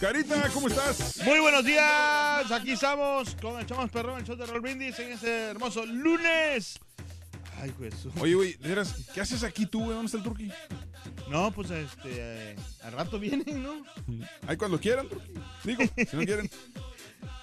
Carita, ¿cómo estás? Muy buenos días. Aquí estamos con el Chamas Perrón, el show de Raúl Brindis en este hermoso lunes. Ay, Jesús. Oye, güey, de veras, ¿qué haces aquí tú, güey? ¿Dónde está el turqui? No, pues este, eh, al rato vienen, ¿no? Ahí cuando quieran, turqui. Digo, si no quieren.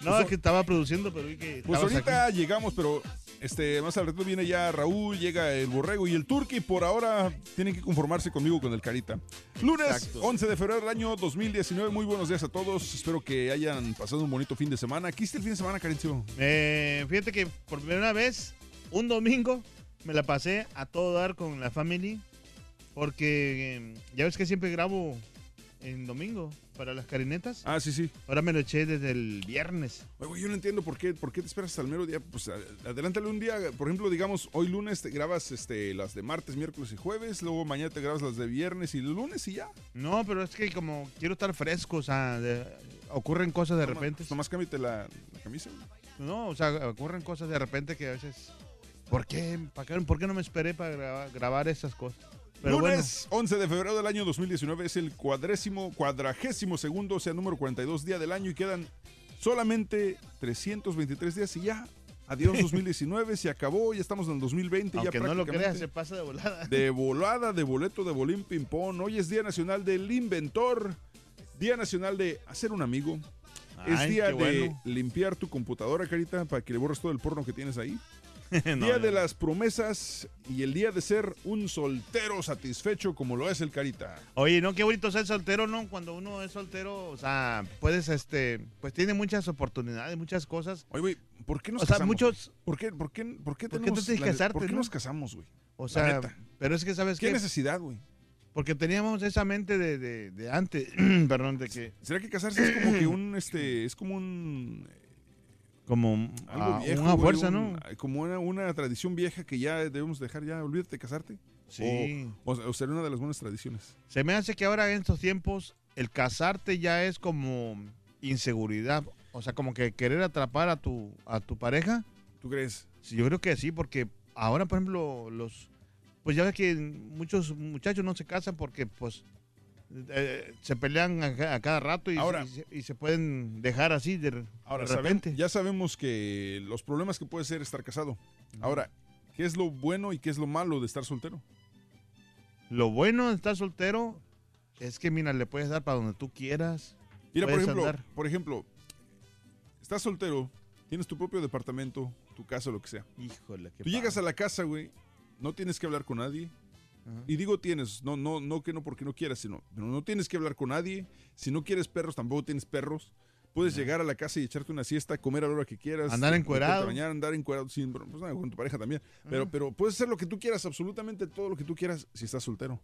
No, es que estaba produciendo, pero vi que Pues estabas ahorita llegamos, pero este, más al rato viene ya Raúl, llega el borrego y el turqui. Por ahora tienen que conformarse conmigo con el carita. Lunes Exacto. 11 de febrero del año 2019. Muy buenos días a todos. Espero que hayan pasado un bonito fin de semana. ¿Qué hiciste el fin de semana, Carencio? Eh, fíjate que por primera vez, un domingo, me la pasé a todo dar con la family. Porque eh, ya ves que siempre grabo en domingo para las carinetas. Ah, sí, sí. Ahora me lo eché desde el viernes. Oye, güey, yo no entiendo por qué, por qué te esperas hasta el mero día. Pues adelántale un día, por ejemplo, digamos, hoy lunes te grabas este, las de martes, miércoles y jueves, luego mañana te grabas las de viernes y lunes y ya. No, pero es que como quiero estar fresco, o sea, de- ocurren cosas de Toma- repente. Nomás cámbiate la, la camisa. güey. No, o sea, ocurren cosas de repente que a veces... ¿Por qué, ¿Por qué no me esperé para grabar, grabar esas cosas? Pero Lunes 11 de febrero del año 2019 es el cuadrésimo, cuadragésimo segundo, o sea, número 42 día del año y quedan solamente 323 días y ya. Adiós 2019, se acabó, ya estamos en el 2020. Aunque ya no lo creas, se pasa de volada. De volada, de boleto, de bolín ping-pong. Hoy es Día Nacional del Inventor. Día Nacional de hacer un amigo. es día de bueno. limpiar tu computadora, carita, para que le borres todo el porno que tienes ahí. No, día no. de las promesas y el día de ser un soltero satisfecho como lo es el carita. Oye, no, qué bonito ser soltero, ¿no? Cuando uno es soltero, o sea, puedes, este, pues tiene muchas oportunidades, muchas cosas. Oye, güey, ¿por qué nos O sea, muchos... ¿Por qué, por qué, por qué ¿Por qué tenemos la- casarte, ¿Por qué no? nos casamos, güey? O sea, neta. pero es que, ¿sabes ¿Qué qué? necesidad, güey? Porque teníamos esa mente de, de, de antes, perdón, de que... ¿Será que casarse es como que un, este, es como un... Como Algo viejo, una güey, fuerza, un- ¿no? Como una, una tradición vieja que ya debemos dejar ya. Olvídate de casarte. Sí. O, o, o sería una de las buenas tradiciones. Se me hace que ahora en estos tiempos el casarte ya es como inseguridad. O sea, como que querer atrapar a tu, a tu pareja. ¿Tú crees? Sí, yo creo que sí, porque ahora, por ejemplo, los... Pues ya ves que muchos muchachos no se casan porque, pues, eh, se pelean a, ca- a cada rato y, Ahora- y se, y se pueden dejar así de, Ahora, de repente. ya sabemos que los problemas que puede ser estar casado. Ahora, ¿qué es lo bueno y qué es lo malo de estar soltero? Lo bueno de estar soltero es que, mira, le puedes dar para donde tú quieras. Mira, por ejemplo, andar. por ejemplo, estás soltero, tienes tu propio departamento, tu casa, lo que sea. Híjole, qué Tú llegas a la casa, güey, no tienes que hablar con nadie. Ajá. Y digo tienes, no, no, no que no porque no quieras, sino, pero no tienes que hablar con nadie. Si no quieres perros, tampoco tienes perros. Puedes llegar a la casa y echarte una siesta, comer a la hora que quieras. Andar a encuerado. bañar, andar encuerado sin, pues, nada, con tu pareja también. Pero, pero puedes hacer lo que tú quieras, absolutamente todo lo que tú quieras si estás soltero.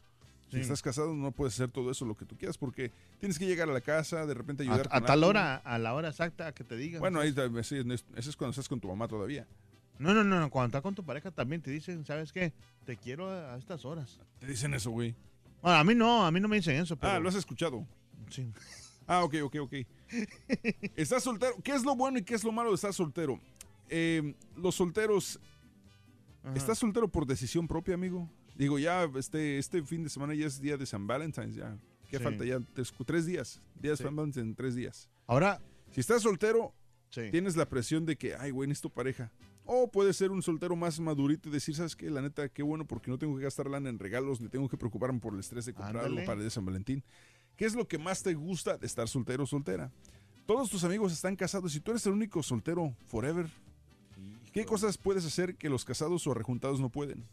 Si Sí. estás casado no puedes hacer todo eso lo que tú quieras porque tienes que llegar a la casa, de repente A, ayudar a con tal hora, a la hora exacta que te digan. Bueno, ahí eso es cuando estás con tu mamá todavía. No, no, no, cuando estás con tu pareja también te dicen, ¿sabes qué? Te quiero a, estas horas. Te dicen eso, güey. Bueno, a mí no, a mí no me dicen eso. Pero... Ah, lo has escuchado. Sí. Ah, ok, ok, ok. Estás soltero. ¿Qué es lo bueno y qué es lo malo de estar soltero? Eh, los solteros. Ajá. ¿Estás soltero por decisión propia, amigo? Digo, ya este, este fin de semana ya es día de San Valentín, ya. ¿Qué Sí. falta? Ya tres, tres días. Día de Sí. San Valentín en tres días. Ahora, Si estás soltero, sí. tienes la presión de que, ay, güey, necesito pareja. O puedes ser un soltero más madurito y decir, ¿sabes qué? La neta, qué bueno, porque no tengo que gastar lana en regalos, ni tengo que preocuparme por el estrés de comprar algo para el de San Valentín. ¿Qué es lo que más te gusta de estar soltero o soltera? Todos tus amigos están casados y tú eres el único soltero forever. ¿Qué cosas puedes hacer que los casados o rejuntados no pueden?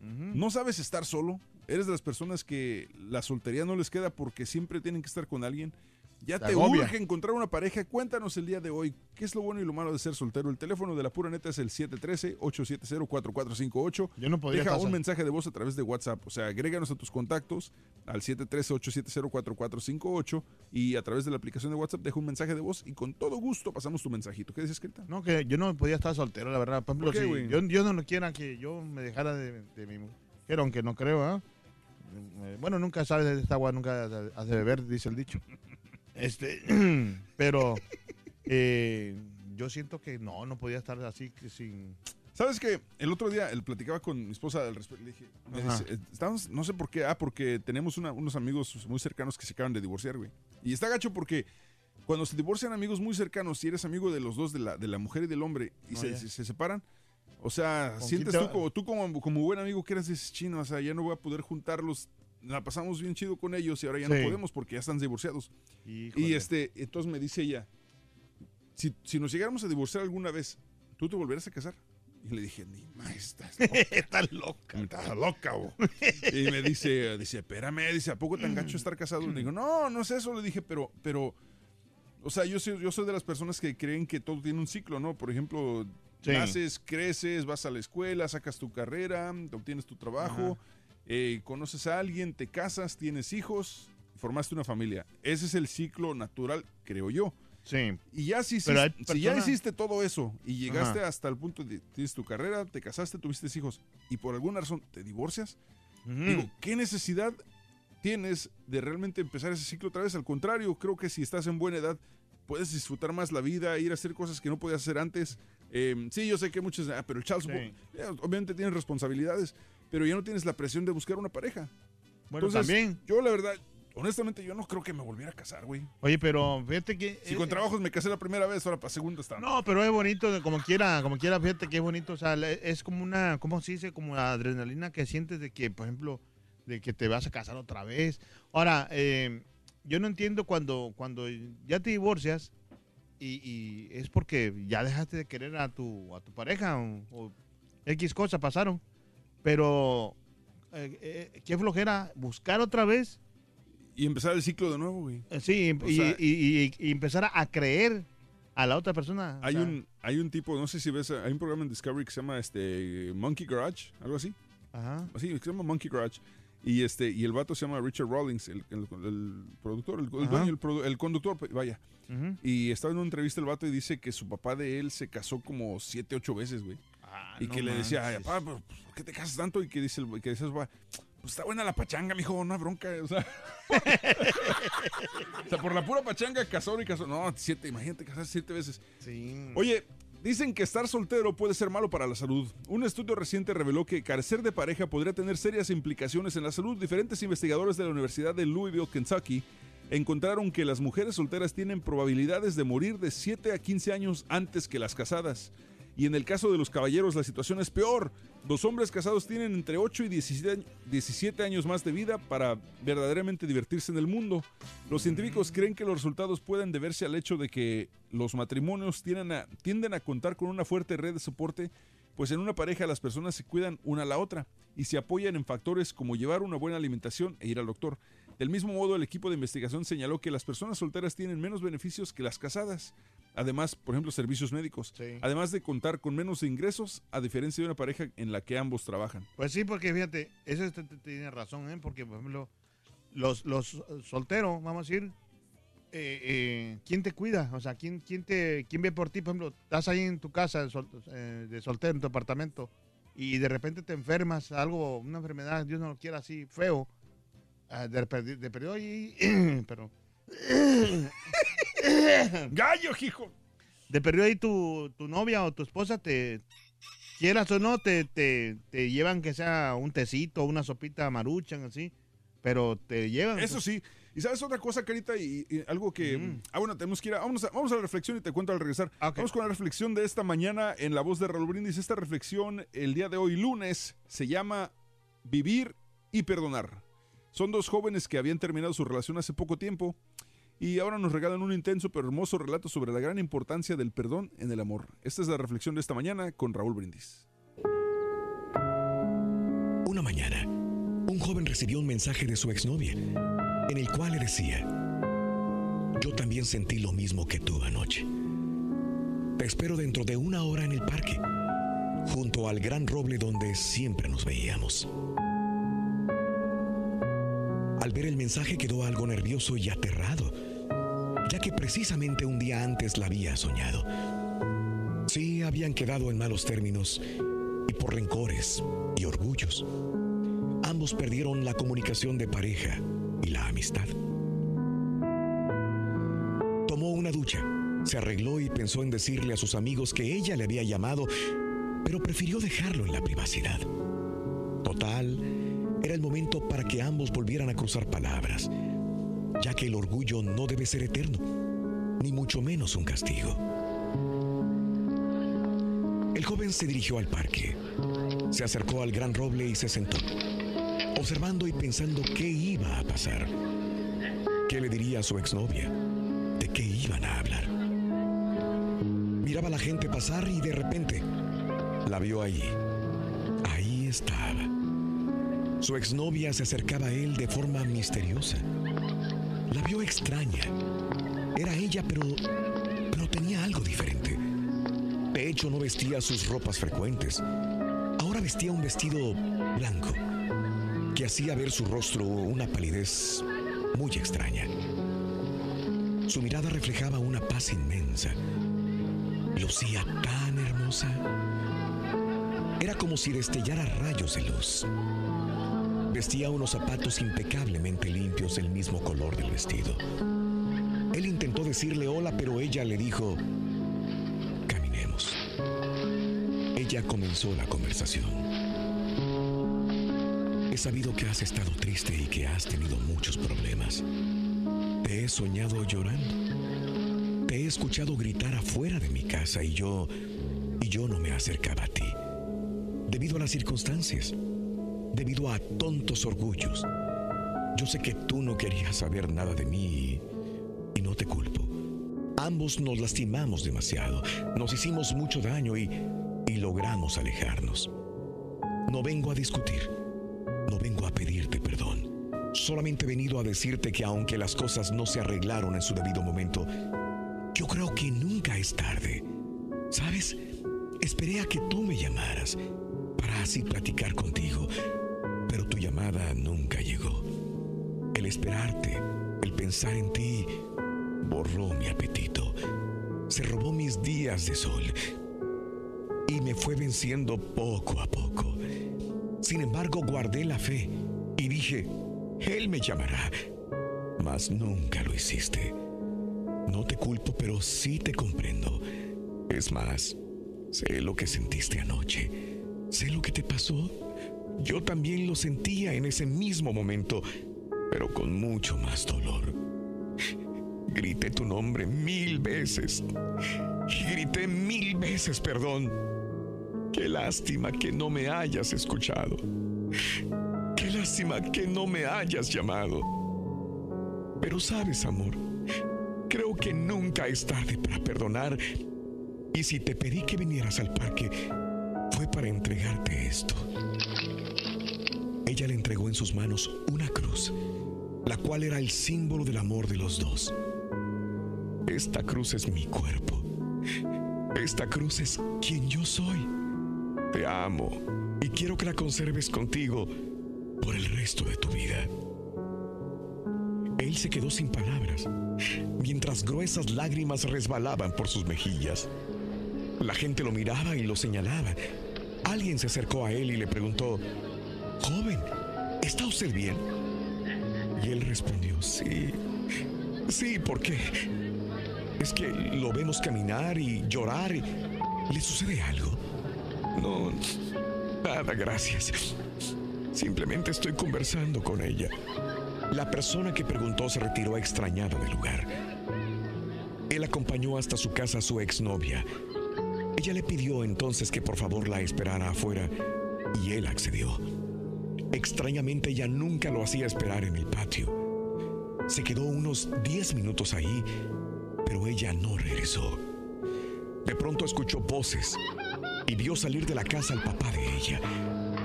¿No sabes estar solo? ¿Eres de las personas que la soltería no les queda porque siempre tienen que estar con alguien? ¿Ya Te te, urge encontrar una pareja? Cuéntanos el día de hoy. ¿Qué es lo bueno y lo malo de ser soltero? El teléfono de la pura neta es el 713-870-4458. Yo no podría Deja un mensaje de voz a través de WhatsApp. O sea, agréganos a tus contactos al 713-870-4458 y a través de la aplicación de WhatsApp deja un mensaje de voz y con todo gusto pasamos tu mensajito. ¿Qué dices, escrita? No, que yo no podía estar soltero, la verdad. Por ejemplo, ¿Por qué, si güey? yo, yo no lo quiera que yo me dejara de, de mi mujer, aunque no creo, ¿ah? Eh, Bueno, nunca sabes de esta agua, nunca has de beber, dice el dicho. Este, pero eh, yo siento que no, no podía estar así que sin... ¿Sabes qué? El otro día él platicaba con mi esposa al respecto. Le dije, me Ajá. dice, estamos, no sé por qué, ah, porque tenemos una- unos amigos muy cercanos que se acaban de divorciar, güey. Y está gacho porque cuando se divorcian amigos muy cercanos, si eres amigo de los dos, de la, de la mujer y del hombre, y No, se, ya. se- se separan, o sea, ¿Con sientes tú como, tú como, como buen amigo que eres chino, o sea, ya no voy a poder juntarlos. La pasamos bien chido con ellos y ahora ya Sí. no podemos porque ya están divorciados. Y Híjole. este, entonces me dice ella, si, si nos llegáramos a divorciar alguna vez, ¿tú te volverás a casar? Y le dije, ni más, estás loca. Estás loca. Estás loca, bo". Y me dice, dice, espérame, dice, ¿a poco tan gacho estar casado? Le digo, no, no es eso. Le dije, pero, pero, o sea, yo soy, yo soy de las personas que creen que todo tiene un ciclo, ¿no? Por ejemplo, Sí. naces, creces, vas a la escuela, sacas tu carrera, obtienes tu trabajo, eh, conoces a alguien, te casas, tienes hijos, formaste una familia. Ese es el ciclo natural, creo yo. Sí. Y ya si, hiciste- si ya hiciste todo eso y llegaste Ajá. hasta el punto de tienes tu carrera, te casaste, tuviste hijos y por alguna razón te divorcias, digo, ¿qué necesidad tienes de realmente empezar ese ciclo otra vez? Al contrario, creo que si estás en buena edad puedes disfrutar más la vida, ir a hacer cosas que no podías hacer antes. Eh, sí, yo sé que muchos, ah, pero el Charles, Sí. eh, obviamente tienes responsabilidades, pero ya no tienes la presión de buscar una pareja. Bueno, Entonces, también. Yo la verdad, honestamente, yo no creo que me volviera a casar, güey. Oye, pero fíjate que... Si eh, con trabajos me casé la primera vez, ahora para segunda está. No, pero es bonito, como quiera, como quiera, fíjate que es bonito, o sea, es como una, ¿cómo se dice? Como la adrenalina que sientes de que, por ejemplo, de que te vas a casar otra vez. Ahora, eh, yo no entiendo cuando, cuando ya te divorcias y, y es porque ya dejaste de querer a tu, a tu pareja o, o X cosas pasaron, pero eh, eh, qué flojera buscar otra vez. Y empezar el ciclo de nuevo, güey. Eh, Sí, y, sea- y- y- y empezar a, a creer a la otra persona. o Hay sea, un, hay un tipo, no sé si ves, hay un programa en Discovery que se llama este Monkey Garage, algo así. Ajá. Así, que se llama Monkey Garage. Y este, y el vato se llama Richard Rawlings, el, el- el productor, el, el dueño, el, produ- el conductor, vaya. Ujú. Y estaba en una entrevista el vato y dice que su papá de él se casó como siete, ocho veces, güey. Y no que le decía, ay, papá, pues, ¿por qué te casas tanto? Y que dice, el- que dice pues está buena la pachanga, mijo, no hay bronca. O sea, o sea, por la pura pachanga casó y casó. No, siete, imagínate casarse siete veces. Sí. Oye, dicen que estar soltero puede ser malo para la salud. Un estudio reciente reveló que carecer de pareja podría tener serias implicaciones en la salud. Diferentes investigadores de la Universidad de Louisville, Kentucky, encontraron que las mujeres solteras tienen probabilidades de morir de 7 a 15 años antes que las casadas. Y en el caso de los caballeros la situación es peor. Los hombres casados tienen entre 8 y 17 años- 17 años más de vida para verdaderamente divertirse en el mundo. Los científicos creen que los resultados pueden deberse al hecho de que los matrimonios tienden a, tienden a contar con una fuerte red de soporte, pues en una pareja las personas se cuidan una a la otra y se apoyan en factores como llevar una buena alimentación e ir al doctor. Del mismo modo, el equipo de investigación señaló que las personas solteras tienen menos beneficios que las casadas. Además, por ejemplo, servicios médicos. Además de contar con menos ingresos, a diferencia de una pareja en la que ambos trabajan. Pues sí, porque fíjate, eso tiene razón, ¿eh? Porque, por ejemplo, los, los solteros, vamos a decir, eh, eh, ¿quién te cuida? O sea, ¿quién, quién, te, ¿quién ve por ti? Por ejemplo, estás ahí en tu casa de, sol- eh, de soltero, en tu apartamento, y de repente te enfermas, algo, una enfermedad, Dios no lo quiera, así, feo. Ah, de, de perdido ahí, pero... ¡Gallo, hijo! De perdido ahí tu, tu novia o tu esposa te... Quieras o no, te, te, te llevan que sea un tecito, una sopita maruchan, así. Pero te llevan. Eso sí. Y sabes otra cosa, Carita, y, y algo que... Mm. Ah, bueno, tenemos que ir a... Vamos a, vamos a la reflexión y te cuento al regresar. Ah, Vamos con la reflexión de esta mañana en la voz de Raúl Brindis. Esta reflexión, el día de hoy, lunes, se llama Vivir y Perdonar. Son dos jóvenes que habían terminado su relación hace poco tiempo y ahora nos regalan un intenso pero hermoso relato sobre la gran importancia del perdón en el amor. Esta es la reflexión de esta mañana con Raúl Brindis. Una mañana, un joven recibió un mensaje de su exnovia, en el cual le decía, yo también sentí lo mismo que tú anoche. Te espero dentro de una hora en el parque, junto al gran roble donde siempre nos veíamos. Al ver el mensaje quedó algo nervioso y aterrado, ya que precisamente un día antes la había soñado. Sí, habían quedado en malos términos y por rencores y orgullos. Ambos perdieron la comunicación de pareja y la amistad. Tomó una ducha, se arregló y pensó en decirle a sus amigos que ella le había llamado, pero prefirió dejarlo en la privacidad. Total, era el momento para que ambos volvieran a cruzar palabras, ya que el orgullo no debe ser eterno, ni mucho menos un castigo. El joven se dirigió al parque, se acercó al gran roble y se sentó, observando y pensando qué iba a pasar. ¿Qué le diría a su exnovia? ¿De qué iban a hablar? Miraba a la gente pasar y de repente la vio allí. Ahí estaba. Su exnovia se acercaba a él de forma misteriosa. La vio extraña. Era ella, pero, pero tenía algo diferente. De hecho, no vestía sus ropas frecuentes. Ahora vestía un vestido blanco que hacía ver su rostro una palidez muy extraña. Su mirada reflejaba una paz inmensa. Lucía tan hermosa. Era como si destellara rayos de luz. Vestía unos zapatos impecablemente limpios del mismo color del vestido. Él intentó decirle hola, pero ella le dijo, caminemos. Ella comenzó la conversación. He sabido que has estado triste y que has tenido muchos problemas. Te he soñado llorando. Te he escuchado gritar afuera de mi casa y yo y yo no me acercaba a ti. Debido a las circunstancias, debido a tontos orgullos. Yo sé que tú no querías saber nada de mí y, no te culpo. Ambos nos lastimamos demasiado, nos hicimos mucho daño y, y logramos alejarnos. No vengo a discutir, no vengo a pedirte perdón. Solamente he venido a decirte que aunque las cosas no se arreglaron en su debido momento, yo creo que nunca es tarde. ¿Sabes? Esperé a que tú me llamaras para así platicar contigo, pero tu llamada nunca llegó. El esperarte, el pensar en ti, borró mi apetito, se robó mis días de sol y me fue venciendo poco a poco. Sin embargo, guardé la fe y dije, Él me llamará, mas nunca lo hiciste. No te culpo, pero sí te comprendo. Es más, sé lo que sentiste anoche, sé lo que te pasó. Yo también lo sentía en ese mismo momento, pero con mucho más dolor. Grité tu nombre mil veces. Grité mil veces perdón. Qué lástima que no me hayas escuchado. Qué lástima que no me hayas llamado. Pero sabes, amor, creo que nunca es tarde para perdonar. Y si te pedí que vinieras al parque, fue para entregarte esto. Ella le entregó en sus manos una cruz la cual era el símbolo del amor de los dos. Esta cruz es mi cuerpo. Esta cruz es quien yo soy. Te amo y quiero que la conserves contigo por el resto de tu vida. Él se quedó sin palabras, mientras gruesas lágrimas resbalaban por sus mejillas. La gente lo miraba y lo señalaba. Alguien se acercó a él y le preguntó, Joven, ¿está usted bien? Y él respondió, sí, sí, ¿por qué? Es que lo vemos caminar y llorar. y- ¿Le sucede algo? No, nada, gracias. Simplemente estoy conversando con ella. La persona que preguntó se retiró extrañada del lugar. Él acompañó hasta su casa a su exnovia. Ella le pidió entonces que por favor la esperara afuera y él accedió. Extrañamente ella nunca lo hacía esperar en el patio. Se quedó unos 10 minutos ahí, pero ella no regresó. De pronto escuchó voces y vio salir de la casa al papá de ella,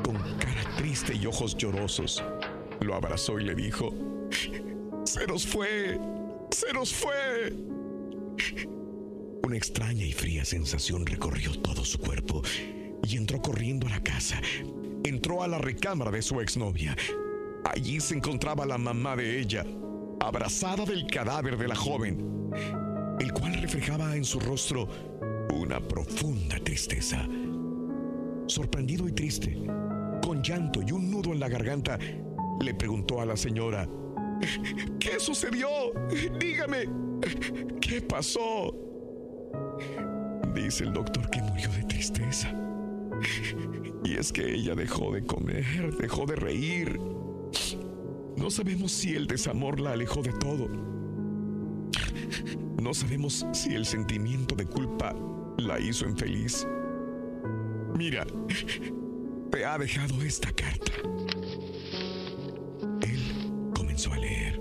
con cara triste y ojos llorosos. Lo abrazó y le dijo, Se nos fue, se nos fue. Una extraña y fría sensación recorrió todo su cuerpo y entró corriendo a la casa. Entró a la recámara de su exnovia. Allí se encontraba la mamá de ella, abrazada del cadáver de la joven, el cual reflejaba en su rostro una profunda tristeza. Sorprendido y triste, con llanto y un nudo en la garganta, le preguntó a la señora, ¿qué sucedió? Dígame, ¿qué pasó? Dice el doctor que murió de tristeza. Y es que ella dejó de comer, dejó de reír. No sabemos si el desamor la alejó de todo. No sabemos si el sentimiento de culpa la hizo infeliz. Mira, te ha dejado esta carta. Él comenzó a leer.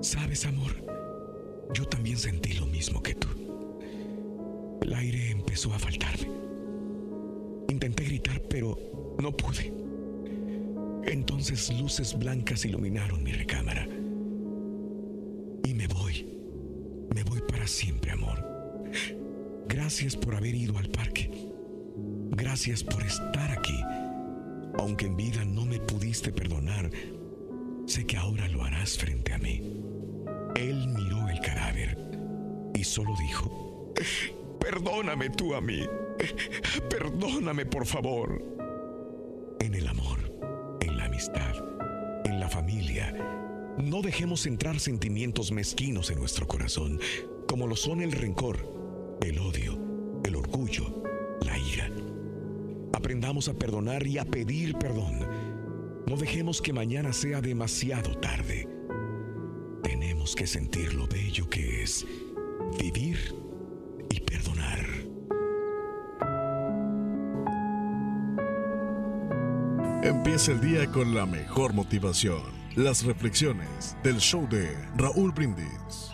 Sabes, amor, yo también sentí lo mismo que tú. El aire empezó a faltarme. Intenté gritar, pero no pude. Entonces luces blancas iluminaron mi recámara. Y me voy. Me voy para siempre, amor. Gracias por haber ido al parque. Gracias por estar aquí. Aunque en vida no me pudiste perdonar, sé que ahora lo harás frente a mí. Él miró el cadáver y solo dijo, perdóname tú a mí. Perdóname, por favor. En el amor, en la amistad, en la familia, no dejemos entrar sentimientos mezquinos en nuestro corazón, como lo son el rencor, el odio, el orgullo, la ira. Aprendamos a perdonar y a pedir perdón. No dejemos que mañana sea demasiado tarde. Tenemos que sentir lo bello que es vivir y perdonar. Empieza el día con la mejor motivación. Las reflexiones del show de Raúl Brindis.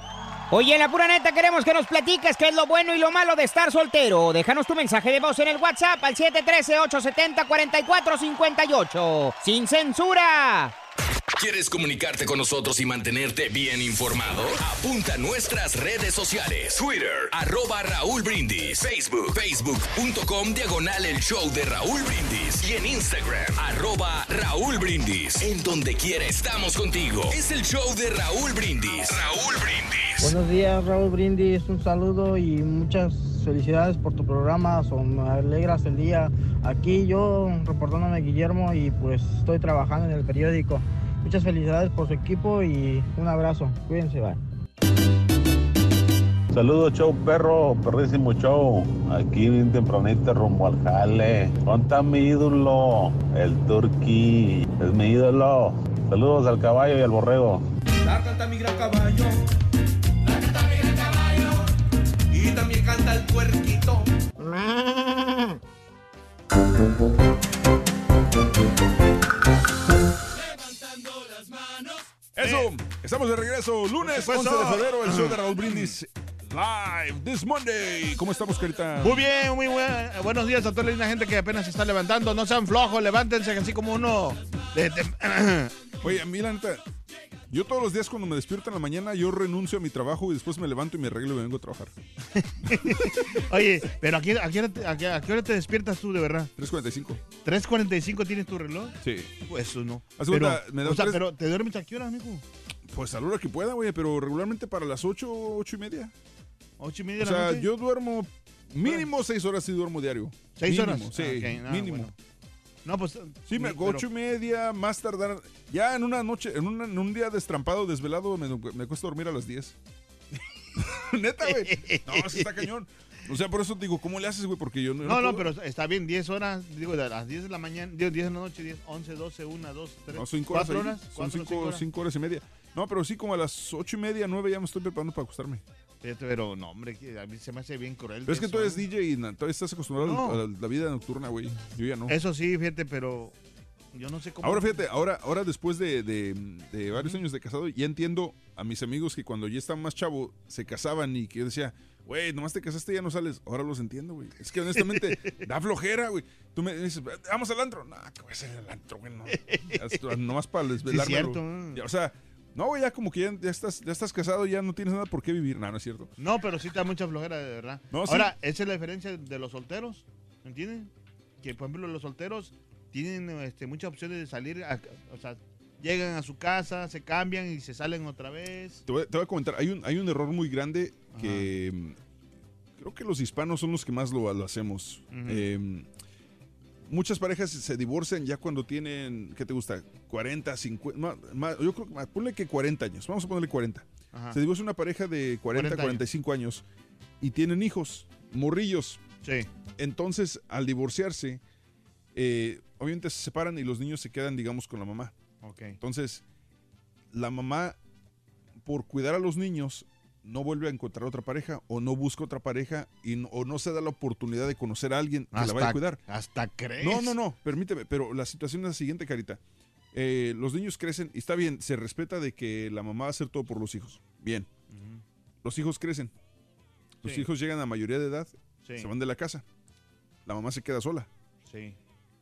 Oye, en la pura neta queremos que nos platiques qué es lo bueno y lo malo de estar soltero. Déjanos tu mensaje de voz en el WhatsApp al 713-870-4458. ¡Sin censura! ¿Quieres comunicarte con nosotros y mantenerte bien informado? Apunta a nuestras redes sociales. Twitter, arroba Raúl Brindis. Facebook, facebook.com, diagonal el show de Raúl Brindis. Y en Instagram, arroba Raúl Brindis. En donde quiera estamos contigo. Es el show de Raúl Brindis. Raúl Brindis. Buenos días, Raúl Brindis. Un saludo y muchas felicidades por tu programa. Son, me alegras el día. Aquí yo reportándome Guillermo y pues estoy trabajando en el periódico. Muchas felicidades por su equipo y un abrazo. Cuídense, bye. Saludos, show perro, perrísimo show. Aquí bien tempranito rumbo al jale. ¿Dónde mi ídolo? El turqui. Es mi ídolo. Saludos al caballo y al borrego. La canta mi gran caballo. La canta mi gran caballo. Y también canta el puerquito. Eso, estamos de regreso lunes Pues 11 de febrero, el show de Raúl Brindis live this Monday. ¿Cómo estamos, Carita? Muy bien, muy buen- buenos días a toda la linda gente que apenas se está levantando. No sean flojos, levántense así como uno de, Oye, a mí la neta, yo todos los días cuando me despierto en la mañana, yo renuncio a mi trabajo y después me levanto y me arreglo y me vengo a trabajar. Oye, pero ¿a qué, a, qué hora te, a qué- a qué hora te despiertas tú de verdad? 3.45. ¿3.45 tienes tu reloj? Sí. Pues eso no. Haz Pero, cuenta, me da o sea, tres- pero ¿te duermes a qué hora, amigo? Pues a la hora que pueda, güey, pero regularmente para las 8, 8 y media. ¿Ocho y media O de la sea, noche? yo duermo mínimo 6 horas sí duermo diario. ¿Seis Mínimo, horas? Sí, Ah, ah, mínimo. bueno. No, pues... Sí, me, pero- ocho y media, más tardar. Ya en una noche, en, una- en un día destrampado, desvelado, me, me cuesta dormir a las 10. Neta, güey. No, eso está cañón. O sea, por eso digo, ¿cómo le haces, güey? Porque yo no. No, no, puedo. pero está bien, 10 horas, digo, de las 10 de la mañana, digo, 10 de la noche, 10, 11, 12, 1, 2, 3, No, cinco horas. 4 ahí. horas. Son cuatro, cinco, cinco horas. cinco horas y media. No, pero sí, como a las ocho y media, nueve ya me estoy preparando para acostarme. Fíjate, Pero no, hombre, que a mí se me hace bien cruel. Pero es que eso, tú eres ¿eh? DJ y todavía estás acostumbrado No. a la, vida nocturna, güey. Yo ya no. Eso sí, fíjate, pero yo no sé cómo. Ahora fíjate, ahora, ahora después de, de- de varios años de casado, ya entiendo a mis amigos que cuando ya estaban más chavo se casaban y que yo decía, güey, nomás te casaste y ya no sales. Ahora los entiendo, güey. Es que honestamente da flojera, güey. Tú me dices, vamos al antro. No, que voy a salir al antro, güey. No. Nomás para desvelarme. cierto, ¿eh? o sea, no, ya como que ya, ya estás, ya estás casado, ya no tienes nada por qué vivir. No, no es cierto. No, pero sí te da mucha flojera, de verdad. No, sí. Ahora, esa es la diferencia de los solteros, ¿me entienden? Que, por ejemplo, los solteros tienen este, muchas opciones de salir, a- o sea, llegan a su casa, se cambian y se salen otra vez. Te voy, te voy a comentar, hay un, hay un error muy grande que mm, creo que los hispanos son los que más lo, lo hacemos. Eh, muchas parejas se divorcian ya cuando tienen, ¿qué te gusta? 40, 50, ma- ma- yo creo que, ponle que 40 años, vamos a ponerle 40. Ajá. Se divorcia una pareja de 40, 40 años. 45 años y tienen hijos, morrillos. Sí. Entonces, al divorciarse, eh, obviamente se separan y los niños se quedan, digamos, con la mamá. Ok. Entonces, la mamá, por cuidar a los niños, no vuelve a encontrar otra pareja o no busca otra pareja y no- o no se da la oportunidad de conocer a alguien que la vaya a cuidar. Hasta crees. No, no, no, permíteme, pero la situación es la siguiente, Carita. Eh, los niños crecen y está bien, se respeta de que la mamá va a hacer todo por los hijos. Bien. Los hijos crecen. Los Sí. hijos llegan a mayoría de edad, Sí. se van de la casa. La mamá se queda sola. Sí.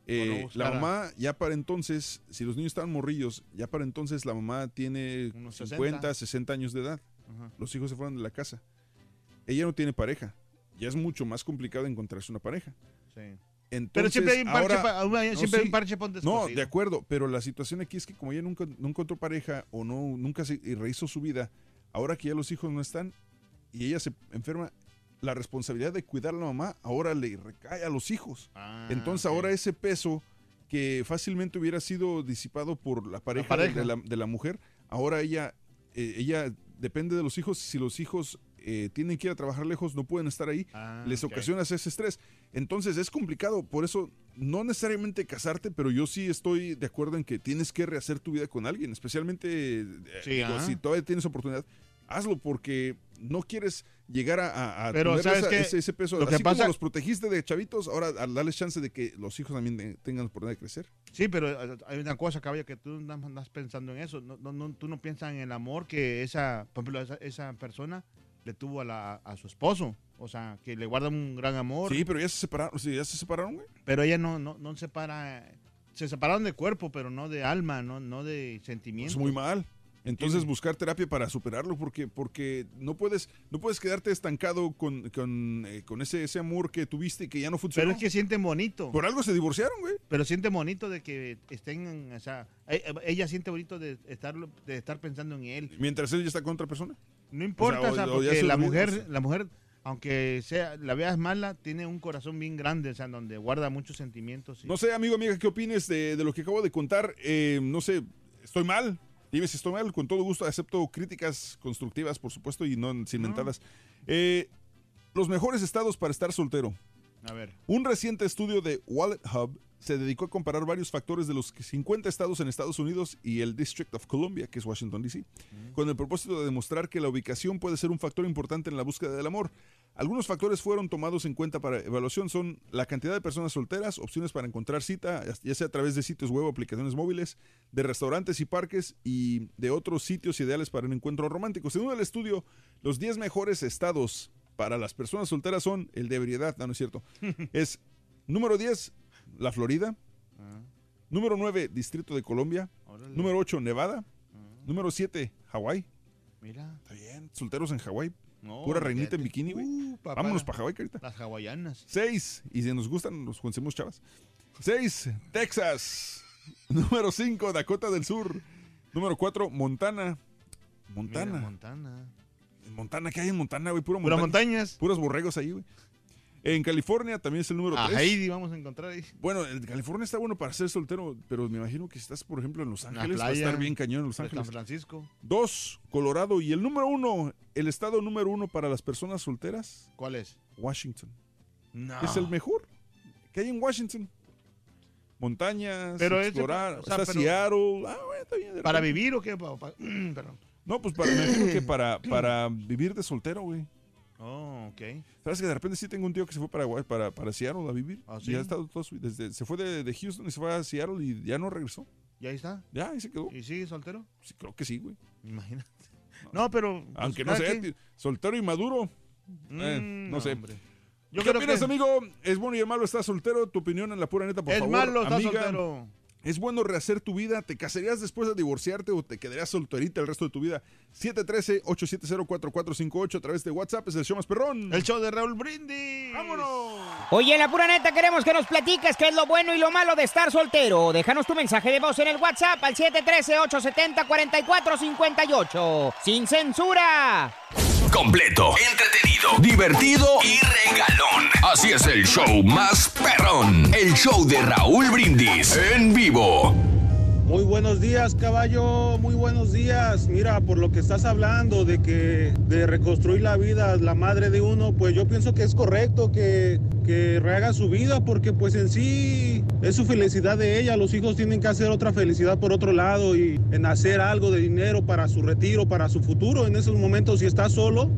Eh, no la mamá ya para entonces, si los niños estaban morrillos, ya para entonces la mamá tiene Unos 50, 60. 60 años de edad. Ajá. Los hijos se fueron de la casa. Ella no tiene pareja. Ya es mucho más complicado encontrarse una pareja. Sí. Entonces, Pero siempre hay un parche ahora- pa- una- siempre hay un parche No, de acuerdo, pero la situación aquí es que como ella nunca no encontró pareja o no nunca se rehizo su vida, ahora que ya los hijos no están y ella se enferma, la responsabilidad de cuidar a la mamá ahora le recae a los hijos. Ah, Entonces ahora ese peso que fácilmente hubiera sido disipado por la pareja, de- pareja. De, la, de la mujer, ahora ella, eh, ella depende de los hijos. Si los hijos eh, tienen que ir a trabajar lejos, no pueden estar ahí, Ah, les ok. ocasiona ese estrés. Entonces es complicado, por eso no necesariamente casarte, pero yo sí estoy de acuerdo en que tienes que rehacer tu vida con alguien, especialmente eh, Sí, si todavía tienes oportunidad. Hazlo porque no quieres llegar a, a- a Pero, tener ese, ese peso. Lo que Así como pasa- los protegiste de chavitos, ahora darles chance de que los hijos también de- tengan la oportunidad de crecer. Sí, pero eh, hay una cosa, caballo, que tú no andas pensando en eso. No, no, no- tú no piensas en el amor que esa, por ejemplo, esa, esa persona le tuvo a, la, a su esposo. O sea, que le guarda un gran amor. Sí, pero ya se separaron, sí, ya se separaron, güey. Pero ella no, no, no separa. Se separaron de cuerpo, pero no de alma, no, no de sentimiento. Es muy mal. Entonces buscar terapia para superarlo porque, porque no puedes no puedes quedarte estancado con, con, eh, con ese, ese amor que tuviste y que ya no funcionó. Pero es que sienten bonito. Por algo se divorciaron, güey. Pero siente bonito de que estén, o sea, e- ella siente bonito de estar, de estar pensando en él. Mientras él ya está con otra persona. No importa, O sea, o sea, o- o ya porque la mujer, la mujer, aunque sea, la veas mala, tiene un corazón bien grande, o sea, donde guarda muchos sentimientos. y- No sé, amigo, amiga, ¿qué opines de, de lo que acabo de contar? Eh, no sé, ¿estoy mal? Dime si estoy mal, con todo gusto acepto críticas constructivas, por supuesto, y no sin mentadas. Eh, los mejores estados para estar soltero. A ver. Un reciente estudio de Wallet Hub se dedicó a comparar varios factores de los 50 estados en Estados Unidos y el District of Columbia, que es Washington, D.C., con el propósito de demostrar que la ubicación puede ser un factor importante en la búsqueda del amor. Algunos factores fueron tomados en cuenta para evaluación son la cantidad de personas solteras, opciones para encontrar cita, ya sea a través de sitios web o aplicaciones móviles, de restaurantes y parques y de otros sitios ideales para un encuentro romántico. Según el estudio, los 10 mejores estados para las personas solteras son el de ebriedad, no, no es cierto. es número 10, la Florida. Número 9, Distrito de Colombia. Número 8, Nevada. Número 7, Hawái. Mira. Está bien. Solteros en Hawái. No, Pura reinita en bikini, güey. Uh. Vámonos para Hawái, carita. Las hawaianas. 6. Y si nos gustan, nos conseguimos chavas. 6. Texas. Número 5. Dakota del Sur. Número 4. Montana. Montana. Mira, Montana. Montana, ¿qué hay en Montana, güey? Puro montaña. montañas. Puros borregos ahí, güey. En California también es el número A 3. Heidi vamos a encontrar ahí. Bueno, el California está bueno para ser soltero, pero me imagino que si estás, por ejemplo, en Los Ángeles, va a playa estar bien cañón en Los Ángeles. San Francisco. Dos, Colorado. Y el número uno, el estado número uno para las personas solteras, ¿Cuál es? Washington. No. Es el mejor que hay en Washington. Montañas, Pero explorar. o sea, está pero- Seattle. Ah, bueno, está bien. ¿Para vivir o qué? Perdón. No, pues para, me imagino que para, para vivir de soltero, güey. Oh, ok. ¿Sabes que de repente sí tengo un tío que se fue para, para, para Seattle a vivir? ¿Ah, Y sí? ha estado todo su- desde, se fue de, de Houston y se fue a Seattle y ya no regresó. ¿Y ahí está? Ya, ahí se quedó. ¿Y sigue soltero? Sí, creo que sí, güey. Imagínate. No, pero. pues, Aunque no sé, tío, soltero y maduro. Eh, Mm, no sé. hombre. Yo ¿Qué opinas, que- amigo? ¿Es bueno y el malo está soltero? Tu opinión en la pura neta, por El favor. malo está amiga. soltero. ¿Es bueno rehacer tu vida? ¿Te casarías después de divorciarte o te quedarías solterita el resto de tu vida? 713-870-4458 a través de WhatsApp. Es el show más perrón. El show de Raúl Brindis. ¡Vámonos! Oye, en la pura neta queremos que nos platiques qué es lo bueno y lo malo de estar soltero. Déjanos tu mensaje de voz en el WhatsApp al 713-870-4458. ¡Sin censura! Completo, entretenido, divertido y regalón. Así es el show más perrón. El show de Raúl Brindis en vivo. Muy buenos días, caballo. Muy buenos días. Mira, por lo que estás hablando de que de reconstruir la vida, la madre de uno, pues yo pienso que es correcto que, que rehaga su vida, porque pues en sí es su felicidad de ella. Los hijos tienen que hacer otra felicidad por otro lado y en hacer algo de dinero para su retiro, para su futuro. En esos momentos, si estás solo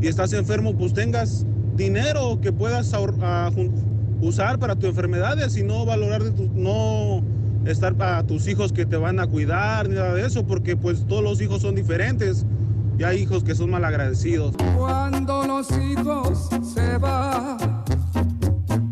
y estás enfermo, pues tengas dinero que puedas usar para tus enfermedades y no valorar de tu, no estar para tus hijos que te van a cuidar ni nada de eso porque pues todos los hijos son diferentes y hay hijos que son malagradecidos. Cuando los hijos se van,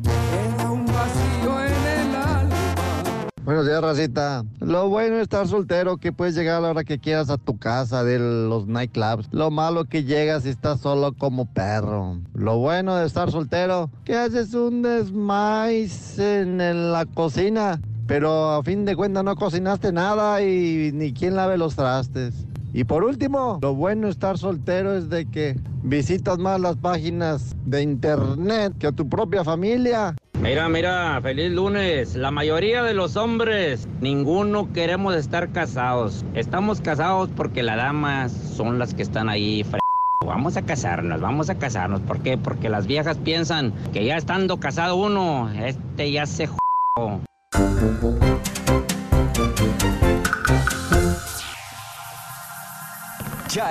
queda un vacío en el alma. Buenos días, Racita. Lo bueno es estar soltero, que puedes llegar a la hora que quieras a tu casa de los nightclubs. Lo malo que llegas y estás solo como perro. Lo bueno de estar soltero, que haces un desmais en, en la cocina, pero a fin de cuentas no cocinaste nada y ni quien lave los trastes. Y por último, lo bueno de estar soltero es de que visitas más las páginas de internet que a tu propia familia. Mira, mira, feliz lunes. La mayoría de los hombres, ninguno queremos estar casados. Estamos casados porque las damas son las que están ahí. Vamos a casarnos, vamos a casarnos. ¿Por qué? Porque las viejas piensan que ya estando casado uno, este ya se j. Ya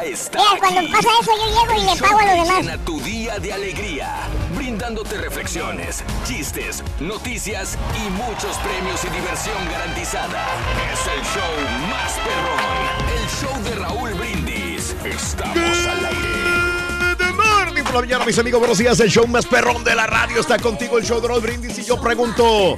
está. Mira, cuando aquí. pasa eso, yo llego y le pago a los demás. Llena tu día de alegría, brindándote reflexiones, chistes, noticias y muchos premios y diversión garantizada. Es el show más perrón, el show de Raúl Brindis. Estamos al aire. Good morning por la mañana, mis amigos. Buenos días. El show más perrón de la radio está contigo, el show de Raúl Brindis. Y yo pregunto,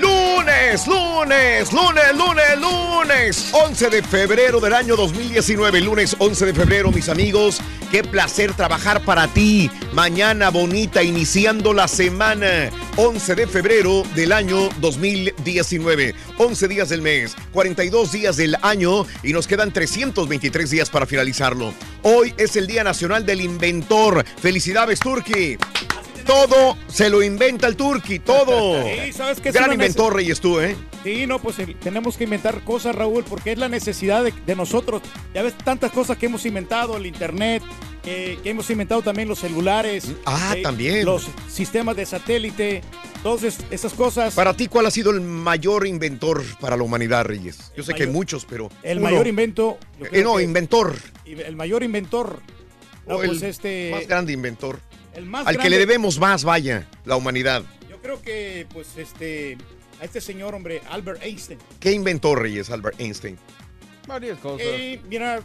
Lunes, lunes, lunes, lunes, lunes. 11 de febrero del año 2019. Lunes 11 de febrero, mis amigos. Qué placer trabajar para ti. Mañana bonita, iniciando la semana. 11 de febrero del año 2019. 11 días del mes, 42 días del año y nos quedan 323 días para finalizarlo. Hoy es el Día Nacional del Inventor. Felicidades, Turki. Todo se lo inventa el Turki, todo. Sí, ¿sabes qué es Gran inventor, Reyes, tú, ¿eh? Sí, no, pues el- tenemos que inventar cosas, Raúl, porque es la necesidad de, de nosotros. Ya ves tantas cosas que hemos inventado, el internet, que, que hemos inventado también los celulares. Ah, eh, también. Los sistemas de satélite, todas es- esas cosas. Para ti, ¿cuál ha sido el mayor inventor para la humanidad, Reyes? Yo sé que hay muchos, pero. El uno. mayor invento. Eh, no, inventor. El mayor inventor. No, O pues el este. más grande inventor. El más Al que le debemos más, vaya, la humanidad. Yo creo que, pues, este. A este señor, hombre, Albert Einstein. ¿Qué inventó Reyes, Albert Einstein? Varias cosas. mira,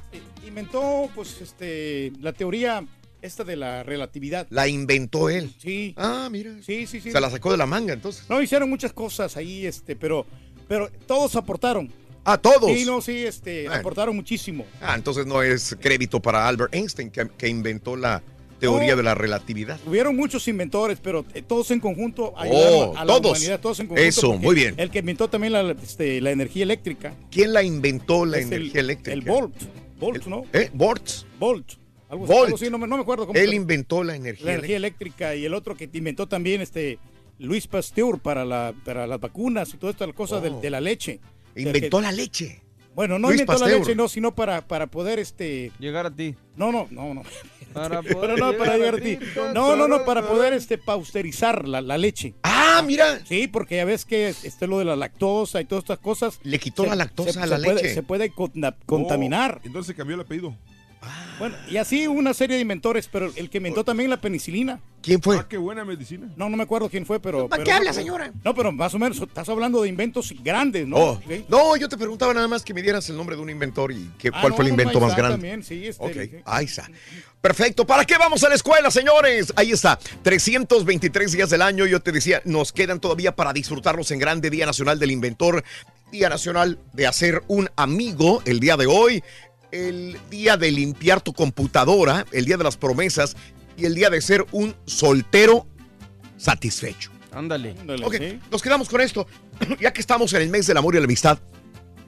inventó, pues, este, la teoría esta de la relatividad. La inventó él. Sí. Ah, mira. Sí, sí, sí. Se la sacó de la manga, entonces. No, hicieron muchas cosas ahí, este, pero, pero todos aportaron. Ah, todos. Sí, no, sí, este, Bueno. aportaron muchísimo. Ah, entonces no es crédito para Albert Einstein, que, que inventó la teoría No. de la relatividad. Hubieron muchos inventores, pero eh, todos en conjunto Oh, a la todos. humanidad, todos en conjunto. Eso, muy bien. El que inventó también la, este, la energía eléctrica. ¿Quién la inventó la el- energía eléctrica? El Volt. Volt, ¿no? ¿Eh? ¿Volts? Volt. Algo, Volt. algo así, no, me, no me acuerdo cómo Él inventó la energía la energía eléctrica. y el otro que inventó también este Luis Pasteur para, la, para las vacunas y todas estas cosas de, Oh. de la leche. Inventó Que- la leche. Bueno, no Luis inventó la leche, no, sino para, para poder este llegar a ti. No, no, no, no. Para Pero poder no, para llegar a ti. No, no, no, para poder este pausterizar la, la leche. Ah, mira. Sí, porque ya ves que este lo de la lactosa y todas estas cosas. Le quitó la lactosa a la leche. se puede conta- contaminar. Oh, entonces cambió el apellido. Bueno, y así una serie de inventores, pero el que inventó también la penicilina. ¿Quién fue? Ah, qué buena medicina. No, no me acuerdo quién fue, pero. ¿Para pero- qué habla, señora? No, pero más o menos, estás hablando de inventos grandes, ¿no? Oh, Sí. No, yo te preguntaba nada más que me dieras el nombre de un inventor y que, Ah, cuál no, fue el invento ahí más está grande. también, sí, este, ok, sí. ahí está. Perfecto. ¿Para qué vamos a la escuela, señores? Ahí está. 323 días del año. Yo te decía, nos quedan todavía para disfrutarlos en grande Día Nacional del Inventor, Día Nacional de hacer un amigo el día de hoy, el día de limpiar tu computadora, el día de las promesas y el día de ser un soltero satisfecho. Ándale. Ok, nos quedamos con esto. ya que estamos en el mes del amor y la amistad,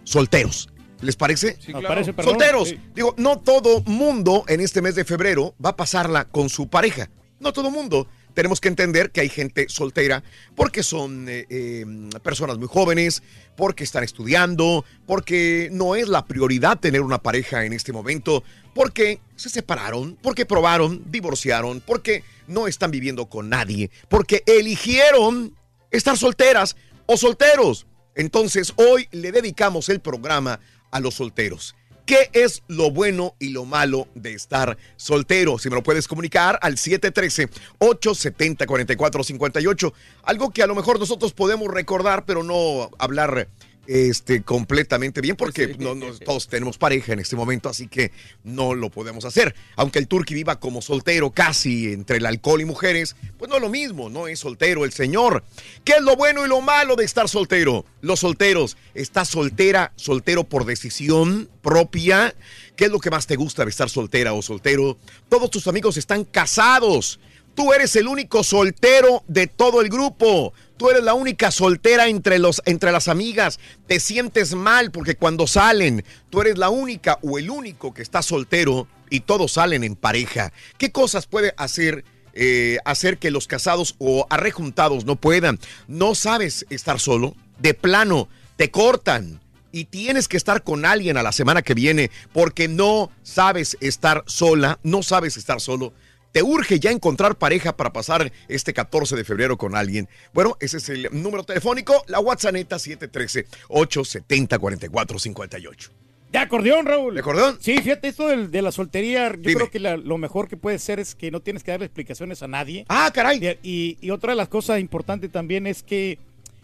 solteros. ¿Les parece? Sí, claro. parece, perdón, solteros. sí. Digo, no todo mundo en este mes de febrero va a pasarla con su pareja. No todo mundo. Tenemos que entender que hay gente soltera porque son eh, eh, personas muy jóvenes, porque están estudiando, porque no es la prioridad tener una pareja en este momento, porque se separaron, porque probaron, divorciaron, porque no están viviendo con nadie, porque eligieron estar solteras o solteros. Entonces hoy le dedicamos el programa a los solteros. ¿Qué es lo bueno y lo malo de estar soltero? Si me lo puedes comunicar al 713-870-4458. Algo que a lo mejor nosotros podemos recordar, pero no hablar este, completamente bien, porque no, no- todos tenemos pareja en este momento, así que no lo podemos hacer. Aunque el turqui viva como soltero casi entre el alcohol y mujeres, pues no es lo mismo, no es soltero el señor. ¿Qué es lo bueno y lo malo de estar soltero? Los solteros, ¿estás soltera, soltero por decisión propia? ¿Qué es lo que más te gusta de estar soltera o soltero? Todos tus amigos están casados. Tú eres el único soltero de todo el grupo. Tú eres la única soltera entre, los, entre las amigas. Te sientes mal porque cuando salen, tú eres la única o el único que está soltero y todos salen en pareja. ¿Qué cosas puede hacer, eh, hacer que los casados o arrejuntados no puedan? No sabes estar solo. De plano, te cortan y tienes que estar con alguien a la semana que viene porque no sabes estar sola, no sabes estar solo. Te urge ya encontrar pareja para pasar este 14 de febrero con alguien. Bueno, ese es el número telefónico, la WhatsApp 713-870-4458. De acordeón, Raúl. ¿De acordeón? Sí, fíjate, esto del- de, la soltería, yo Dime. creo que la- lo mejor que puede ser es que no tienes que darle explicaciones a nadie. Ah, caray. Y, y otra de las cosas importantes también es que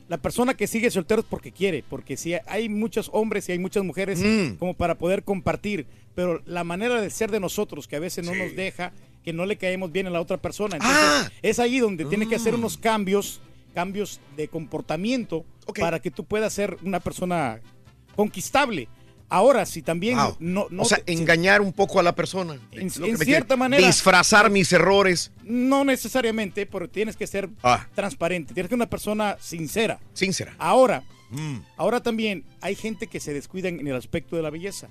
la persona que sigue soltero es porque quiere, porque si hay muchos hombres y hay muchas mujeres Mm. como para poder compartir, pero la manera de ser de nosotros que a veces no nos deja, que no le caemos bien a la otra persona. Entonces, Ah. es ahí donde tiene que hacer Mm. unos cambios, cambios de comportamiento para que tú puedas ser una persona conquistable. Ahora, si también Wow. no, no o sea, te- engañar un poco a la persona. En- cierta quiere- manera. Disfrazar mis errores. No necesariamente, pero tienes que ser Ah. transparente, tienes que ser una persona sincera. Sincera. Ahora, Mm. ahora también hay gente que se descuida en el aspecto de la belleza.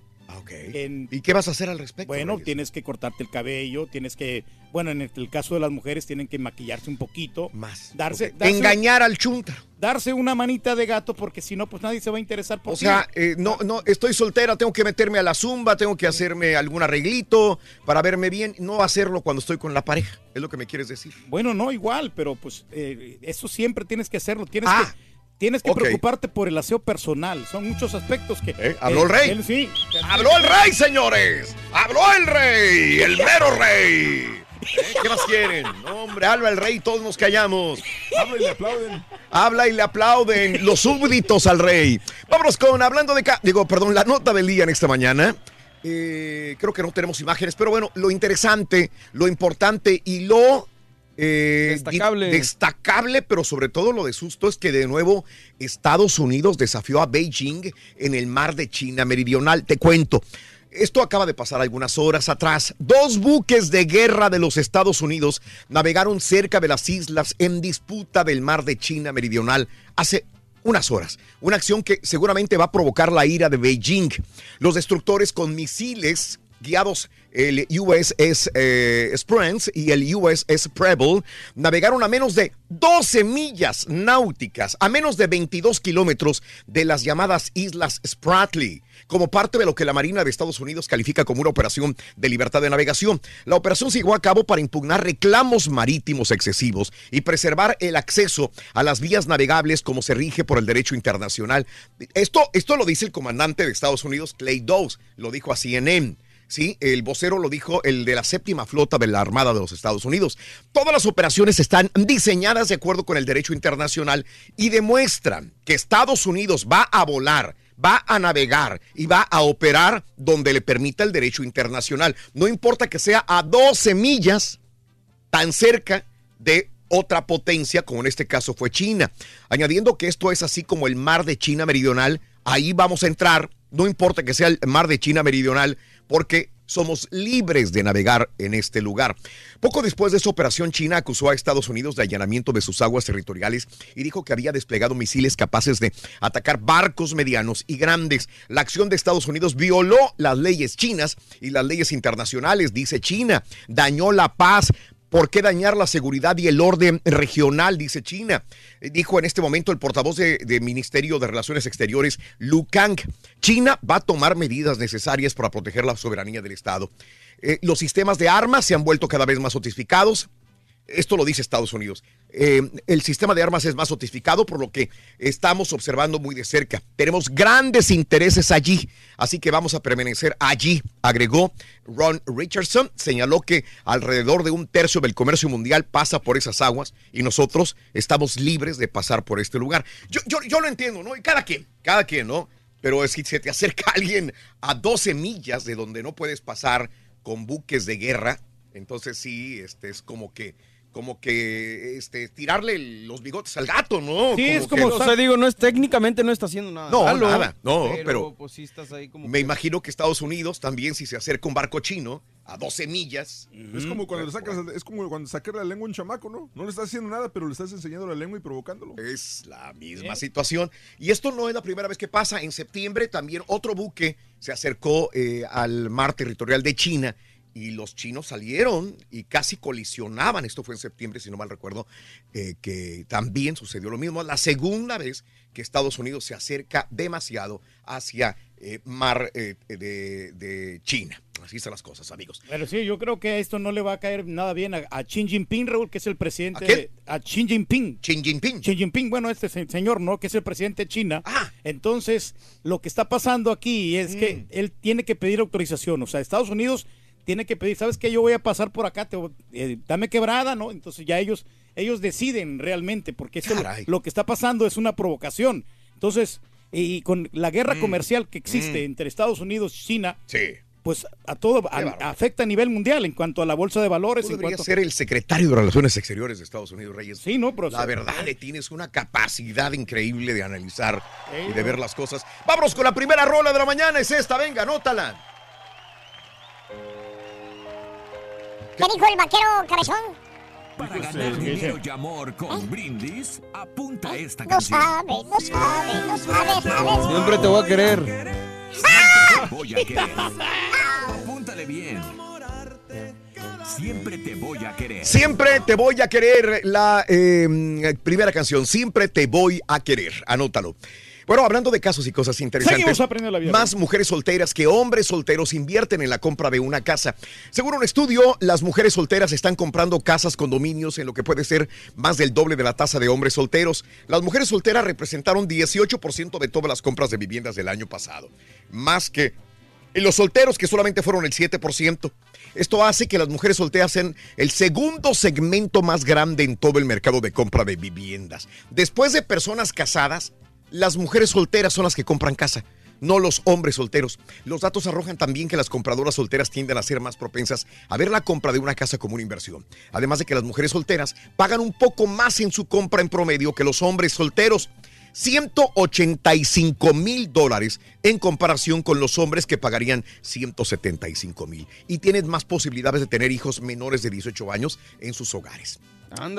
En- ¿Y qué vas a hacer al respecto? bueno, Reyes? tienes que cortarte el cabello, tienes que, bueno, en el, el caso de las mujeres tienen que maquillarse un poquito. Más. Darse, Engañar al chunta. Darse una manita de gato porque si no, pues nadie se va a interesar por O ti. sea, eh, no, no, estoy soltera, tengo que meterme a la zumba, tengo que hacerme algún arreglito para verme bien, no hacerlo cuando estoy con la pareja, es lo que me quieres decir. Bueno, no, igual, pero pues eh, eso siempre tienes que hacerlo. Tienes Ah, que, tienes que preocuparte por el aseo personal. Son muchos aspectos que. Eh, habló el rey. él sí. ¡Habló el rey, señores! ¡Habló el rey! ¡El mero rey! ¿Eh? ¿Qué más quieren? No, hombre, habla el rey, todos nos callamos. Habla y le aplauden. Habla y le aplauden los súbditos al rey. Vámonos con hablando de... Digo, perdón, la nota del día en esta mañana. Eh, creo que no tenemos imágenes, pero bueno, lo interesante, lo importante y lo eh, Destacable. destacable, pero sobre todo lo de susto es que de nuevo Estados Unidos desafió a Beijing en el mar de China Meridional. Te cuento. Esto acaba de pasar algunas horas atrás. Dos buques de guerra de los Estados Unidos navegaron cerca de las islas en disputa del mar de China Meridional hace unas horas. Una acción que seguramente va a provocar la ira de Beijing. Los destructores con misiles guiados el USS eh, Esperance y el USS Preble navegaron a menos de 12 millas náuticas, a menos de 22 kilómetros de las llamadas Islas Spratly, como parte de lo que la Marina de Estados Unidos califica como una operación de libertad de navegación. La operación se llevó a cabo para impugnar reclamos marítimos excesivos y preservar el acceso a las vías navegables como se rige por el derecho internacional. Esto, esto lo dice el comandante de Estados Unidos, Clay Dawes, lo dijo a CNN. Sí, el vocero lo dijo, el de la séptima flota de la Armada de los Estados Unidos. Todas las operaciones están diseñadas de acuerdo con el derecho internacional y demuestran que Estados Unidos va a volar, va a navegar y va a operar donde le permita el derecho internacional. No importa que sea a 12 millas tan cerca de otra potencia, como en este caso fue China. Añadiendo que esto es así como el mar de China Meridional, ahí vamos a entrar, no importa que sea el mar de China Meridional, porque somos libres de navegar en este lugar. Poco después de esa operación, China acusó a Estados Unidos de allanamiento de sus aguas territoriales y dijo que había desplegado misiles capaces de atacar barcos medianos y grandes. La acción de Estados Unidos violó las leyes chinas y las leyes internacionales, dice China. Dañó la paz, ¿Por qué dañar la seguridad y el orden regional? Dice China. Eh, Dijo en este momento el portavoz de, de Ministerio de Relaciones Exteriores, Lu Kang. China va a tomar medidas necesarias para proteger la soberanía del Estado. Eh, los sistemas de armas se han vuelto cada vez más sofisticados. Esto lo dice Estados Unidos. Eh, el sistema de armas es más sofistificado, por lo que estamos observando muy de cerca. Tenemos grandes intereses allí, así que vamos a permanecer allí, agregó Ron Richardson. Señaló que alrededor de un tercio del comercio mundial pasa por esas aguas y nosotros estamos libres de pasar por este lugar. Yo, yo, lo entiendo, ¿no? Y cada quien, cada quien, ¿no? Pero si se te acerca alguien a 12 millas de donde no puedes pasar con buques de guerra, entonces sí, este es como que como que este tirarle los bigotes al gato, ¿no? Sí, es que- como, o sea, digo, no es técnicamente no está haciendo nada. No, malo, nada, no, pero- pues sí estás ahí como Me imagino que Estados Unidos también, si se acerca un barco chino a 12 millas. Es como cuando le sacas, es como cuando sacas la lengua a un chamaco, ¿no? No le estás haciendo nada, pero le estás enseñando la lengua y provocándolo. Es la misma situación. Y esto no es la primera vez que pasa. En septiembre también otro buque se acercó eh, al mar territorial de China y los chinos salieron y casi colisionaban. Esto fue en septiembre, si no mal recuerdo, eh, que también sucedió lo mismo. La segunda vez que Estados Unidos se acerca demasiado hacia eh, mar eh, de, de China. Así están las cosas, amigos. Pero sí, yo creo que esto no le va a caer nada bien a, a Xi Jinping, Raúl, que es el presidente. ¿A quién? de- A Xi Jinping. Xi Jinping. Xi Jinping, bueno, este se- señor, ¿no? Que es el presidente de China. Ah. Entonces, lo que está pasando aquí es Mm. que él tiene que pedir autorización. O sea, Estados Unidos tiene que pedir, ¿sabes qué? Yo voy a pasar por acá, te eh, dame quebrada, ¿no? Entonces ya ellos, ellos deciden realmente, porque esto, lo, que está pasando es una provocación. Entonces, y con la guerra Mm. comercial que existe Mm. entre Estados Unidos y China, Sí. pues a todo a- afecta a nivel mundial en cuanto a la bolsa de valores. En deberías cuanto... ser el secretario de Relaciones Exteriores de Estados Unidos, Reyes. Sí, no, pero... La verdad, le tienes una capacidad increíble de analizar Ey, y de no. ver las cosas. Vámonos con la primera rola de la mañana, es esta, venga, anótala. ¿Qué dijo el vaquero cabezón? Para ganar dinero y amor con brindis, apunta esta No canción. sabe, no sabe, no sabe, sabe. Siempre te voy a querer. Te voy a querer. Apúntale bien. Siempre te voy a querer. Siempre te voy a querer, la eh, primera canción, Siempre te voy a querer, anótalo. Bueno, hablando de casos y cosas interesantes, la vida. más mujeres solteras que hombres solteros invierten en la compra de una casa. Según un estudio, las mujeres solteras están comprando casas, condominios, en lo que puede ser más del doble de la tasa de hombres solteros. Las mujeres solteras representaron 18% de todas las compras de viviendas del año pasado, más que los solteros, que solamente fueron el 7%. Esto hace que las mujeres solteras sean el segundo segmento más grande en todo el mercado de compra de viviendas. Después de personas casadas, las mujeres solteras son las que compran casa. no los hombres solteros. Los datos arrojan también que las compradoras solteras tienden a ser más propensas a ver la compra de una casa como una inversión. Además de que las mujeres solteras pagan un poco más en su compra en promedio que los hombres solteros. 185 mil dólares en comparación con los hombres que pagarían 175 mil. Y tienen más posibilidades de tener hijos menores de 18 años en sus hogares.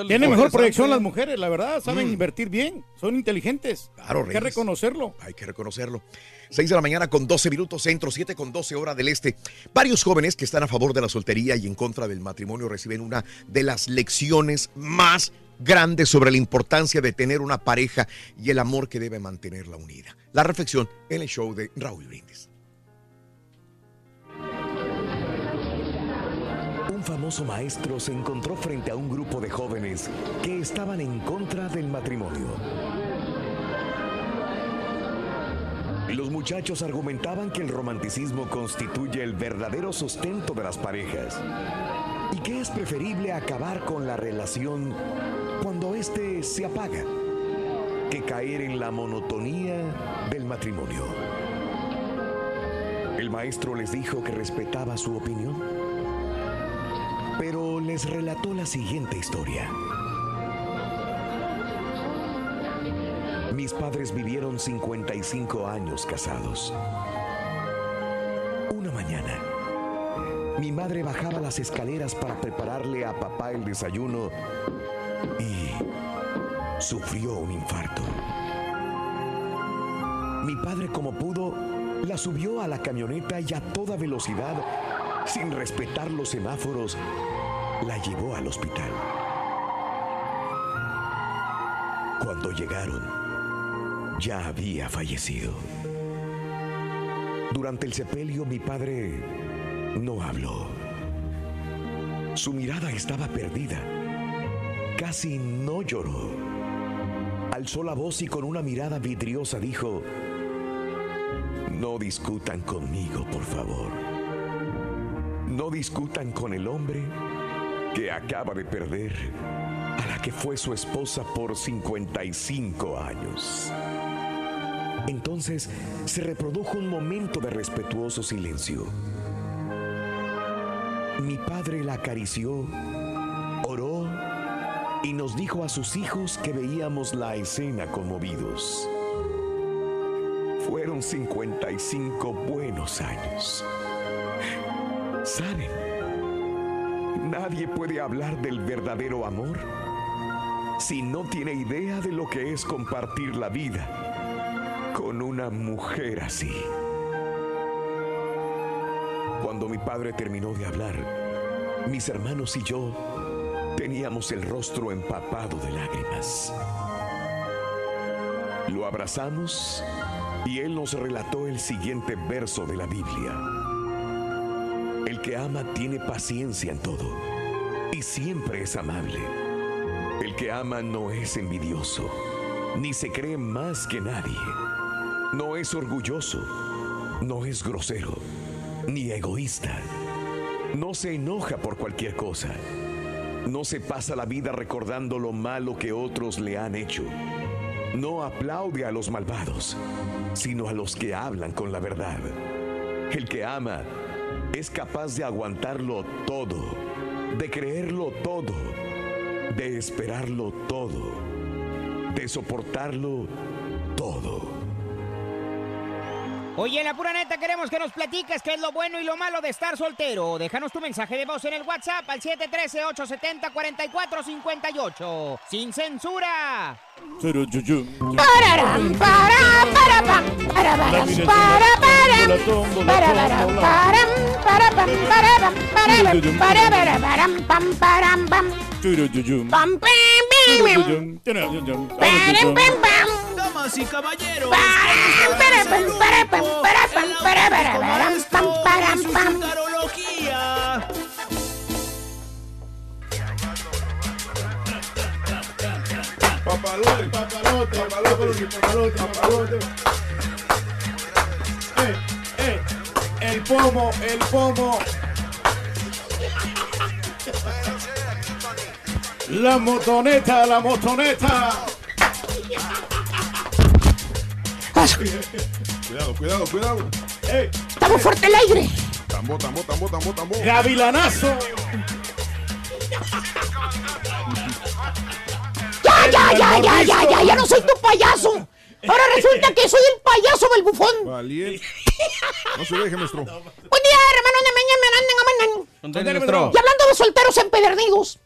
Tienen mejor proyección las mujeres, la verdad. Saben Mm. invertir bien. Son inteligentes. Claro, Hay que reconocerlo. Hay que reconocerlo. 6 de la mañana con 12 minutos centro, 7 con 12 hora del este. Varios jóvenes que están a favor de la soltería y en contra del matrimonio reciben una de las lecciones más grandes sobre la importancia de tener una pareja y el amor que debe mantenerla unida. La reflexión en el show de Raúl Brindis. Famoso maestro se encontró frente a un grupo de jóvenes que estaban en contra del matrimonio. Los muchachos argumentaban que el romanticismo constituye el verdadero sustento de las parejas y que es preferible acabar con la relación cuando éste se apaga que caer en la monotonía del matrimonio. El maestro les dijo que respetaba su opinión pero les relató la siguiente historia. Mis padres vivieron 55 años casados. Una mañana, mi madre bajaba las escaleras para prepararle a papá el desayuno y sufrió un infarto. Mi padre como pudo la subió a la camioneta y a toda velocidad, sin respetar los semáforos, la llevó al hospital. Cuando llegaron, ya había fallecido. Durante el sepelio mi padre no habló. Su mirada estaba perdida. Casi no lloró. Alzó la voz y con una mirada vidriosa dijo, no discutan conmigo, por favor. No discutan con el hombre que acaba de perder a la que fue su esposa por 55 años. Entonces se reprodujo un momento de respetuoso silencio. Mi padre la acarició, oró y nos dijo a sus hijos que veíamos la escena conmovidos. Fueron 55 buenos años. ¿Saben? Nadie puede hablar del verdadero amor si no tiene idea de lo que es compartir la vida con una mujer así. Cuando mi padre terminó de hablar, mis hermanos y yo teníamos el rostro empapado de lágrimas. Lo abrazamos y él nos relató el siguiente verso de la Biblia. El que ama tiene paciencia en todo y siempre es amable. El que ama no es envidioso, ni se cree más que nadie. No es orgulloso, no es grosero, ni egoísta. No se enoja por cualquier cosa. No se pasa la vida recordando lo malo que otros le han hecho. No aplaude a los malvados, sino a los que hablan con la verdad. El que ama es capaz de aguantarlo todo, de creerlo todo, de esperarlo todo, de soportarlo todo. Oye, en la pura neta queremos que nos platiques qué es lo bueno y lo malo de estar soltero. Déjanos tu mensaje de voz en el WhatsApp al 713-870-4458. ¡Sin censura! Pararam, para, para, para, para, para, para, para, pam, pam. Damas y caballeros. Papalote, papalote, papalote, papalote, papalote. El pomo, el pomo. La motoneta, la motoneta. Cuidado, cuidado, cuidado. Está muy fuerte el aire. Tambo, tambo, tambo, tambo, tambo. Gavilanazo. Ya, ya, ya, ya, ya, ya, ya no soy tu payaso. Ahora resulta que soy el payaso del bufón. Valiente. No se deje, maestro. Buen día, hermano. Maestro. Y hablando de solteros empedernidos,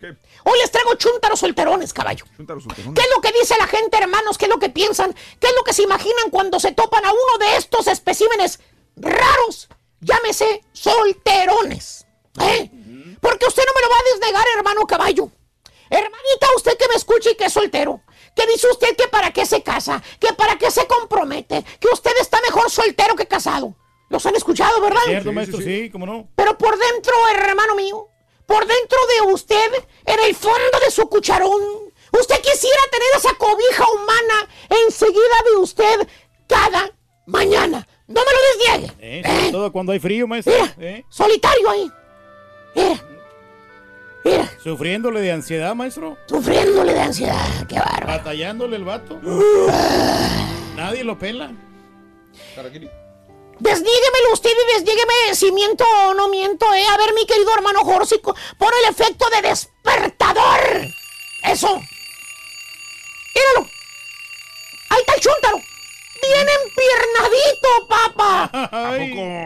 hoy les traigo chúntaros solterones, caballo. Solterones. ¿Qué es lo que dice la gente, hermanos? ¿Qué es lo que piensan? ¿Qué es lo que se imaginan cuando se topan a uno de estos especímenes raros? Llámese solterones. ¿eh? Porque usted no me lo va a desnegar, hermano caballo. Hermanita, usted que me escuche y que es soltero. Que dice usted que para qué se casa, que para qué se compromete, que usted está mejor soltero que casado. Los han escuchado, ¿verdad? Cierto, maestro, sí, cómo no. Pero por dentro, hermano mío, por dentro de usted, en el fondo de su cucharón, usted quisiera tener esa cobija humana enseguida de usted cada mañana. No me lo desniegue. Eh, sobre todo cuando hay frío, maestro. Eh, Solitario ahí. Mira. Mira. Sufriéndole de ansiedad, maestro. Sufriéndole de ansiedad. Qué bárbaro. Batallándole el vato. Nadie lo pela. Desníguemelo usted y desnígueme si miento o no miento, ¿eh? A ver, mi querido hermano Jórsico, pon el efecto de despertador. Eso. Míralo. Ahí está el chúntaro. Bien empiernadito, papá.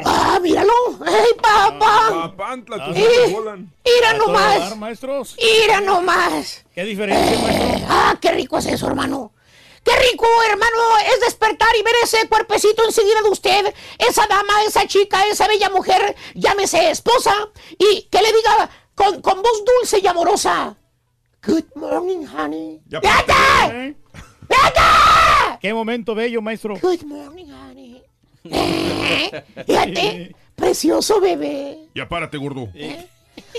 Ah, míralo. ¡Ey, papá! Papantla, tus Eh, ojos volan. Mira nomás. dar, maestros. Mira nomás. ¿Qué diferencia, maestro? Ah, qué rico es eso, hermano. Qué rico, hermano, es despertar y ver ese cuerpecito enseguida de usted, esa dama, esa chica, esa bella mujer, llámese esposa, y que le diga con, con voz dulce y amorosa, Good morning, honey. Ya ¡Vete! ¿Qué momento bello, maestro? Good morning, honey. Eh, Fíjate, precioso bebé. Ya párate, gordo.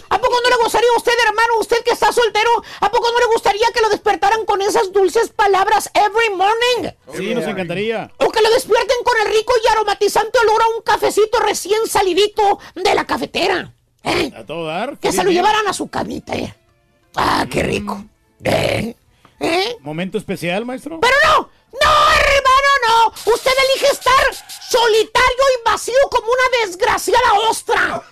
¿A poco no le gustaría a usted, hermano, usted que está soltero, a poco no le gustaría que lo despertaran con esas dulces palabras every morning? Sí, nos encantaría. O que lo despierten con el rico y aromatizante olor a un cafecito recién salidito de la cafetera. ¿eh? A todo dar. Que se lo llevaran a su camita. ¿eh? Ah, qué rico. ¿Eh? ¿Eh? Momento especial, maestro. Pero no, no, hermano, no. Usted elige estar solitario y vacío como una desgraciada ostra.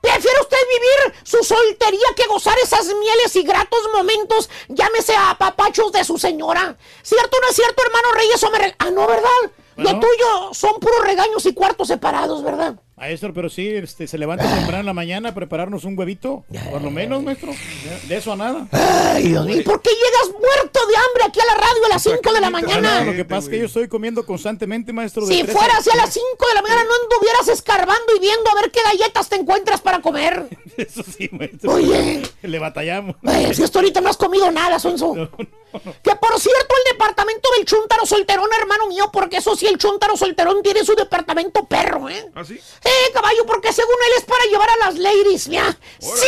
Prefiere usted vivir su soltería que gozar esas mieles y gratos momentos, llámese a papachos de su señora. ¿Cierto o no es cierto, hermano Reyes? o me re- Ah, no, ¿verdad? Lo tuyo son puros regaños y cuartos separados, ¿verdad? Maestro, pero sí, este, se levanta temprano en la mañana a prepararnos un huevito. Por lo menos, maestro. De- eso a nada. Ay, Dios mío, ¿y por qué llegas muerto de hambre aquí a la radio a las 5 de la mañana? Lo que pasa es que yo estoy comiendo constantemente, maestro. de Si fuera así a las 5 de la mañana, no anduvieras escarbando y viendo a ver qué galletas te encuentras para comer. Eso sí, maestro. Oye. Le batallamos. Si hasta ahorita no has comido nada, Sonso. Que por cierto, el departamento del Chuntaro Solterón, hermano mío, porque eso sí, el Chuntaro Solterón tiene su departamento perro, ¿eh? ¿Ah, sí? Eh, caballo, porque según él es para llevar a las ladies, mira. ¡Sí!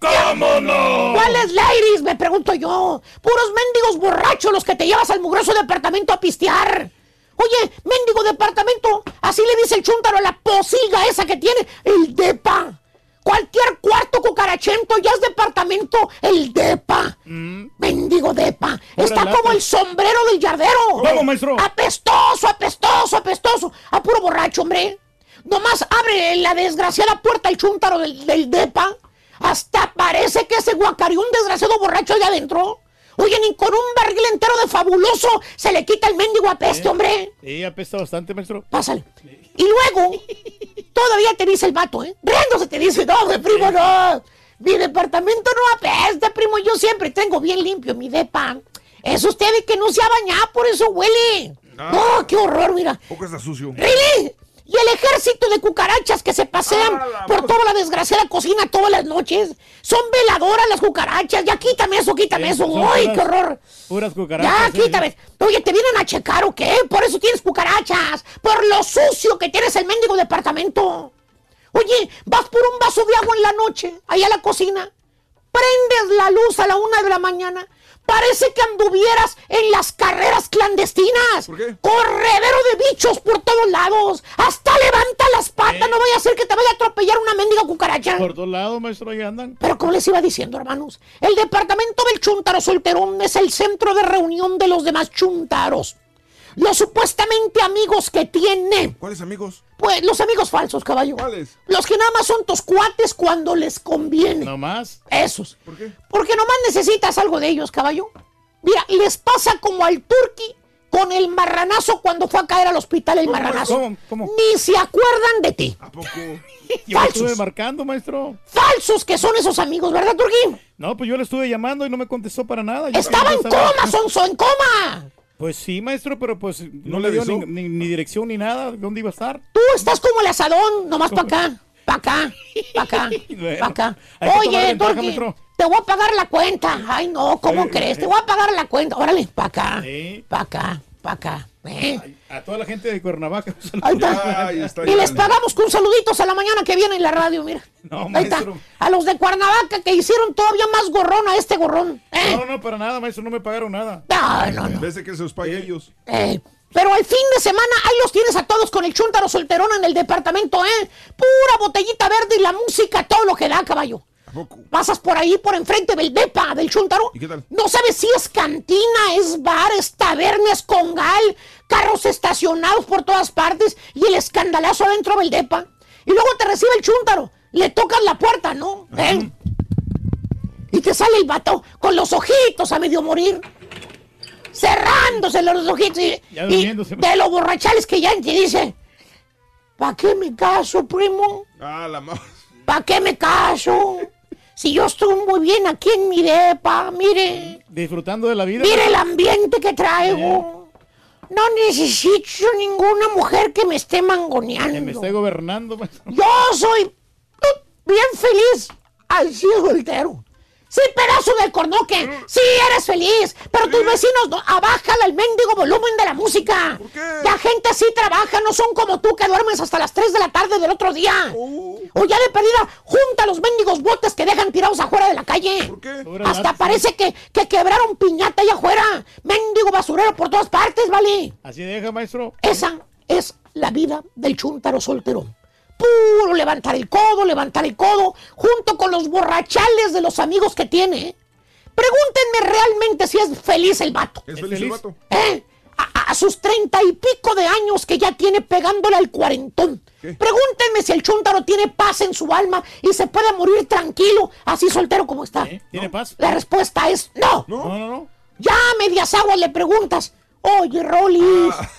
¿Cómo no? ¿Cuáles ladies? Me pregunto yo. Puros mendigos borrachos los que te llevas al mugroso departamento a pistear. Oye, mendigo departamento, así le dice el chúntaro a la posilga esa que tiene, el depa. Cualquier cuarto cucarachento ya es departamento, el depa. Mendigo depa. Está como el sombrero del yardero. ¿Cómo, maestro? Apestoso, apestoso, apestoso. A puro borracho, hombre. Nomás abre la desgraciada puerta el chúntaro del, del depa. Hasta parece que se guacareó un desgraciado borracho allá adentro. Oye, ni con un barril entero de fabuloso se le quita el mendigo apeste, hombre. Sí, apesta bastante, maestro. Pásale. Y luego, todavía te dice el vato, ¿eh? Riéndose te dice, no, güey, primo, no. Mi departamento no apesta, primo. Yo siempre tengo bien limpio mi depa. Es usted el que no se ha bañado, por eso huele. No, qué horror, mira. Poco está sucio. ¿Really? Y el ejército de cucarachas que se pasean por toda la desgraciada cocina todas las noches. Son veladoras las cucarachas. Ya quítame eso, quítame eso. ¡Ay, puras- qué horror! Puras cucarachas. Ya, sí, quítame. Oye, ¿te vienen a checar o qué? Por eso tienes cucarachas. Por lo sucio que tienes el mendigo departamento. Oye, vas por un vaso de agua en la noche, ahí a la cocina. Prendes la luz a la una de la mañana. Parece que anduvieras en las carreras clandestinas. ¿Por qué? Corredero de bichos por todos lados. Hasta levanta las patas. No vaya a ser que te vaya a atropellar una mendiga cucaracha. Por todos lados, maestro, ahí andan. Pero como les iba diciendo, hermanos, el departamento del Chuntaro Solterón es el centro de reunión de los demás chuntaros. Los supuestamente amigos que tiene. ¿Cuáles amigos? Pues los amigos falsos, caballo. ¿Cuáles? Los que nada más son tus cuates cuando les conviene. ¿No más? Esos. ¿Por qué? Porque nomás necesitas algo de ellos, caballo. Mira, les pasa como al turqui con el marranazo cuando fue a caer al hospital el marranazo. ¿Cómo? ¿Cómo? Ni se acuerdan de ti. ¿A poco? Yo le estuve Falsos. marcando, maestro. Falsos que son esos amigos, ¿verdad, Turquín? No, pues yo le estuve llamando y no me contestó para nada. Yo Estaba en coma, Sonso, en coma. Pues sí, maestro, pero pues no, le le dio ni, ni- ni dirección ni nada. ¿Dónde iba a estar? Tú estás como el asadón, nomás para acá, para acá, para acá, Bueno, para acá. Oye, te voy a pagar la cuenta. Ay, no, ¿cómo Eh, crees? eh. Te voy a pagar la cuenta. Órale, para acá, Sí. para acá, para acá. ¿eh? A toda la gente de Cuernavaca. un saludo. Ahí está. Ahí está, Y les pagamos con saluditos a la mañana que viene en la radio, mira. No, Ahí está. maestro. A los de Cuernavaca que hicieron todavía más gorrón a este gorrón. ¿eh? No, no, para nada, maestro. No me pagaron nada. No, no, no. En vez de que se los pague ellos. Eh, pero al fin de semana ahí los tienes a todos con el chúntaro solterón en el departamento, ¿eh? Pura botellita verde y la música, todo lo que da, caballo. ¿A poco? Pasas por ahí, por enfrente del depa, del chúntaro. ¿Y qué tal? No sabes si es cantina, es bar, es taberna, es congal, carros estacionados por todas partes y el escandalazo adentro del depa. Y luego te recibe el chúntaro, le tocas la puerta, ¿no? ¿Eh? Y te sale el vato con los ojitos a medio morir. Cerrándose los ojitos y, Ya y de los borrachales que ya te dice, ¿para qué me caso, primo? Ah, la. ¿Para qué me caso? Si yo estoy muy bien aquí en mi depa, mire, Disfrutando de la vida. mire el ambiente que traigo. No necesito ninguna mujer que me esté Que me mangoneando. esté gobernando, maestro. Yo soy bien feliz así soltero. Sí, pedazo del cornoque. Sí, eres feliz. Pero tus vecinos, no, abájale el mendigo volumen de la música. La gente así trabaja, no son como tú que duermes hasta las 3 de la tarde del otro día. O ya de perdida, junta los mendigos botes que dejan tirados afuera de la calle. ¿Por qué? Hasta parece que, que quebraron piñata allá afuera. Mendigo basurero por todas partes, ¿vale? Así deja, maestro. Esa es la vida del chuntaro soltero. Puro levantar el codo, levantar el codo, junto con los borrachales de los amigos que tiene. ¿eh? Pregúntenme realmente si es feliz el vato. ¿Es ¿Es feliz el vato? ¿Eh? A, sus treinta y pico de años que ya tiene pegándole al cuarentón. ¿Qué? Pregúntenme si el chúntaro tiene paz en su alma y se puede morir tranquilo, así soltero como está. ¿Eh? ¿Tiene paz? La respuesta es no. No, no, no. Ya a medias aguas le preguntas, oye, Rolis. Ah.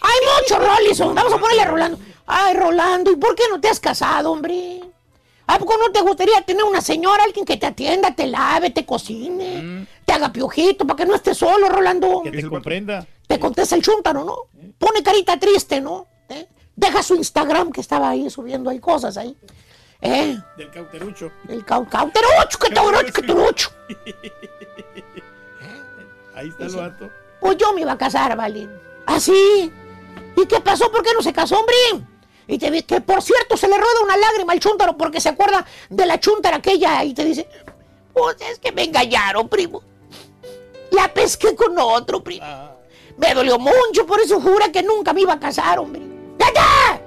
Hay muchos Rolis, hombre. vamos a ponerle a Rolando. Ay, Rolando, ¿y por qué no te has casado, hombre? ¿A poco no te gustaría tener una señora, alguien que te atienda, te lave, te cocine, te haga piojito para que no estés solo, Rolando? Que te comprenda. Te contesta el chúntaro, ¿no? Pone carita triste, ¿no? ¿Eh? Deja su Instagram que estaba ahí subiendo ahí cosas ahí. ¿Eh? Del cauterucho. El cau cauterucho, que taurocho, que turucho. Ahí está el vato. Pues yo me iba a casar, ¿vale? ¿Así? ¿Y qué pasó? ¿Por qué no se casó, hombre? Y te vi- que por cierto se le rueda una lágrima al chúntaro porque se acuerda de la chúntara aquella y te dice, pues es que me engañaron, primo. La pesqué con otro, primo. Me dolió mucho, por eso jura que nunca me iba a casar, hombre. ¡Gata!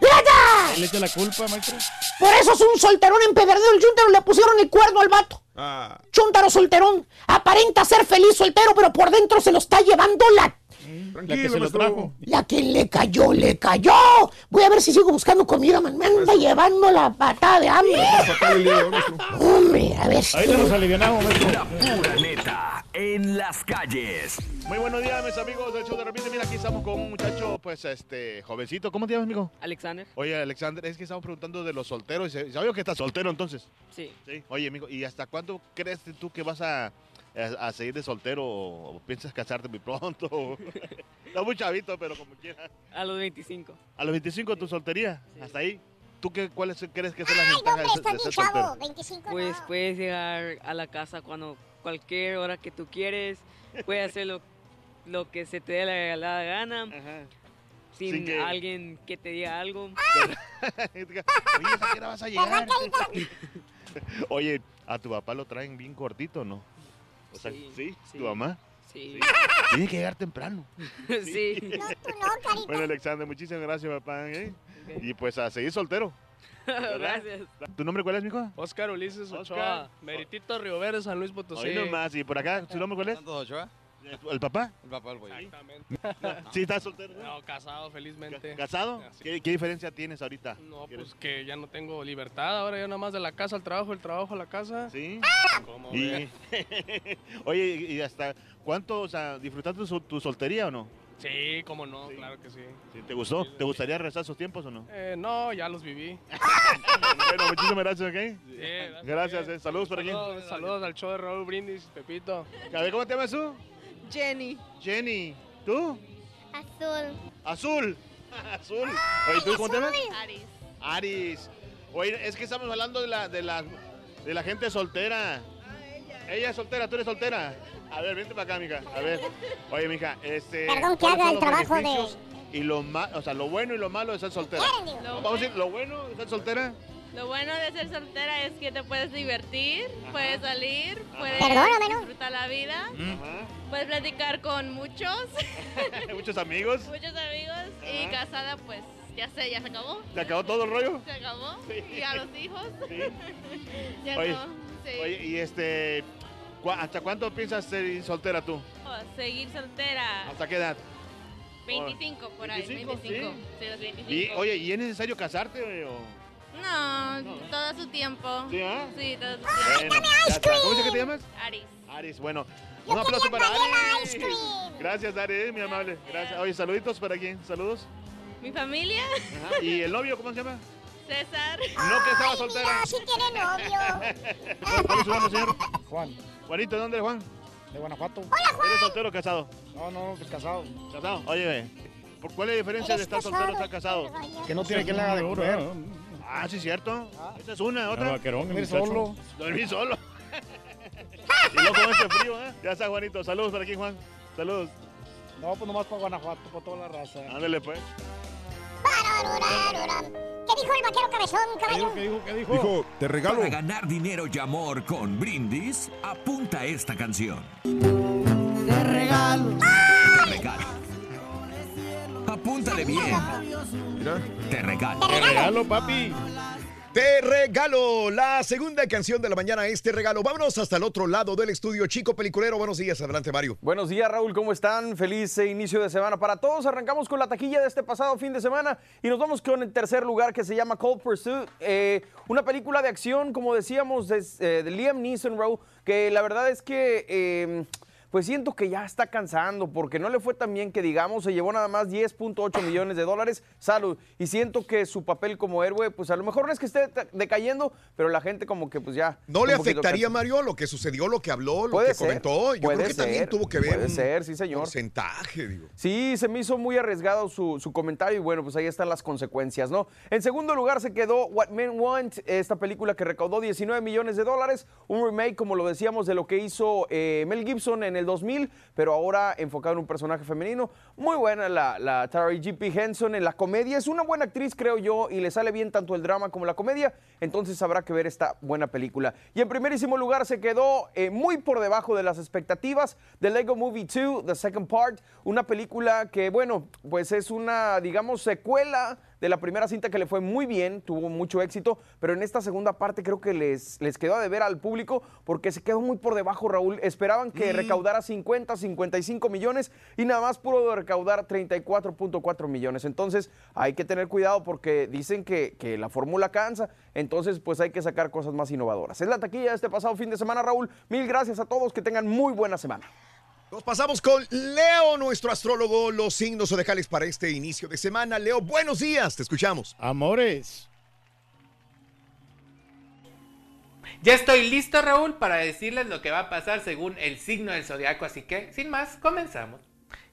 ¡Gata! Le echa la culpa, maestro. Por eso es un solterón empedernido. El chúntaro le pusieron el cuerno al vato. Ah, Chúntaro solterón. Aparenta ser feliz soltero, pero por dentro se lo está llevando la... La que tranquilo, se lo trajo. La que le cayó, le cayó. Voy a ver si sigo buscando comida, man. Me anda llevando la patada de hambre. Hombre, a ver si... Ahorita nos alivianamos. La pura neta en las calles. Muy buenos días, mis amigos del show de repente. Mira, aquí estamos con un muchacho, pues, este, jovencito. ¿Cómo te llamas, amigo? Alexander. Oye, Alexander, es que estamos preguntando de los solteros. y ¿Sabes que estás soltero entonces? Sí. Sí. Oye, amigo, ¿y hasta cuándo crees tú que vas a, a, a seguir de soltero o, o piensas casarte muy pronto? Está muy chavito, pero como quieras. A los 25. A los 25 tu soltería, hasta ahí. ¿Tú qué, cuáles crees que son las ventajas de, de ser chavo. soltero? 25 Pues no. puedes llegar a la casa cuando cualquier hora que tú quieres. Puedes hacer lo, lo que se te dé la, la gana. Ajá. Sin Sin que- alguien que te diga algo. Oye, ¿a qué hora vas a llegar? Oye, ¿a tu papá lo traen bien cortito no? O sea, Sí, ¿sí? sí. ¿Tu mamá? Sí. Tiene que llegar temprano. sí. No, tú no, carita. Bueno, Alexander, muchísimas gracias, papá. ¿eh? Y pues a seguir soltero. Gracias. ¿Tu nombre cuál es, mijo? Oscar Ulises Oscar. Ochoa, Meritito Río Verde, San Luis Potosí. Hoy nomás. ¿Y por acá, su nombre cuál es? Santos Ochoa. ¿El papá? El papá del boy. ¿Sí estás soltero? No, casado, felizmente. ¿Casado? ¿Qué, qué diferencia tienes ahorita? No, pues que ya no tengo libertad. Ahora yo nada más de la casa al trabajo, el trabajo a la casa. ¿Sí? ¿Cómo Y-? Oye, ¿y hasta cuánto, o sea, disfrutaste tu, tu soltería o no? Sí, cómo no, claro que sí. ¿Sí, ¿Te gustó? ¿Te gustaría rezar esos tiempos o no? Eh, no, ya los viví. bueno, muchísimas gracias, ¿ok? Sí, Gracias, eh. saludos por aquí. Saludos, saludos al show de Raúl Brindis, Pepito. A ver, ¿cómo te llamas tú? Jenny. Jenny. ¿Tú? Azul. Azul. Azul. Oye, ¿tú cómo te llamas? Aris. Aris. Oye, es que estamos hablando de la, de la, de la gente soltera. ella. es soltera, tú eres soltera. A ver, vente para acá, mija. A ver. Oye, mija, este. Perdón que ¿cuáles haga el trabajo de- Y lo o sea, lo bueno y lo malo de ser soltera. Vamos a decir, lo bueno de ser soltera. Lo bueno de ser soltera es que te puedes divertir, puedes salir, puedes Perdóname, ¿no? disfrutar la vida, Ajá. puedes platicar con muchos, Muchos amigos. muchos amigos y casada pues ya sé, ya se acabó. ¿Se acabó todo el rollo? Se acabó. Y a los hijos. ya Oye, no. Sí. Oye, y este. ¿cu- ¿Hasta cuándo piensas ser soltera tú? Oh, seguir soltera. ¿Hasta qué edad? 25 por ahí, 25, 25. Sí, los 25. Y, oye, ¿y es necesario casarte? O... No, todo su tiempo. ¿Sí, ah? Sí, todo su Bueno, tiempo. ya está. ¿Cómo dice que te llamas? Aris. Aris, bueno. Un aplauso para Aris. Gracias, Aris, mi amable. Gracias. Oye, saluditos para quién. Saludos. Mi familia, Ajá. ¿Y el novio, cómo se llama? César. No, que estaba soltera. sí tiene novio. ¿Cuál es su nombre, señor? Juan, Juanito, ¿de dónde eres, Juan? de Guanajuato. ¿Eres soltero o casado? No, no, no, casado. Casado. Oye, ¿por cuál es la diferencia de estar soltero o estar casado? Que no tiene quien le haga de comer. Ah, sí, cierto. Esa es una, otra. vaquerón, el Dormir solo. Dormir solo. y luego con este frío, ¿eh? Ya está, Juanito. Saludos para aquí, Juan. Saludos. No, pues nomás para Guanajuato, para toda la raza. Ándale, pues. ¿Qué dijo el vaquero cabezón, caballo? ¿Qué dijo? ¿Qué dijo? Dijo, te regalo. Para ganar dinero y amor con brindis, apunta esta canción. Te regalo. Te regalo. Apúntale bien. Te regalo. Te regalo, papi. Te regalo la segunda canción de la mañana, este regalo. Vámonos hasta el otro lado del estudio. Chico Peliculero, buenos días. Adelante, Mario. Buenos días, Raúl, ¿cómo están? Feliz eh, inicio de semana para todos. Arrancamos con la taquilla de este pasado fin de semana y nos vamos con el tercer lugar que se llama Cold Pursuit. Eh, una película de acción, como decíamos, eh, de Liam Neeson, Raúl, que la verdad es que... eh, pues siento que ya está cansando porque no le fue tan bien que digamos, se llevó nada más 10.8 millones de dólares, salud, y siento que su papel como héroe, pues a lo mejor no es que esté decayendo, pero la gente como que pues ya... ¿No le afectaría. Mario, lo que sucedió, lo que habló, lo que ser, comentó? Yo creo que también tuvo que ver puede un ser, sí, señor. porcentaje, digo. Sí, se me hizo muy arriesgado su, su comentario y bueno, pues ahí están las consecuencias, ¿no? En segundo lugar se quedó What Men Want, esta película que recaudó 19 millones de dólares, un remake, como lo decíamos, de lo que hizo eh, Mel Gibson en el 2000, pero ahora enfocado en un personaje femenino. Muy buena la, la Tara G.P. Henson en la comedia, es una buena actriz, creo yo, y le sale bien tanto el drama como la comedia, entonces habrá que ver esta buena película. Y en primerísimo lugar se quedó eh, muy por debajo de las expectativas de Lego Movie 2, The Second Part, una película que, bueno, pues es una, digamos, secuela de la primera cinta que le fue muy bien, tuvo mucho éxito, pero en esta segunda parte creo que les, les quedó a deber al público porque se quedó muy por debajo, Raúl. Esperaban que recaudara 50, 55 millones y nada más pudo recaudar 34.4 millones. Entonces hay que tener cuidado porque dicen que, que la fórmula cansa, entonces pues hay que sacar cosas más innovadoras. Es la taquilla de este pasado fin de semana, Raúl. Mil gracias a todos, que tengan muy buena semana. Nos pasamos con Leo, nuestro astrólogo, los signos zodiacales para este inicio de semana. Leo, buenos días, te escuchamos. Amores. Ya estoy listo, Raúl, para decirles lo que va a pasar según el signo del zodiaco, así que, sin más, comenzamos.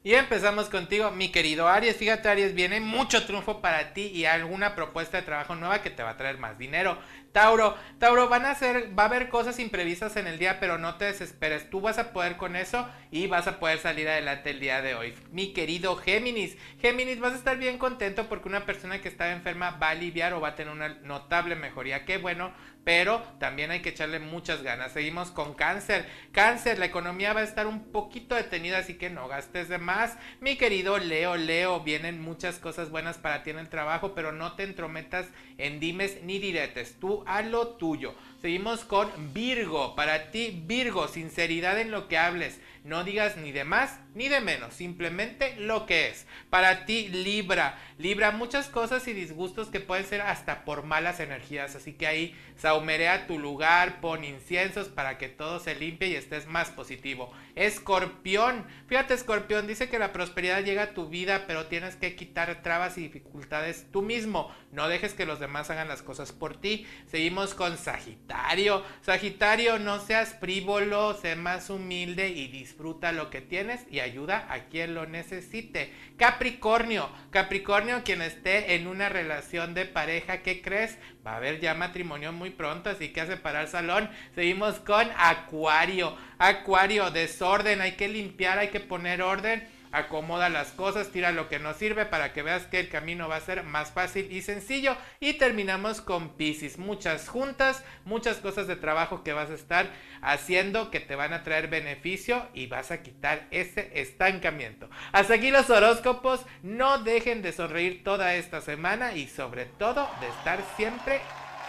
Y empezamos contigo, mi querido Aries. Fíjate, Aries, viene mucho triunfo para ti y alguna propuesta de trabajo nueva que te va a traer más dinero. Tauro, Tauro, van a ser, va a haber cosas imprevistas en el día, pero no te desesperes. Tú vas a poder con eso y vas a poder salir adelante el día de hoy. Mi querido Géminis, Géminis, vas a estar bien contento porque una persona que estaba enferma va a aliviar o va a tener una notable mejoría. Qué bueno, pero también hay que echarle muchas ganas. Seguimos con cáncer. Cáncer, la economía va a estar un poquito detenida, así que no gastes de más. Mi querido Leo, Leo, vienen muchas cosas buenas para ti en el trabajo, pero no te entrometas en dimes ni diretes. Tú a lo tuyo. Seguimos con Virgo. Para ti, Virgo, sinceridad en lo que hables. No digas ni de más ni de menos, simplemente lo que es. Para ti, Libra. Libra, muchas cosas y disgustos que pueden ser hasta por malas energías. Así que ahí saumerea tu lugar, pon inciensos para que todo se limpie y estés más positivo. Escorpión. Fíjate, Escorpión, dice que la prosperidad llega a tu vida, pero tienes que quitar trabas y dificultades tú mismo. No dejes que los demás hagan las cosas por ti. Seguimos con Sagitario. Sagitario, no seas frívolo, sé más humilde y disfruta lo que tienes y ayuda a quien lo necesite. Capricornio. Capricornio, quien esté en una relación de pareja, ¿qué crees? Va a haber ya matrimonio muy pronto, así que a separar salón. Seguimos con Acuario. Acuario, desorden, hay que limpiar, hay que poner orden. Acomoda las cosas, tira lo que no sirve para que veas que el camino va a ser más fácil y sencillo. Y terminamos con Pisces. Muchas juntas, muchas cosas de trabajo que vas a estar haciendo que te van a traer beneficio y vas a quitar ese estancamiento. Hasta aquí los horóscopos. No dejen de sonreír toda esta semana y sobre todo de estar siempre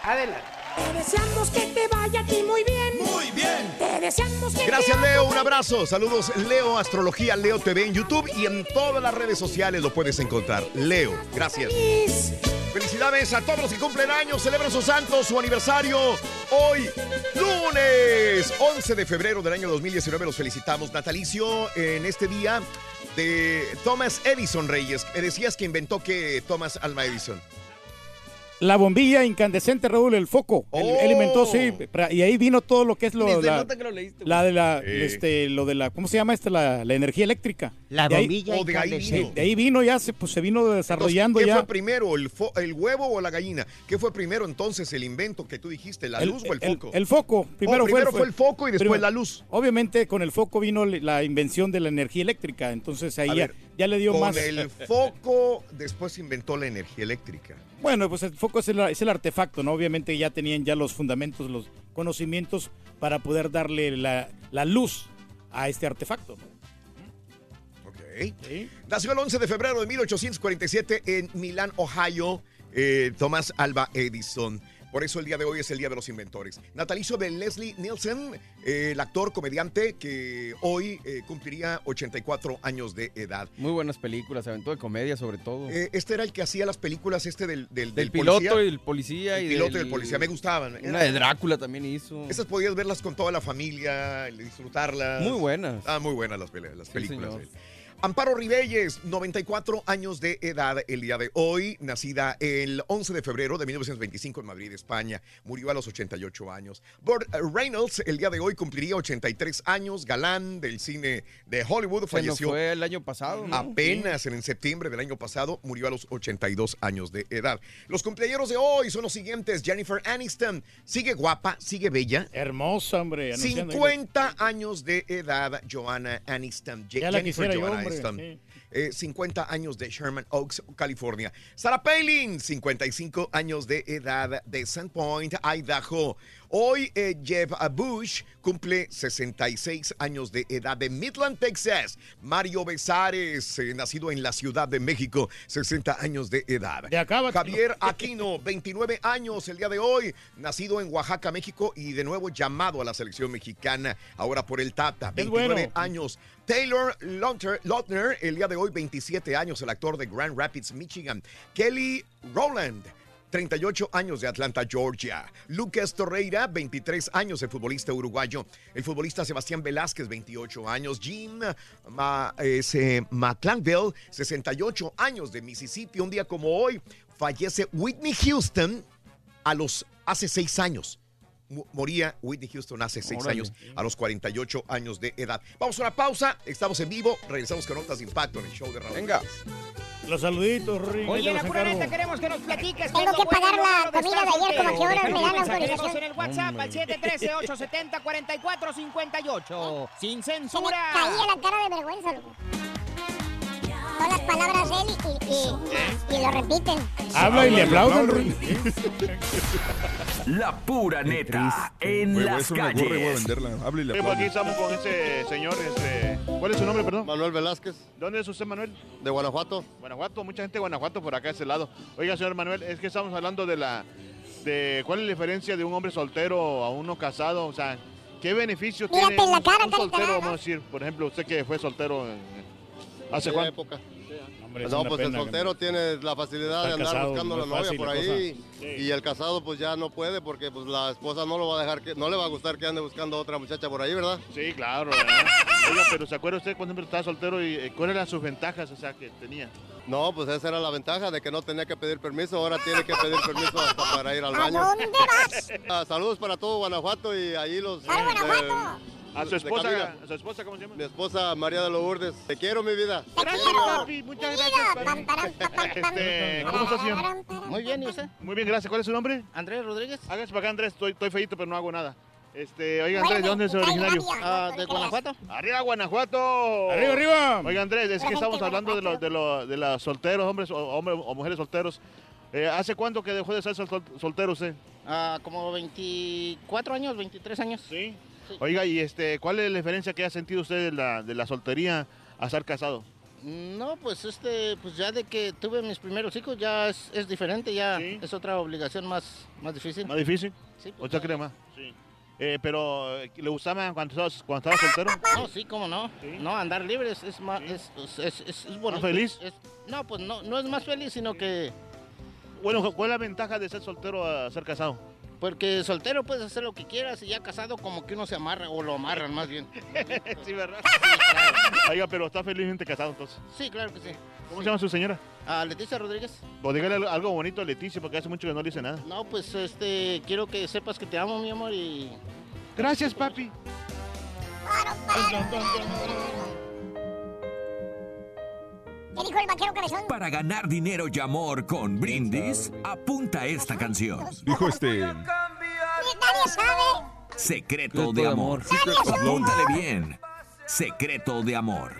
adelante. Te deseamos que te vaya a ti muy bien. Muy bien. Te deseamos que Gracias, te Leo. Un abrazo. Saludos, Leo Astrología, Leo TV en YouTube y en todas las redes sociales lo puedes encontrar. Leo, gracias. Felicidades a todos los que cumplen años, celebran sus santos, su aniversario. Hoy, lunes 11 de febrero del año 2019, los felicitamos. Natalicio en este día de Thomas Edison Reyes. Me decías que inventó que Thomas Alma Edison. La bombilla incandescente, Raúl, el foco. Él, él inventó, sí. pra- Y ahí vino todo lo que es lo, Ni la, nota que lo leíste, la de la, este, lo de la, ¿cómo se llama esta? La, la energía eléctrica. La De ahí- bombilla Oh, de ahí incandescente. vino. De ahí vino ya, se, pues se vino desarrollando ¿Qué ya. fue primero, el, fo- el huevo o la gallina? ¿Qué fue primero entonces, el invento que tú dijiste, la El- luz o el el- foco? El, foco. Primero, Oh, primero fue el foco y después primero- la luz. Obviamente con el foco vino la invención de la energía eléctrica. Entonces ahí ya, ver, ya le dio Con más. el foco, después se inventó la energía eléctrica. Bueno, pues el foco es el, es el artefacto, ¿no? Obviamente ya tenían ya los fundamentos, los conocimientos para poder darle la, la luz a este artefacto. Ok. Nació el 11 de febrero de 1847 en Milán, Ohio, eh, Thomas Alba Edison. Por eso el día de hoy es el Día de los Inventores. Natalicio de Leslie Nielsen, eh, el actor comediante que hoy eh, cumpliría 84 años de edad. Muy buenas películas, aventó de comedia sobre todo. Eh, este era el que hacía las películas, este del, del, del del piloto policía. y el policía. El y piloto y del- el policía, me gustaban. Una de Drácula también hizo. Esas podías verlas con toda la familia, disfrutarlas. Muy buenas. Ah, muy buenas las, películas. Amparo Ribelles, 94 años de edad el día de hoy, nacida el 11 de febrero de 1925 en Madrid, España, murió a los 88 años. Burt Reynolds, el día de hoy cumpliría 83 años, galán del cine de Hollywood, Se nos falleció fue el año pasado. ¿no? apenas en septiembre del año pasado, murió a los 82 años de edad. Los cumpleaños de hoy son los siguientes, Jennifer Aniston, sigue guapa, sigue bella. Hermosa, hombre. anunciando ahí. 50 años de edad, Joanna Aniston. Je- Ya la Jennifer quisiera yo, Joanna hombre, Aniston. sí. Eh, 50 años de Sherman Oaks, California. Sarah Palin, 55 años de edad de Sandpoint, Idaho. Hoy eh, Jeb Bush cumple 66 años de edad de Midland, Texas. Mario Besares, eh, nacido en la Ciudad de México, 60 años de edad. Javier Aquino, 29 años el día de hoy, nacido en Oaxaca, México y de nuevo llamado a la selección mexicana, ahora por el Tata, Es 29 bueno. años. Taylor Lautner, Lautner, el día de hoy, 27 años, el actor de Grand Rapids, Michigan. Kelly Rowland. 38 años de Atlanta, Georgia. Lucas Torreira, 23 años, el futbolista uruguayo. El futbolista Sebastián Velázquez, 28 años. Jim Ma, ese, McClanville, 68 años de Mississippi. Un día como hoy, fallece Whitney Houston a los, hace seis años. Mu- Moría Whitney Houston hace seis Órale. años, a los 48 años de edad. Vamos a una pausa, estamos en vivo, regresamos con notas de impacto en el show de Raúl. Venga. Los saluditos, Rick. ahí Oye, la pura neta queremos que nos platiques. Tengo que pagar bueno la comida de ayer, como a qué horas me dan autorización. en el WhatsApp al 713-870-4458. Sin censura. Caía la cara de vergüenza, loco. Son las palabras de él y, y, y lo repiten. Habla y le aplauden. La pura neta en a las y voy a calles. venderla. Hable y le pues aquí estamos con ese señor, este, ¿cuál es su nombre, perdón? Manuel Velázquez, ¿Dónde es usted, Manuel? de Guanajuato. Guanajuato, mucha gente de Guanajuato por acá a ese lado. Oiga, señor Manuel, es que estamos hablando de la, de cuál es la diferencia de un hombre soltero a uno casado, o sea, ¿Qué beneficio Mírate tiene la un, cara, un carita. soltero, vamos a decir? Por ejemplo, usted que fue soltero en- ¿hace cuánto? época. Hombre, no, pues el que- soltero tiene la facilidad de andar casado, buscando la novia por la ahí y el casado pues ya no puede porque pues la esposa no lo va a dejar que no le va a gustar que ande buscando a otra muchacha por ahí, ¿verdad? Sí, claro. ¿verdad? Oiga, pero ¿se acuerda usted cuando estaba soltero y eh, cuáles eran sus ventajas o sea, que tenía? No, pues esa era la ventaja de que no tenía que pedir permiso, ahora tiene que pedir permiso hasta para ir al ¿A baño. dónde vas? Ah, saludos para todo Guanajuato y ahí los... ¡Para Guanajuato! ¿A su esposa, a su esposa cómo se llama? Mi esposa María de Lourdes. Te quiero, mi vida. Gracias, papi. Muchas gracias, papi. Este, ¿Cómo está, señor? Muy bien, ¿y usted? Muy bien, gracias. ¿Cuál es su nombre? Andrés Rodríguez. Hágase para acá, Andrés. Estoy, estoy feíto, pero no hago nada. Este, oiga, Andrés, ¿de dónde es originario? Ah, de Guanajuato. ¡Arriba, Guanajuato! ¡Arriba, arriba! Oiga, Andrés, es que estamos hablando de los de los de los solteros, hombres o, hombres o mujeres solteros. Eh, ¿Hace cuánto que dejó de ser sol- soltero usted? Ah, como 24 años, 23 años. Sí. Oiga, y este, ¿cuál es la diferencia que ha sentido usted de la, de la soltería a estar casado? No, pues este, pues ya de que tuve mis primeros hijos ya es, es diferente, ya es otra obligación más, más difícil. ¿Más difícil? Sí, ¿O usted cree más? Sí. Eh, pero, eh, ¿le gustaba cuando estaba, cuando estaba soltero? No, sí, cómo no. No, andar libre es, es más, es, es, es, es- bonito. feliz? Es- no, pues no, no es más feliz, sino que... Bueno, ¿cuál es la ventaja de ser soltero a ser casado? Porque soltero puedes hacer lo que quieras y ya casado como que uno se amarra, o lo amarran más bien. sí, ¿verdad? Oiga, pero está felizmente casado entonces. Sí, claro que sí. ¿Cómo se llama su señora? Ah, Leticia Rodríguez. O dígale algo- algo bonito a Leticia, porque hace mucho que no le dice nada. No, pues este, quiero que sepas que te amo, mi amor, y... Gracias, papi. ¿Qué dijo el vaquero cabezón? Para ganar dinero y amor con Brindis, apunta esta canción. Dijo este. Nadie sabe. Secreto de amor. Apúntale bien. Secreto de amor.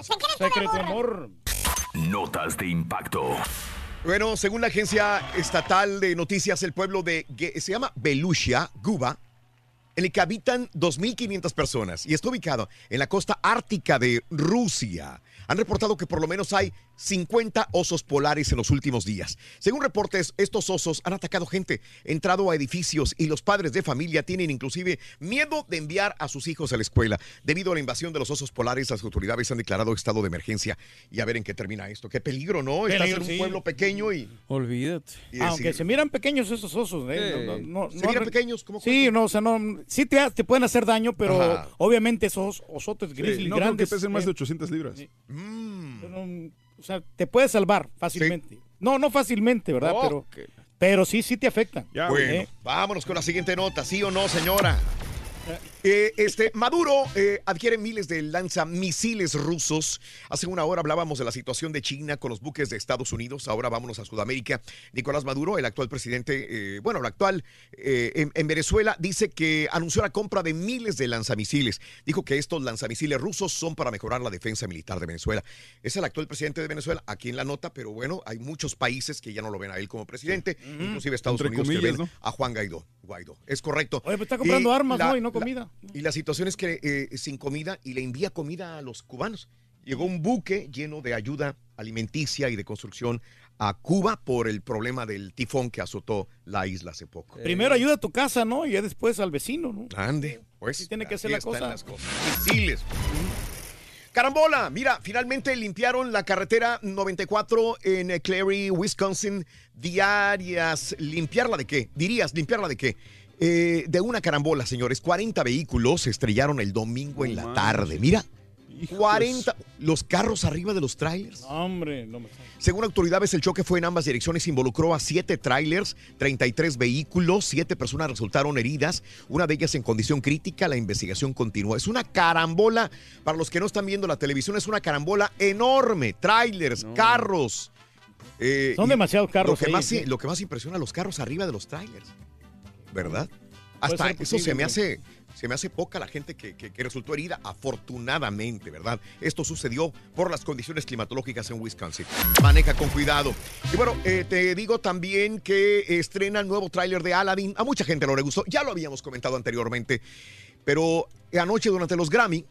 Secreto, Secreto de amor. Notas de impacto. Bueno, según la agencia estatal de noticias, el pueblo de se llama Belushia, Cuba, en el que habitan 2.500 personas y está ubicado en la costa ártica de Rusia. Han reportado que por lo menos hay 50 osos polares en los últimos días. Según reportes, estos osos han atacado gente, entrado a edificios y los padres de familia tienen inclusive miedo de enviar a sus hijos a la escuela. Debido a la invasión de los osos polares, las autoridades han declarado estado de emergencia. Y a ver en qué termina esto. Qué peligro, ¿no? Estás en un sí. pueblo pequeño y... Olvídate. y Aunque se miran pequeños esos osos, ¿eh? Sí. No, no, no, ¿Se no miran pequeños? ¿Cómo Sí, no, o sea, no, sí te, te pueden hacer daño, pero Ajá. obviamente esos osotes Sí, grizzly no creo grandes. que pesen más eh, de 800 libras. pero, o sea, te puedes salvar fácilmente. No, no fácilmente, ¿verdad? Pero, pero sí, sí te afectan. Bueno, ¿eh? vámonos con la siguiente nota, ¿sí o no, señora? Eh, este, Maduro eh, adquiere miles de lanzamisiles rusos. Hace una hora hablábamos de la situación de China con los buques de Estados Unidos. Ahora vámonos a Sudamérica. Nicolás Maduro, el actual presidente, eh, bueno, el actual eh, en, en Venezuela, dice que anunció la compra de miles de lanzamisiles. Dijo que estos lanzamisiles rusos son para mejorar la defensa militar de Venezuela. Es el actual presidente de Venezuela, aquí en la nota, pero bueno, hay muchos países que ya no lo ven a él como presidente, inclusive Estados Entre Unidos que comillas, ven ¿no? a Juan Guaidó. Guaidó. Es correcto. Oye, pues está comprando Y armas, la- ¿no? Y no la- comida. Y la situación es que eh, sin comida y le envía comida a los cubanos. Llegó un buque lleno de ayuda alimenticia y de construcción a Cuba por el problema del tifón que azotó la isla hace poco. Primero ayuda a tu casa, ¿no? Y ya después al vecino, ¿no? Ande, pues. Así tiene que ser la cosa. las cosas. Misiles. Carambola, mira, finalmente limpiaron la carretera 94 en eh, Clary, Wisconsin, diarias. ¿Limpiarla de qué? Dirías, ¿limpiarla de qué? Eh, de una carambola, señores. 40 vehículos se estrellaron el domingo en la tarde. Mira, 40. Los carros arriba de los trailers. Hombre, no me Según autoridades, el choque fue en ambas direcciones, involucró a siete trailers, 33 vehículos, siete personas resultaron heridas, una de ellas en condición crítica, la investigación continúa. Es una carambola, para los que no están viendo la televisión, es una carambola enorme, trailers, carros. Eh, Son demasiados carros Lo que, ahí, más, sí. lo que más impresiona, los carros arriba de los trailers, ¿verdad? Hasta eso se me hace se me hace poca la gente que, que- que resultó herida, afortunadamente, ¿verdad? Esto sucedió por las condiciones climatológicas en Wisconsin. Maneja con cuidado. Y bueno, eh, te digo también que estrena el nuevo tráiler de Aladdin. A mucha gente no le gustó, ya lo habíamos comentado anteriormente, pero anoche durante los Grammy,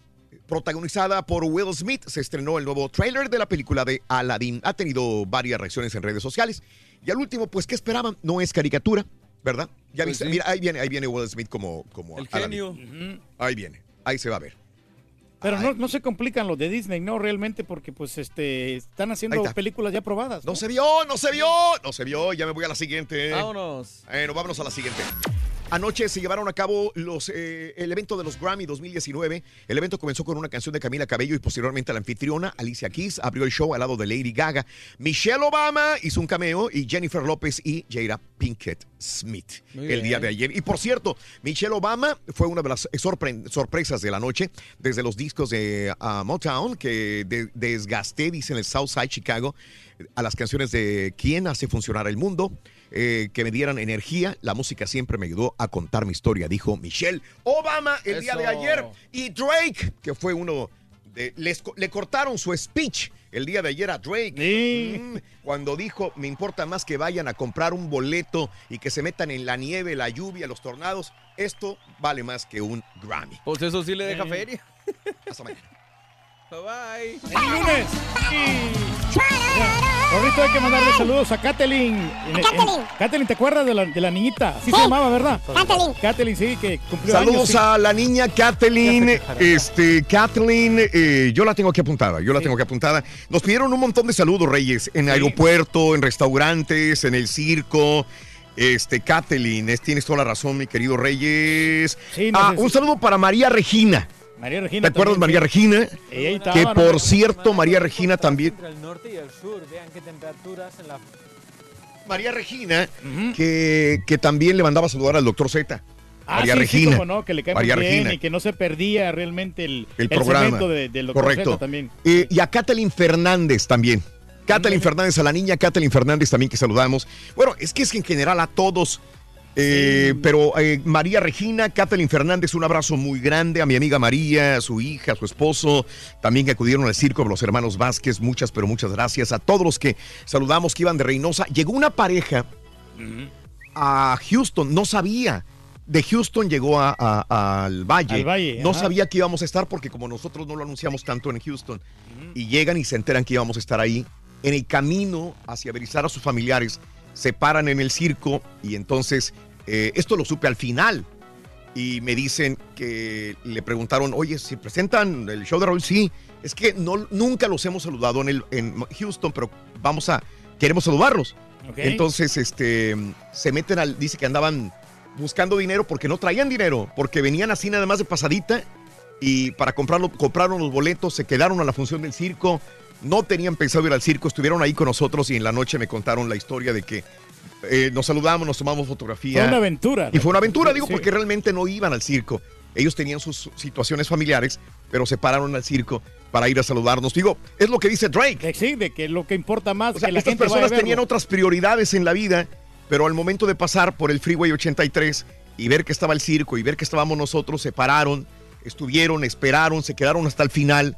protagonizada por Will Smith, se estrenó el nuevo tráiler de la película de Aladdin. Ha tenido varias reacciones en redes sociales. Y al último, pues, ¿qué esperaban? No es caricatura, ¿verdad? Ya Pues viste, sí. mira, ahí viene, ahí viene Will Smith como, como El Aladdin. genio. Ahí viene, ahí se va a ver. Pero no, no se complican los de Disney, no, realmente, porque pues este están haciendo está. películas ya probadas. No se vio, no se vio, no se vio. Ya me voy a la siguiente. Vámonos. Bueno, vámonos a la siguiente. Anoche se llevaron a cabo los, eh, el evento de los Grammy 2019. El evento comenzó con una canción de Camila Cabello y posteriormente la anfitriona Alicia Keys abrió el show al lado de Lady Gaga. Michelle Obama hizo un cameo y Jennifer López y Jada Pinkett Smith Muy el día de ayer. Y por cierto, Michelle Obama fue una de las sorpre- sorpresas de la noche desde los discos de ah, Motown que de- desgasté, dice en el Southside Chicago, a las canciones de ¿Quién hace funcionar el mundo? Eh, que me dieran energía. La música siempre me ayudó a contar mi historia, dijo Michelle Obama el día de ayer. Y Drake, que fue uno de... les le cortaron su speech el día de ayer a Drake. Mm, cuando dijo, me importa más que vayan a comprar un boleto y que se metan en la nieve, la lluvia, los tornados. Esto vale más que un Grammy. Pues eso sí le deja feria. Hasta mañana. Bye bye. El lunes. Ahorita hay que mandarle saludos a Kathleen. En- en- Kathleen. Kathleen, ¿te acuerdas de la, de la niñita? Así se llamaba, ¿verdad? Kathleen. Kathleen, sí, que cumplió años. Saludos sí. a la niña Kathleen. Este, Kathleen, eh, yo la tengo aquí apuntada, yo la tengo aquí apuntada. Nos pidieron un montón de saludos, Reyes, en aeropuerto, en restaurantes, en el circo. Este, Kathleen, es- tienes toda la razón, mi querido Reyes. Sí, no ah, un saludo para María Regina. María Regina. ¿Te acuerdas, también, María. Regina? Ella ahí estaba, Que ¿no? por cierto, María Regina también. Entre el norte y el sur, vean qué temperaturas en la... María Regina, que, que también le mandaba a saludar al doctor Z. Ah, María sí, sí, Regina. no, que le cae muy María bien Regina. y que no se perdía realmente el, el programa. de- del doctor Correcto. Zeta también. Eh, y a Kathleen Fernández también. Kathleen Fernández, a la niña Kathleen Fernández también que saludamos. Bueno, es que es que en general a todos. Eh, Pero eh, María Regina, Kathleen Fernández, un abrazo muy grande a mi amiga María, a su hija, a su esposo, también que acudieron al circo, los hermanos Vázquez, muchas, pero muchas gracias a todos los que saludamos que iban de Reynosa. Llegó una pareja a Houston, no sabía. De Houston llegó a- a- al Valle. Al Valle, no ajá. sabía que íbamos a estar porque como nosotros no lo anunciamos tanto en Houston. Y llegan y se enteran que íbamos a estar ahí. En el camino hacia avisar a sus familiares, se paran en el circo y entonces, eh, esto lo supe al final. Y me dicen que le preguntaron, oye, ¿se presentan el show de Raúl? Sí, es que no, nunca los hemos saludado en, el, en Houston, pero vamos a, queremos saludarlos. Ok. Entonces, este, se meten al, dice que andaban buscando dinero porque no traían dinero, porque venían así nada más de pasadita y para comprarlo, compraron los boletos, se quedaron a la función del circo, no tenían pensado ir al circo, estuvieron ahí con nosotros y en la noche me contaron la historia de que eh, nos saludamos, nos tomamos fotografía. Fue una aventura. Y fue una aventura, digo, Sí. porque realmente no iban al circo. Ellos tenían sus situaciones familiares, pero se pararon al circo para ir a saludarnos. Digo, es lo que dice Drake. Sí, de que lo que importa más O sea, que la estas gente personas tenían otras prioridades en la vida, pero al momento de pasar por el Freeway 83 y ver que estaba el circo y ver que estábamos nosotros, se pararon, estuvieron, esperaron, se quedaron hasta el final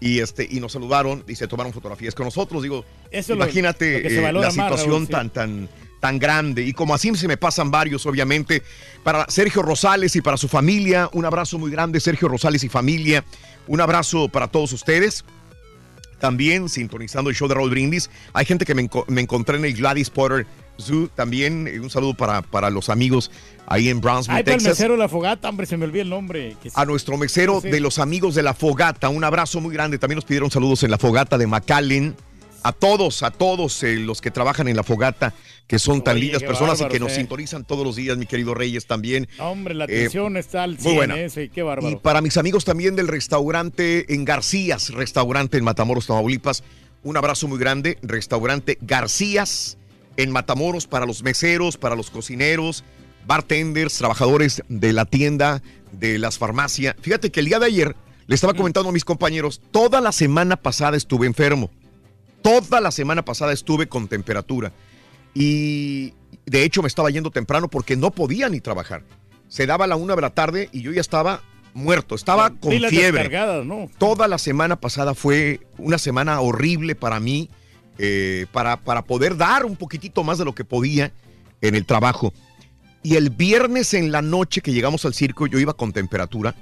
y este y nos saludaron y se tomaron fotografías con nosotros. Digo, Eso lo- imagínate lo eh, la situación tan tan tan grande y como así se me pasan varios obviamente para Sergio Rosales y para su familia un abrazo muy grande Sergio Rosales y familia un abrazo para todos ustedes también sintonizando el show de Raúl Brindis. Hay gente que me, me encontré en el Gladys Potter Zoo también. Eh, Un saludo para, para los amigos ahí en Brownsville, Ay, para el Texas. mesero de la fogata, hombre, se me olvidó el nombre. que- A nuestro mesero Sí. de los amigos de la fogata, un abrazo muy grande. También nos pidieron saludos en la fogata de McAllen. A todos, a todos eh, los que trabajan en la fogata, que son tan Oye, lindas personas y que nos eh. sintonizan todos los días, mi querido Reyes también. Hombre, la Eh, atención está al muy 100, buena. eh, sí, qué Y bárbaro. para mis amigos también del restaurante en Garcías, restaurante en Matamoros, Tamaulipas, un abrazo muy grande. Restaurante Garcías en Matamoros para los meseros, para los cocineros, bartenders, trabajadores de la tienda, de las farmacias. Fíjate que el día de ayer le estaba comentando a mis compañeros, toda la semana pasada estuve enfermo. Toda la semana pasada estuve con temperatura. Y de hecho me estaba yendo temprano porque no podía ni trabajar. Se daba la una de la tarde y yo ya estaba muerto, estaba con fiebre. ¿no? Toda la semana pasada fue una semana horrible para mí, eh, para, para poder dar un poquitito más de lo que podía en el trabajo. Y el viernes en la noche que llegamos al circo, yo iba con temperatura.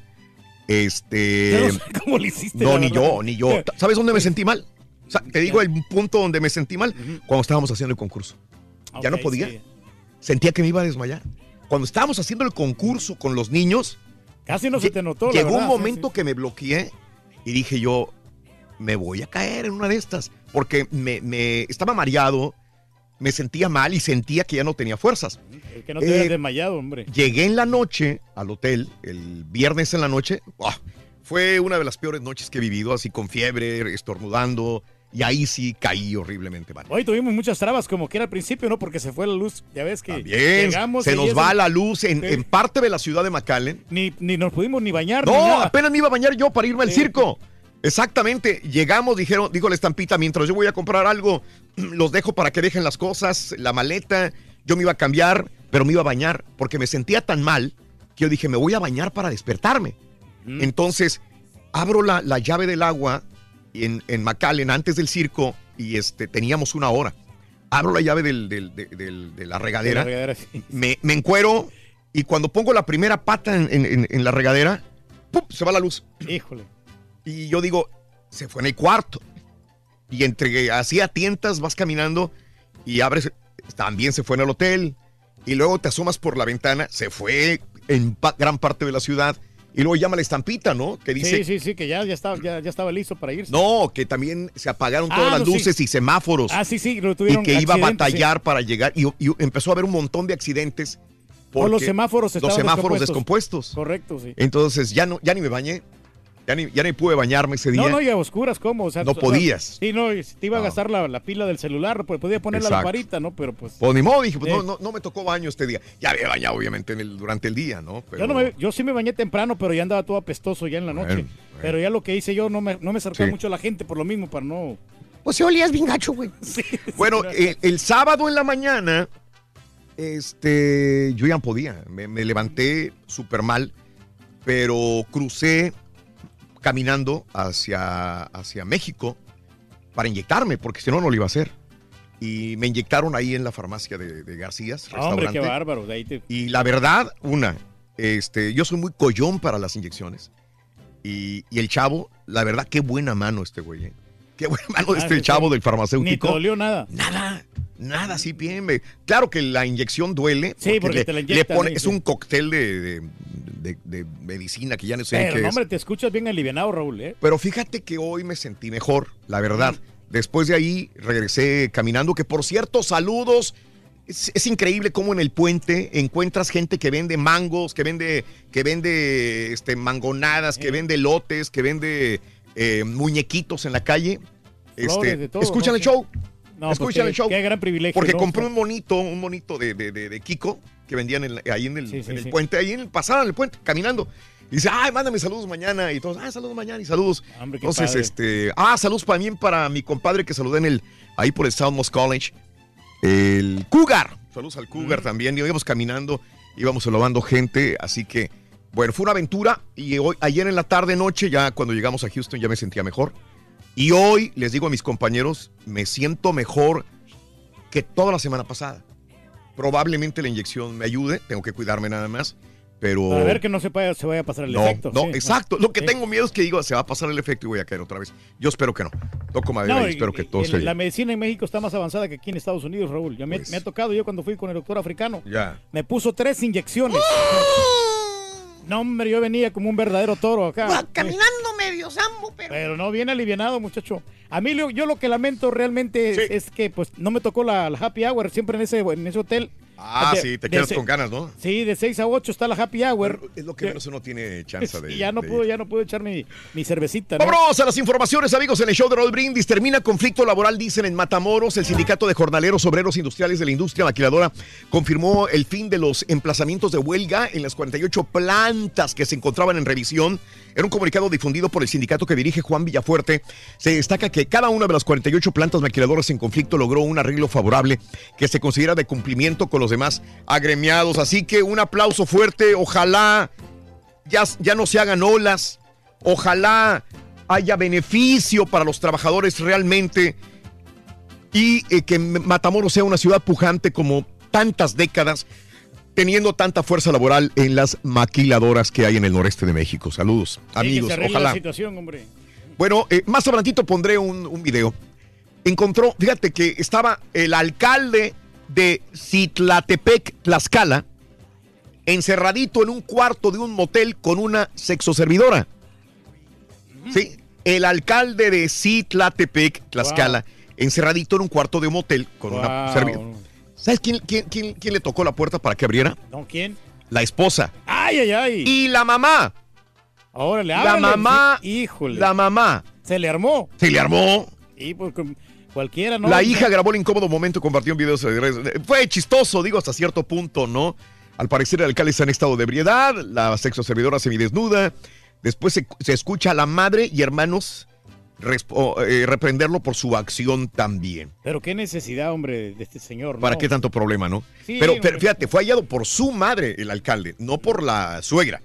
Este. No sé cómo le hiciste, No, ni verdad. yo, ni yo. ¿Sabes dónde me sentí mal? O sea, te digo el punto donde me sentí mal cuando estábamos haciendo el concurso. Ya no podía. sí. Sentía que me iba a desmayar. cuando estábamos haciendo el concurso con los niños, Casi no se te notó, la llegó verdad, un sí, momento que me bloqueé y dije yo, me voy a caer en una de estas, porque me, me- estaba mareado, me sentía mal y sentía que ya no tenía fuerzas. sí. Que no te Eh, desmayado, hombre. Llegué en la noche al hotel, el viernes en la noche. Fue una de las peores noches que he vivido, así con fiebre, estornudando. Y ahí sí caí horriblemente mal. Hoy tuvimos muchas trabas, como que era al principio, ¿no? Porque se fue la luz. Ya ves que Bien, llegamos. se nos eso- va la luz en, Sí. en parte de la ciudad de McAllen. Ni, ni nos pudimos ni bañar. No, apenas me iba a bañar yo para irme al circo. Exactamente. Llegamos, dijeron, dijo la estampita, mientras yo voy a comprar algo, los dejo para que dejen las cosas, la maleta. Yo me iba a cambiar, pero me iba a bañar porque me sentía tan mal que yo dije, me voy a bañar para despertarme. Entonces, abro la, la llave del agua en, en McAllen antes del circo y este, teníamos una hora. Abro la llave del- del- de, del- de la regadera, De la regadera, sí. me, me encuero y cuando pongo la primera pata en, en- en- en la regadera, ¡pum! se va la luz. Híjole. Y yo digo, se fue en el cuarto. Y entre así a tientas vas caminando y abres, también se fue en el hotel. Y luego te asomas por la ventana, se fue en pa- gran parte de la ciudad. Y luego llama la estampita, ¿no? Que dice, Sí, sí, sí, que ya, ya, estaba, ya, ya estaba listo para irse. no, que también se apagaron Ah, todas las no, sí. luces y semáforos. Ah, sí, sí, lo y que iba a batallar para llegar. Y, y empezó a haber un montón de accidentes. O los semáforos Los semáforos descompuestos. descompuestos. Correcto, sí. Entonces ya no, ya ni me bañé. Ya ni, ya ni pude bañarme ese día. No, no, y a oscuras, ¿cómo? O sea, No o sea, podías. sí, no, te iba a gastar la, la pila del celular, pues podía poner la lamparita, ¿no? Pero pues. Pues ni modo, dije, pues Sí. no, no, no me tocó baño este día. Ya había bañado, obviamente, en el, durante el día, ¿no? Pero, Yo, no me- yo sí me bañé temprano, pero ya andaba todo apestoso ya en la noche. Bueno, Pero ya lo que hice yo, no me, no me acercaba Sí. mucho a la gente por lo mismo, para no. Pues si olías bien gacho, güey. Bueno, eh, el sábado en la mañana, este, yo ya no podía. Me, me levanté súper mal, pero crucé caminando hacia, hacia México para inyectarme, porque si no, no lo iba a hacer. Y me inyectaron ahí en la farmacia de, de Garcías, Ah, hombre, qué bárbaro. De ahí te- Y la verdad, una, este, yo soy muy collón para las inyecciones. Y, y el chavo, la verdad, qué buena mano este güey. ¿eh? Qué buena mano de Ah, este chavo sí. del Ni farmacéutico. te dolió nada. Nada, nada, sí bien. Claro que la inyección duele. Sí, porque le, te la le inyectan pone- es un cóctel de, de- de- de medicina que ya no sé Pero, qué no, es. hombre, te escuchas bien alivianado, Raúl, ¿eh? Pero fíjate que hoy me sentí mejor, la verdad. Mm. Después de ahí regresé caminando, que por cierto, saludos. Es, es increíble cómo en el puente encuentras gente que vende mangos, que vende, que vende este, mangonadas, que vende lotes, que vende eh, muñequitos en la calle. Este, todo, escuchan ¿no? el show. No, pues escuchan qué- el show. qué gran privilegio, Porque ¿no? compré un monito, un monito de, de- de- de Kiko que vendían en ahí en el, Sí, sí, en el sí. puente, ahí en el, pasaban el puente, caminando. Y dice, ay, mándame saludos mañana. Y todos, ah, saludos mañana y saludos. Hombre, Entonces, padre. este, ah, saludos también para mi compadre que saludé en el, ahí por el Southmost College, el Cougar. Saludos al Cougar Mm. también. Y íbamos caminando, íbamos saludando gente, así que, bueno, fue una aventura. Y hoy, ayer en la tarde, noche, ya cuando llegamos a Houston, ya me sentía mejor. Y hoy, les digo a mis compañeros, me siento mejor que toda la semana pasada. Probablemente la inyección me ayude, tengo que cuidarme nada más, pero... Para ver que no se vaya, se vaya a pasar el no, efecto. no, sí. exacto. Lo que Sí. tengo miedo es que digo, se va a pasar el efecto y voy a caer otra vez. Yo espero que no. Toco madera No, y espero que todo el- bien. La medicina en México está más avanzada que aquí en Estados Unidos, Raúl. Ya me, Pues. me ha tocado yo cuando fui con el doctor africano. Ya. Me puso tres inyecciones. No, hombre, yo venía como un verdadero toro acá. Caminando medio sambo, pero. Pero no, bien alivianado, muchacho. A mí yo lo que lamento realmente es, es que pues no me tocó la, la happy hour siempre en ese, en ese hotel. Ah, De- sí, te quedas se- con ganas, ¿no? Sí, de 6 a 8 está la happy hour. Es lo que menos uno tiene chance de. Y ya no de puedo, ya no puedo echar mi, mi cervecita. ¿no? Vámonos a las informaciones, amigos, en el show de Roll Brindis. Termina conflicto laboral, dicen en Matamoros. El sindicato de jornaleros obreros industriales de la industria maquiladora confirmó el fin de los emplazamientos de huelga en las 48 plantas que se encontraban en revisión. En un comunicado difundido por el sindicato que dirige Juan Villafuerte, se destaca que cada una de las 48 plantas maquiladoras en conflicto logró un arreglo favorable que se considera de cumplimiento con los demás agremiados. Así que un aplauso fuerte. Ojalá ya, ya no se hagan olas. Ojalá haya beneficio para los trabajadores realmente y eh, que Matamoros sea una ciudad pujante como tantas décadas, teniendo tanta fuerza laboral en las maquiladoras que hay en el noreste de México. Saludos, que amigos, se ojalá. la situación, hombre. Bueno, eh, más adelantito pondré un, un video. Encontró, fíjate que estaba el alcalde de Citlatepec, Tlaxcala, encerradito en un cuarto de un motel con una sexoservidora. Sí, el alcalde de Citlatepec, Tlaxcala, encerradito en un cuarto de un motel con una servidora. ¿Sabes quién, quién, quién- quién le tocó la puerta para que abriera? ¿No? ¿Quién? La esposa. ¡Ay, ay, ay! Y la mamá. Ahora le La mamá. Híjole. La mamá. Se le armó. Se le armó. Y pues con- cualquiera, ¿no? La hija grabó el incómodo momento y compartió un video. Fue chistoso, digo, hasta cierto punto, ¿no? Al parecer el alcalde está en estado de ebriedad, la sexoservidora semidesnuda. Después se, se escucha a la madre y hermanos respo- eh, reprenderlo por su acción también. Pero qué necesidad, hombre, de este señor, ¿no? ¿Para qué tanto problema, no? Sí, pero, fíjate, fue hallado por su madre, el alcalde, no por la suegra.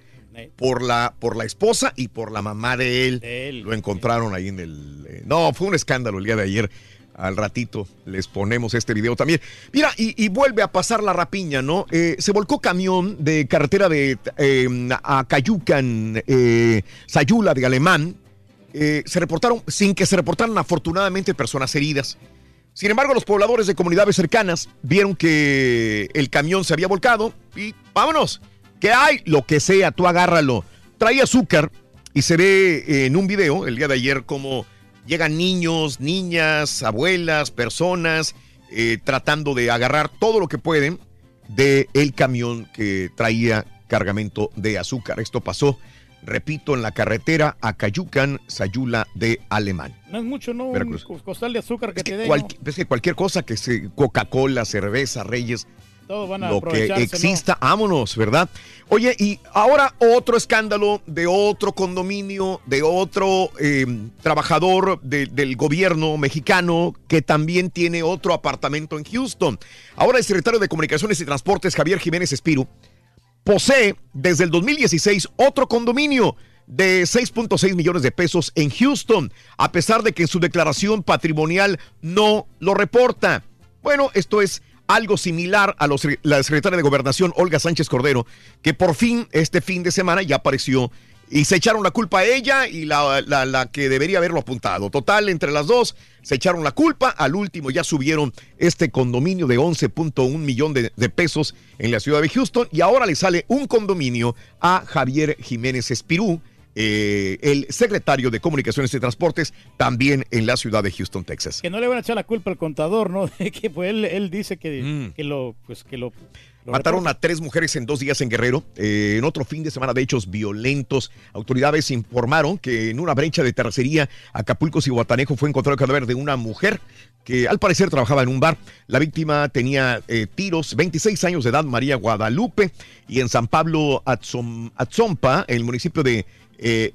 Por la, por la esposa y por la mamá de él. Lo encontraron ahí en el... eh, no, fue un escándalo el día de ayer. Al ratito les ponemos este video también. Mira, y, vuelve a pasar la rapiña, ¿no? Eh, se volcó camión de carretera de eh, Acayucan, Sayula de Alemán. Eh, se reportaron, sin que se reportaran afortunadamente personas heridas. Sin embargo, los pobladores de comunidades cercanas vieron que el camión se había volcado y vámonos. ¿Qué hay? Lo que sea, tú agárralo. Traía azúcar y se ve en un video el día de ayer como llegan niños, niñas, abuelas, personas eh, tratando de agarrar todo lo que pueden del el camión que traía cargamento de azúcar. Esto pasó, repito, en la carretera Acayucan, Sayula de Alemán. No es mucho, ¿no? Veracruz. Un costal de azúcar que, te den. Es que cualquier cosa que se Coca-Cola, cerveza, Reyes, Todos van a lo que aprovecharse, ¿no? exista, vámonos, ¿verdad? Oye, y ahora otro escándalo de otro condominio, de otro eh, trabajador de- del gobierno mexicano que también tiene otro apartamento en Houston. Ahora el secretario de Comunicaciones y Transportes, Javier Jiménez Espiru, posee desde el 2016 otro condominio de 6.6 millones de pesos en Houston, a pesar de que en su declaración patrimonial no lo reporta. Bueno, esto es algo similar a los- la secretaria de Gobernación, Olga Sánchez Cordero, que por fin este fin de semana ya apareció y se echaron la culpa a ella y la, la- que debería haberlo apuntado. Total, entre las dos se echaron la culpa. Al último ya subieron este condominio de 11.1 millón de, de pesos en la ciudad de Houston y ahora le sale un condominio a Javier Jiménez Espirú, eh, el secretario de Comunicaciones y Transportes, también en la ciudad de Houston, Texas. Que no le van a echar la culpa al contador, ¿no? Que pues él, él dice que, Mm. que lo, pues que lo. Mataron a tres mujeres en dos días en Guerrero. Eh, en otro fin de semana de hechos violentos, autoridades informaron que en una brecha de terracería, Acapulco y Guatanejo fue encontrado el cadáver de una mujer que al parecer trabajaba en un bar. La víctima tenía eh, tiros, 26 años de edad, María Guadalupe, y en San Pablo Atzom- Atzompa, el municipio de eh,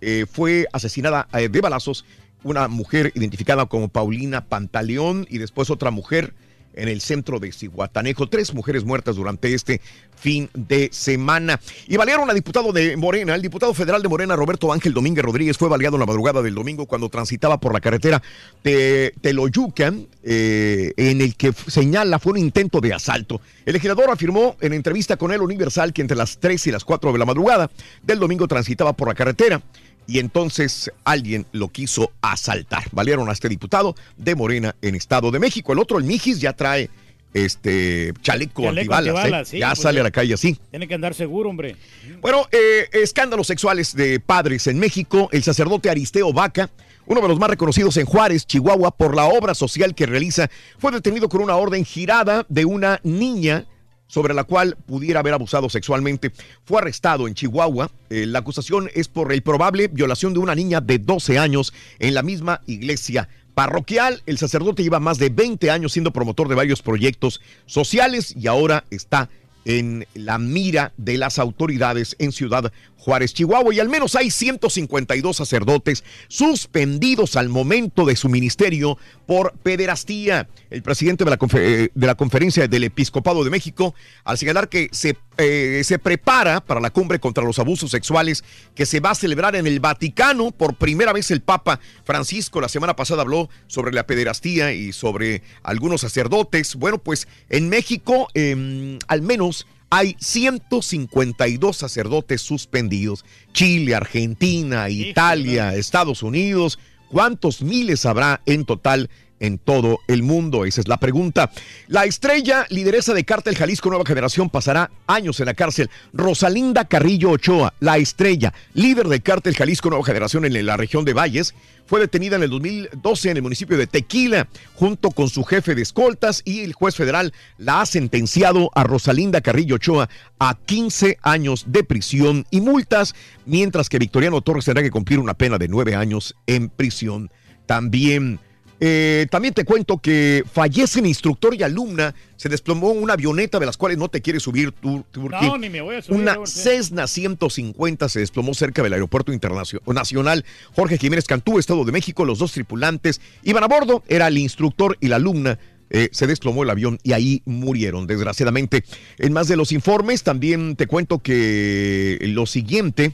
eh, fue asesinada eh, de balazos una mujer identificada como Paulina Pantaleón y después otra mujer en el centro de Cihuatanejo. Tres mujeres muertas durante este fin de semana. Y balearon a diputado de Morena. El diputado federal de Morena, Roberto Ángel Domínguez Rodríguez, fue baleado en la madrugada del domingo cuando transitaba por la carretera de Teloyucan, eh, en el que señala fue un intento de asalto. El legislador afirmó en entrevista con el Universal que entre las 3 y las 4 de la madrugada del domingo transitaba por la carretera y entonces alguien lo quiso asaltar. Valieron a este diputado de Morena en Estado de México. El otro, el Mijis, ya trae este chaleco, Chaleco antibalas. ¿eh? sí, ya pues sale a la calle así. Tiene que andar seguro, hombre. Bueno, eh, escándalos sexuales de padres en México. El sacerdote Aristeo Vaca, uno de los más reconocidos en Juárez, Chihuahua, por la obra social que realiza, fue detenido con una orden girada de una niña sobre la cual pudiera haber abusado sexualmente. Fue arrestado en Chihuahua. Eh, la acusación es por el probable violación de una niña de 12 años en la misma iglesia parroquial. El sacerdote lleva más de 20 años siendo promotor de varios proyectos sociales y ahora está en la mira de las autoridades en Ciudad Juárez, Chihuahua, y al menos hay 152 sacerdotes suspendidos al momento de su ministerio por pederastía. El presidente de la, eh, de la Conferencia del Episcopado de México, al señalar que se, eh, se prepara para la cumbre contra los abusos sexuales que se va a celebrar en el Vaticano, por primera vez el Papa Francisco la semana pasada habló sobre la pederastía y sobre algunos sacerdotes. Bueno, pues en México em, al menos hay 152 sacerdotes suspendidos. Chile, Argentina, Italia, Estados Unidos. ¿Cuántos miles habrá en total en todo el mundo? Esa es la pregunta. La estrella lideresa de Cártel Jalisco Nueva Generación pasará años en la cárcel. Rosalinda Carrillo Ochoa, la estrella, líder de Cártel Jalisco Nueva Generación en la región de Valles, fue detenida en el 2012 en el municipio de Tequila junto con su jefe de escoltas y el juez federal la ha sentenciado a Rosalinda Carrillo Ochoa a 15 años de prisión y multas, mientras que Victoriano Torres tendrá que cumplir una pena de nueve años en prisión. También eh, también te cuento que fallecen instructor y alumna. Se desplomó una avioneta de las cuales no te quieres subir tú. No, ni me voy a subir. Una. Cessna 150 se desplomó cerca del aeropuerto internacional Jorge Jiménez Cantú, Estado de México. Los dos tripulantes iban a bordo. Era el instructor y la alumna. Eh, se desplomó el avión y ahí murieron, desgraciadamente. En más de los informes, también te cuento que lo siguiente.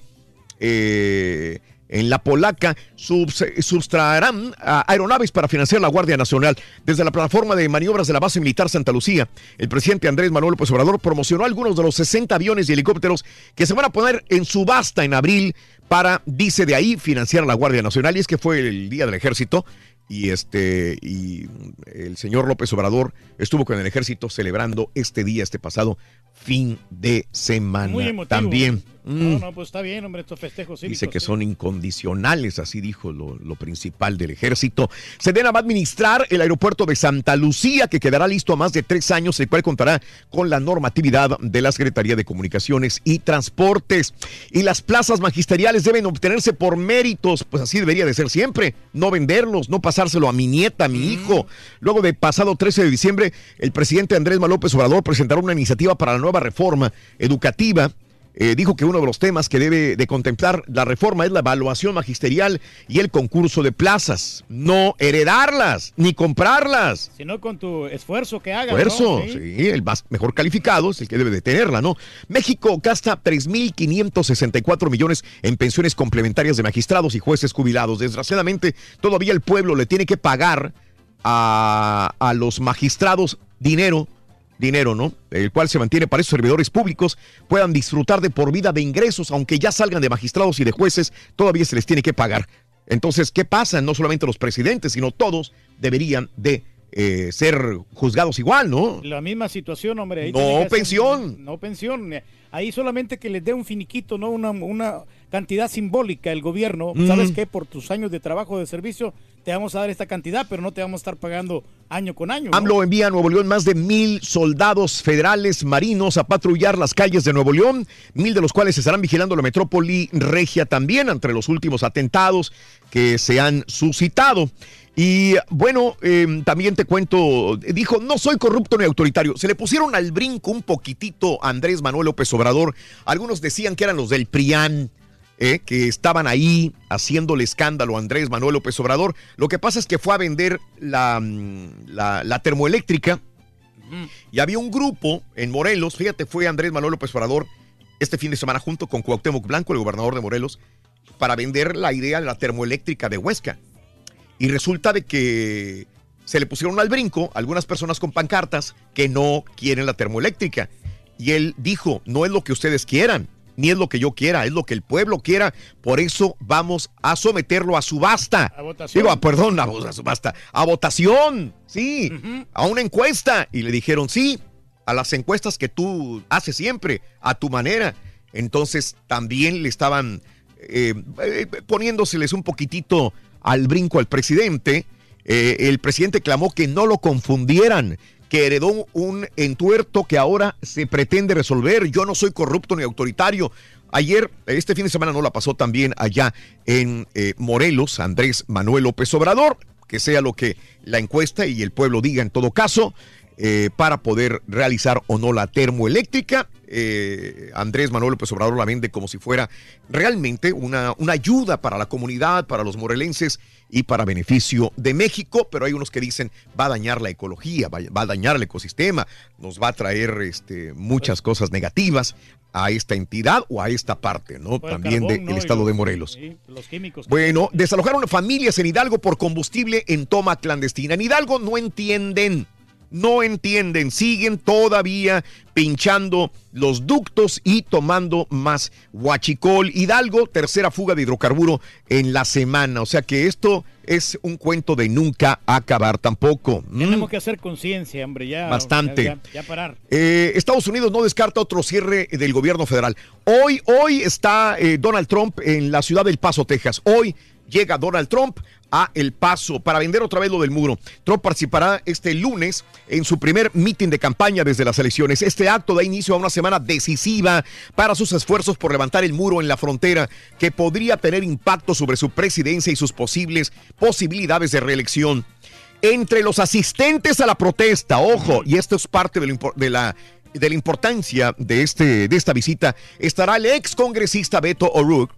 eh, en la polaca subs- sustraerán a aeronaves para financiar la Guardia Nacional. Desde la plataforma de maniobras de la base militar Santa Lucía, el presidente Andrés Manuel López Obrador promocionó algunos de los 60 aviones y helicópteros que se van a poner en subasta en abril para, dice de ahí, financiar la Guardia Nacional. Y es que fue el Día del Ejército y este y el señor López Obrador estuvo con el ejército celebrando este día, este pasado fin de semana. Muy emotivo. También. Mm, No, no, pues está bien, hombre, estos festejos cívicos. Dice que sí. son incondicionales, así dijo lo, lo principal del ejército. Sedena va a administrar el aeropuerto de Santa Lucía, que quedará listo a más de tres años, el cual contará con la normatividad de la Secretaría de Comunicaciones y Transportes. Y las plazas magisteriales deben obtenerse por méritos, pues así debería de ser siempre, no venderlos, no pasárselo a mi nieta, a mi hijo. Luego de pasado 13 de diciembre, el presidente Andrés López Obrador presentará una iniciativa para la nueva reforma educativa eh, dijo que uno de los temas que debe de contemplar la reforma es la evaluación magisterial y el concurso de plazas. No heredarlas, ni comprarlas. Sino con tu esfuerzo que hagas. Esfuerzo, ¿no? sí, el más mejor calificado es el que debe de tenerla, ¿no? México gasta 3.564 millones en pensiones complementarias de magistrados y jueces jubilados. Desgraciadamente, todavía el pueblo le tiene que pagar a, a los magistrados dinero dinero, ¿no? El cual se mantiene para esos servidores públicos puedan disfrutar de por vida de ingresos, aunque ya salgan de magistrados y de jueces, todavía se les tiene que pagar. Entonces, ¿qué pasa? No solamente los presidentes, sino todos deberían de eh, ser juzgados igual, ¿no? La misma situación, hombre. ahí No hacer- pensión. No pensión. Ahí solamente que les dé un finiquito, ¿no? Una, una cantidad simbólica el gobierno. Mm. ¿Sabes qué? Por tus años de trabajo de servicio te vamos a dar esta cantidad, pero no te vamos a estar pagando año con año. ¿no? AMLO envía a Nuevo León más de mil soldados federales marinos a patrullar las calles de Nuevo León, mil de los cuales estarán vigilando la metrópoli regia también entre los últimos atentados que se han suscitado. Y bueno, eh, también te cuento, dijo, no soy corrupto ni autoritario. Se le pusieron al brinco un poquitito a Andrés Manuel López Obrador. Algunos decían que eran los del PRIAN. Eh, que estaban ahí haciéndole escándalo a Andrés Manuel López Obrador. Lo que pasa es que fue a vender la, mm, la, la termoeléctrica y había un grupo en Morelos, fíjate, fue Andrés Manuel López Obrador este fin de semana junto con Cuauhtémoc Blanco, el gobernador de Morelos, para vender la idea de la termoeléctrica de Huesca. Y resulta de que se le pusieron al brinco algunas personas con pancartas que no quieren la termoeléctrica. Y él dijo, no es lo que ustedes quieran, ni es lo que yo quiera, es lo que el pueblo quiera. Por eso vamos a someterlo a subasta. A votación. Digo, a- perdón, a, a subasta, a votación, sí, a una encuesta. Y le dijeron, sí, a las encuestas que tú haces siempre, a tu manera. Entonces también le estaban eh, eh, poniéndoseles un poquitito al brinco al presidente. Eh, el presidente clamó que no lo confundieran, que heredó un entuerto que ahora se pretende resolver. Yo no soy corrupto ni autoritario. Ayer, este fin de semana no la pasó también allá en eh, Morelos, Andrés Manuel López Obrador, que sea lo que la encuesta y el pueblo diga en todo caso, eh, para poder realizar o no la termoeléctrica. Eh, Andrés Manuel López Obrador la vende como si fuera realmente una, una ayuda para la comunidad, para los morelenses y para beneficio de México, pero hay unos que dicen va a dañar la ecología, va, va a dañar el ecosistema, nos va a traer este, muchas cosas negativas a esta entidad o a esta parte, ¿no? También del estado los- de Morelos. sí, los químicos. Bueno, desalojaron familias en Hidalgo por combustible en toma clandestina. En Hidalgo no entienden, no entienden, siguen todavía pinchando los ductos y tomando más huachicol. Hidalgo, tercera fuga de hidrocarburo en la semana. O sea que esto es un cuento de nunca acabar tampoco. Mm. Tenemos que hacer conciencia, hombre, ya. Bastante. Ya, ya parar. Eh, Estados Unidos no descarta otro cierre del gobierno federal. Hoy, hoy está eh, Donald Trump en la ciudad del Paso, Texas. Hoy llega Donald Trump a El Paso para vender otra vez lo del muro. Trump participará este lunes en su primer mitin de campaña desde las elecciones. Este acto da inicio a una semana decisiva para sus esfuerzos por levantar el muro en la frontera que podría tener impacto sobre su presidencia y sus posibles posibilidades de reelección. Entre los asistentes a la protesta, ojo, y esto es parte de, la de la importancia de, este, de esta visita, estará el ex congresista Beto O'Rourke,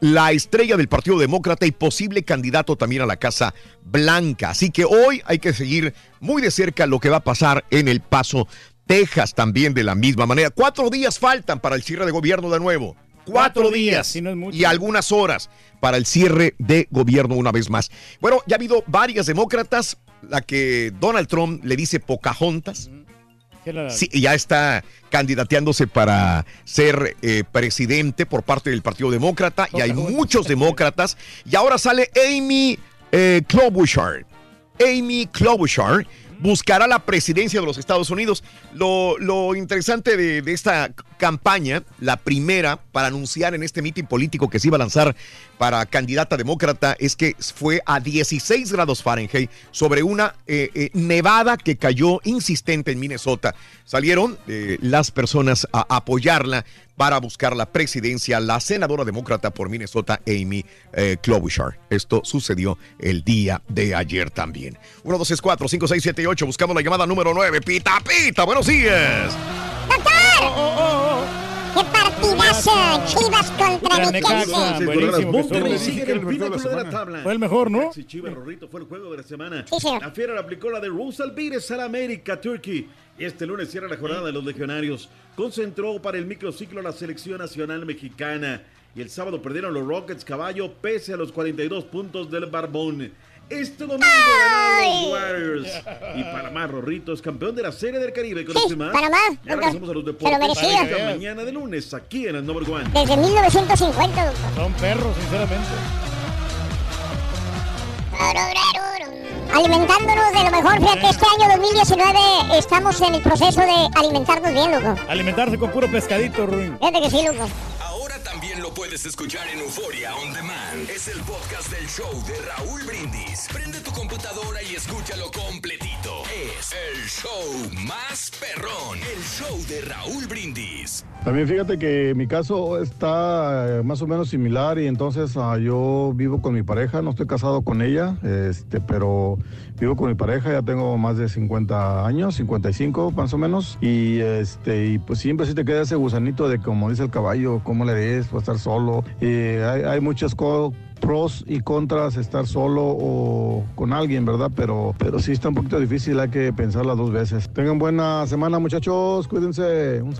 la estrella del Partido Demócrata y posible candidato también a la Casa Blanca. Así que hoy hay que seguir muy de cerca lo que va a pasar en El Paso, Texas, también de la misma manera. Cuatro días faltan para el cierre de gobierno de nuevo. Cuatro, Cuatro días, no y algunas horas para el cierre de gobierno una vez más. Bueno, ya ha habido varias demócratas, la que Donald Trump le dice Pocahontas. ¿Qué la- Sí, ya está candidateándose para ser eh, presidente por parte del Partido Demócrata y hay muchos demócratas. Y ahora sale Amy eh, Klobuchar. Amy Klobuchar buscará la presidencia de los Estados Unidos. Lo, lo interesante de, de esta campaña, la primera para anunciar en este mitin político que se iba a lanzar para candidata demócrata, es que fue a 16 grados Fahrenheit sobre una eh, eh, nevada que cayó insistente en Minnesota. Salieron eh, las personas a apoyarla para buscar la presidencia, la senadora demócrata por Minnesota, Amy eh, Klobuchar. Esto sucedió el día de ayer también. 1, 2, 3, 4, 5, 6, 7, 8. Buscamos la llamada número 9. Pita, pita. Buenos días. ¡Qué Chivas contra Necaxa. Monterrey sigue en el pináculo de la tabla. Fue el mejor, ¿no? Sí, Chivas, Rorrito, fue el juego de la semana. La Fiera aplicó la de Russell Pires al América, Turkey. Este lunes cierra la jornada de los legionarios. Concentró para el microciclo a la selección nacional mexicana. Y el sábado perdieron los Rockets Caballo pese a los 42 puntos del Barbón. Este domingo ganaron los Warriors. Y Panamá, Rorrito, es campeón de la Serie del Caribe. Con Sí, más. Panamá, Y ahora pasamos a los Se lo deportes. merecía. Esta mañana de lunes aquí en el Number One. Desde 1950, doctor. Son perros, sinceramente. Alimentándonos de lo mejor. Fíjate, este año 2019 estamos en el proceso de alimentarnos bien, loco. Alimentarse con puro pescadito, Ruin. Fíjate que sí, loco. Lo puedes escuchar en Euforia On Demand. Es el podcast del show de Raúl Brindis. Prende tu computadora y escúchalo completito. Es el show más perrón. El show de Raúl Brindis. También fíjate que mi caso está eh, más o menos similar y entonces ah, yo vivo con mi pareja, no estoy casado con ella, este, pero vivo con mi pareja, ya tengo más de 50 años, 55 más o menos, y, este, y pues siempre sí te queda ese gusanito de como dice el caballo, cómo le des, o estar solo. Hay, hay muchas co- pros y contras estar solo o con alguien, ¿verdad? Pero, pero sí está un poquito difícil, hay que pensarla dos veces. Tengan buena semana muchachos, cuídense. Un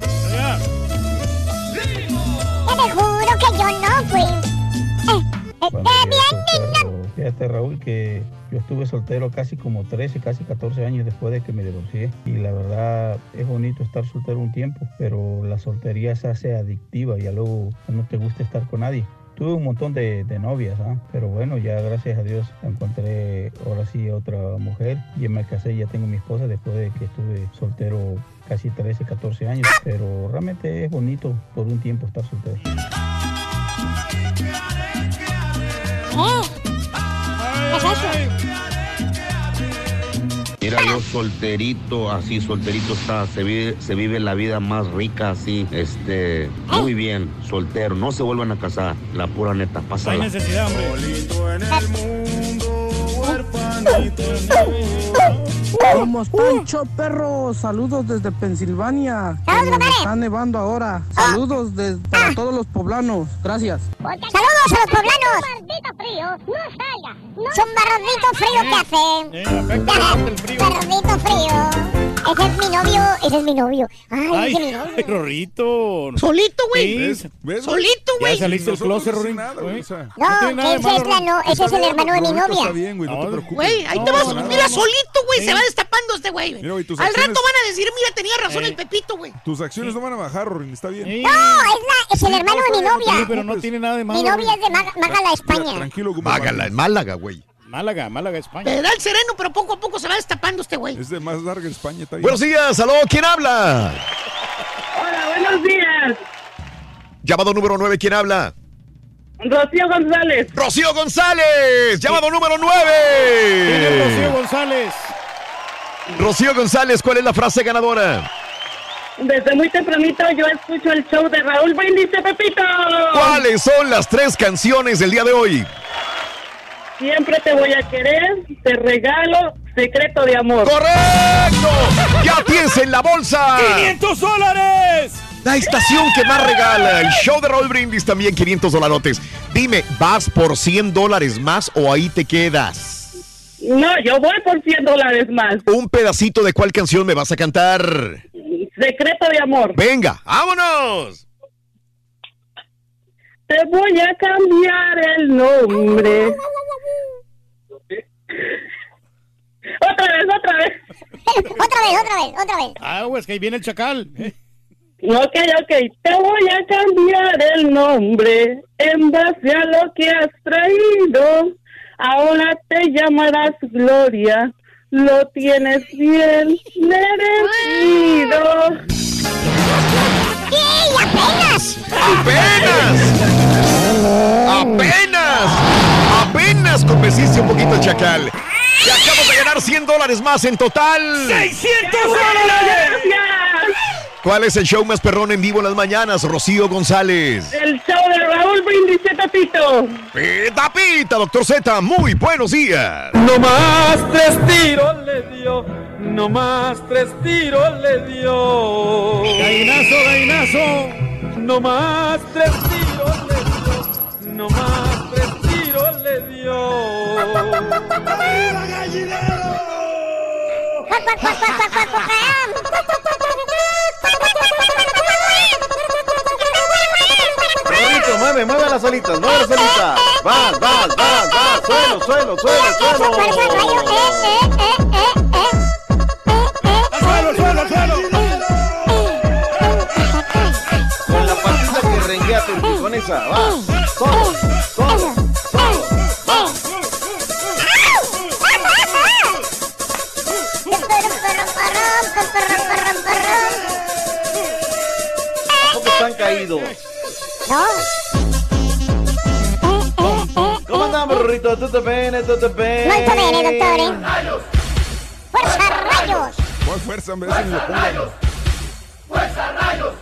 Te juro que yo no fui. Eh, está bien, niño. Fíjate Raúl que yo estuve soltero casi como 13, casi 14 años después de que me divorcié y la verdad es bonito estar soltero un tiempo, pero la soltería se hace adictiva y luego no te gusta estar con nadie. Tuve un montón de, de novias, ¿ah? pero bueno, ya gracias a Dios encontré ahora sí otra mujer y me casé ya tengo mi esposa después de que estuve soltero casi 13, 14 años, pero realmente es bonito por un tiempo estar soltero. ¿Qué es eso? Mira, yo solterito, así solterito está, se vive, se vive la vida más rica así, este, muy bien, soltero, no se vuelvan a casar, la pura neta, No hay necesidad, hombre. Somos Pancho Perro, saludos desde Pensilvania. que nos está nevando ahora. Saludos de- para todos los poblanos. Gracias. Saludos a los poblanos. Maldito frío, no salga. Son barrondito frío que hace. Barrondito frío. Ese es mi novio, ese es mi novio. Ay, Ay, ese es mi novio. ay, Rorrito. Solito, güey. Solito, güey. Ya saliste del closet, no Rorín. nada, güey, o sea. No, ese es, la no, ese es el hermano de mi novia. Está bien, güey, no te preocupes. Güey, ahí te vas, mira, solito, güey, se va destapando, este güey. Al rato van a decir, mira, tenía razón Eh. el Pepito, güey. Tus acciones no van a bajar, Rorin, está bien. No, es, la, es el hermano de mi novia. Sí, pero no tiene nada de malo. Mi novia es de Mira, España. tranquilo, como Mágala, en Málaga, güey. Málaga, Málaga, España. Te da el sereno, pero poco a poco se va destapando este güey. Es de más larga España, está bien. Buenos días, aló, ¿quién habla? Hola, buenos días. Llamado número 9, ¿quién habla? Rocío González. Rocío González, llamado número ¿Quién es Rocío 9. González? Rocío González, ¿cuál es la frase ganadora? Desde muy tempranito yo escucho el show de Raúl Brindis de Pepito. ¿Cuáles son las tres canciones del día de hoy? Siempre te voy a querer, te regalo secreto de amor. ¡Correcto! ¡Ya tienes en la bolsa! ¡500 dólares! La estación que más regala, el show de Raúl Brindis también 500 dolarotes. Dime, ¿vas por 100 dólares más o ahí te quedas? No, yo voy por 100 dólares más. Un pedacito de cuál canción me vas a cantar. Secreto de amor. Venga, vámonos. Te voy a cambiar el nombre. Otra vez, otra vez. otra vez, otra vez, otra vez. Ah, güey, es que ahí viene el chacal. Ok, ok. Te voy a cambiar el nombre en base a lo que has traído. Ahora te llamarás Gloria. Lo tienes bien merecido. ¡Sí, apenas! ¡Apenas! ¡Apenas! ¡Apenas convenciste un poquito el chacal! ¡Te acabas de ganar 100 dólares más en total! ¡600 dólares! ¿Cuál es el show más perrón en vivo en las mañanas, Rocío González? El show de Raúl Brindis. Pita, pita, doctor Z, muy buenos días. No más tres tiros le dio, no más tres tiros le dio. Gallinazo, gallinazo. No más tres tiros le dio, no más tres tiros le dio. Cuac, cuac, Rorrito, mueve, mueve las alitas, mueve las alitas. Vas, vas, vas, vas. Suelo, suelo, suelo, suelo. ¡Suelo, patita que renguea tu con esa. Vas. Solo, solo, solo. Vas. ¿Cómo están caídos? ¿Cómo andamos, Rorrito? ¿Tú te bene? ¿Tú te bene? Molto bene, dottore. ¡Fuerza, rayos! ¿Cuál fuerza, hombre? Lo pongan. ¡Fuerza, rayos!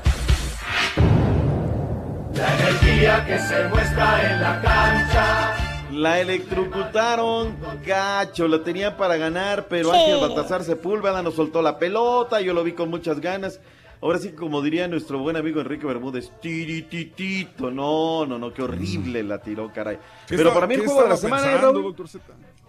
La energía que se muestra en la cancha. La electrocutaron, gacho, la tenían para ganar, pero Sí. Ángel Baltasar Sepúlveda nos soltó la pelota, yo lo vi con muchas ganas. Ahora sí, como diría nuestro buen amigo Enrique Bermúdez, tirititito, no, no, no, qué horrible la tiró, caray. ¿Qué Pero para mí el juego de la estaba semana.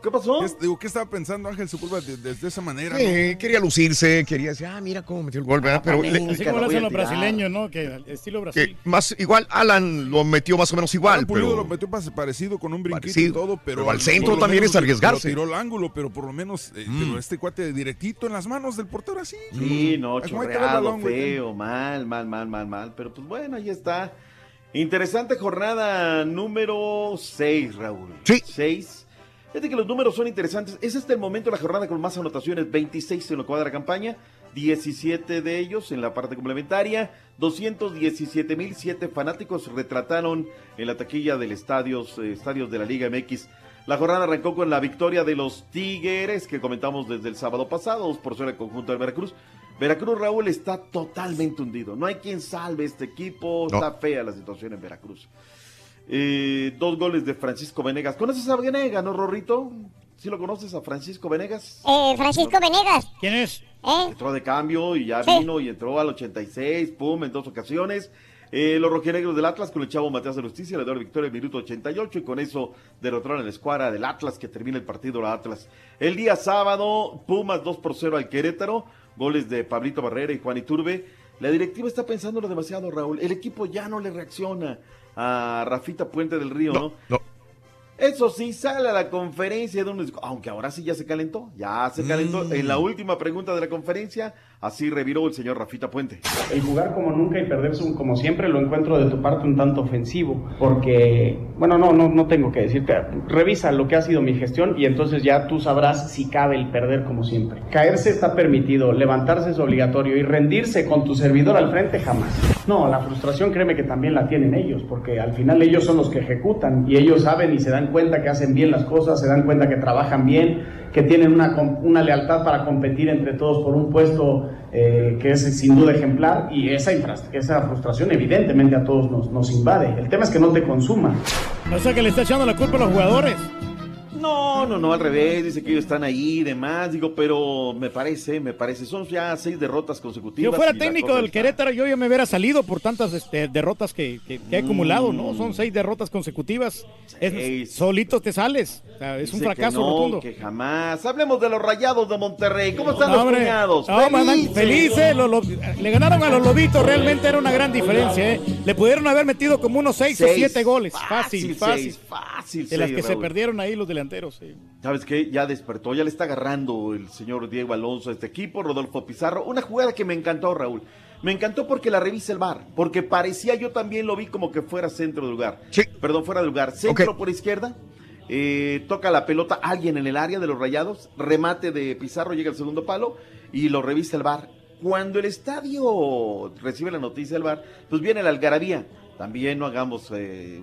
¿Qué pasó? ¿Qué, digo, ¿qué estaba pensando Ángel Sepúlveda de- desde esa manera? Sí, quería lucirse, quería decir, ah, mira cómo metió el gol, ¿verdad? Pero le- Así como lo hacen los brasileños, ¿no? Que estilo Brasil. que más igual, Alan lo metió más o menos igual, Alan Pulido pero lo metió parecido con un brinquito Parecido. y todo, pero, Pero al centro también menos es arriesgarse. lo Tiró el ángulo, pero por lo menos, eh, Mm. pero este cuate directito en las manos del portero así. Sí, no, Ay, ¿cómo ahí te va el chorreado, balón, güey? Feo, mal, mal, mal, mal, mal. Pero pues bueno, ahí está. Interesante jornada número 6, Raúl. Sí. 6. Fíjate que los números son interesantes. Es hasta el momento la jornada con más anotaciones, 26 en lo que va de la campaña, 17 de ellos en la parte complementaria, 217 mil siete fanáticos retrataron en la taquilla del estadios, eh, estadios de la Liga MX. La jornada arrancó con la victoria de los Tigres que comentamos desde el sábado pasado, 2 por 0 el conjunto del Veracruz. Veracruz, Raúl, está totalmente hundido. No hay quien salve este equipo. No. Está fea la situación en Veracruz. Eh, dos goles de Francisco Venegas. ¿Conoces a Venegas, no, Rorrito? ¿Sí lo conoces a Francisco Venegas? Eh, Francisco Venegas. ¿Quién es? ¿Eh? Entró de cambio y ya Sí. vino y entró al 86, pum, en dos ocasiones. Eh, los rojinegros del Atlas con el chavo Matías de Justicia le dio la victoria en el minuto 88 y con eso derrotaron a la escuadra del Atlas que termina el partido la Atlas. El día sábado, Pumas 2 por 0 al Querétaro, goles de Pablito Barrera y Juan Iturbe. La directiva está pensándolo demasiado, Raúl. El equipo ya no le reacciona a Rafita Puente del Río, ¿no? no. Eso sí, sale a la conferencia de un... Aunque ahora sí ya se calentó, ya se calentó. Mm. En la última pregunta de la conferencia, así reviró el señor Rafita Puente. El jugar como nunca y perderse un- como siempre lo encuentro de tu parte un tanto ofensivo, porque, bueno, no, no, no tengo que decirte, revisa lo que ha sido mi gestión y entonces ya tú sabrás si cabe el perder como siempre. Caerse está permitido, levantarse es obligatorio y rendirse con tu servidor al frente jamás. No, la frustración créeme que también la tienen ellos, porque al final ellos son los que ejecutan y ellos saben y se dan cuenta que hacen bien las cosas, se dan cuenta que trabajan bien, que tienen una, una lealtad para competir entre todos por un puesto eh, que es sin duda ejemplar y esa, esa frustración evidentemente a todos nos, nos invade. El tema es que no te consuma. O sea que le está echando la culpa a los jugadores. No, no, no, al revés, dice que ellos están ahí y demás, digo, pero me parece, me parece, son ya seis derrotas Si consecutivas. yo fuera técnico del está- Querétaro, yo ya me hubiera salido por tantas este, derrotas que, que, que he acumulado, ¿no? Son seis derrotas consecutivas. Es- solito te sales. O sea, es un Dice que fracaso no, rotundo. que jamás. Hablemos de los rayados de Monterrey. ¿Cómo están No, los hombre. cuñados? No, mandan- felices, los- los- le ganaron a los Lobitos, realmente era una gran diferencia. ¿eh? Le pudieron haber metido como unos seis, o siete goles. Fácil, Fácil, fácil. fácil, De las que se perdieron ahí los delanteros. Sí. ¿Sabes qué? Ya despertó, ya le está agarrando el señor Diego Alonso a este equipo, Rodolfo Pizarro. Una jugada que me encantó, Raúl. Me encantó porque la revisa el bar, porque parecía, yo también lo vi como que fuera centro de lugar. Perdón, fuera de lugar. Centro por izquierda, eh, toca la pelota alguien en el área de los rayados, remate de Pizarro, llega al segundo palo y lo revisa el bar. Cuando el estadio recibe la noticia del bar, pues viene la algarabía. También no hagamos eh,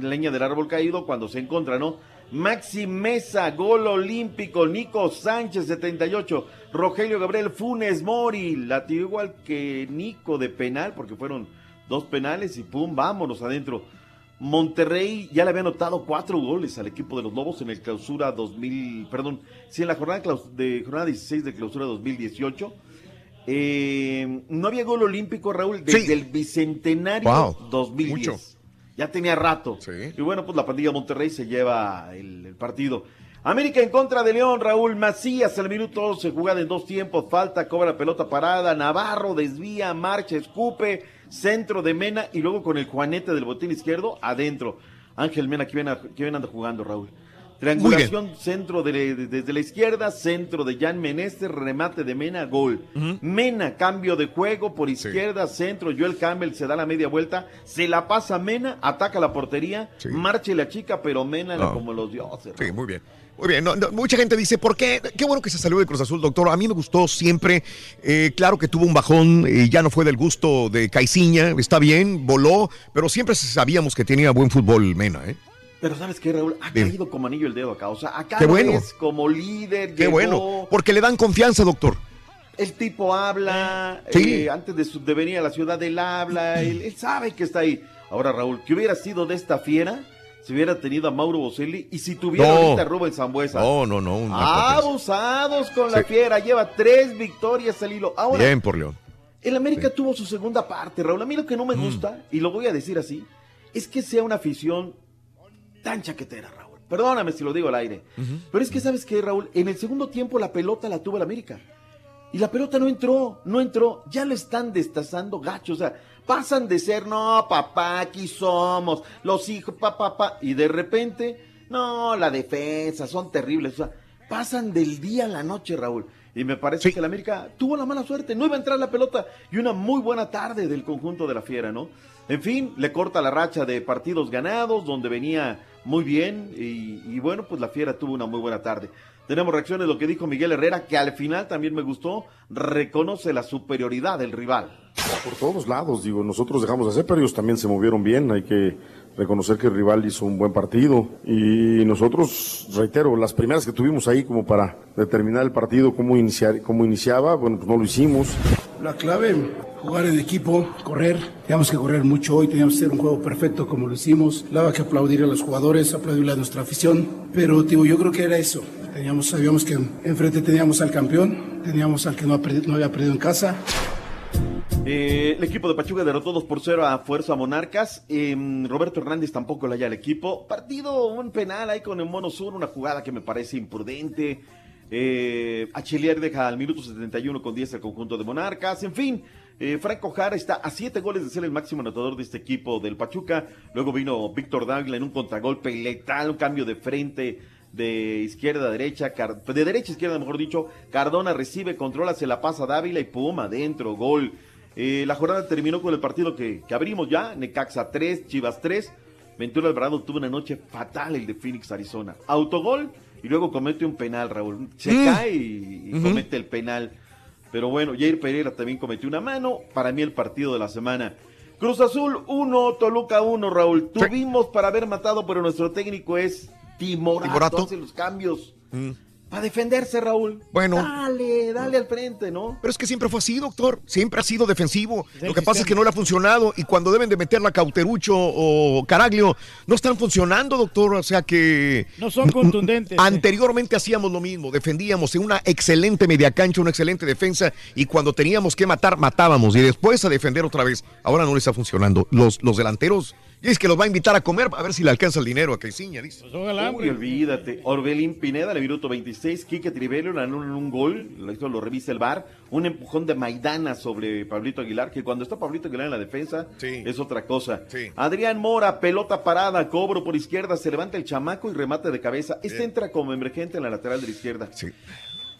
leña del árbol caído cuando se encuentra, ¿no? Maxi Mesa, gol olímpico, Nico Sánchez, 78, Rogelio Gabriel Funes Mori, la tiró igual que Nico de penal, porque fueron dos penales y pum, vámonos adentro. Monterrey ya le había anotado cuatro goles al equipo de los Lobos en el clausura 2000, perdón, sí, en la jornada, de, jornada 16 de clausura 2018. Eh, no había gol olímpico, Raúl, desde el bicentenario Wow, 2010. mucho. Ya tenía rato. Y bueno, pues la pandilla Monterrey se lleva el, el partido. América en contra de León, Raúl Macías al minuto se jugada en dos tiempos, falta, cobra la pelota parada, Navarro desvía, marcha, escupe, centro de Mena y luego con el juanete del botín izquierdo adentro. Ángel Mena, que que viene anda jugando, Raúl. Triangulación, centro de, de- desde la izquierda, centro de Jan Menester, remate de Mena, gol. Mena, cambio de juego por izquierda, centro, Joel Campbell se da la media vuelta, se la pasa Mena, ataca la portería, marcha y la chica, pero Mena No. como los dioses. Sí, muy bien. Muy bien, no, no, mucha gente dice, ¿por qué? Qué bueno que se salió de Cruz Azul, doctor. A mí me gustó siempre. Eh, claro que tuvo un bajón y ya no fue del gusto de Caiciña. Está bien, voló, pero siempre sabíamos que tenía buen fútbol Mena, ¿eh? Pero ¿sabes qué, Raúl? Ha Dime. caído como anillo el dedo acá. O sea, acá Qué bueno. ves como líder. Qué llegó, bueno, porque le dan confianza, doctor. El tipo habla, Sí. eh, antes de, su- de venir a la ciudad él habla, él, él sabe que está ahí. Ahora, Raúl, ¿qué hubiera sido de esta fiera si hubiera tenido a Mauro Boselli y si tuviera No. ahorita a Rubén Zambuesa? No, no, no. Abusados con la fiera, lleva tres victorias al hilo. Ahora, Bien por León. el América tuvo su segunda parte, Raúl. A mí lo que no me gusta, y lo voy a decir así, es que sea una afición tan chaquetera, Raúl. Perdóname si lo digo al aire. Pero es que, ¿sabes qué, Raúl? En el segundo tiempo la pelota la tuvo el América. Y la pelota no entró, no entró. Ya lo están destazando gacho. O sea, pasan de ser, no, papá, aquí somos, los hijos, papá, papá. Y de repente, no, la defensa, son terribles. O sea, pasan del día a la noche, Raúl. Y me parece que el América tuvo la mala suerte. No iba a entrar la pelota. Y una muy buena tarde del conjunto de la Fiera, ¿no? En fin, le corta la racha de partidos ganados, donde venía muy bien. Y, y bueno, pues la Fiera tuvo una muy buena tarde. Tenemos reacciones de lo que dijo Miguel Herrera, que al final también me gustó. Reconoce la superioridad del rival. Por todos lados, digo, nosotros dejamos de hacer, pero ellos también se movieron bien. Hay que reconocer que el rival hizo un buen partido. Y nosotros, reitero, las primeras que tuvimos ahí como para determinar el partido, cómo, iniciar, cómo iniciaba, bueno, pues no lo hicimos. La clave, jugar en equipo, correr. Teníamos que correr mucho hoy, teníamos que hacer un juego perfecto como lo hicimos. Daba que aplaudir a los jugadores, aplaudirle a nuestra afición. Pero, digo, yo creo que era eso. Teníamos, sabíamos que enfrente teníamos al campeón, teníamos al que no, había perdido en casa. Eh, el equipo de Pachuca derrotó 2 por 0 a Fuerza Monarcas. Eh, Roberto Hernández tampoco le halla al equipo. Partido, un penal ahí con el Mono Sur, una jugada que me parece imprudente. Eh, deja al minuto 71 con 10 el conjunto de Monarcas. En fin, eh, Franco Jara está a 7 goles de ser el máximo anotador de este equipo del Pachuca. Luego vino Víctor Dávila en un contragolpe letal, un cambio de frente de izquierda a derecha, de derecha a izquierda, mejor dicho. Cardona recibe, controla, se la pasa a Dávila y pum, adentro, gol. Eh, la jornada terminó con el partido que, que abrimos ya, Necaxa 3, Chivas 3. Ventura Alvarado tuvo una noche fatal el de Phoenix, Arizona. Autogol y luego comete un penal, Raúl. Se Mm. cae y, comete el penal. Pero bueno, Jair Pereira también cometió una mano. Para mí el partido de la semana. Cruz Azul 1, Toluca 1, Raúl. Tuvimos para haber matado, pero nuestro técnico es Timorato. Timorato. Hace los cambios. Mm. Para defenderse, Raúl. Bueno. Dale, dale al frente, ¿no? Pero es que siempre fue así, doctor. Siempre ha sido defensivo. Lo que pasa es que no le ha funcionado y cuando deben de meterla Cauterucho o Caraglio, no están funcionando, doctor. O sea que... No son contundentes. Anteriormente hacíamos lo mismo, defendíamos en una excelente media cancha, una excelente defensa y cuando teníamos que matar, matábamos y después a defender otra vez. Ahora no le está funcionando. Los, los delanteros, y es que los va a invitar a comer a ver si le alcanza el dinero a Caiciña, dice. Uy, olvídate. Orbelín Pineda, en el minuto 26. Quique Trivelio le anulan un gol. Esto lo revisa el VAR. Un empujón de Maidana sobre Pablito Aguilar. Que cuando está Pablito Aguilar en la defensa es otra cosa. Adrián Mora, pelota parada, cobro por izquierda. Se levanta el chamaco y remate de cabeza. Este Bien. entra como emergente en la lateral de la izquierda.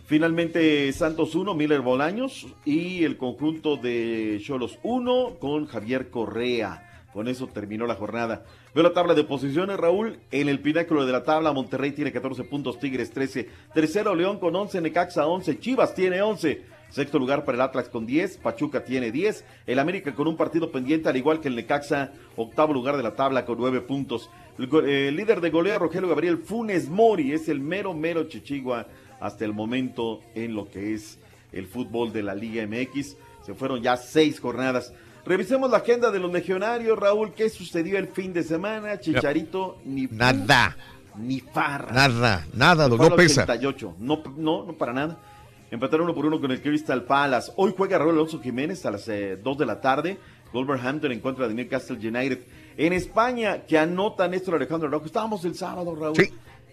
Finalmente Santos 1, Miller Bolaños y el conjunto de Cholos 1 con Javier Correa. Con eso terminó la jornada. Veo la tabla de posiciones, Raúl. En el pináculo de la tabla, Monterrey tiene 14 puntos, Tigres 13. Tercero, León con 11, Necaxa 11, Chivas tiene 11. Sexto lugar para el Atlas con 10, Pachuca tiene 10. El América con un partido pendiente, al igual que el Necaxa, octavo lugar de la tabla con 9 puntos. El, eh, líder de goleo, Rogelio Gabriel Funes Mori, es el mero, mero chichigua hasta el momento en lo que es el fútbol de la Liga MX. Se fueron ya seis jornadas. Revisemos la agenda de los legionarios, Raúl. ¿Qué sucedió el fin de semana? Chicharito, ni Nada, ni farra. nada, nada, no al pesa. 88. No, no, no para nada. Empataron uno por uno con el Crystal Palace. Hoy juega Raúl Alonso Jiménez a las 2 de la tarde. Wolverhampton en contra de Newcastle United. En España, que anota Néstor Alejandro Araujo. Estábamos el sábado, Raúl.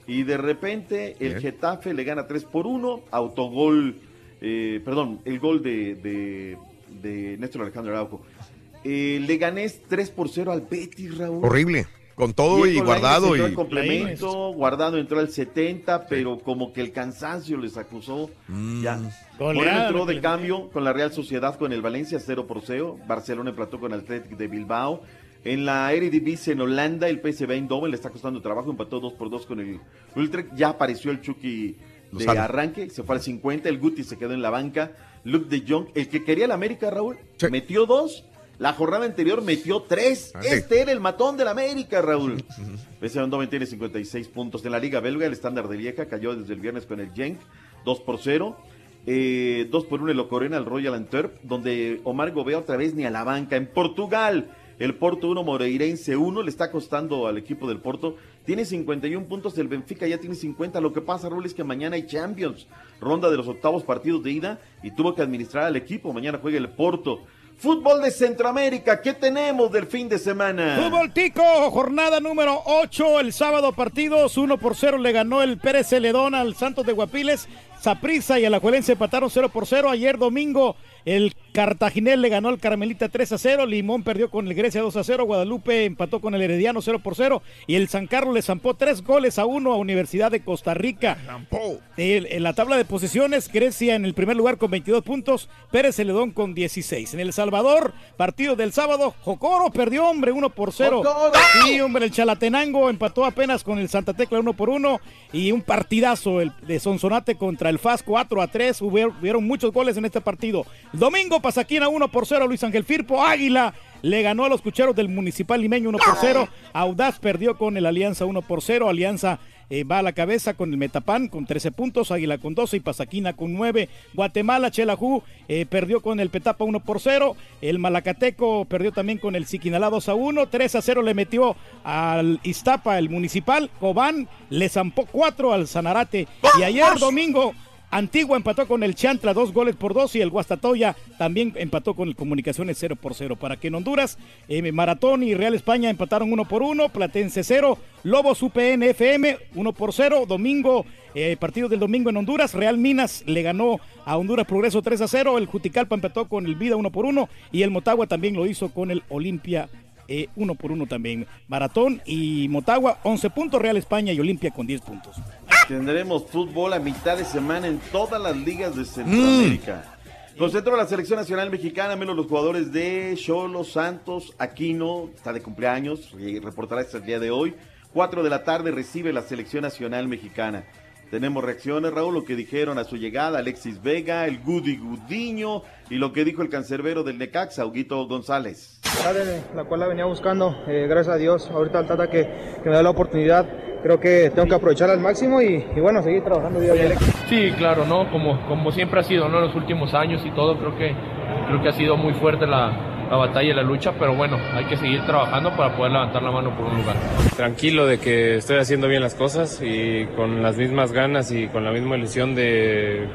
Y de repente el Bien. Getafe le gana 3 por 1. Autogol, eh, perdón, el gol de, de, de Néstor Alejandro Araujo. Eh, le gané 3 por 0 al Betis, Raúl. Horrible. Con todo y guardado y... al complemento, guardado entró al 70, pero como que el cansancio les acusó. Ya. Goleada, Moreno entró de cambio con la Real Sociedad con el Valencia 0 por 0. Barcelona empató con el Athletic de Bilbao. En la Eredivisie en Holanda, el PSV Eindhoven le está costando trabajo, empató 2 por 2 con el Utrecht. Ya apareció el Chucky de arranque, se fue al 50, el Guti se quedó en la banca. Luke de Jong, el que quería el América, Raúl, metió dos. La jornada anterior metió tres. Este era el matón del América, Raúl. PSV Eindhoven tiene 56 puntos. En la Liga Belga, el estándar de Lieja cayó desde el viernes con el Genk, 2 por 0. Eh, 2 por 1 el Locorena al Royal Antwerp, donde Omar Gobea otra vez ni a la banca. En Portugal, el Porto 1, Moreirense 1, le está costando al equipo del Porto. Tiene 51 puntos, el Benfica ya tiene 50. Lo que pasa, Raúl, es que mañana hay Champions, ronda de los octavos partidos de ida, y tuvo que administrar al equipo. Mañana juega el Porto. Fútbol de Centroamérica, ¿qué tenemos del fin de semana? Fútbol Tico, jornada número 8, el sábado partidos, 1 por 0 le ganó el Pérez Celedón al Santos de Guapiles, Saprissa y Alajuelense empataron 0 por 0, ayer domingo el Cartaginel le ganó al Carmelita 3 a 0, Limón perdió con el Grecia 2 a 0, Guadalupe empató con el Herediano 0 por 0 y el San Carlos le zampó 3 goles a 1 a Universidad de Costa Rica. El- en la tabla de posiciones, Grecia en el primer lugar con 22 puntos, Pérez Celedón con 16. En El Salvador, partido del sábado, Jocoro perdió, hombre, 1 por 0. Sí, hombre, el Chalatenango empató apenas con el Santa Tecla 1 por 1 y un partidazo el de Sonsonate contra el FAS 4 a 3. Hubieron, hubieron muchos goles en este partido. Domingo, Pasaquina 1 por 0, Luis Ángel Firpo, Águila. Le ganó a los cucheros del Municipal Limeño 1 por 0. Audaz perdió con el Alianza 1 por 0. Alianza eh, va a la cabeza con el Metapan con 13 puntos, Águila con 12 y Pasaquina con 9. Guatemala, Chelajú eh, perdió con el Petapa 1 por 0. El Malacateco perdió también con el Siquinalá 2 a 1. 3 a 0 le metió al Iztapa, el Municipal. Cobán le zampó 4 al Sanarate. Y ayer domingo Antigua empató con el Chantla dos goles por dos y el Guastatoya también empató con el Comunicaciones 0 por 0. Para que en Honduras, Maratón y Real España empataron 1 por 1, Platense 0, Lobos UPN FM 1 por 0, domingo, eh, partido del domingo en Honduras, Real Minas le ganó a Honduras Progreso 3 a 0, el Juticalpa empató con el Vida 1 por 1 y el Motagua también lo hizo con el Olimpia eh, uno por uno también. Maratón y Motagua, 11 puntos, Real España y Olimpia con 10 puntos. Tendremos fútbol a mitad de semana en todas las ligas de Centroamérica. Concentró la selección nacional mexicana, menos los jugadores de Cholo, Santos, Aquino, está de cumpleaños, reportará este día de hoy. 4 de la tarde recibe la selección nacional mexicana. Tenemos reacciones, Raúl, lo que dijeron a su llegada Alexis Vega, el Gudi Gudiño y lo que dijo el cancerbero del Necaxa, Huguito González. la cual la venía buscando, eh, gracias a Dios, ahorita al Tata que, que me da la oportunidad, creo que tengo que aprovechar al máximo y, y bueno, seguir trabajando día a día. Sí, claro, ¿no? Como, como siempre ha sido, ¿no? En los últimos años y todo, creo que, creo que ha sido muy fuerte la, la batalla y la lucha, pero bueno, hay que seguir trabajando para poder levantar la mano por un lugar. Tranquilo de que estoy haciendo bien las cosas y con las mismas ganas y con la misma ilusión de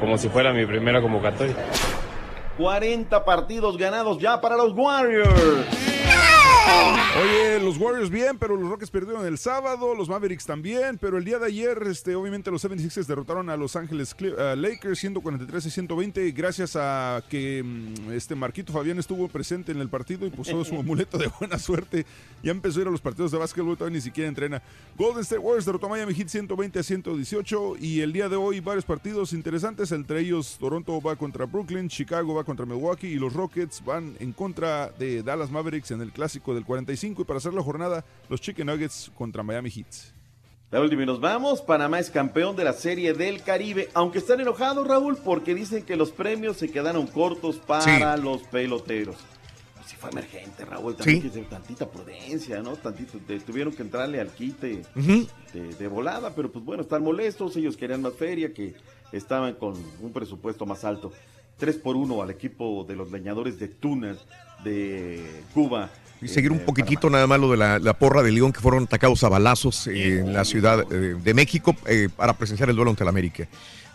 como si fuera mi primera convocatoria. 40 partidos ganados ya para los Warriors. Oye, los Warriors bien, pero los Rockets perdieron el sábado, los Mavericks también, pero el día de ayer, este, obviamente los 76ers derrotaron a Los Ángeles uh, Lakers 143 y 120 gracias a que mm, este Marquito Fabián estuvo presente en el partido y puso su amuleto de buena suerte. Ya empezó a ir a los partidos de básquetbol, todavía ni siquiera entrena. Golden State Warriors derrotó a Miami Heat 120 a 118 y el día de hoy varios partidos interesantes, entre ellos Toronto va contra Brooklyn, Chicago va contra Milwaukee y los Rockets van en contra de Dallas Mavericks en el clásico del 45 y para hacer la jornada los Chicken Nuggets contra Miami Heat. La última y nos vamos. Panamá es campeón de la Serie del Caribe, aunque están enojados, Raúl, porque dicen que los premios se quedaron cortos para los peloteros. Si fue emergente, Raúl, también Sí. que tener tantita prudencia, ¿no? Tantito, tuvieron que entrarle al quite de volada, pero pues bueno, están molestos, ellos querían más feria, que estaban con un presupuesto más alto. 3 por 1 al equipo de los leñadores de Tunas de Cuba. Y seguir un poquitito nada más lo de la, la porra de León que fueron atacados a balazos eh, en la ciudad eh, de México eh, para presenciar el duelo ante el América.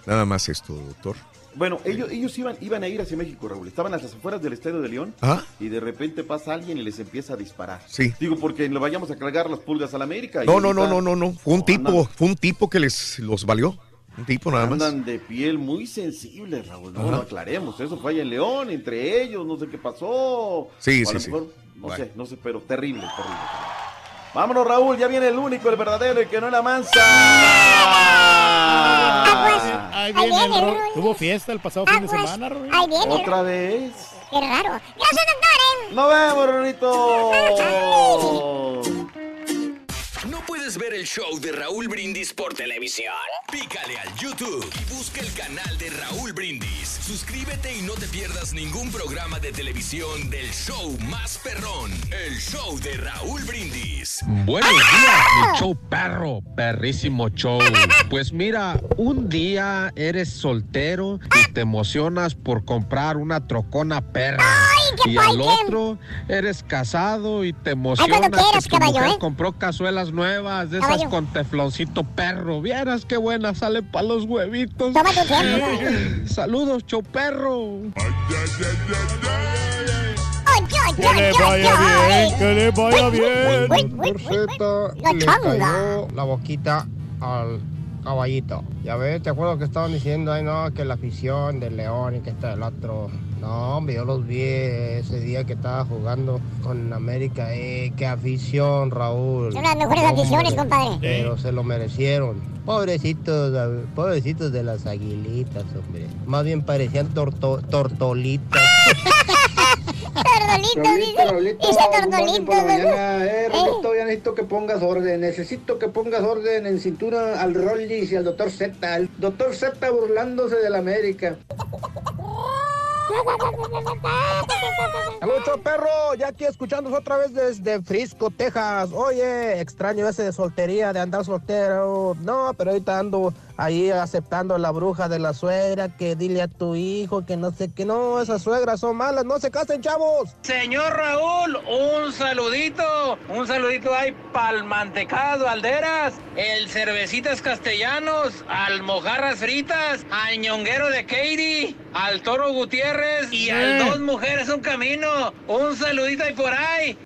Nada más esto, doctor. Bueno, ellos, ellos iban, iban a ir hacia México, Raúl. Estaban a las afueras del estadio de León Ajá. y de repente pasa alguien y les empieza a disparar. Sí. Digo, porque le vayamos a cargar las pulgas a la América. No, no, no, no, no, no. Fue un No, tipo, fue un tipo que les los valió. Un tipo nada más. Andan de piel muy sensible, Raúl. No, no aclaremos. Eso fue allá en León, entre ellos, no sé qué pasó. Sí, O sí, lo sí. no Bueno. sé, no sé, pero terrible, terrible. terrible. Vámonos, Raúl, ya viene el único, el verdadero, el que no es la mansa. Ahí viene el Ro- Tuvo fiesta el pasado fin de semana, Ro- Ahí viene. Otra vez. Qué raro. Gracias, doctor. Nos vemos, Rorito. ¿No puedes ver el show de Raúl Brindis por televisión? Pícale al YouTube y busca el canal de Raúl Brindis. Suscríbete y no te pierdas ningún programa de televisión del show más perrón, el show de Raúl Brindis. Buenos días, mi show perro, perrísimo show. Pues mira, un día eres soltero y te emocionas por comprar una trocona perra. qué y al otro eres casado y te emocionas quieras, que tu mujer ¿eh? compró cazuelas nuevas de esas con tefloncito perro. Vieras qué buenas salen para los huevitos. Toma tu tiempo. Saludos, show perro. Que le vaya bien, que le vaya bien. La changa. la boquita al caballito. Ya ves, te acuerdo que estaban diciendo ahí, no, que la afición del León y que está el otro. No, hombre, yo los vi ese día que estaba jugando con América. Eh, qué afición, Raúl. Son las mejores aficiones, compadre. Pero se lo merecieron. Pobrecitos, pobrecitos de las aguilitas, hombre. Más bien parecían torto- tortolitas. Tordolito, dice. Dice Tordolito. mañana. Eh, ¿Eh? Rolito, ya necesito que pongas orden. Necesito que pongas orden en cintura al Rollis y al doctor Z. El doctor Z burlándose de la América. Mucho perro, ya aquí escuchándonos otra vez desde Frisco, Texas. Oye, extraño ese de soltería, de andar soltero. No, pero ahorita ando ahí aceptando la bruja de la suegra, que dile a tu hijo que no sé qué, no, esas suegras son malas, no se casen, chavos. Señor Raúl, un saludito, un saludito ahí pa'l mantecado Alderas, el cervecitas castellanos, al mojarras fritas, al ñonguero de Katie, al toro Gutiérrez y al Eh. dos mujeres un camino. Un saludito ahí por ahí.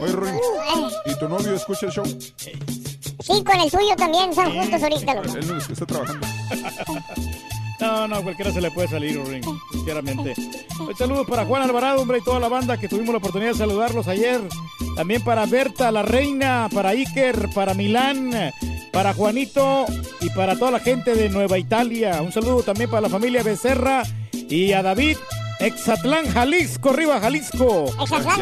Oye, Roy, ¿y tu novio escucha el show? Sí, con el suyo también, están juntos ahorita. loco. Él no es que está trabajando. No, no, cualquiera se le puede salir, Ring, sinceramente. Un saludo para Juan Alvarado, hombre, y toda la banda que tuvimos la oportunidad de saludarlos ayer. También para Berta, la reina, para Iker, para Milán, para Juanito y para toda la gente de Nueva Italia. Un saludo también para la familia Becerra y a David. Exatlán, Jalisco, arriba Jalisco.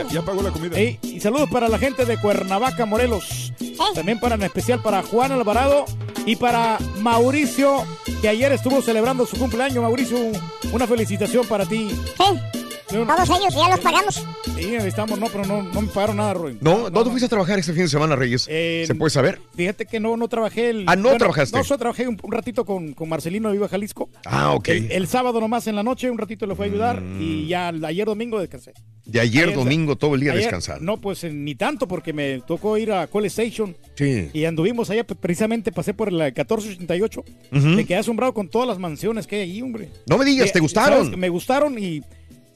Ya, ya pagó la comida. Ey, y saludos para la gente de Cuernavaca, Morelos. También para en especial para Juan Alvarado y para Mauricio, que ayer estuvo celebrando su cumpleaños. Mauricio, una felicitación para ti. Todos ellos ya los pagamos. Sí, estamos, no, pero no, no me pagaron nada, Roy. No, ¿dónde fuiste a trabajar este fin de semana, Reyes? Eh, ¿Se puede saber? Fíjate que no, no trabajé el. Ah, ¿no trabajaste? No, solo trabajé un, un ratito con, con Marcelino de Viva Jalisco. Ah, ok. El, el sábado nomás en la noche, un ratito le fue a ayudar y ya ayer domingo descansé. De ayer, ayer- domingo, todo el día Ayer- descansando. No, pues eh, ni tanto porque me tocó ir a Cole Station Sí. y anduvimos allá, pe- precisamente pasé por la 1488. Ujú. Me quedé asombrado con todas las mansiones que hay ahí, hombre. No me digas, Eh, ¿te gustaron? ¿sabes? Me gustaron y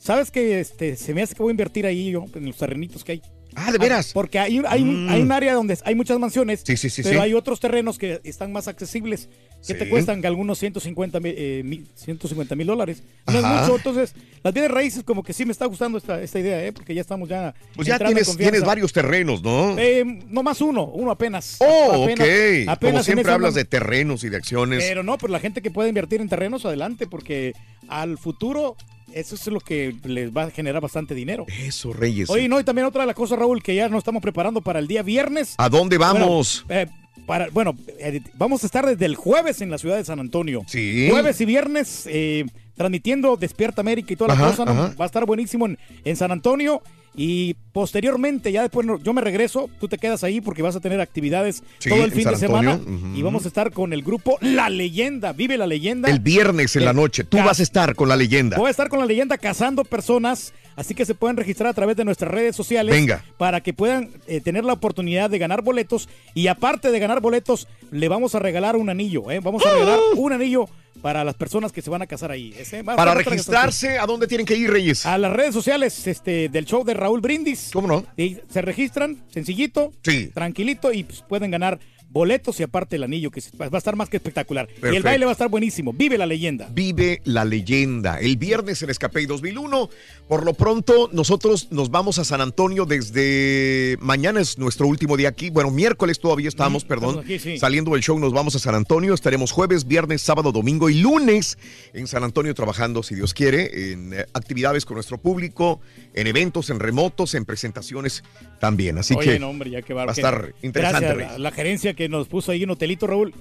sabes que este, se me hace que voy a invertir ahí yo, en los terrenitos que hay. Ah, ¿de veras? Porque hay, un- hay, un, Mm. hay un área donde hay muchas mansiones, Sí, sí, sí, pero hay otros terrenos que están más accesibles, que te cuestan que algunos 150 mil eh, mil- 150 mil dólares. No es mucho, entonces las bienes raíces como que sí me está gustando esta, esta idea, ¿eh? porque ya estamos ya... Pues ya tienes, tienes varios terrenos, ¿no? Eh, no más uno, uno apenas. oh, Apenas- ok. apenas Como siempre hablas de terrenos y de acciones. Pero no, pues la gente que puede invertir en terrenos, adelante, porque al futuro eso es lo que les va a generar bastante dinero. Eso, Reyes. Oye, no, y también otra de las cosas, Raúl, que ya nos estamos preparando para el día viernes. ¿A dónde vamos? Bueno, eh, para, bueno, eh, vamos a estar desde el jueves en la ciudad de San Antonio. Sí. Jueves y viernes eh, transmitiendo Despierta América y toda la Ajá, cosa. Va a estar buenísimo en, en San Antonio. Y posteriormente, ya después yo me regreso, tú te quedas ahí porque vas a tener actividades Sí, todo el fin de semana. Y vamos a estar con el grupo La Leyenda, Vive la Leyenda. El viernes en la Eh, noche. Tú vas a estar con la leyenda. Voy a estar con la leyenda cazando personas, así que se pueden registrar a través de nuestras redes sociales. Venga. Para que puedan eh, tener la oportunidad de ganar boletos. Y aparte de ganar boletos, le vamos a regalar un anillo. ¿eh? Vamos a regalar un anillo para las personas que se van a casar ahí. Ese a Para otra registrarse, ¿a dónde tienen que ir, Reyes? A las redes sociales este, del show de Raúl Brindis. ¿Cómo no? Y se registran, sencillito, Sí. tranquilito, y pues, pueden ganar boletos y aparte el anillo, que va a estar más que espectacular. Y el baile va a estar buenísimo. Vive la leyenda. Vive la leyenda. El viernes en Escapey 2001. Por lo pronto, nosotros nos vamos a San Antonio desde mañana es nuestro último día aquí. Bueno, miércoles todavía estamos, perdón. estamos aquí, sí. Saliendo del show nos vamos a San Antonio. Estaremos jueves, viernes, sábado, domingo y lunes en San Antonio trabajando, si Dios quiere, en eh, actividades con nuestro público, en eventos, en remotos, en presentaciones también. Así Oye, que no, hombre, ya que va a estar interesante. Gracias a la, la gerencia que nos puso ahí un hotelito, Raúl.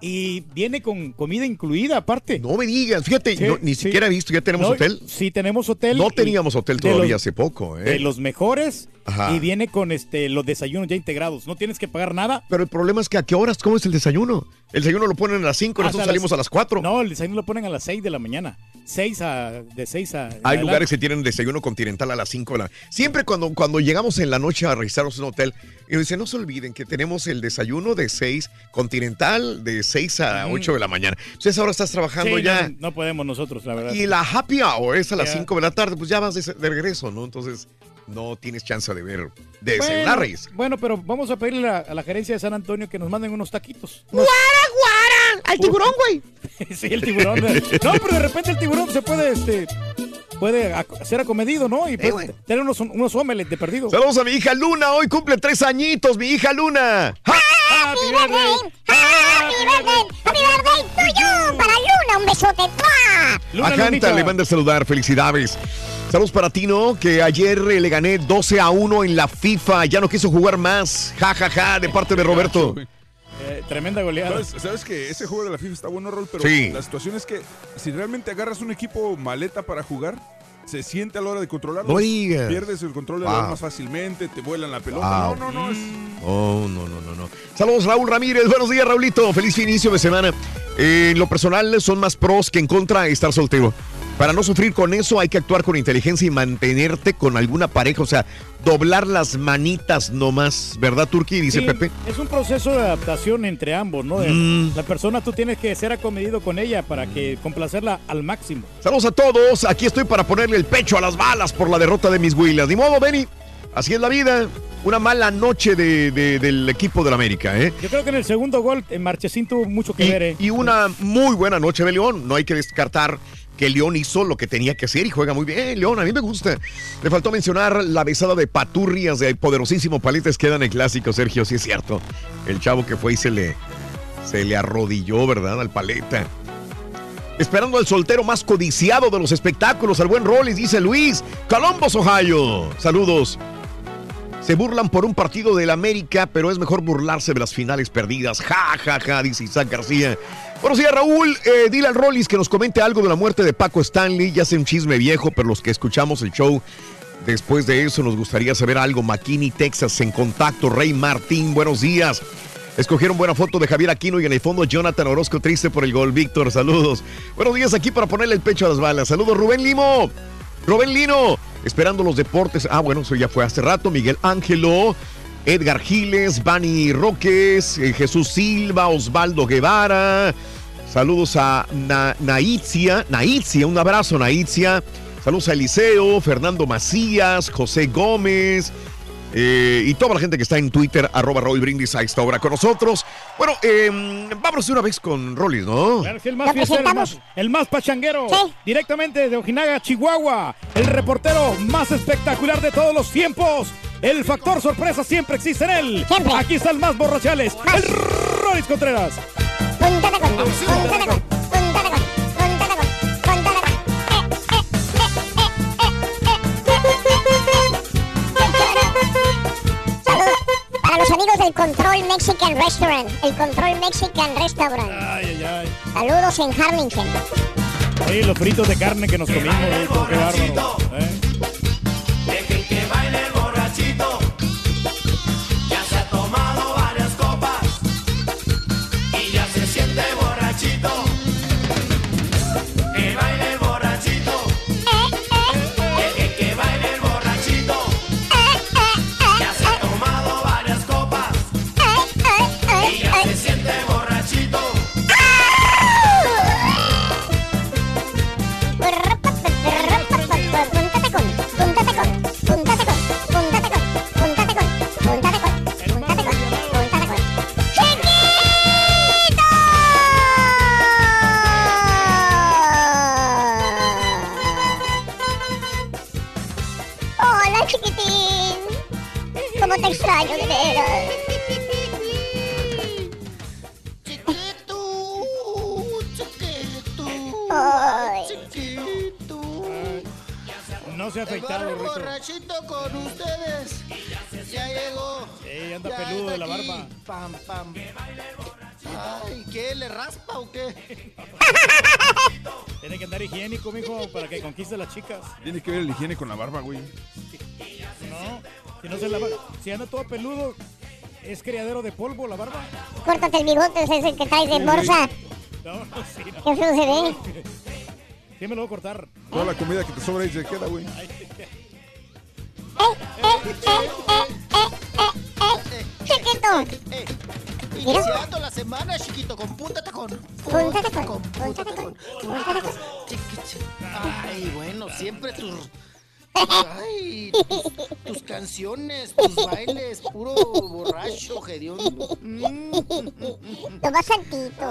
Y viene con comida incluida, aparte. No me digas, fíjate, Sí, no, ni sí. siquiera he visto, ¿ya tenemos No, hotel? Sí, tenemos hotel. No teníamos hotel todavía los- hace poco, ¿eh? De los mejores. Ajá. Y viene con este los desayunos ya integrados. No tienes que pagar nada. Pero el problema es que a qué horas comes el desayuno. El desayuno lo ponen a las 5, nosotros Hasta salimos a las 4. No, el desayuno lo ponen a las 6 de la mañana. 6 a, de 6 a... Hay lugares que tienen desayuno continental a las 5 de la Siempre cuando, cuando llegamos en la noche a registrarnos en un hotel, y dicen, no se olviden que tenemos el desayuno de 6 continental de 6 a Ujú. 8 de la mañana. Entonces ahora estás trabajando Sí, ya. No, no podemos nosotros, la verdad. Y la happy hour es a las Ya. 5 de la tarde, pues ya vas de, de regreso, ¿no? Entonces no tienes chance de ver, de bueno, Reyes. bueno, pero vamos a pedirle a, a la gerencia de San Antonio que nos manden unos taquitos. ¡Guara, guara! ¡Al tiburón, güey! sí, el tiburón. No, pero de repente el tiburón se puede, este, puede ser acomedido, ¿no? Y puede tener unos, unos omelets de perdido. Saludos a mi hija Luna, hoy cumple tres añitos, mi hija Luna. ¡Ja! Happy birthday. Happy birthday, happy birthday to you. Para Luna, un besote. ¡Mua! A Janta le manda a saludar, felicidades. Saludos para ti, ¿no? Que ayer eh, le gané 12 a 1 en la FIFA, ya no quiso jugar más. Ja, ja, ja, de parte de Roberto. Eh, tremenda goleada. ¿Sabes, sabes que ese juego de la FIFA está bueno, Rol, pero Sí. la situación es que si realmente agarras un equipo maleta para jugar, se siente a la hora de controlarlo. No digas. Pierdes el control Wow. balón más fácilmente, te vuelan la pelota. Wow. No, no, no. Es... Oh, no, no, no, no. Saludos, Raúl Ramírez. Buenos días, Raulito. Feliz inicio de semana. Eh, en lo personal, son más pros que en contra estar soltero. Para no sufrir con eso, hay que actuar con inteligencia y mantenerte con alguna pareja. O sea, doblar las manitas nomás. ¿Verdad, Turki? Dice Sí, Pepe. Es un proceso de adaptación entre ambos, ¿no? Mm. La persona tú tienes que ser acomedido con ella para que complacerla al máximo. Saludos a todos. Aquí estoy para ponerle el pecho a las balas por la derrota de mis Willas. Ni modo, Benny. Así es la vida. Una mala noche de- de- del equipo del América, ¿eh? Yo creo que en el segundo gol eh, Marchesín tuvo mucho que ver, ¿eh? Y una muy buena noche de León. No hay que descartar que León hizo lo que tenía que hacer y juega muy bien. León, a mí me gusta. Le faltó mencionar la besada de paturrias de poderosísimo Paletes queda en el clásico, Sergio. Sí es cierto. El chavo que fue y se le, se le arrodilló, ¿verdad? Al paleta. Esperando al soltero más codiciado de los espectáculos, al buen Rollis, dice Luis. Columbus, Ohio. Saludos. Se burlan por un partido del América, pero es mejor burlarse de las finales perdidas. Ja, ja, ja, dice Isaac García. Buenos días, Raúl. Eh, dile al Rollis que nos comente algo de la muerte de Paco Stanley. Ya sé un chisme viejo, pero los que escuchamos el show después de eso nos gustaría saber algo. McKinney, Texas, en contacto. Rey Martín, buenos días. Escogieron buena foto de Javier Aquino y en el fondo Jonathan Orozco triste por el gol. Víctor, saludos. Buenos días aquí para ponerle el pecho a las balas. Saludos, Rubén Limo. Rubén Lino, esperando los deportes. Ah, bueno, eso ya fue hace rato. Miguel Ángelo, Edgar Giles, Bani Roques, eh, Jesús Silva, Osvaldo Guevara. Saludos a Na- Naitzia, Naitzia, un abrazo, Naitzia. Saludos a Eliseo, Fernando Macías, José Gómez. eh, y toda la gente que está en Twitter, arroba Raúl Brindis a esta hora con nosotros. Bueno, eh, vámonos de una vez con Rollis, ¿no? Claro, sí, el más fiestero, el más, el más pachanguero. Directamente de Ojinaga, Chihuahua. El reportero más espectacular de todos los tiempos. El factor sorpresa siempre existe en él. Aquí está el más borrachales. El Rolis Contreras. Saludos para los amigos del Control Mexican Restaurant. El Control Mexican Restaurant. Ay, ay, ay. Saludos en Harlingen. Oye, los fritos de carne que nos comimos, eh, qué bárbaro. eh. Chicas. Tiene que ver el higiene con la barba, güey. No, si no se lava, si anda todo peludo, es criadero de polvo la barba. Córtate el bigote, ese es el que traes de bolsa. No, sí, no. Qué feo se ve. Sí me lo voy a cortar. Toda la comida que te sobra ahí se queda, güey. Chiquito. Iniciando la semana, chiquito, con punta tacón. Punta tacón, punta tacón, punta. Ay, bueno, siempre tus... Ay, tus, tus canciones, tus bailes, puro borracho, hediondo. Mm. Tomás tantito.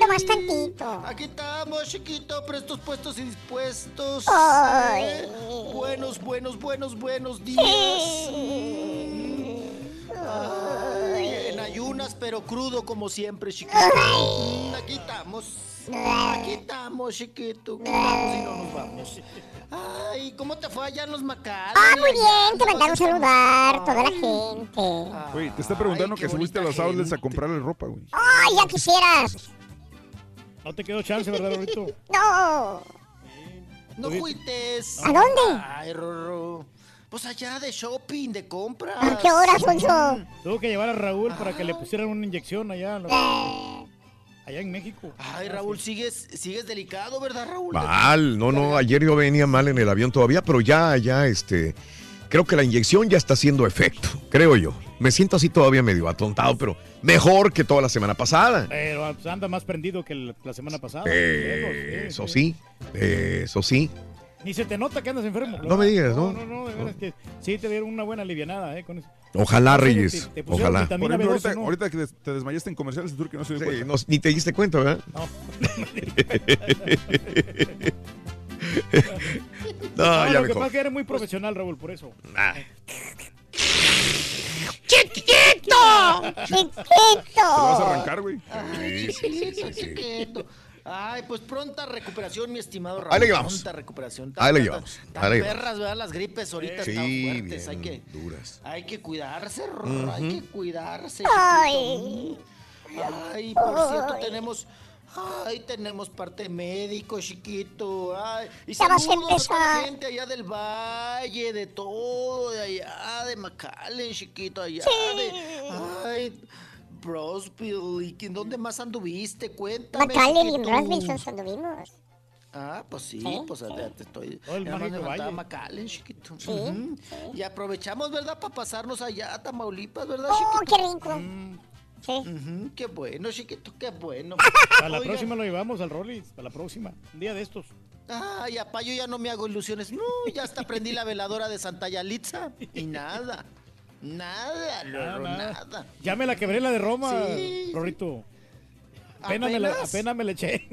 Tomás tantito. Aquí estamos, chiquito, prestos, puestos y dispuestos. Ay. Eh, Buenos, buenos, buenos, buenos días. Ay, ayunas, pero crudo como siempre, chiquito. Mm, Aquí estamos. Aquí estamos, chiquito. Aquí estamos y no nos vamos. Ay, ¿cómo te fue allá en los Macales? Ah, muy bien, te mandaron saludar toda la gente. Güey, te está preguntando que subiste a los outlets a comprarle ropa, güey. Ay, ya quisieras. No te quedó chance, ¿verdad, Rito? No. No fuites. ¿A dónde? Ay, Rorro. Pues allá de shopping, de compras. ¿A qué hora, Sonso? Tuvo que llevar a Raúl para que le pusieran una inyección allá. lo- Allá en México. Ay, Raúl, sigues, sigues delicado, ¿verdad, Raúl? Mal, no, no, ayer yo venía mal en el avión todavía, pero ya, ya, este, creo que la inyección ya está haciendo efecto, creo yo. Me siento así todavía medio atontado, pero mejor que toda la semana pasada. Pero pues, anda más prendido que la semana pasada. Eh, Sí, eso sí. sí, eh, eso sí. Ni se te nota que andas enfermo. No me digas, ¿no? No, no, no, de veras que sí te dieron una buena alivianada, ¿eh? Con eso. Ojalá, Te- Reyes, te pusieron ojalá. ejemplo, B12, ahorita, ¿no? ahorita que te desmayaste en comerciales, tú que no se dio Sí, cuenta. no, ni te diste cuenta, ¿verdad? No. No, No, ya lo que pasa es que eres muy profesional, Raúl, por eso. Ah. ¡Chiquito! ¡Chiquito! Te vas a arrancar, güey. Ay, Sí, sí, sí, chiquito, sí, sí. Ay, pues pronta recuperación, mi estimado Raúl. Ahí le llevamos. Pronta recuperación. Ahí le Tan- llevamos. tan Ahí le llevamos. perras, ¿verdad? Las gripes ahorita Sí, están fuertes. Hay que, bien duras. hay que cuidarse, Rorro, Ujú. hay que cuidarse. Ay. Ay, por cierto, tenemos... Ay, tenemos parte médico, chiquito. Ay, y Ya vas a saludos a toda la empezar. gente allá del valle, de todo, de allá, de McAllen, chiquito, allá Sí. de... Ay, Brosville, ¿y dónde más anduviste? Cuéntame. McAllen y chiquito. Robinson anduvimos. Ah, pues sí, Sí, pues sí. ya te estoy. Todo el ya valle. McAllen, chiquito. Sí. Y aprovechamos, ¿verdad? Para pasarnos allá a Tamaulipas, ¿verdad, ¡Oh, chiquito? qué rico! Mm. Sí. Qué bueno, chiquito, qué bueno. A la Oigan, próxima lo llevamos al Rollis. A la próxima. Un día de estos. Ay, apá, yo ya no me hago ilusiones. No, ya hasta prendí la veladora de Santa Yalitza. Y nada. Nada, Lolo, nada. nada. Ya me la quebré la de Roma, Sí. Rorrito. Apenas, me la, ¿Apenas? me la eché.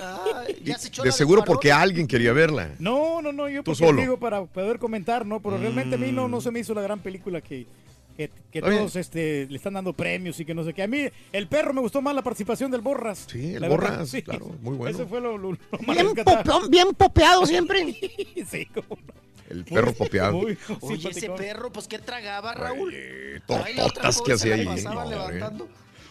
Ay, ya se echó De la seguro porque alguien quería verla. No, no, no, yo Tú solo. digo para poder comentar, ¿no? Pero realmente a mí no, no se me hizo la gran película que, que, todos este, le están dando premios y que no sé qué. A mí, el perro me gustó más la participación del Borras. Sí, el verdad, Borras, sí. claro, muy bueno. Ese fue lo, lo- lo más Bien, rescatable. popeón, bien popeado siempre. Sí, cómo no. El perro popeado. Muy Oye, ese perro, pues, ¿qué tragaba, Raúl? Pobre que se hacía la ahí. pasaba No, levantando.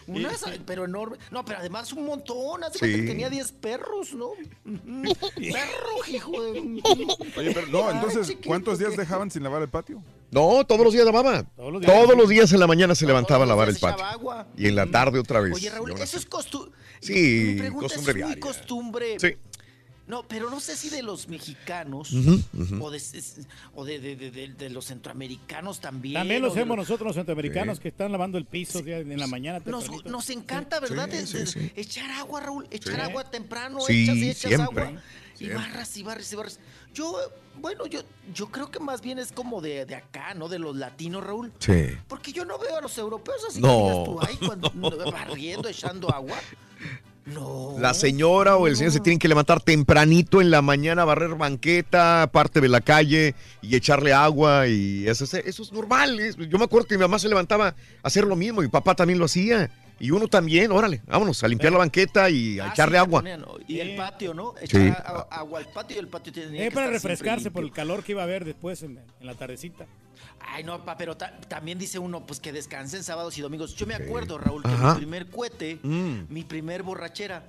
Unas, pero enorme. No, pero además un montón. Hace Sí. que tenía 10 perros, ¿no? Perro, hijo de. Oye, pero no, entonces, ¿cuántos días dejaban sin lavar el patio? No, todos los días lavaba. Todos los días. Todos los días en la mañana se levantaba a lavar el patio. agua. Y en la tarde otra vez. Oye, Raúl, eso es costumbre. Sí, Mi pregunta costumbre es muy costumbre. Sí. No, pero no sé si de los mexicanos o, de, o de, de- de- de- de los centroamericanos también. También lo hacemos nosotros los centroamericanos Sí. que están lavando el piso en la mañana. Nos, tempranito. nos encanta, ¿verdad? Sí, De- sí, de- sí. Echar agua, Raúl. Echar Sí. agua temprano, Sí, echas y echas siempre, agua. Y barras y barras y barras. Yo, bueno, yo, yo creo que más bien es como de, de acá, ¿no? De los latinos, Raúl. Sí. Porque yo no veo a los europeos así No. que digas tú, ay, cuando, barriendo, echando agua. No. La señora o el señor se tienen que levantar tempranito en la mañana, barrer banqueta, parte de la calle y echarle agua y eso, es- eso es normal. Yo me acuerdo que mi mamá se levantaba a hacer lo mismo, mi papá también lo hacía. Y uno también, órale, vámonos a limpiar la banqueta y a Ah, echarle sí, te agua. Y el patio, ¿no? Sí. Echar agua al patio y el patio tenía Eh, que para refrescarse por el calor que iba a haber después en, en la tardecita. Ay, no, pa, pero ta- también dice uno, pues que descansen sábados y domingos. Yo me acuerdo, Raúl, que Ajá. mi primer cohete, Mm. mi primer borrachera,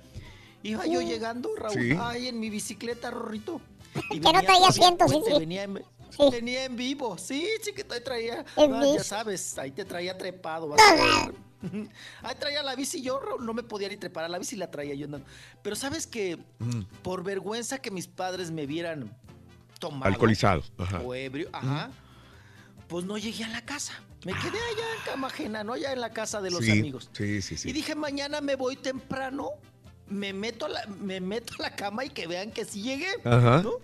iba yo llegando, Raúl, Sí. ay, en mi bicicleta, Rorrito. Y Que no traía asientos, sí, sí. Venía en, Sí. venía en vivo, sí, chiquito, ahí traía, En ah, ya sabes, ahí te traía trepado. vas a ver. Ahí traía la bici, yo Raúl, no me podía ni trepar a la bici, la traía yo andando. Pero sabes que Mm. por vergüenza que mis padres me vieran tomado Alcoholizado. Ajá. o ebrio, ajá, pues no llegué a la casa. Me quedé allá en cama ajena, ¿no? Ya en la casa de los Sí, amigos. Sí, sí, sí. Y dije, mañana me voy temprano, me meto a la, me meto a la cama y que vean que sí llegué. Ajá. ¿no?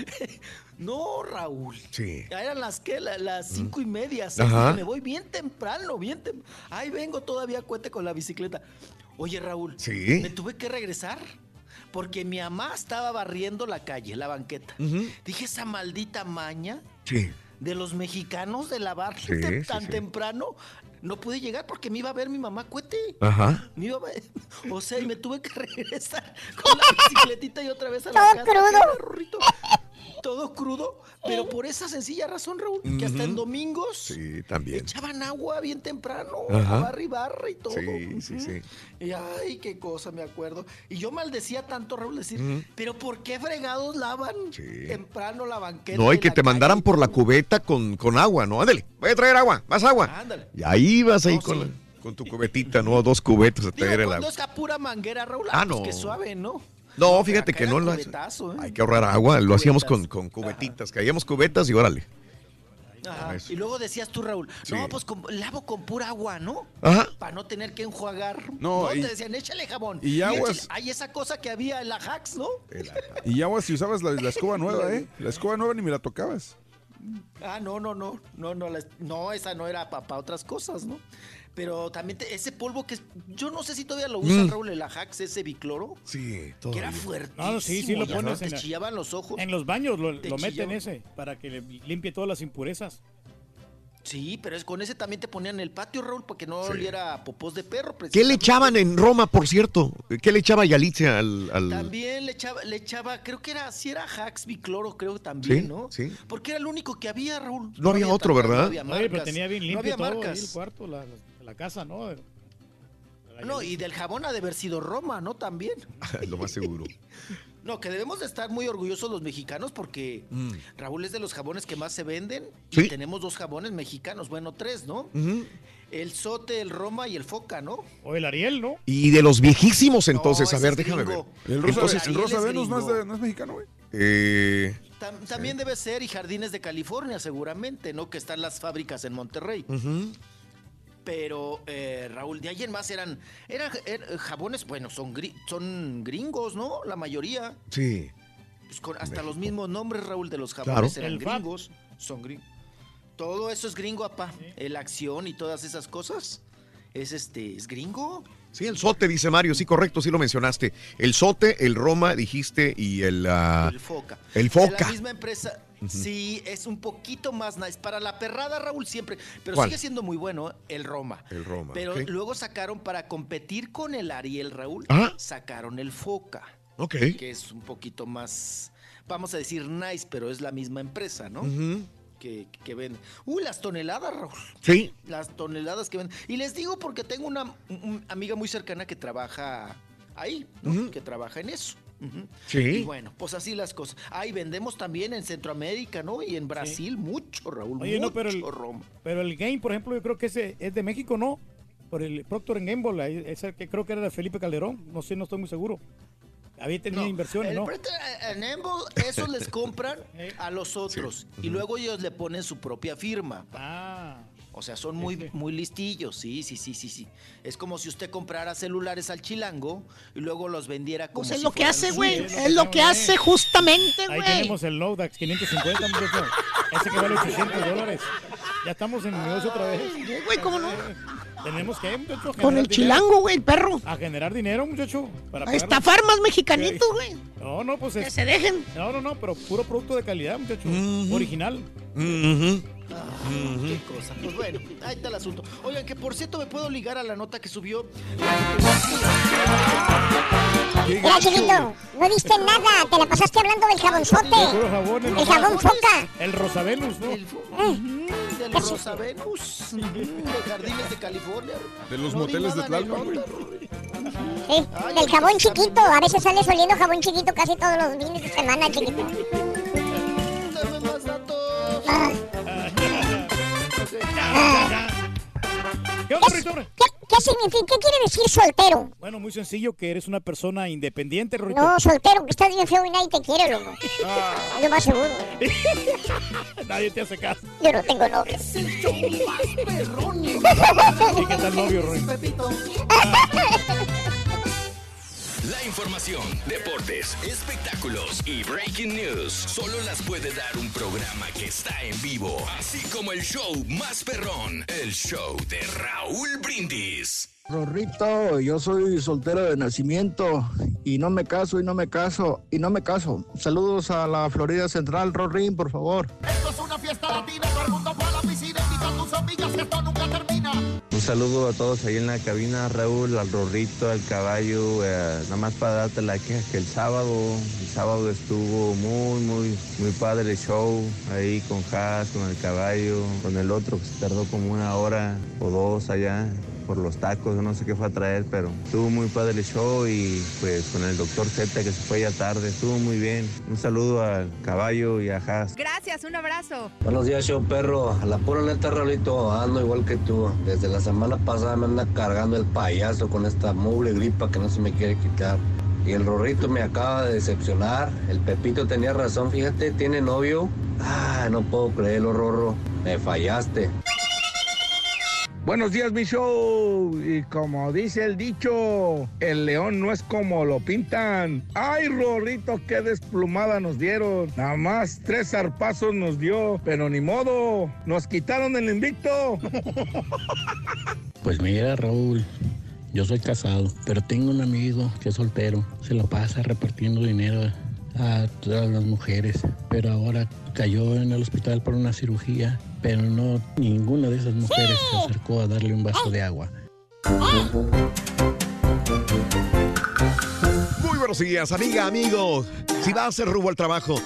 No, Raúl. Sí. Ya eran las que, La- las cinco y media. seis. Me voy bien temprano, bien temprano. Ahí vengo todavía cuete con la bicicleta. Oye, Raúl. Sí. Me tuve que regresar. Porque mi mamá estaba barriendo la calle, la banqueta. Ujú. Dije, esa maldita maña Sí. de los mexicanos de lavar Sí, tem- sí, tan sí. temprano. No pude llegar porque me iba a ver mi mamá cuete. Ajá. Me iba a ver- O sea, y me tuve que regresar con la bicicletita y otra vez a la Todo casa. crudo. Todo crudo, pero por esa sencilla razón, Raúl, que hasta en domingos Sí, también. echaban agua bien temprano, Ajá. barra y barra y todo. Sí, sí, sí. Y ay, qué cosa, me acuerdo. Y yo maldecía tanto, Raúl, decir, pero ¿por qué fregados lavan temprano la banqueta? No, y que te calle? mandaran por la cubeta con, con agua, ¿no? Ándale, voy a traer agua, más agua. Ándale. Y ahí vas ahí No, con, sí. la- con tu cubetita, ¿no? Dos cubetas a traer el agua. es a pura manguera, Raúl, Ah, ah, pues no. que suave, ¿no? No, fíjate que no lo cubetazo, ¿eh? Hay que ahorrar agua, lo hacíamos con, con cubetitas, caíamos cubetas y órale. Ajá. Y luego decías tú, Raúl, Sí. no, pues con- lavo con pura agua, ¿no? Ajá. Para no tener que enjuagar. No, No, y- te decían, échale jabón. y aguas- échale- Hay esa cosa que había en la Hacks, ¿no? Y ya si usabas la, la escoba nueva, ¿eh? La escoba nueva ni me la tocabas. Ah, no, no, no, no, no, la- no, esa no era para otras cosas, ¿no? Pero también te- ese polvo que es, yo no sé si todavía lo usan, Mm. Raúl, el Ajax, ese bicloro. Sí, Que era fuertísimo. No, no, sí, sí lo pones te en la- chillaban los ojos. En los baños lo, Te lo meten ese para que le limpie todas las impurezas. Sí, pero es con ese también te ponían en el patio, Raúl, para que no oliera a popós de perro. ¿Qué le echaban en Roma, por cierto? ¿Qué le echaba Yalitza al...? al- También le echaba, le echaba, creo que era, si era Hax bicloro, creo también, Sí, ¿no? sí. Porque era el único que había, Raúl. No había otro, tantas, ¿verdad? No había Oye, pero marcas. tenía bien no limpio había todo ahí marcas. el cuarto, la, la casa, ¿no? No, y del jabón ha de haber sido Roma, ¿no? También. lo más seguro. No, que debemos de estar muy orgullosos los mexicanos porque Mm. Raúl es de los jabones que más se venden. Sí. Y tenemos dos jabones mexicanos, bueno, tres, ¿no? El Sote, el Roma y el Foca, ¿no? O el Ariel, ¿no? Y de los viejísimos entonces, No, a ver, déjame ver. El Rosa, Entonces, el Rosa Venus no es, gringo. de- no es mexicano, güey. eh, Tam- también debe ser y Jardines de California, seguramente, ¿no? Que están las fábricas en Monterrey. Pero, eh, Raúl, de ahí en más eran, eran er- jabones, bueno, son, gri- son gringos, ¿no? La mayoría. Sí. Pues con hasta los mismos nombres, Raúl, de los Claro. jabones eran El Fab. gringos. Son gringos. Todo eso es gringo, apá. El acción y todas esas cosas. Es este, es gringo. Sí, el sote, dice Mario, sí, correcto, sí lo mencionaste. El sote, el Roma, dijiste, y el... ah, el Foca. El De Foca. la misma empresa. Sí, es un poquito más nice. Para la perrada, Raúl, siempre. Pero ¿Cuál? sigue siendo muy bueno el Roma. El Roma, Pero luego sacaron para competir con el Ariel, Raúl. Ajá. Sacaron el Foca. Ok. Que es un poquito más, vamos a decir nice, pero es la misma empresa, ¿no? Que, que vende. Uy, las toneladas, Raúl. Sí. Las toneladas que venden. Y les digo porque tengo una un- un amiga muy cercana que trabaja ahí, ¿no? Que trabaja en eso. Sí. Y bueno, pues así las cosas. Ahí vendemos también en Centroamérica, ¿no? Y en Brasil, mucho, Raúl. Oye, mucho no, pero el, Roma. pero el Game, por ejemplo, yo creo que ese es de México, ¿no? Por el Procter Gamble, ahí, ese que creo que era de Felipe Calderón, no sé, no estoy muy seguro. Había tenido inversiones, El ¿no? And Gamble, esos les compran a los otros. Y luego ellos le ponen su propia firma. Ah. O sea, son muy, muy listillos, sí, sí, sí, sí, sí. Es como si usted comprara celulares al chilango y luego los vendiera como Pues es si lo que hace, güey. Es lo que hace justamente, Ahí güey. tenemos el Lodax 550, muchacho. Ese que vale 800 dólares. Ya estamos en negocio otra vez. Güey, ¿cómo no? Tenemos que, muchacho, Con el dinero. chilango, güey, el perro. A generar dinero, muchacho. Para A estafar más mexicanitos, güey. No, no, pues Que es- se dejen. No, no, no, pero puro producto de calidad, muchacho. Original. Ujú. Qué cosa. Pues bueno, ahí está el asunto. Oigan, que por cierto me puedo ligar a la nota que subió. Mira, chiquito, no viste nada, te la pasaste hablando del jabonzote. Puro jabón, El jabón foca. El Rosavenus, ¿no? Venus, mm, de Jardines de California. De los No moteles de Tlalpan, güey. del jabón chiquito. A veces sales oliendo jabón chiquito casi todos los fines de semana, chiquito. Dame más datos. ¿Qué onda, Rorito? ¿Qué, qué significa? ¿Qué quiere decir soltero? Bueno, muy sencillo que eres una persona independiente, Rorito. No, soltero, que estás bien feo y nadie te quiere, loco. Es lo más seguro. Nadie te hace caso. Yo no tengo novio. ¿Y qué tal novio, Rorito? La información, deportes, espectáculos y breaking news solo las puede dar un programa que está en vivo, así como el show más perrón, el show de Raúl Brindis. Rorrito, yo soy soltero de nacimiento y no me caso y no me caso y no me caso. Saludos a la Florida Central, Rorín, por favor. Esto es una fiesta latina, todo el mundo fue a la piscina, invita a tus amigas que esto nunca termina. Un saludo a todos ahí en la cabina, Raúl, al Rorrito, al caballo. eh, nada más para darte la queja que el sábado, el sábado estuvo muy, muy, muy padre el show ahí con Haas, con el caballo, con el otro que se tardó como una hora o dos allá por los tacos, no sé qué fue a traer, pero estuvo muy padre el show y pues con el doctor Z que se fue ya tarde, estuvo muy bien. Un saludo al caballo y a Haas. Gracias, un abrazo. Buenos días, show perro. A la pura neta, Raulito, ando igual que tú. Desde la semana pasada me anda cargando el payaso con esta mugre gripa que no se me quiere quitar. Y el Rorrito me acaba de decepcionar. El Pepito tenía razón, fíjate, tiene novio. Ah, no puedo creerlo, Rorro. Me fallaste. Buenos días, mi show. Y como dice el dicho, el león no es como lo pintan. Ay, Rorrito, qué desplumada nos dieron. Nada más tres zarpazos nos dio, pero ni modo. Nos quitaron el invicto. Pues mira, Raúl, yo soy casado, pero tengo un amigo que es soltero. Se lo pasa repartiendo dinero a todas las mujeres, pero ahora cayó en el hospital por una cirugía, pero no ninguna de esas mujeres se acercó a darle un vaso de agua. Muy buenos días, amiga, amigo. Si vas a hacer rumbo al trabajo,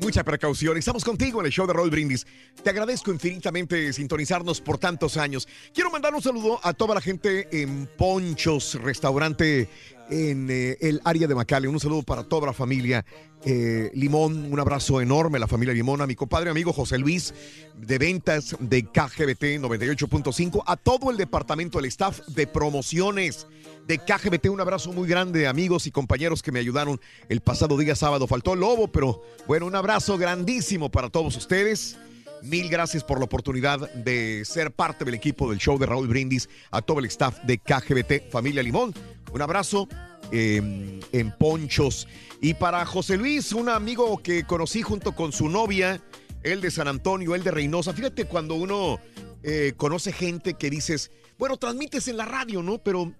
mucha precaución. Estamos contigo en el show de Roll Brindis. Te agradezco infinitamente sintonizarnos por tantos años. Quiero mandar un saludo a toda la gente en Ponchos, restaurante en eh, el área de McAllen. Un saludo para toda la familia eh, Limón. Un abrazo enorme a la familia Limón, a mi compadre amigo José Luis de ventas de KGBT 98.5, a todo el departamento del staff de promociones de KGBT. Un abrazo muy grande, amigos y compañeros que me ayudaron el pasado día sábado. Faltó el lobo, pero bueno, un abrazo grandísimo para todos ustedes. Mil gracias por la oportunidad de ser parte del equipo del show de Raúl Brindis, a todo el staff de KGBT, familia Limón. Un abrazo eh, en Ponchos. Y para José Luis, un amigo que conocí junto con su novia, él de San Antonio, él de Reynosa. Fíjate cuando uno eh, conoce gente que dices, bueno, transmites en la radio, ¿no? Pero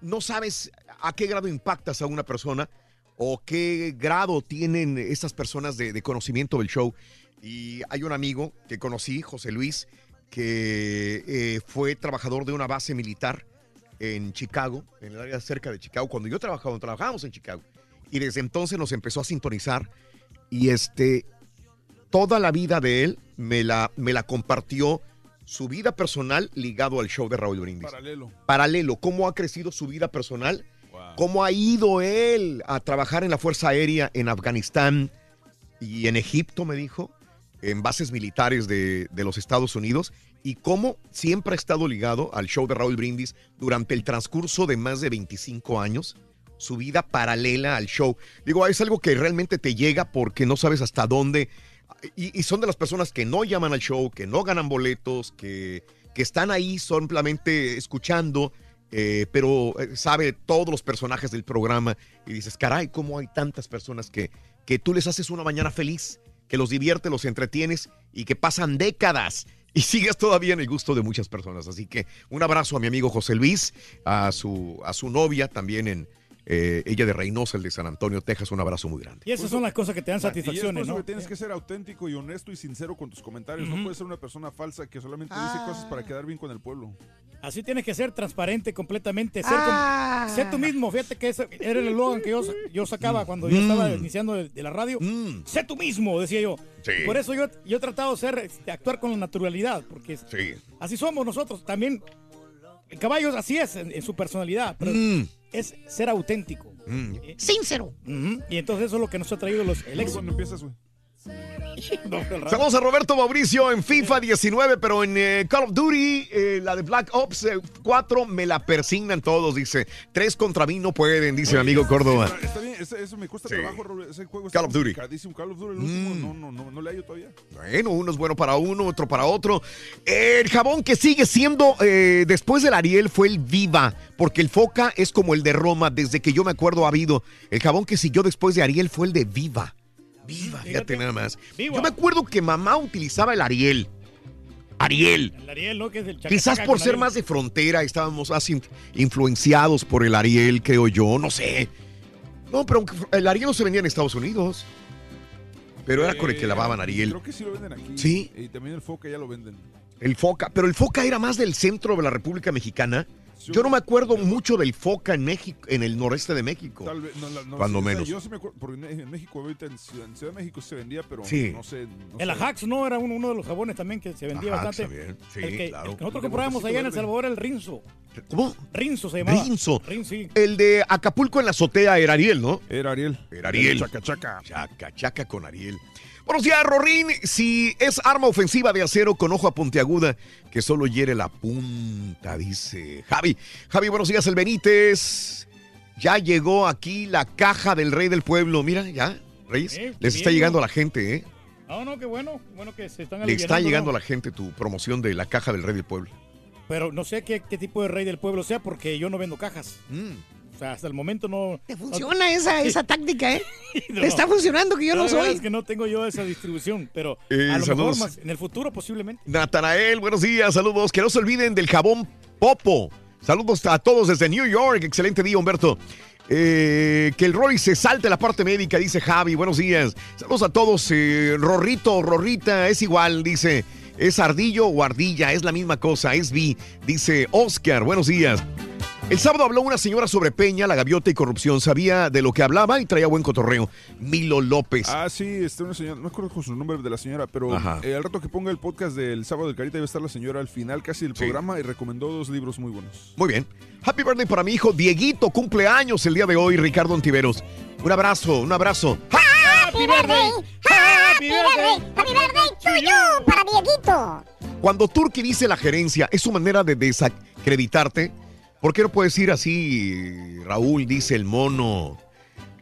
no sabes a qué grado impactas a una persona o qué grado tienen esas personas de, de conocimiento del show. Y hay un amigo que conocí, José Luis, que eh, fue trabajador de una base militar en Chicago, en el área cerca de Chicago, cuando yo trabajaba, trabajábamos en Chicago. Y desde entonces nos empezó a sintonizar y este, toda la vida de él me la, me la compartió su vida personal ligado al show de Raúl Brindis. Paralelo. Paralelo, cómo ha crecido su vida personal, cómo ha ido él a trabajar en la Fuerza Aérea en Afganistán y en Egipto, me dijo, en bases militares de, de los Estados Unidos, y cómo siempre ha estado ligado al show de Raúl Brindis durante el transcurso de más de 25 años, su vida paralela al show. Digo, es algo que realmente te llega porque no sabes hasta dónde, y, son de las personas que no llaman al show, que no ganan boletos, que, que están ahí solamente escuchando, eh, pero eh, sabe todos los personajes del programa y dices, caray, cómo hay tantas personas que, que tú les haces una mañana feliz, que los divierte, los entretienes y que pasan décadas y sigues todavía en el gusto de muchas personas. Así que un abrazo a mi amigo José Luis, a su, a su novia también en... eh, ella de Reynosa, el de San Antonio, Texas, un abrazo muy grande. Y esas son las cosas que te dan Y es por satisfacciones, eso ¿no? que tienes que ser auténtico y honesto y sincero con tus comentarios. No puedes ser una persona falsa que solamente dice cosas para quedar bien con el pueblo. Así tienes que ser transparente completamente. Ser, Ah. sé tú mismo. Fíjate que ese era el eslogan que yo, yo sacaba cuando yo Mm. estaba iniciando de, de la radio. Sé tú mismo, decía yo. Sí. Por eso yo, yo he tratado de ser, este, actuar con la naturalidad, porque Sí. así somos nosotros. También el caballo así es en, en su personalidad, pero Mm. es ser auténtico. Sincero. Ujú. Y entonces eso es lo que nos ha traído los, el éxito. ¿Cuándo empiezas, güey? Saludos a Roberto Mauricio en FIFA 19, pero en eh, Call of Duty, eh, la de Black Ops eh, 4, me la persignan todos, dice. Tres contra mí no pueden, dice mi amigo Córdoba. Está, está bien, eso me cuesta Sí. trabajo. Ese juego Call of Duty. Call of Duty, el último, no, no, no, no le hallo todavía. Bueno, uno es bueno para uno, otro para otro. El jabón que sigue siendo eh, después del Ariel fue el Viva, porque el Foca es como el de Roma, desde que yo me acuerdo ha habido. El jabón que siguió después de Ariel fue el de Viva. Viva, fíjate nada más. Viva. Yo me acuerdo que mamá utilizaba el Ariel. Ariel. El Ariel, ¿no? Que es el Quizás por ser Ariel. más de frontera estábamos más in- influenciados por el Ariel, creo yo, no sé. No, pero aunque el Ariel no se vendía en Estados Unidos. Pero era con el que lavaban Ariel. Creo que sí lo venden aquí. Sí. Y también el Foca ya lo venden. El Foca, pero el Foca era más del centro de la República Mexicana. Yo no me acuerdo mucho del Foca en México, en el noreste de México. Tal vez, no, la- no Cuando sea, menos. yo sí me acuerdo, porque en México, ahorita en Ciudad, en Ciudad de México se vendía, pero Sí. no sé. no El sé. Ajax, ¿no? Era uno, uno de los jabones también que se vendía Ajax bastante. sí, el que, claro. el que nosotros comprábamos allá en El. Salvador, el Rinzo. ¿Cómo? Rinzo se llamaba. Rinzo. Rinzo, sí. El de Acapulco en la azotea era Ariel, ¿no? Era Ariel. Era Ariel. Chaca, chaca. Chaca, chaca con Ariel. Buenos días, Rorín. Si es arma ofensiva de acero con ojo a puntiaguda que solo hiere la punta, dice Javi. Javi, buenos días, el Benítez. Ya llegó aquí la caja del rey del pueblo. Mira, ya, Reyes. Eh, Les está bien, llegando a la gente, ¿eh? No, no, qué bueno. Bueno que se están Le está llegando a la gente tu promoción de la caja del rey del pueblo. Pero no sé qué, qué tipo de rey del pueblo sea porque yo no vendo cajas. Mm. O sea, hasta el momento no... Te funciona esa, esa táctica, ¿eh? No. Te está funcionando que yo no La verdad soy. Es que no tengo yo esa distribución, pero Eh, a lo saludos. mejor más en el futuro posiblemente. Natanael, buenos días, saludos. Que no se olviden del jabón Popo. Saludos a todos desde New York. Excelente día, Humberto. Eh, que el Rory se salte la parte médica, dice Javi. Buenos días. Saludos a todos. Eh, Rorrito, Rorrita, es igual, dice. Es ardillo o ardilla, es la misma cosa, es vi, dice Oscar. Buenos días. El sábado habló una señora sobre Peña, la gaviota y corrupción. Sabía de lo que hablaba y traía buen cotorreo. Milo López. Ah, sí, este, una señora, no me acuerdo con su nombre de la señora, pero eh, al rato que ponga el podcast del sábado del Carita, iba a estar la señora al final casi del programa y recomendó dos libros muy buenos. Muy bien. Happy birthday para mi hijo Dieguito, cumpleaños el día de hoy, Ricardo Antiveros. Un abrazo, un abrazo. Happy birthday, happy birthday, happy birthday to you, para Dieguito. Cuando Turki dice la gerencia, es su manera de desacreditarte. ¿Por qué no puedes ir así, Raúl? Dice el mono.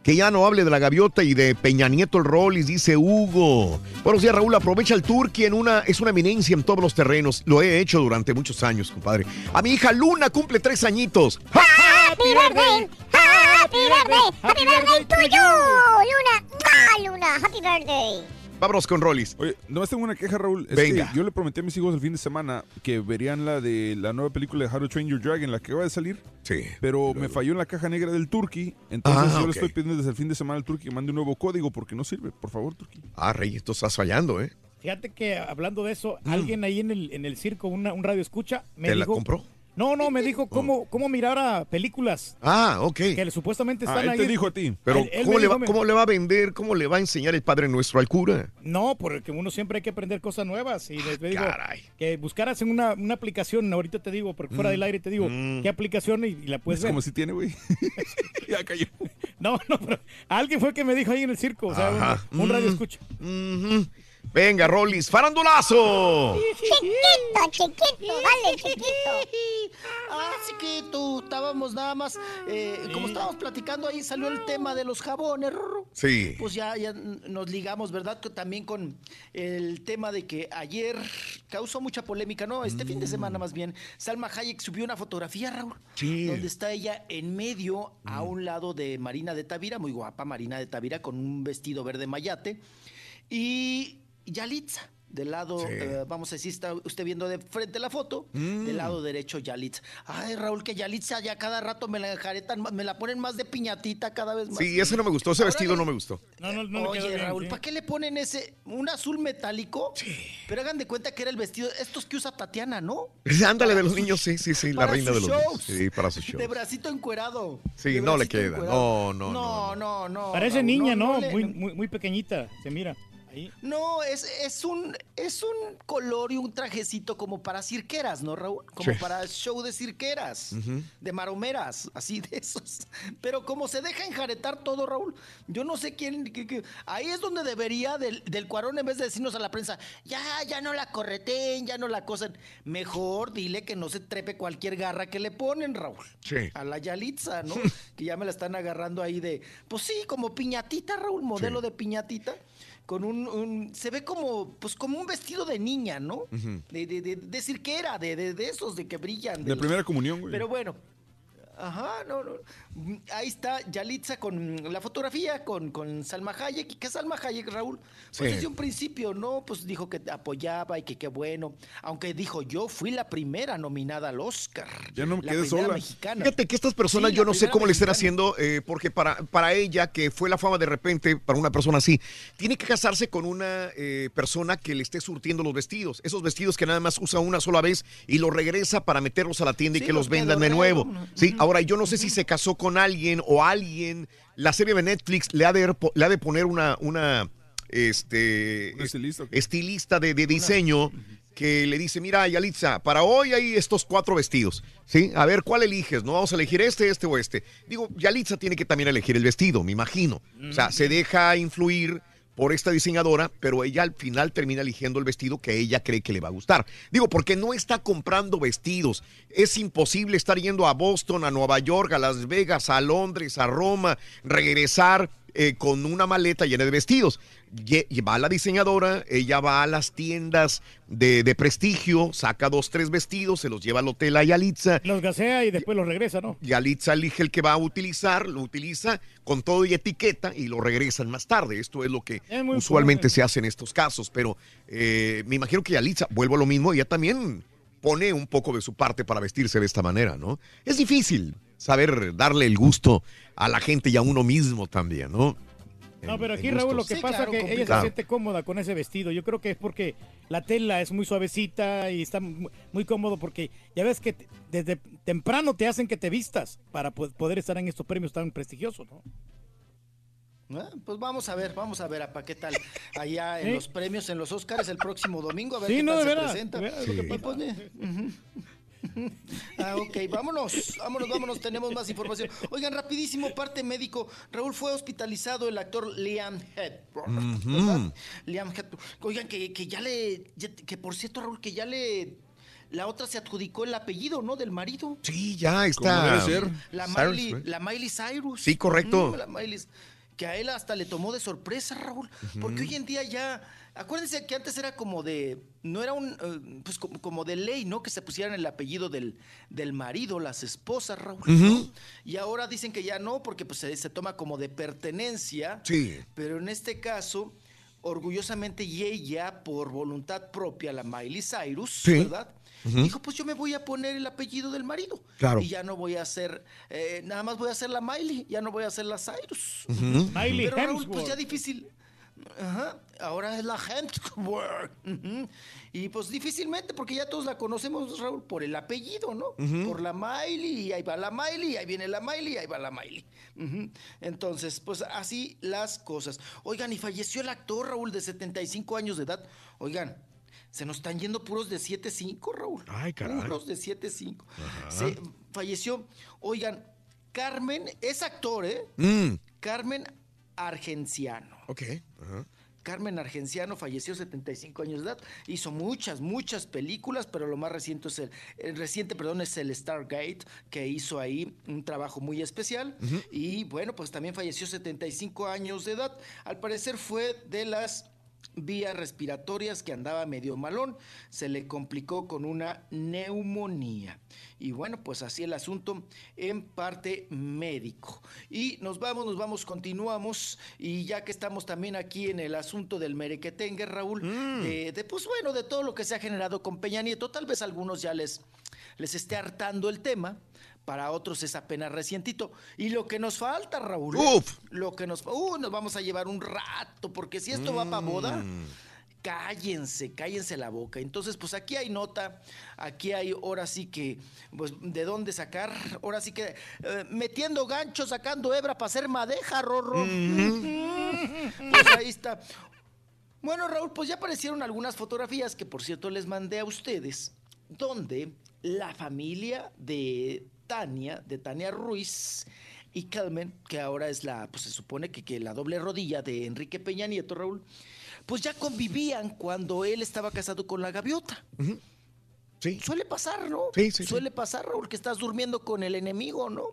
Que ya no hable de la gaviota y de Peña Nieto el Rollis, dice Hugo. Buenos días, Raúl. Aprovecha el Turki en una, es una eminencia en todos los terrenos. Lo he hecho durante muchos años, compadre. A mi hija Luna cumple tres añitos. Happy birthday, happy birthday, happy birthday to Luna. Ah, Luna, happy birthday. Vámonos con Rollis. Oye, nomás tengo una queja, Raúl. Es Venga. que yo le prometí a mis hijos el fin de semana que verían la de la nueva película de How to Train Your Dragon, la que va a salir. Sí. Pero me falló en la caja negra del Turkey. Entonces Ah, yo le estoy pidiendo desde el fin de semana al Turkey que mande un nuevo código porque no sirve. Por favor, Turkey. Ah, Rey, esto estás fallando, ¿eh? Fíjate que hablando de eso, alguien ahí en el, en el circo, una- un radio escucha, me Mm. ¿Te la compró? No, no, me dijo cómo, cómo mirar a películas Ah, ok. que supuestamente están ahí. a ti. Pero, Él- él ¿cómo, me le dijo, va, me- ¿cómo le va a vender? ¿Cómo le va a enseñar el Padre Nuestro al cura? No, porque uno siempre hay que aprender cosas nuevas. Y les digo Caray. que buscaras en una, una aplicación, ahorita te digo, porque fuera Mm. del aire te digo, Mm. qué aplicación y, y la puedes Es ver. como si tiene, güey. ya cayó. No, no, pero alguien fue el que me dijo ahí en el circo, o sea, Ajá. un, un radio Mm. escucha. Ujú. Venga, Rollis, farandulazo. Chiquito, chiquito, dale, chiquito. Ah, sí que tú estábamos nada más, eh, como estábamos platicando ahí, salió el tema de los jabones. Rorro. Sí. Pues ya, ya nos ligamos, ¿verdad? Que También con el tema de que ayer causó mucha polémica, ¿no? Este fin de semana más bien, Salma Hayek subió una fotografía, Raúl, Sí. donde está ella en medio, a un lado de Marina de Tavira, muy guapa Marina de Tavira, con un vestido verde mayate, y Yalitza. Del lado, Sí. eh, vamos a decir, está usted viendo de frente la foto, Mm. del lado derecho Yalitza. Ay, Raúl, que Yalitza ya cada rato me la enjaretan, me la ponen más de piñatita cada vez más. Sí, ese no me gustó, ese vestido no me gustó. No, no, no Oye, bien, Raúl, sí. ¿para qué le ponen ese, un azul metálico? Sí. Pero hagan de cuenta que era el vestido, estos que usa Tatiana, ¿no? Ándale de los niños, sí, sí, sí, la reina de sus los niños. shows. Sí, para su show. De bracito encuerado. Sí, no le queda. encuerado. No, no, no. No, no, Parece Raúl, niña, ¿no? le- muy, muy, muy pequeñita, se mira. Ahí. No, es, es un es un color y un trajecito como para cirqueras, ¿no, Raúl? Como Sí. para show de cirqueras, de maromeras, así de esos. Pero como se deja enjaretar todo, Raúl, yo no sé quién... qué- qué- ahí es donde debería del, del cuarón, en vez de decirnos a la prensa, ya, ya no la correten, ya no la cosen. Mejor dile que no se trepe cualquier garra que le ponen, Raúl. Sí. A la Yalitza, ¿no? que ya me la están agarrando ahí de... Pues sí, como piñatita, Raúl, modelo Sí. de piñatita con un, un- se ve como pues como un vestido de niña, ¿no? Ujú. De, de, de, de cirquera, de, de, de esos de que brillan. De los- primera comunión, güey. Pero bueno. Ajá, no, no. Ahí está Yalitza con la fotografía con, con Salma Hayek. ¿Y qué Salma Hayek, Raúl? Pues Sí. desde un principio, ¿no? Pues dijo que apoyaba y que qué bueno. Aunque dijo, yo fui la primera nominada al Oscar. Ya no me La quedé sola. mexicana. Fíjate que estas personas Sí, yo no sé cómo le estén haciendo, eh, porque para, para ella, que fue la fama de repente, para una persona así, tiene que casarse con una eh, persona que le esté surtiendo los vestidos. Esos vestidos que nada más usa una sola vez y los regresa para meterlos a la tienda y que los los vendan de nuevo. Sí, ahora yo no sé si se casó con alguien o alguien, la serie de Netflix le ha de, le ha de poner una, una este, estilista, estilista de, de diseño que le dice, mira, Yalitza, para hoy hay estos cuatro vestidos, ¿sí? A ver, ¿cuál eliges? ¿No vamos a elegir este, este o este? Digo, Yalitza tiene que también elegir el vestido, me imagino. O sea, se deja influir por esta diseñadora, pero ella al final termina eligiendo el vestido que ella cree que le va a gustar. Digo, porque no está comprando vestidos. Es imposible estar yendo a Boston, a Nueva York, a Las Vegas, a Londres, a Roma, regresar eh, con una maleta llena de vestidos. Va a la diseñadora, ella va a las tiendas de, de prestigio, saca dos, tres vestidos, se los lleva al hotel a Yalitza. Los gasea y después los regresa, ¿no? Yalitza elige el que va a utilizar, lo utiliza con todo y etiqueta y lo regresan más tarde. Esto es lo que Es usualmente se hace en estos casos, pero eh, me imagino que Yalitza, vuelvo a lo mismo, ella también pone un poco de su parte para vestirse de esta manera, ¿no? Es difícil saber darle el gusto a la gente y a uno mismo también, ¿no? No, pero aquí, Raúl, lo que Sí, pasa claro, es que ella se siente cómoda con ese vestido. Yo creo que es porque la tela es muy suavecita y está mu- muy cómodo porque ya ves que desde temprano te hacen que te vistas para po- poder estar en estos premios tan prestigiosos, ¿no? Ah, Pues vamos a ver, vamos a ver a pa' qué tal allá en ¿Sí? los premios, en los Oscars el próximo domingo, a ver Sí, qué no, tal de se presenta. de que pues, eh. Ah, ok, vámonos, vámonos, vámonos, tenemos más información. Oigan, rapidísimo, parte médico. Raúl fue hospitalizado el actor Liam Hemsworth, ¿verdad? Liam Hemsworth. Oigan, que, que ya le, ya- que por cierto, Raúl, que ya le, la otra se adjudicó el apellido, ¿no? Del marido. Sí, ya está. debe ser. La Cyrus, Miley, ¿right? la Miley Cyrus. Sí, correcto. Ujú, la Miley- que a él hasta le tomó de sorpresa, Raúl. Porque hoy en día ya. Acuérdense que antes era como de. No era un. eh, pues como, como de ley, ¿no? Que se pusieran el apellido del, del marido, las esposas, Raúl. Y ahora dicen que ya no, porque pues se, se toma como de pertenencia. Sí. Pero en este caso, orgullosamente, y ella, por voluntad propia, la Miley Cyrus, Sí. ¿verdad? Dijo, pues yo me voy a poner el apellido del marido. Claro. Y ya no voy a hacer, eh, nada más voy a hacer la Miley, ya no voy a hacer la Cyrus. Miley Pero Raúl, Hemsworth. pues ya difícil. Ajá, ahora es la Hemsworth. Ujú. Y pues difícilmente, porque ya todos la conocemos, Raúl, por el apellido, ¿no? Por la Miley, y ahí va la Miley, y ahí viene la Miley, y ahí va la Miley. Entonces, pues así las cosas. Oigan, y falleció el actor, Raúl, de 75 años de edad. Oigan, se nos están yendo puros de 7-5, Raúl. Ay, caray. Puros de 7-5. Ajá. Se falleció. Oigan, Carmen es actor, ¿eh? Mm, Carmen Argenciano. ok. Carmen Argenciano falleció 75 años de edad. Hizo muchas, muchas películas, pero lo más reciente es el, el reciente, perdón, es el Stargate, que hizo ahí un trabajo muy especial. Y bueno, pues también falleció 75 años de edad. Al parecer fue de las vías respiratorias que andaba medio malón, se le complicó con una neumonía. Y bueno, pues así el asunto en parte médico. Y nos vamos, nos vamos, continuamos. Y ya que estamos también aquí en el asunto del merequetengue, Raúl, de, de, pues bueno, de todo lo que se ha generado con Peña Nieto, tal vez a algunos ya les, les esté hartando el tema. Para otros es apenas recientito. Y lo que nos falta, Raúl. Uf. Lo que nos uh, nos vamos a llevar un rato, porque si esto va para boda, Mm. cállense, cállense la boca. Entonces, pues aquí hay nota, aquí hay ahora sí que, pues, ¿de dónde sacar? Ahora sí que eh, metiendo gancho, sacando hebra para hacer madeja, Rorro. Pues ahí está. Bueno, Raúl, pues ya aparecieron algunas fotografías que, por cierto, les mandé a ustedes, donde la familia de Tania, de Tania Ruiz y Carmen, que ahora es la, pues se supone que, que la doble rodilla de Enrique Peña Nieto, Raúl, pues ya convivían cuando él estaba casado con la gaviota. Sí. Suele pasar, ¿no? Sí, sí, sí. Suele pasar, Raúl, que estás durmiendo con el enemigo, ¿no?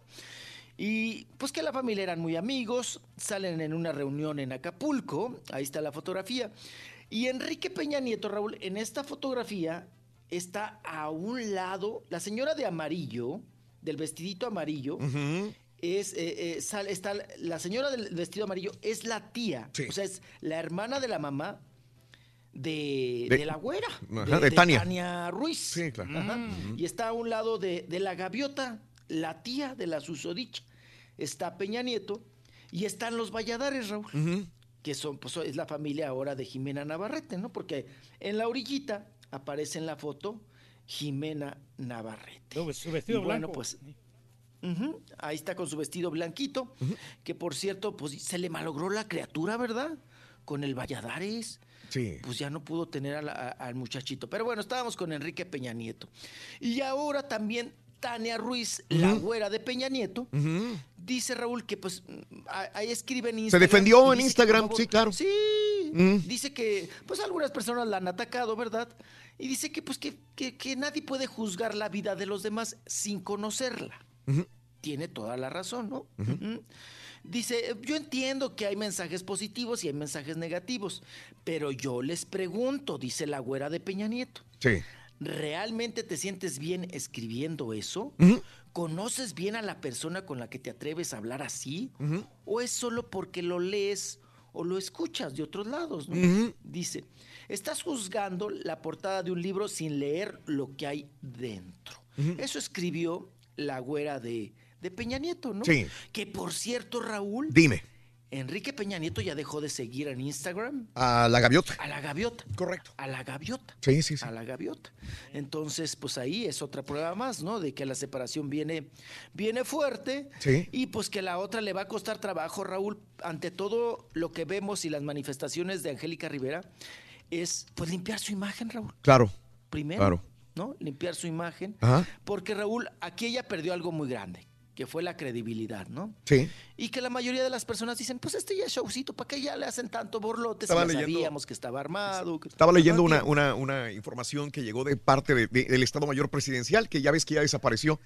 Y pues que la familia eran muy amigos, salen en una reunión en Acapulco, ahí está la fotografía. Y Enrique Peña Nieto, Raúl, en esta fotografía está a un lado, la señora de amarillo, del vestidito amarillo es eh, eh, está la señora del vestido amarillo es la tía, Sí. o sea, es la hermana de la mamá de, De- de la güera, Ajá, de Tania. Ruiz. Sí, claro. Ajá. Y está a un lado de, la gaviota, la tía de la susodicha. Está Peña Nieto y están los Valladares, Raúl, que son, pues es la familia ahora de Jimena Navarrete, ¿no? Porque en la orillita aparece en la foto Jimena Navarrete. Su, su vestido Y bueno, blanco. pues ahí está con su vestido blanquito, que por cierto, pues se le malogró la criatura, ¿verdad? Con el Valladares. Sí. Pues ya no pudo tener a la- a- al muchachito. Pero bueno, estábamos con Enrique Peña Nieto. Y ahora también Tania Ruiz, la güera de Peña Nieto, dice Raúl que pues ahí escribe en Se Instagram. defendió y en que, Instagram, sí, claro. Sí, Mm. dice que pues algunas personas la han atacado, ¿verdad? Y dice que pues que, que- que nadie puede juzgar la vida de los demás sin conocerla. Tiene toda la razón, ¿no? Dice, yo entiendo que hay mensajes positivos y hay mensajes negativos, pero yo les pregunto, dice la güera de Peña Nieto, Sí. ¿realmente te sientes bien escribiendo eso? ¿Conoces bien a la persona con la que te atreves a hablar así? ¿O es solo porque lo lees o lo escuchas de otros lados? no? Dice, estás juzgando la portada de un libro sin leer lo que hay dentro. Eso escribió la güera de, de Peña Nieto, ¿no? Sí. Que por cierto, Raúl, Dime. Enrique Peña Nieto ya dejó de seguir en Instagram A la gaviota. a la gaviota. Correcto. A la gaviota. Sí, sí, sí. A la gaviota. Entonces, pues ahí es otra prueba más, ¿no? De que la separación viene, viene fuerte. Sí. Y pues que la otra le va a costar trabajo, Raúl. Ante todo lo que vemos y las manifestaciones de Angélica Rivera es pues limpiar su imagen, Raúl. Claro. Primero, Claro. ¿no? Limpiar su imagen. Ajá. Porque Raúl, aquí ella perdió algo muy grande, que fue la credibilidad, ¿no? Sí. Y que la mayoría de las personas dicen, pues este ya es showcito, ¿para qué ya le hacen tanto borlote? Si Estaba ya leyendo- sabíamos que estaba armado. que- Estaba leyendo una, una, una información que llegó de parte de- de- del Estado Mayor Presidencial, que ya ves que ya desapareció,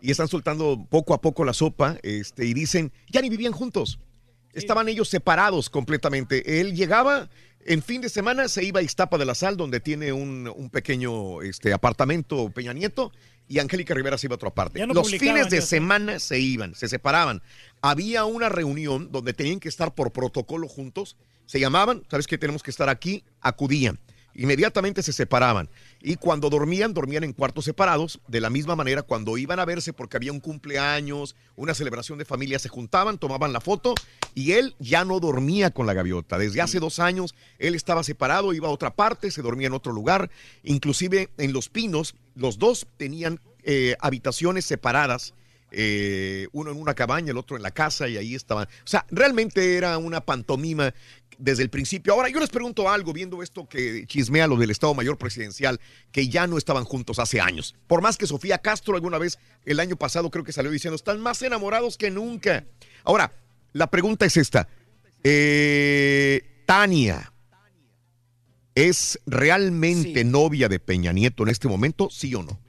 y están soltando poco a poco la sopa, este, y dicen, ya ni vivían juntos. Estaban ellos separados completamente. Él llegaba en fin de semana, se iba a Iztapa de la Sal, donde tiene un, un pequeño este, apartamento Peña Nieto, y Angélica Rivera se iba a otra parte. No Los fines de semana se iban, se separaban. Había una reunión donde tenían que estar por protocolo juntos, se llamaban, sabes que tenemos que estar aquí, acudían. Inmediatamente se separaban. Y cuando dormían, dormían en cuartos separados. De la misma manera, cuando iban a verse porque había un cumpleaños, una celebración de familia, se juntaban, tomaban la foto y él ya no dormía con la gaviota. Desde hace dos años, él estaba separado, iba a otra parte, se dormía en otro lugar. Inclusive en Los Pinos, los dos tenían eh, habitaciones separadas. Eh, uno en una cabaña, el otro en la casa y ahí estaban. O sea, realmente era una pantomima desde el principio. Ahora, yo les pregunto algo, viendo esto que chismea lo del Estado Mayor Presidencial, que ya no estaban juntos hace años. Por más que Sofía Castro alguna vez el año pasado creo que salió diciendo, están más enamorados que nunca. Ahora, la pregunta es esta. Eh, Tania, ¿es realmente novia de Peña Nieto en este momento, sí o no?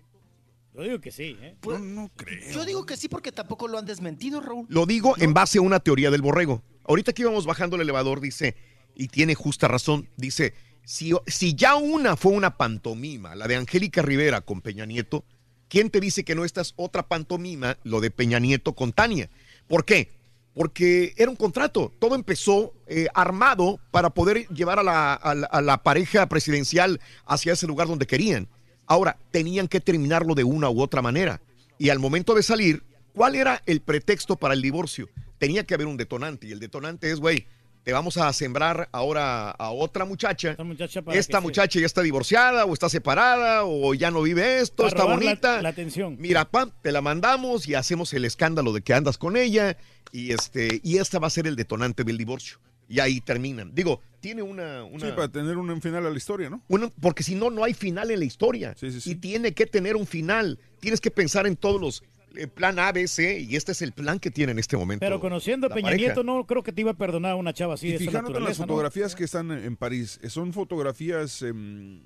Yo digo que sí, ¿eh? Pues, no creo. Yo digo que sí porque tampoco lo han desmentido, Raúl. Lo digo en base a una teoría del borrego. Ahorita que íbamos bajando el elevador, dice, y tiene justa razón, dice, si, si ya una fue una pantomima, la de Angélica Rivera con Peña Nieto, ¿quién te dice que no esta es otra pantomima, lo de Peña Nieto con Tania? ¿Por qué? Porque era un contrato, todo empezó eh, armado para poder llevar a la, a la- a la pareja presidencial hacia ese lugar donde querían. Ahora, tenían que terminarlo de una u otra manera. Y al momento de salir, ¿cuál era el pretexto para el divorcio? Tenía que haber un detonante. Y el detonante es, güey, te vamos a sembrar ahora a otra muchacha. Esta muchacha, muchacha ya está divorciada o está separada o ya no vive esto, Para está la- bonita. la atención. Mira, pam, te la mandamos y hacemos el escándalo de que andas con ella. Y este, y esta va a ser el detonante del divorcio. Y ahí terminan. Digo, tiene una. una Sí, para tener un final a la historia, ¿no? bueno, porque si no, no hay final en la historia. Y tiene que tener un final. Tienes que pensar en todos los eh, plan A, B, C, y este es el plan que tiene en este momento. Pero conociendo a Peña pareja. Nieto, no creo que te iba a perdonar a una chava así Y de esa fijándote en las fotografías que están en París, eh, son fotografías em,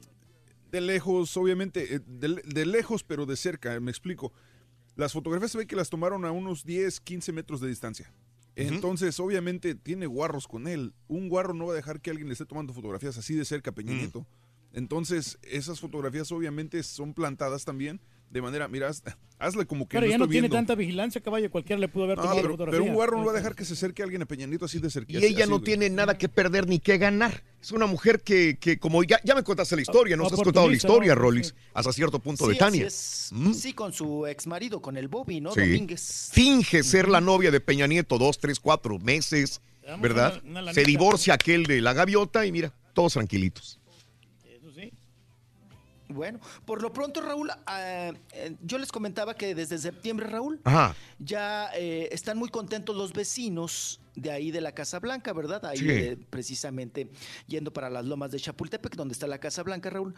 de lejos, obviamente, eh, de, de lejos, pero de cerca, me explico. Las fotografías se ve que las tomaron a unos 10, 15 metros de distancia. Entonces, obviamente, tiene guarros con él. Un guarro no va a dejar que alguien le esté tomando fotografías así de cerca a Peña Mm. Nieto. Entonces, esas fotografías obviamente son plantadas también de manera, mira, haz- hazle como que Pero no ya no tiene viendo. tanta vigilancia, caballo. Cualquiera le pudo haber No, tomado la pero, fotografía. pero un guarro no va a dejar que se acerque a alguien a Peña Nieto así de cerca. Y así- ella así, no güey. tiene nada que perder ni que ganar. Es una mujer que, que como ya, ya me contaste la historia, nos has contado la historia, ¿no? Rolis, hasta cierto punto de Sí, Tania. así es. Mm. Sí, con su ex marido, con el Bobby, ¿no? Sí. Domínguez. Finge ser la novia de Peña Nieto dos, tres, cuatro meses, ¿verdad? una- una lanita. Se divorcia aquel de la gaviota y mira, todos tranquilitos. Bueno, por lo pronto, Raúl, ah, eh, yo les comentaba que desde septiembre, Raúl, Ajá. ya eh, están muy contentos los vecinos de ahí de la Casa Blanca, ¿verdad? Ahí Sí. eh, precisamente yendo para las lomas de Chapultepec, donde está la Casa Blanca, Raúl,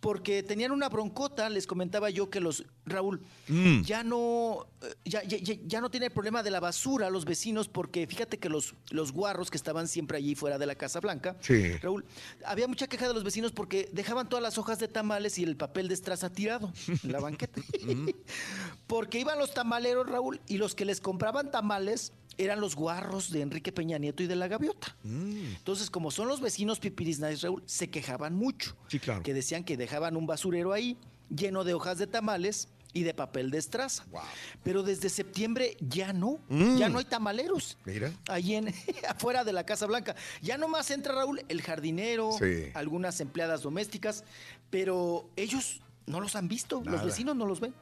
porque tenían una broncota, les comentaba yo que los, Raúl, Mm. ya no, eh, ya, ya, ya- ya no tiene el problema de la basura los vecinos, porque fíjate que los, los guarros que estaban siempre allí fuera de la Casa Blanca, Sí. Raúl, había mucha queja de los vecinos porque dejaban todas las hojas de tamales y el papel de estraza tirado en la banqueta. porque iban los tamaleros, Raúl, y los que les compraban tamales eran los guarros de Enrique Peña Nieto y de la Gaviota. Entonces, como son los vecinos pipiris nice, Raúl, se quejaban mucho. Sí, claro. Que decían que dejaban un basurero ahí lleno de hojas de tamales y de papel de estraza. Pero desde septiembre ya no, Mm. ya no hay tamaleros Mira. ahí en afuera de la Casa Blanca. Ya nomás entra Raúl, el jardinero, Sí. algunas empleadas domésticas, pero ellos no los han visto, Nada. los vecinos no los ven.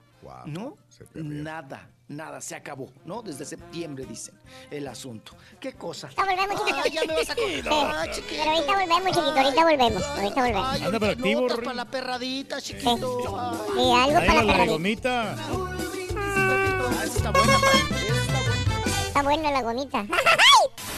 ¿No? Nada, nada, se acabó, ¿no? Desde septiembre dicen el asunto. ¿Qué cosa? Ahorita volvemos, chiquito. Ay, ya me vas a contar, Sí. chiquito. Pero ahorita volvemos, chiquito. Ahorita volvemos. Ahorita volvemos. Ay, Anda, ahorita activo, para la perradita, chiquito. Ay. Sí, algo para la la perradita. gomita. Ah, está buena. Esa está buena. Está buena la gomita.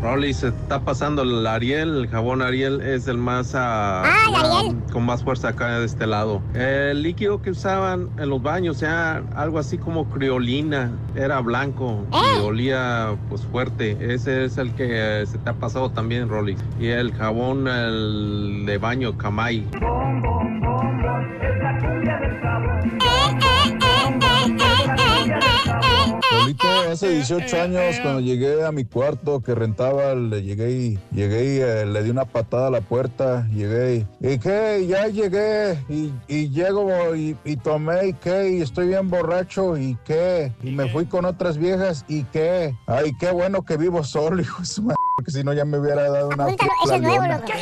Rolly, se está pasando el Ariel, el jabón Ariel es el más ah, ah, con más fuerza acá de este lado. El líquido que usaban en los baños era algo así como criolina, era blanco y olía pues fuerte. Ese es el que eh, se te ha pasado también, Rolly. Y el jabón el de baño Kamai. Hace 18 años cuando llegué a mi cuarto que rentaba, le llegué y llegué y eh, le di una patada a la puerta, llegué y, ¿y qué? Ya llegué y, y llego y, y tomé y qué, y estoy bien borracho y qué, y me fui con otras viejas y qué, ay, qué bueno que vivo solo, hijo de su madre, porque si no ya me hubiera dado una Apúntalo, ese es nuevo, playona. loco.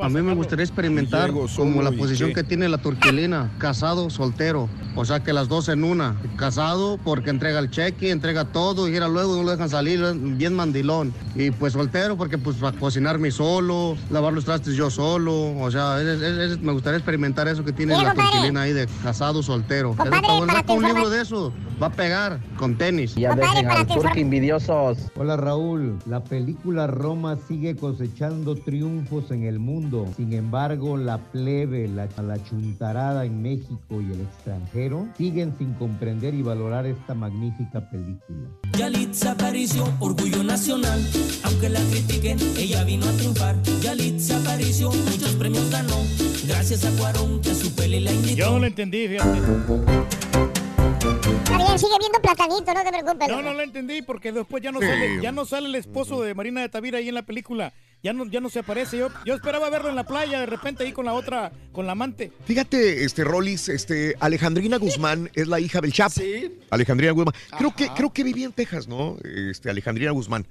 A mí me gustaría experimentar como la posición que tiene la turquilina, casado, soltero. O sea que las dos en una. Casado porque entrega el cheque, entrega todo y era luego no lo dejan salir, bien mandilón. Y pues soltero porque pues para cocinarme solo, lavar los trastes yo solo. O sea, es- es- es- me gustaría experimentar eso que tiene la turquilina ahí de casado, soltero. Compadre, para un libro de eso. Va a pegar con tenis. Ya Compadre, dejen envidiosos. Hola Raúl, la película Roma sigue cosechando triunfos en el mundo. Sin embargo, la plebe, la, la chuntarada en México y el extranjero siguen sin comprender y valorar esta magnífica película. Yalitza Aparicio, orgullo nacional. Aunque la critiquen, ella vino a triunfar. Yalitza Aparicio, muchos premios ganó. Gracias a Cuarón, que su peli la invitó. Yo no lo entendí, fíjate. Está bien, sigue viendo platanito, no te preocupes. No, no lo entendí porque después ya no Sí. sale, ya no sale el esposo de Marina de Tavira ahí en la película. Ya no, ya no se aparece. Yo, yo esperaba verlo en la playa de repente ahí con la otra, con la amante. Fíjate, este Rolis, este Alejandrina Guzmán es la hija del Chapo. Alejandrina Guzmán. Creo que, creo que vivía en Texas, ¿no? Este, Alejandrina Guzmán.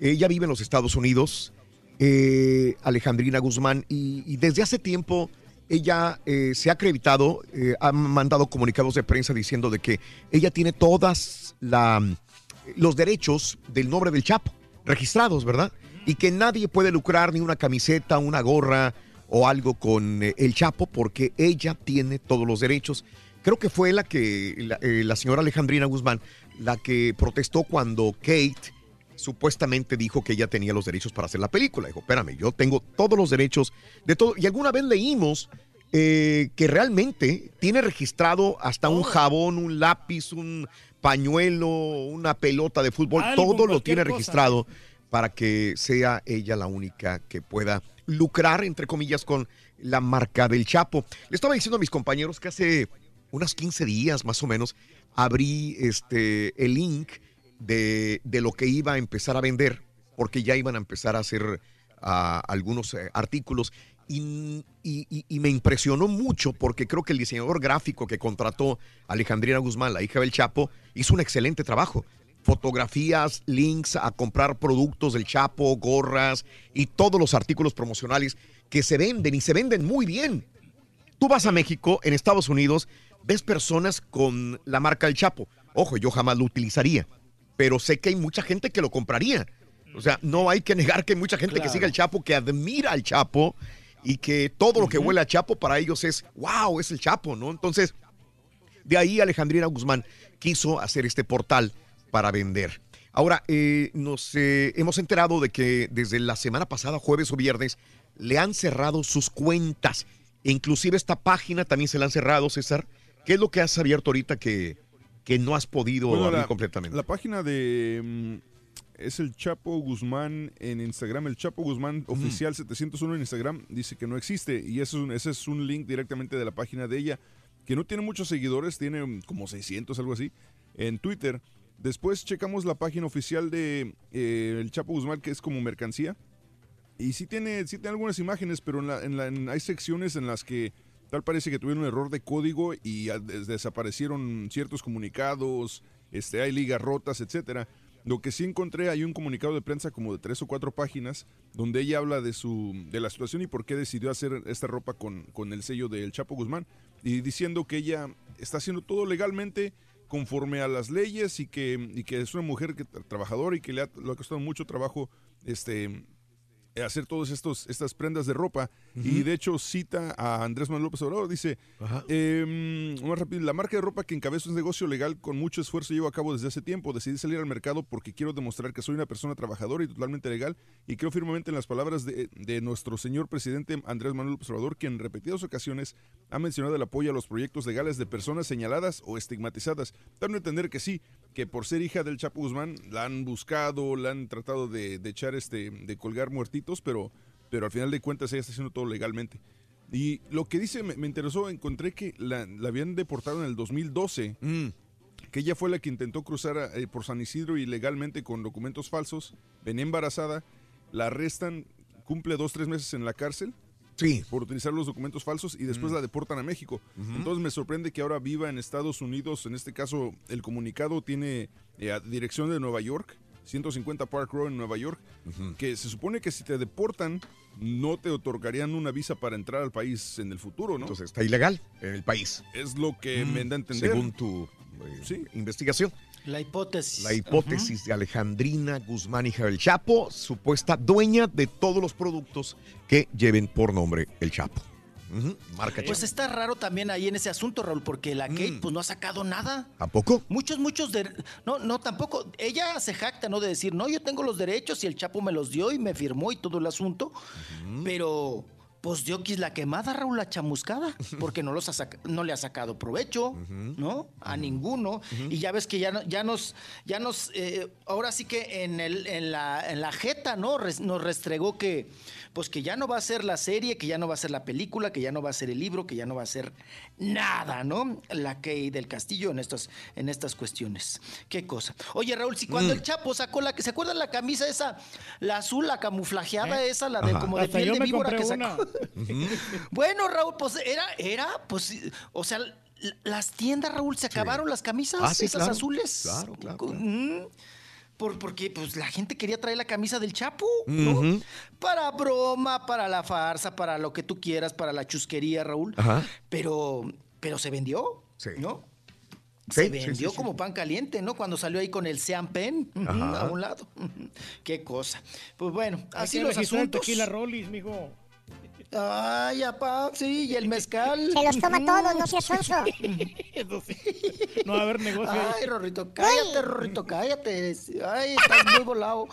Ella vive en los Estados Unidos. eh, Alejandrina Guzmán. Y, y desde hace tiempo ella eh, se ha acreditado, eh, ha mandado comunicados de prensa diciendo de que ella tiene todas la, los derechos del nombre del Chapo registrados, ¿verdad? Y que nadie puede lucrar ni una camiseta, una gorra o algo con eh, el Chapo porque ella tiene todos los derechos. Creo que fue la que la, la señora Alejandrina Guzmán la que protestó cuando Kate supuestamente dijo que ella tenía los derechos para hacer la película. Dijo, espérame, yo tengo todos los derechos de todo. Y alguna vez leímos eh, que realmente tiene registrado hasta un jabón, un lápiz, un pañuelo, una pelota de fútbol, Algo, todo lo tiene cosa. registrado para que sea ella la única que pueda lucrar, entre comillas, con la marca del Chapo. Le estaba diciendo a mis compañeros que hace unos 15 días más o menos abrí este, el link de, de lo que iba a empezar a vender, porque ya iban a empezar a hacer algunos eh, artículos. Y- y me impresionó mucho porque creo que el diseñador gráfico que contrató a Alejandrina Guzmán, la hija del Chapo, hizo un excelente trabajo. Fotografías, links a comprar productos del Chapo, gorras y todos los artículos promocionales que se venden y se venden muy bien. Tú vas a México, en Estados Unidos, ves personas con la marca del Chapo. Ojo, yo jamás lo utilizaría, pero sé que hay mucha gente que lo compraría. O sea, no hay que negar que hay mucha gente que sigue al Chapo, que admira al Chapo y que todo lo que huele a Chapo para ellos es, wow, es el Chapo, ¿no? Entonces, de ahí Alejandrina Guzmán quiso hacer este portal para vender. Ahora, eh, nos eh, hemos enterado de que desde la semana pasada, jueves o viernes, le han cerrado sus cuentas. E inclusive esta página también se la han cerrado, César. ¿Qué es lo que has abierto ahorita que, que no has podido Bueno, abrir la, completamente? la página de... mm, es el Chapo Guzmán en Instagram. El Chapo Guzmán oficial 701 en Instagram dice que no existe. Y eso es un- ese es un link directamente de la página de ella, que no tiene muchos seguidores, tiene mm, como 600, algo así, en Twitter. Después checamos la página oficial de eh, el Chapo Guzmán, que es como mercancía. Y sí tiene, sí tiene algunas imágenes, pero en la- en la- en- hay secciones en las que tal parece que tuvieron un error de código y des- desaparecieron ciertos comunicados, este, hay ligas rotas, etcétera. Lo que sí encontré, hay un comunicado de prensa como de tres o cuatro páginas, donde ella habla de su, de la situación y por qué decidió hacer esta ropa con, con el sello del Chapo Guzmán, y diciendo que ella está haciendo todo legalmente conforme a las leyes y que, y que es una mujer trabajadora y que le ha, le ha costado mucho trabajo este, hacer todas estos, estas prendas de ropa. Y de hecho cita a Andrés Manuel López Obrador. Dice, em, más rápido, la marca de ropa que encabezo un negocio legal con mucho esfuerzo llevo a cabo desde hace tiempo. Decidí salir al mercado porque quiero demostrar que soy una persona trabajadora y totalmente legal. Y creo firmemente en las palabras de, de nuestro señor presidente Andrés Manuel López Obrador, quien en repetidas ocasiones ha mencionado el apoyo a los proyectos legales de personas señaladas o estigmatizadas. Dando a entender que sí, que por ser hija del Chapo Guzmán la han buscado, la han tratado de, de echar este, de colgar pero, pero al final de cuentas ella está haciendo todo legalmente. Y lo que dice me, me interesó, encontré que la, la habían deportado en el 2012, que ella fue la que intentó cruzar eh, por San Isidro ilegalmente con documentos falsos, venía embarazada, la arrestan, cumple dos, tres meses en la cárcel. Sí. Por utilizar los documentos falsos y después Mm. la deportan a México. Entonces me sorprende que ahora viva en Estados Unidos. En este caso, el comunicado tiene eh, dirección de Nueva York, 150 Park Road en Nueva York, que se supone que si te deportan, no te otorgarían una visa para entrar al país en el futuro, ¿no? Entonces está ilegal en el país. Es lo que Mm, me da a entender. Según tu eh, investigación. La hipótesis. La hipótesis de Alejandrina Guzmán, hija del Chapo, supuesta dueña de todos los productos que lleven por nombre el Chapo. Marca Pues está raro también ahí en ese asunto, Raúl, porque la Kate pues no ha sacado nada. ¿A poco? Muchos, muchos de... No, no, tampoco. Ella se jacta, ¿no? De decir, no, yo tengo los derechos y el Chapo me los dio y me firmó y todo el asunto. Pero, pues dio la quemada, Raúl, la chamuscada, porque no, los ha no le ha sacado provecho, ¿no? A ninguno. Y ya ves que ya, no- ya nos, ya nos, eh, ahora sí que en, el, en, la, en la jeta, ¿no? Res- nos restregó que, pues que ya no va a ser la serie, que ya no va a ser la película, que ya no va a ser el libro, que ya no va a ser nada, ¿no? La Kay del Castillo en estas, en estas cuestiones. Qué cosa. Oye, Raúl, si cuando Mm. el Chapo sacó la, ¿se acuerdan la camisa esa, la azul, la camuflajeada esa, la de Ajá. como de Hasta piel de víbora que sacó? bueno, Raúl, pues era, era, pues, o sea, las tiendas, Raúl, se acabaron las camisas, Ah, sí, esas claro. azules. Claro, claro, claro. Mm, Por, porque pues la gente quería traer la camisa del Chapo, ¿no? Para broma, para la farsa, para lo que tú quieras, para la chusquería, Raúl. Ajá. Pero, pero se vendió, Sí. ¿no? Sí, se sí, vendió sí, sí. como pan caliente, ¿no? Cuando salió ahí con el Sean Pen a un lado. Qué cosa. Pues bueno, Hay así que los asuntos. tequila Rollis, mijo. Ay, apá, sí, y el mezcal. Se los toma todos, no seas sonso. Eso sí. No va a haber negocio ahí. Ay, Rorrito, cállate, Rorrito, cállate. Ay, estás muy volado.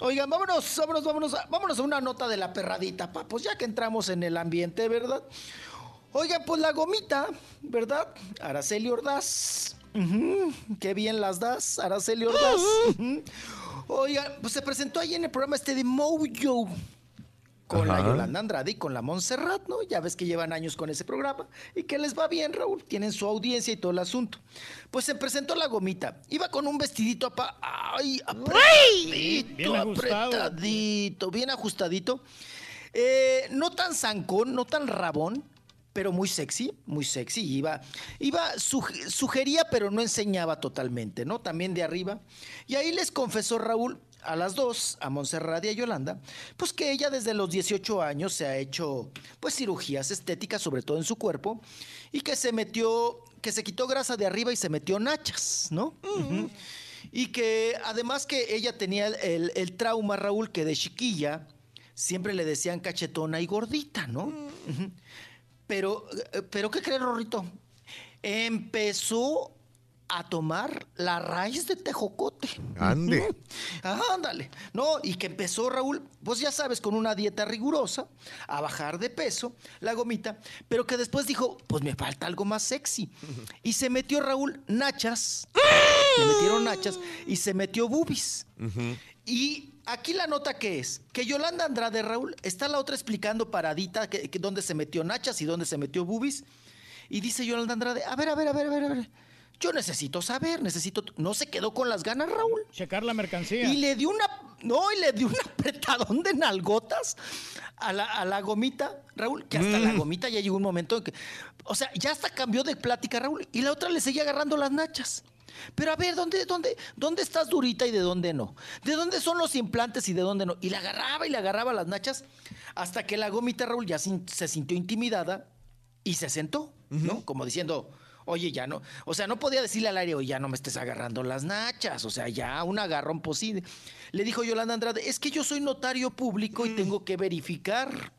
Oigan, vámonos, vámonos, vámonos, vámonos a una nota de la perradita, pa. Pues ya que entramos en el ambiente, ¿verdad? Oigan, pues la gomita, ¿verdad? Araceli Ordaz. Ujú, Qué bien las das, Araceli Ordaz. Ujú. Oigan, pues se presentó ahí en el programa este de Mojo. Con la. Yolanda Andrade y con la Montserrat, ¿no? Ya ves que llevan años con ese programa y que les va bien, Raúl. Tienen su audiencia y todo el asunto. Pues se presentó la gomita. Iba con un vestidito apa- ay, apretadito, Bien apretadito, bien ajustadito. Eh, no tan zancón, no tan rabón, pero muy sexy, muy sexy. Iba, iba suge- sugería, pero no enseñaba totalmente, ¿no? También de arriba. Y ahí les confesó Raúl a las dos, a Montserrat y a Yolanda, pues que ella desde los 18 años se ha hecho, pues, cirugías estéticas, sobre todo en su cuerpo, y que se metió, que se quitó grasa de arriba y se metió nachas, ¿no? Y que además que ella tenía el, el- trauma, Raúl, que de chiquilla siempre le decían cachetona y gordita, ¿no? Pero, eh, pero ¿qué crees, Rorrito? Empezó a tomar la raíz de tejocote. Ande. Ándale. No, y que empezó, Raúl, pues ya sabes, con una dieta rigurosa, a bajar de peso, la gomita, pero que después dijo, pues me falta algo más sexy. Y se metió, Raúl, nachas. Se metieron nachas y se metió boobies. Y aquí la nota que es, que Yolanda Andrade, Raúl, está la otra explicando paradita que, que dónde se metió nachas y dónde se metió boobies. Y dice Yolanda Andrade, a ver, a ver, a ver, a ver, a ver. Yo necesito saber, necesito... No se quedó con las ganas, Raúl. Checar la mercancía. Y le dio una... No, y le dio un apretadón de nalgotas a la, a la gomita, Raúl, que hasta Mm. la gomita ya llegó un momento en que... O sea, ya hasta cambió de plática, Raúl, y la otra le seguía agarrando las nachas. Pero a ver, ¿dónde, dónde, ¿dónde estás durita y de dónde no? ¿De dónde son los implantes y de dónde no? Y le agarraba y le agarraba las nachas hasta que la gomita, Raúl, ya se sintió intimidada y se sentó, ¿no? Como diciendo, oye, ya no. O sea, no podía decirle al aire, oye, ya no me estés agarrando las nachas. O sea, ya un agarrón posible. Le dijo Yolanda Andrade, es que yo soy notario público y tengo que verificar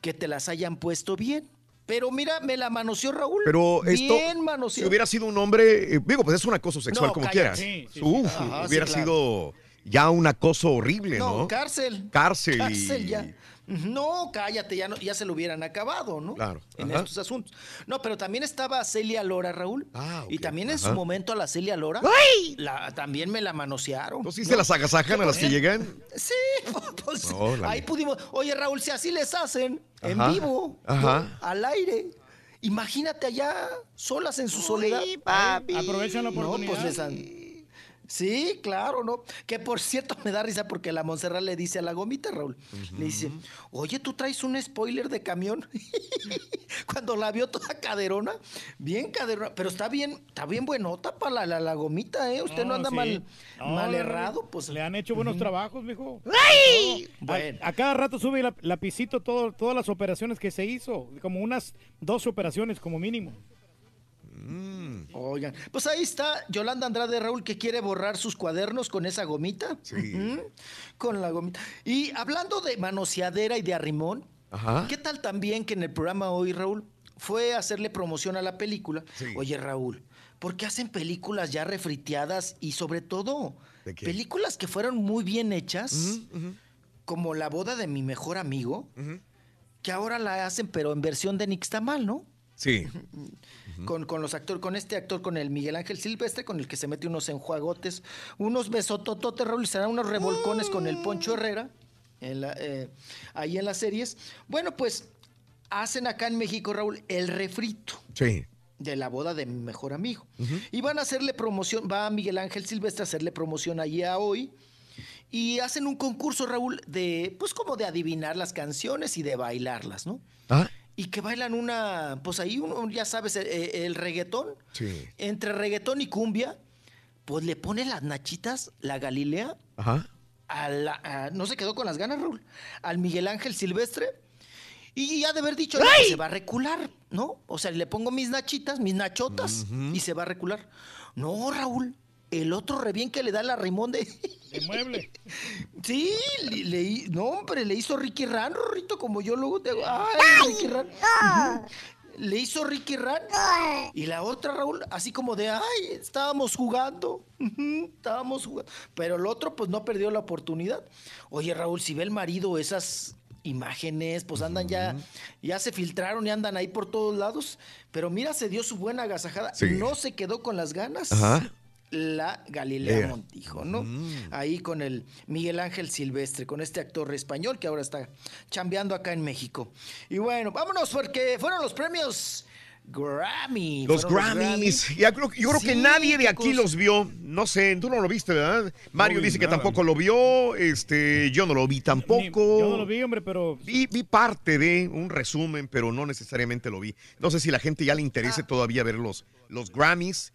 que te las hayan puesto bien. Pero mira, me la manoseó Raúl. Pero esto, Bien si manoseado. hubiera sido un hombre, eh, digo, pues es un acoso sexual No, como quieras. Sí, sí, sí. Uf, Ajá, hubiera claro. sido ya un acoso horrible, ¿no? No, cárcel. Cárcel y- Cárcel ya. No, cállate, ya, no, ya se lo hubieran acabado, ¿no? Claro, En ajá. estos asuntos. No, pero también estaba Celia Lora, Raúl. Y también en Ah, ajá. su momento a la Celia Lora. La, también me la manosearon. ¿Sí se las agasajan a las que llegan? Sí, pues Órale. ahí pudimos. Oye, Raúl, si así les hacen en Ajá, vivo, ¿no? ajá. al aire. Imagínate allá, solas en su soledad. papi. Aprovechan la No, pues oportunidad. les han- Sí, claro, ¿no? Que por cierto me da risa porque la Montserrat le dice a la gomita, Raúl. Le dice, oye, tú traes un spoiler de camión. Cuando la vio toda caderona, bien caderona, pero está bien, está bien buenota para la, la, la gomita, ¿eh? Usted no, anda sí. mal, No, mal errado, pues. Le han hecho buenos trabajos, mijo. ¡Ay! No, Bueno. A, a cada rato sube la, lapicito todo, todas las operaciones que se hizo. Como unas dos operaciones como mínimo. Oigan, pues ahí está Yolanda Andrade Raúl que quiere borrar sus cuadernos con esa gomita. Ujú, Con la gomita. Y hablando de manoseadera y de arrimón, Ajá. ¿qué tal también que en el programa hoy, Raúl, fue a hacerle promoción a la película? Oye, Raúl, ¿por qué hacen películas ya refriteadas y sobre todo películas que fueron muy bien hechas, como La boda de mi mejor amigo, que ahora la hacen pero en versión de Nixtamal, ¿no? Sí. Con, con los actores, con este actor, con el Miguel Ángel Silvestre, con el que se mete unos enjuagotes, unos besotototes, Raúl, y serán unos revolcones con el Poncho Herrera, en la, eh, ahí en las series. Bueno, pues hacen acá en México, Raúl, el refrito Sí. de la boda de mi mejor amigo. Y van a hacerle promoción, va Miguel Ángel Silvestre a hacerle promoción allí a hoy. Y hacen un concurso, Raúl, de, pues como de adivinar las canciones y de bailarlas, ¿no? Ah. Y que bailan una, pues ahí uno, ya sabes, el, el reggaetón, Sí. entre reggaetón y cumbia, pues le pone las nachitas, la Galilea, Ajá. a la- a- no se quedó con las ganas, Raúl, al Miguel Ángel Silvestre. Y ya de haber dicho "No, que se va a recular, ¿no? O sea, le pongo mis nachitas, mis nachotas, y se va a recular. No, Raúl, el otro re bien que le da la Raimón de... De mueble. Sí, le, le- no, hombre, le hizo Ricky Ran, Rorrito, como yo luego te hago. ¡Ay, Ricky Ran! Le hizo Ricky Ran. Y la otra, Raúl, así como de, ay, estábamos jugando. Estábamos jugando. Pero el otro, pues no perdió la oportunidad. Oye, Raúl, si ve el marido esas imágenes, pues andan ya, ya se filtraron y andan ahí por todos lados. Pero mira, se dio su buena agasajada. Sí. No se quedó con las ganas. Ajá. La Galilea Ea. Montijo, ¿no? Mm. Ahí con el Miguel Ángel Silvestre, con este actor español que ahora está chambeando acá en México. Y bueno, vámonos porque fueron los premios Grammy. Los Grammys. Ya creo- yo creo que nadie de aquí cosa. los vio. No sé, tú no lo viste, ¿verdad? Mario vi dice que tampoco lo vio. Este, yo no lo vi tampoco. Yo no lo vi, hombre, pero Vi, vi parte de un resumen, pero no necesariamente lo vi. No sé si la gente ya le interese todavía ver los, los Grammys,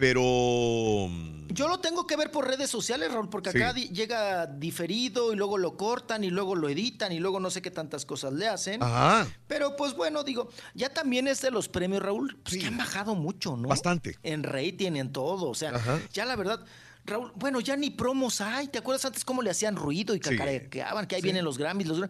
pero... Yo lo tengo que ver por redes sociales, Raúl, porque acá Sí. di- llega diferido y luego lo cortan y luego lo editan y luego no sé qué tantas cosas le hacen. Ajá. Pero pues bueno, digo, ya también es de los premios, Raúl, pues que han bajado mucho, ¿no? Bastante. En rating, en todo, o sea, ya la verdad... Raúl, bueno, ya ni promos hay. ¿Te acuerdas antes cómo le hacían ruido y Sí. cacareaban? Que ahí vienen los Grammys. Los...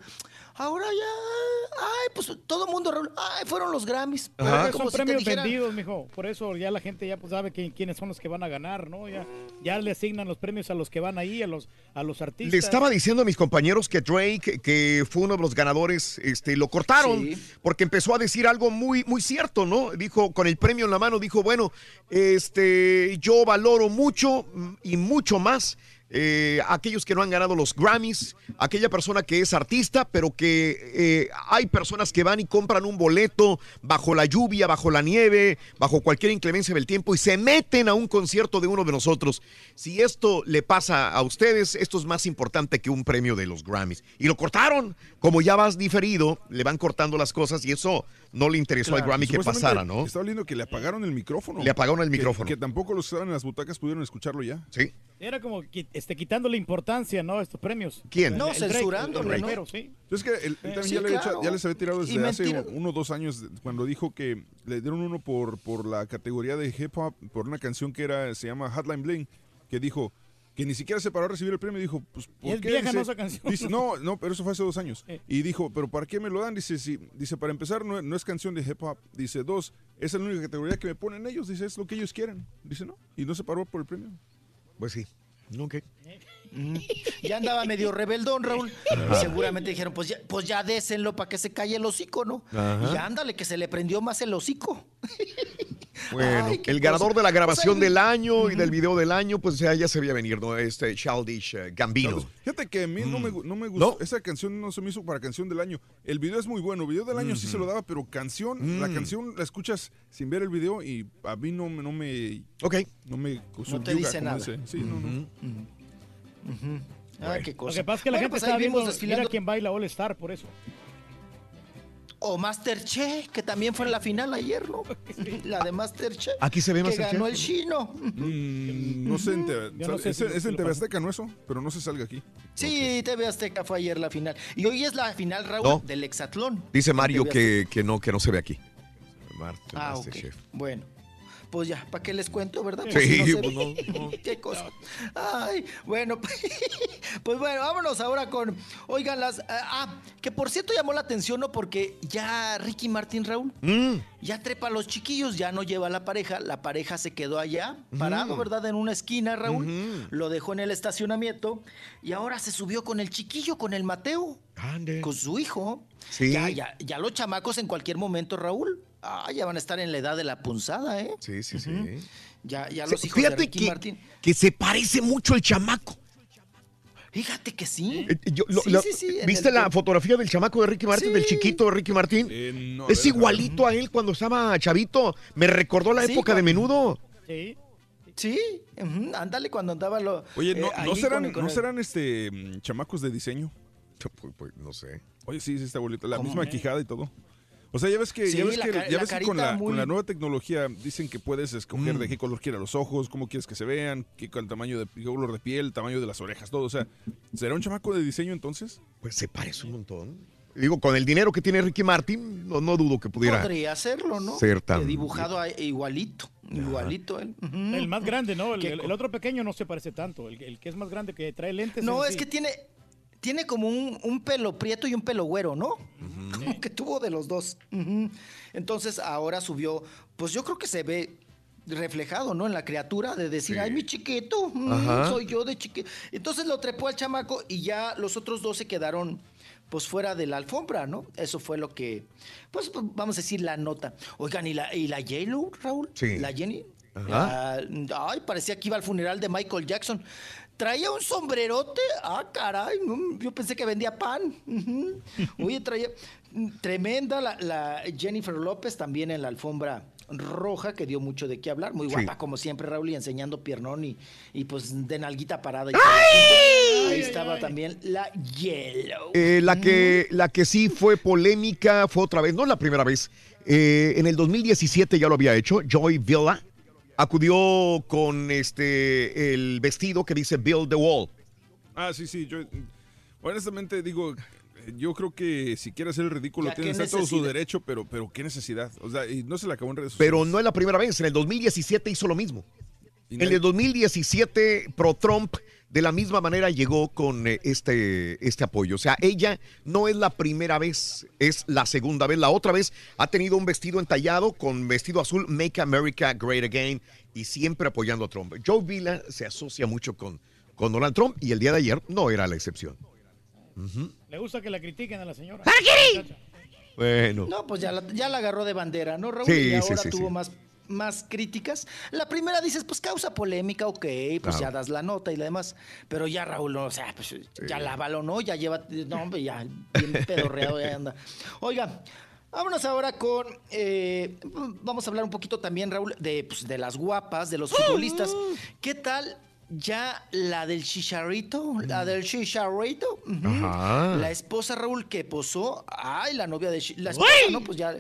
Ahora ya. Ay, pues todo el mundo. Ay, fueron los Grammys. Como son si premios dijeran- vendidos, mijo. Por eso ya la gente ya pues, sabe que- quiénes son los que van a ganar, ¿no? Ya, ya le asignan los premios a los que van ahí, a los, a los artistas. Le estaba diciendo a mis compañeros que Drake, que fue uno de los ganadores, este, lo cortaron porque empezó a decir algo muy, muy cierto, ¿no? Dijo, con el premio en la mano, dijo, bueno, este, yo valoro mucho y mucho más eh, aquellos que no han ganado los Grammys, aquella persona que es artista, pero que eh, hay personas que van y compran un boleto bajo la lluvia, bajo la nieve, bajo cualquier inclemencia del tiempo y se meten a un concierto de uno de nosotros. Si esto le pasa a ustedes, esto es más importante que un premio de los Grammys. Y lo cortaron. Como ya vas diferido, le van cortando las cosas y eso no le interesó al Grammy que pasara, ¿no? Estaba viendo que le apagaron el micrófono. Le apagaron el micrófono. Que, tampoco los que estaban en las butacas pudieron escucharlo ya. Sí. Era como este, quitándole importancia, ¿no? A estos premios. ¿Quién? No, censurándolo, el ¿no? sí. Es que él, él también Sí, ya, le había claro. echado- ya les había tirado desde hace uno o dos años cuando dijo que le dieron uno por, por la categoría de hip hop, por una canción que era se llama Hotline Bling, que dijo que ni siquiera se paró a recibir el premio. Dijo, pues, ¿por es qué? vieja, Dice- ¿no, esa canción? dice, no, no, pero eso fue hace dos años. Eh. Y dijo, ¿pero para qué me lo dan? Dice, sí, dice, para empezar, no, no es canción de hip hop. Dice, dos, esa es la única categoría que me ponen ellos. Dice, es lo que ellos quieren. Dice, no. Y no se paró por el premio. Pues sí. Mm. Ya andaba medio rebeldón, Raúl. Y seguramente dijeron, pues ya, pues ya désenlo para que se calle el hocico, ¿no? Ajá. Y ándale, que se le prendió más el hocico. Bueno, Ay, el cosa. ganador de la grabación Pues del año y del video del año, pues ya, ya se veía venir, ¿no? Este Childish eh, Gambino. Fíjate que a mí no, me, gu- no me gustó. Esa canción no se me hizo para canción del año. El video es muy bueno. El video del año sí se lo daba, pero canción, la Mm. canción la escuchas sin ver el video y a mí no, me- no me. Ok. No me. No te dice nada. Sí, no, no. Ay, qué Lo cosa. que pasa es que la Bueno, gente pues está viendo, vimos mira desfilando. quién baila All Star, por eso. O Masterchef, que también fue en la final ayer, ¿no? La de Masterchef. Aquí se ve Que Masterchef. ganó el chino. Mm, no sé, en TV Yo no sé es, si- es en lo TV. Azteca, ¿no eso? Pero no se salga aquí. Sí, TV Azteca fue ayer la final. Y hoy es la final, Raúl, No. del hexatlón. Dice Mario que, que no, que no se ve aquí. Mar- Ah. Bueno. Pues ya, ¿para qué les cuento, verdad? Sí, Pues si no se pues no, Qué cosa. Ay, bueno, pues bueno, vámonos ahora con, oigan, las, ah, que por cierto llamó la atención, ¿no? Porque ya Ricky Martín Raúl, Mm. ya trepa a los chiquillos, ya no lleva a la pareja, la pareja se quedó allá, parado, ¿verdad? En una esquina, Raúl, lo dejó en el estacionamiento y ahora se subió con el chiquillo, con el Mateo, con su hijo. Sí. Ya, ya, ya los chamacos en cualquier momento, Raúl, ah, ya van a estar en la edad de la punzada, ¿eh? Sí, sí, sí. Ya, ya Sí, los hijos de Fíjate Ricky que, Martín. que se parece mucho el chamaco. Fíjate que sí. Eh, yo- lo- Sí, lo- sí, sí, en ¿Viste el- la fotografía del chamaco de Ricky Martin, del chiquito de Ricky Martin? Eh, no, es ver, igualito a él cuando estaba chavito. Me recordó la Sí, época de menudo. Sí. Sí, ándale cuando andaba lo. Oye, ¿no, eh, ¿no serán, con- con ¿no el- serán este mm, chamacos de diseño? Pues, no sé. Oye, sí, sí está bonito. La misma quijada y todo. O sea, ya ves que, Sí, ya ves la que, ya la ves que con, la, muy- con la nueva tecnología dicen que puedes escoger Mm. de qué color quieras los ojos, cómo quieres que se vean, qué el tamaño de qué color de piel, tamaño de las orejas, todo. O sea, ¿será un chamaco de diseño entonces? Pues se parece un montón. Digo, con el dinero que tiene Ricky Martin, no, no dudo que pudiera. Podría hacerlo, ¿no? ser tan- dibujado a- igualito, igualito él. El más grande, ¿no? El, el- el otro pequeño no se parece tanto. El, el que es más grande que trae lentes. No, es sí. que tiene, tiene como un, un pelo prieto y un pelo güero, ¿no? Como que tuvo de los dos. Entonces ahora subió, pues yo creo que se ve reflejado, ¿no? En la criatura de decir, Sí. ay, mi chiquito, mm, Ajá. soy yo de chiquito. Entonces lo trepó al chamaco y ya los otros dos se quedaron pues fuera de la alfombra, ¿no? Eso fue lo que, pues pues, vamos a decir la nota. Oigan, ¿y la, y la Raúl? Sí. La Jenny. Ah, ay, parecía que iba al funeral de Michael Jackson. Traía un sombrerote. Ah, caray. Yo pensé que vendía pan. Oye, traía tremenda la, la Jennifer López también en la alfombra roja que dio mucho de qué hablar. Muy Sí. guapa, como siempre, Raúl, y enseñando piernón y, y pues de nalguita parada. y todo el asunto. Ahí estaba también la Yellow. Eh, la, que, la que sí fue polémica fue otra vez, no la primera vez. Eh, en el 2017 ya lo había hecho. Joy Villa acudió con este el vestido que dice Build the Wall. Ah, sí, sí. Yo, honestamente, digo, yo creo que si quiere hacer el ridículo, Ya, tiene ¿qué todo su derecho, pero, pero qué necesidad. O sea, y no se le acabó en redes sociales. Pero no es la primera vez. En el 2017 hizo lo mismo. En el 2017, Pro Trump de la misma manera llegó con eh, este, este apoyo. O sea, ella no es la primera vez, es la segunda vez. La otra vez ha tenido un vestido entallado con vestido azul, Make America Great Again, y siempre apoyando a Trump. Joe Vila se asocia mucho con, con Donald Trump y el día de ayer no era la excepción. Le gusta que la critiquen a la señora. Bueno. No, pues ya la, ya la agarró de bandera, ¿no, Raúl? Sí, y sí, ahora sí, tuvo sí. Más, más críticas. La primera dices, pues causa polémica, ok, pues Claro. ya das la nota y lo demás. Pero ya Raúl, o sea, pues ya lávalo, ¿no? Ya lleva, no, hombre, ya bien pedorreado ya anda. Oiga. Vámonos ahora con, eh, vamos a hablar un poquito también, Raúl, de, pues, de las guapas, de los futbolistas. ¿Qué tal ya la del chicharrito? La del chicharrito. La esposa Raúl que posó, ay, la novia de la esposa, ¿no? Pues ya,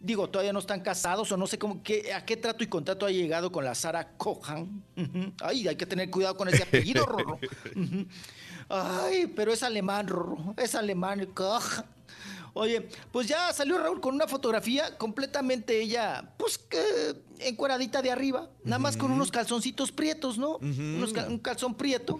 digo, todavía no están casados o no sé cómo, qué, a qué trato y contrato ha llegado con la Sara Cohan. Ay, hay que tener cuidado con ese apellido, Rorro. Ay, pero es alemán, Rorro, es alemán. Cohan. Oye, pues ya salió Raúl con una fotografía completamente ella, pues que encueradita de arriba, nada más con unos calzoncitos prietos, ¿no? Unos cal- un calzón prieto.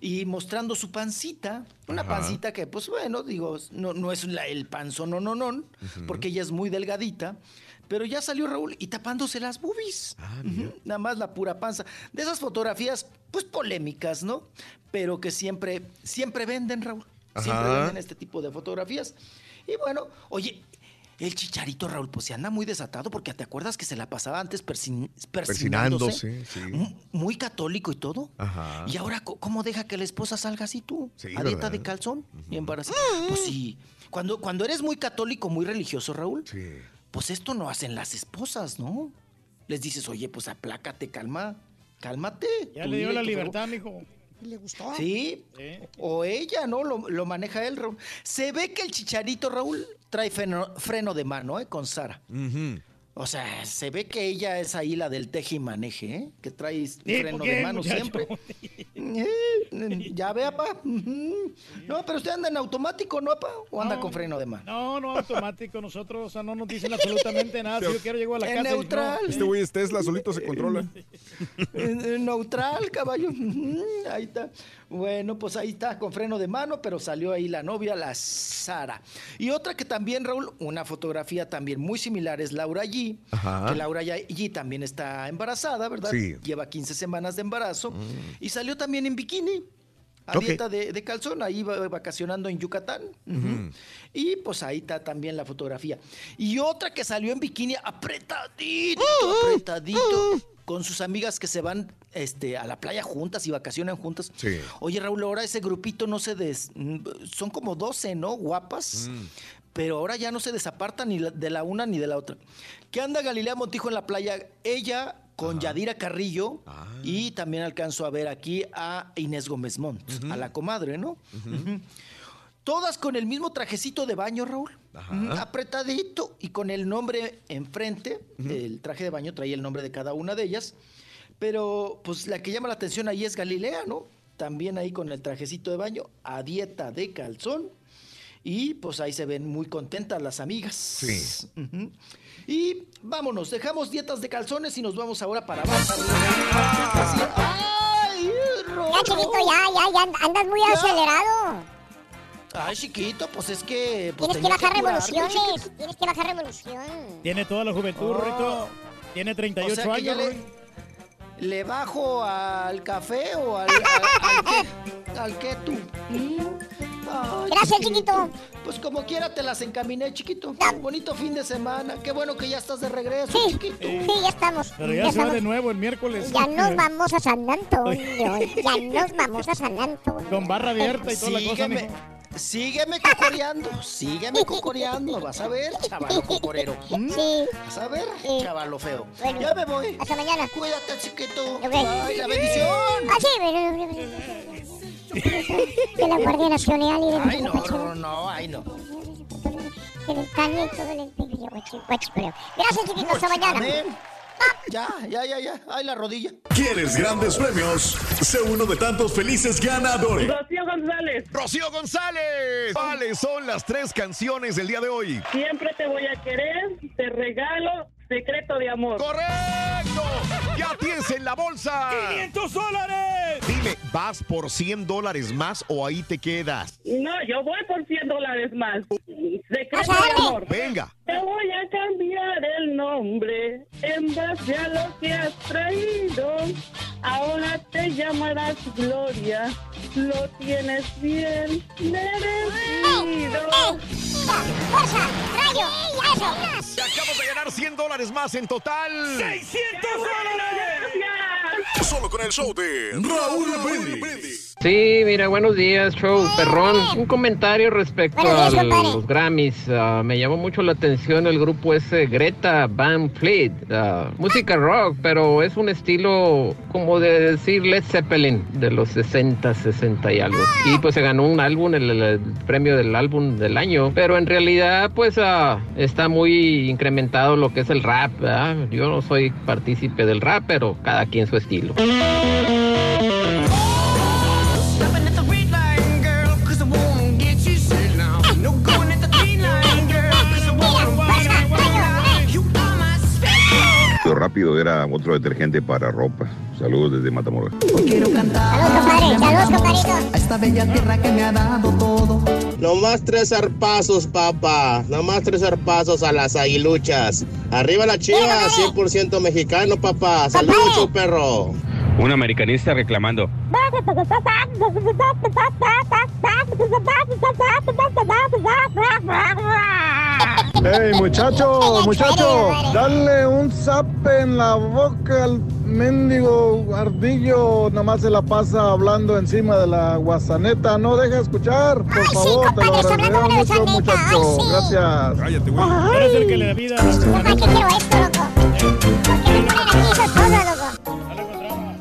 Y mostrando su pancita, una Ajá. pancita que, pues bueno, digo, no, no es la- el panzón, no, no, no, porque ella es muy delgadita. Pero ya salió Raúl y tapándose las boobies. Ujú, Nada más la pura panza. De esas fotografías, pues polémicas, ¿no? Pero que siempre, siempre venden, Raúl. Siempre venden este tipo de fotografías. Y bueno, oye, el chicharito, Raúl, pues se anda muy desatado porque te acuerdas que se la pasaba antes persin- persinándose. Persinándose, sí. Muy católico y todo. Ajá. Y ahora, ¿cómo deja que la esposa salga así tú? Sí, a dieta de calzón y embarazada. Pues sí. Cuando, cuando eres muy católico, muy religioso, Raúl, pues esto no hacen las esposas, ¿no? Les dices, oye, pues aplácate, calma, cálmate. Ya le dio la libertad, mijo. ¿Le gustó? Sí. O ella, ¿no? Lo, lo maneja él, Raúl. Se ve que el chicharito, Raúl, trae freno, freno de mano, ¿eh? Con Sara. O sea, se ve que ella es ahí la del teje y maneje, ¿eh? Que trae freno ¿por qué, de mano muchacho? siempre. Eh, ya ve, papá. No, pero usted anda en automático, ¿no, papá? ¿O anda No. con freno de mano? No, no, automático. Nosotros, o sea, no nos dicen absolutamente nada. Si yo quiero llego a la En casa y neutral. no. Este güey es Tesla, solito se controla. En- en neutral, caballo. Ahí está. Bueno, pues ahí está, con freno de mano, pero salió ahí la novia, la Sara. Y otra que también, Raúl, una fotografía también muy similar es Laura G. Ajá. Que Laura G también está embarazada, ¿verdad? Sí. Lleva 15 semanas de embarazo. Y salió también en bikini. A dieta de, de calzón, ahí va- vacacionando en Yucatán. Y pues ahí está también la fotografía. Y otra que salió en bikini apretadito, apretadito, con sus amigas que se van este, a la playa juntas y vacacionan juntas. Sí. Oye, Raúl, ahora ese grupito no se des... mm, Son como 12, ¿no? Guapas. Pero ahora ya no se desapartan ni de la una ni de la otra. ¿Qué anda Galilea Montijo en la playa? Ella con Yadira Carrillo y también alcanzó a ver aquí a Inés Gómez Montt, a la comadre, ¿no? Ujú. Todas con el mismo trajecito de baño, Raúl. Ujú, Apretadito y con el nombre enfrente. El traje de baño traía el nombre de cada una de ellas. Pero pues la que llama la atención ahí es Galilea, ¿no? También ahí con el trajecito de baño, a dieta de calzón. Y pues ahí se ven muy contentas las amigas. Sí. Y vámonos, dejamos dietas de calzones y nos vamos ahora para abajo. ¡Ay, Ya, chiquito, ya, ya, ya andas muy acelerado. Ay, chiquito, pues es que... pues, Tienes que bajar revoluciones. Tienes que bajar revolución. Tiene toda la juventud, Oh. Rito. Tiene 38 O sea ya años, le. ¿Le bajo al café o al, al, al tú? ¿Mm? Gracias, chiquito. Pues como quiera te las encaminé, chiquito. Bonito fin de semana. Qué bueno que ya estás de regreso, Sí, chiquito. sí, ya estamos. Pero ya se va de nuevo el miércoles. Ya nos vamos a San Antonio. Ya nos vamos a San Antonio. Con barra abierta y toda la cosa, Sígueme, cocoreando, sígueme cocoreando. Vas a ver, chavalo cocorero. ¿Mm? Sí. Vas a ver, chavalo feo. Bueno, ya me voy. Hasta mañana. Cuídate, chiquito. Ay, la bendición. Ah, sí, De la Guardia Nacional y de Ay, no, no, no, ay, no. Gracias, chiquito. Hasta mañana. Ya, ya, ya, ya. Ay, la rodilla. ¿Quieres grandes premios? Sé uno de tantos felices ganadores. Rocío González. Rocío González. ¿Cuáles son las tres canciones del día de hoy? Siempre te voy a querer, te regalo secreto de amor. ¡Correcto! ¡Ya tienes en la bolsa! ¡500 dólares! Dime, ¿vas por 100 dólares más o ahí te quedas? No, yo voy por 100 dólares más. Secreto Ajá. de amor. Venga. Te voy a cambiar el nombre en base a lo que has traído. Ahora te llamarás Gloria. Lo tienes bien merecido. ¡Fuerza! ¡Rayo! ¡Eso! Te acabas de ganar 100 dólares más en total. ¡600 dólares! Solo con el show de Raúl Brindis. Sí, mira, buenos días, show perrón. Un comentario respecto días, a los Grammys. Ah, me llamó mucho la atención el grupo ese Greta Van Fleet. Ah, música rock, pero es un estilo como de decir Led Zeppelin de los 60, 60 y algo. Y pues se ganó un álbum, el, el premio del álbum del año. Pero en realidad, pues ah, está muy incrementado lo que es el rap. Yo no soy partícipe del rap, pero cada quien su estilo. Rápido era otro detergente para ropa. Saludos desde Matamoros. Quiero cantar. Saludos, compadre. Saludos, compadrito. A esta bella tierra que me ha dado todo. Nomás tres zarpazos, papá. Nomás tres zarpazos a las aguiluchas. Arriba la chiva, 100% mexicano, papá. Saludos, perro. Un americanista reclamando. Hey, muchacho, muchacho, dale un zap en la boca al mendigo ardillo. Nomás se la pasa hablando encima de la guasaneta. No deja escuchar, por favor, te lo agradecería mucho, muchacho. Gracias. Cállate, güey. Eres el que le da vida a la ¿Para qué quiero esto, loco? ¿Por qué me ponen aquí esas cosas, loco?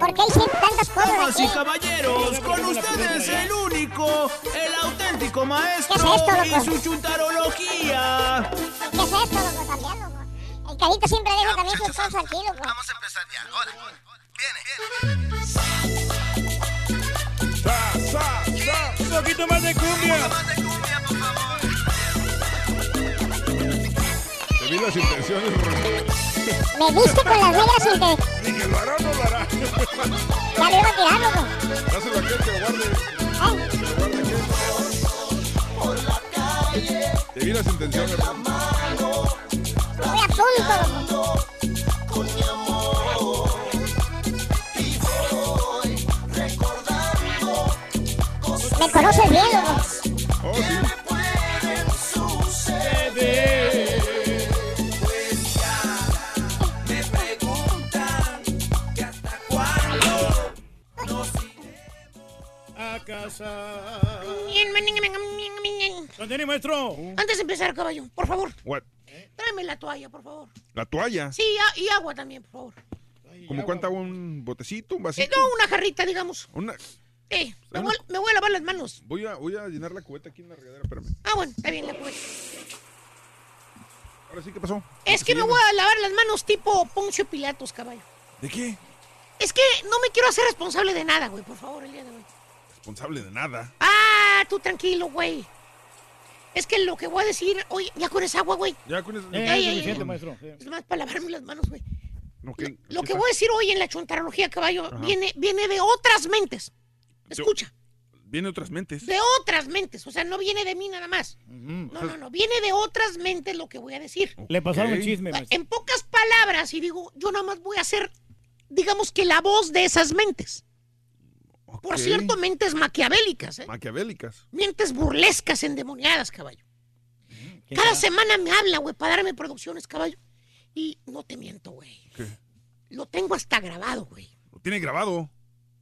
¿Por qué hay tantas cosas Damas y aquí? caballeros, con ustedes el único, el auténtico maestro ¿Qué es esto, y loco? su chuntarología. ¿Qué es esto, loco? También, loco. El carito siempre deja también sus cosas aquí, loco. Vamos a empezar Un poquito más de cumbia. Te vi las intenciones. Me viste con las negras te... Dije, ¿lo hará o no lo hará? Ya lo iba a tirar, loco. Dáselo a aquel que lo guarde. Que lo guarde. Te vi las intenciones, Ron. Estoy a punto, loco. Me conoces bien, loco. Oh, sí. Casa. Continúe, maestro. Antes de empezar, caballo, por favor, What? tráeme la toalla, por favor. ¿La toalla? Sí, y agua también, por favor. ¿Cómo cuánta un botecito, un Eh, vasito? no, una jarrita, digamos. Una... Eh, me voy, me voy a lavar las manos. Voy a, voy a llenar la cubeta aquí en la regadera, espérame. Ah, bueno, está bien la cubeta. Ahora sí, ¿qué pasó? Es que me voy a lavar las manos tipo Poncio Pilatos, caballo. ¿De qué? Es que no me quiero hacer responsable de nada, güey, por favor, el día de hoy. Responsable de nada. Ah, tú tranquilo, güey. Es que lo que voy a decir, oye, ya con esa agua, güey. Ya con eso. Eh, Ey, es maestro. Es más para lavarme las manos, güey. Lo que voy a decir hoy en la chontarología, caballo, Ajá. viene, viene de otras mentes. Escucha, Viene otras mentes. de otras mentes. O sea, no viene de mí nada más. No, no, no. Viene de otras mentes lo que voy a decir. Le pasaron el chisme, maestro. En pocas palabras, y digo, yo nada más voy a ser, digamos que la voz de esas mentes. Por cierto, mentes maquiavélicas, ¿eh? Maquiavélicas. Mientes burlescas, endemoniadas, caballo. Cada semana me habla, güey, para darme producciones, caballo. Y no te miento, güey. ¿Qué? Lo tengo hasta grabado, güey. Lo tiene grabado.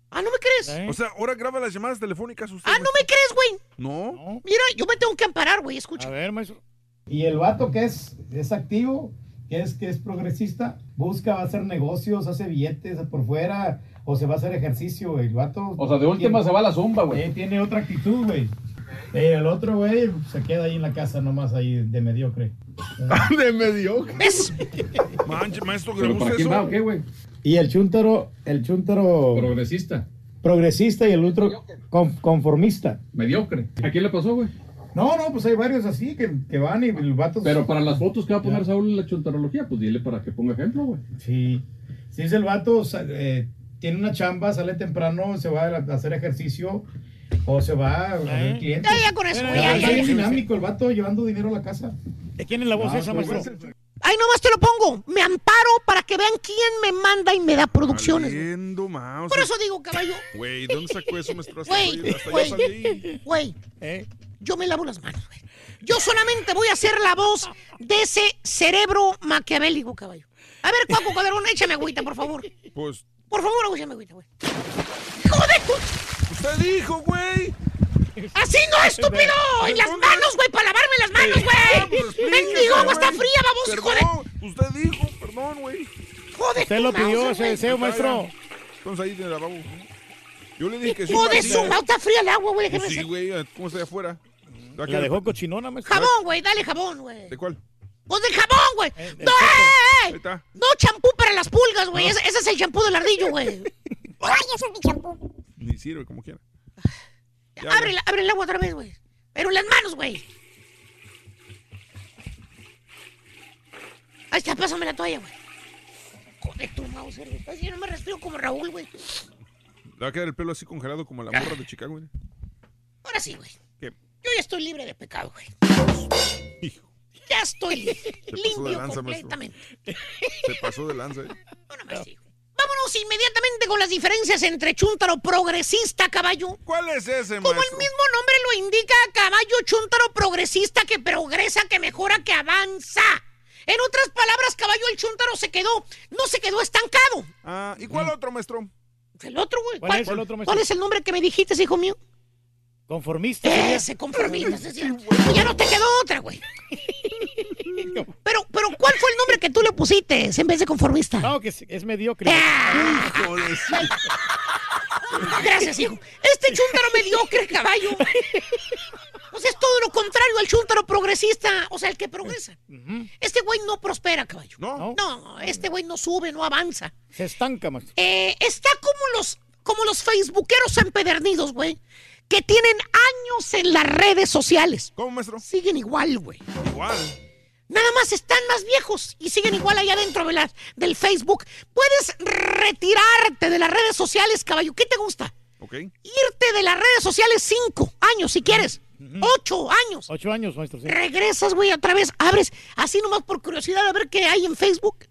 Ah, ¿no me crees? O sea, ahora graba las llamadas telefónicas usted. Ah, ¿no me crees, güey? No. Mira, yo me tengo que amparar, güey, escucha. A ver, maestro. Y el vato que es, es activo, que es, que es progresista, busca, va a hacer negocios, hace billetes por fuera, o se va a hacer ejercicio, güey. El vato. O sea, de última se va a la zumba, güey. Eh, tiene otra actitud, güey. Pero el otro, güey, se queda ahí en la casa nomás ahí de mediocre. de mediocre. Manche, maestro, ¿Pero para eso. quién va o qué, güey? Y el chúntaro, el chúntaro Progresista. progresista y el otro con- conformista. Mediocre. ¿A quién le pasó, güey? No, no, pues hay varios así que, que van y el vato. Pero para las fotos que va a poner Ya. Saúl en la chontarología, pues dile para que ponga ejemplo, güey. Sí. Si es el vato, eh, tiene una chamba, sale temprano, se va a hacer ejercicio o se va a ver clientes. Ya, ya con eso, Pero ya, ya, dinámico el vato llevando dinero a la casa. ¿De quién es la voz Ah, esa, pues, maestro? Ahí nomás te lo pongo. Me amparo para que vean quién me manda y me da producciones. Valiendo, mouse. Por eso digo, caballo. Güey, ¿dónde sacó eso, maestro? Güey, güey, güey. Yo me lavo las manos, güey. Yo solamente voy a ser la voz de ese cerebro maquiavélico, caballo. A ver, Cuaco Caderón, échame agüita, por favor. Pues, Por favor, échame agüita, güey. ¡Joder, tú! usted dijo, güey. ¡Así no, estúpido! ¡En las manos, güey! ¡Para lavarme las manos, güey! ¡Mendigo, agua está fría, vamos, hijo de... Usted dijo, perdón, güey. ¡Joder, Usted lo tu pidió ese deseo, maestro. Entonces ahí en el lavabo. Yo le dije que sí. ¡Hijo de su! Está fría el agua, güey. Pues sí, güey, ¿cómo está allá afuera? La dejó cochinona, maestro. Jabón, güey, dale jabón, güey. ¿De cuál? ¡Pues del jabón, güey! ¡No, el eh, eh! Ahí está. No champú para las pulgas, güey. Ese, ese es el champú del ardillo, güey. Ay, eso es mi champú. Ni sirve como quiera. Ya, Abre, la- abre el agua otra vez, güey. Pero en las manos, güey. Ahí está, pásame la toalla, güey. Joder, tu mouse, güey. Así no me respiro como Raúl, güey. Le va a quedar el pelo así congelado como la morra de Chicago, güey. Ahora sí, güey. Yo ya estoy libre de pecado, güey. Hijo, Ya estoy limpio lanza, maestro. completamente. se pasó de lanza, eh. Vámonos inmediatamente con las diferencias entre chúntaro progresista, caballo. ¿Cuál es ese, Como el mismo nombre lo indica, caballo chúntaro progresista que progresa, que mejora, que avanza. En otras palabras, caballo, el chúntaro se quedó, no se quedó estancado. Ah, ¿y cuál otro, maestro? El otro, güey. ¿Cuál es el otro, maestro? ¿Cuál es el nombre que me dijiste, hijo mío? Conformista. sería. Ese conformista. ese sí. Ya no te quedó otra, güey. Pero, pero, ¿cuál fue el nombre que tú le pusiste en vez de conformista? No, que es, es mediocre. Ah. Hijo de su- Gracias, hijo. Este chúntaro mediocre, caballo. O sea, es todo lo contrario al chúntaro progresista. O sea, el que progresa. Este güey no prospera, caballo. No. No, este güey no sube, no avanza. Se estanca, maestro. Eh, está como los, como los facebookeros empedernidos, güey. Que tienen años en las redes sociales. ¿Cómo, maestro? Siguen igual, güey. Igual. Nada más están más viejos y siguen igual allá dentro de la- del Facebook. Puedes retirarte de las redes sociales, caballo. ¿Qué te gusta? Ok. Irte de las redes sociales cinco años, si quieres. Ocho años. Ocho años, maestro. sí. Regresas, güey, otra vez. Abres así nomás por curiosidad a ver qué hay en Facebook.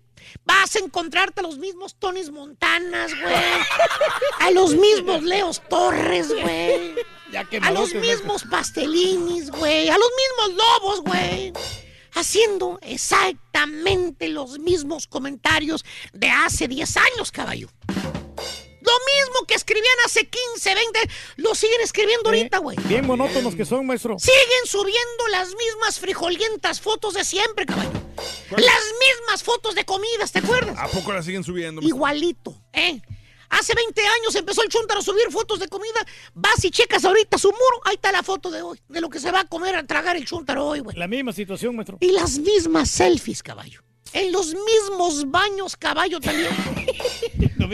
Vas a encontrarte a los mismos Tonis Montanas, güey. A los mismos Leos Torres, güey. A los mismos Pastelinis, güey. A los mismos Lobos, güey. Haciendo exactamente los mismos comentarios de hace 10 años, caballo. Lo mismo que escribían hace 15, 20, lo siguen escribiendo ahorita, güey. Bien monótonos que son, maestro. Siguen subiendo las mismas frijolientas fotos de siempre, caballo. Las mismas fotos de comidas, ¿te acuerdas? ¿A poco la siguen subiendo? maestro? Igualito, ¿eh? Hace 20 años empezó el chuntaro a subir fotos de comida. Vas y checas ahorita su muro. Ahí está la foto de hoy, de lo que se va a comer, a tragar el chuntaro hoy, güey. La misma situación, maestro. Y las mismas selfies, caballo. En los mismos baños, caballo también.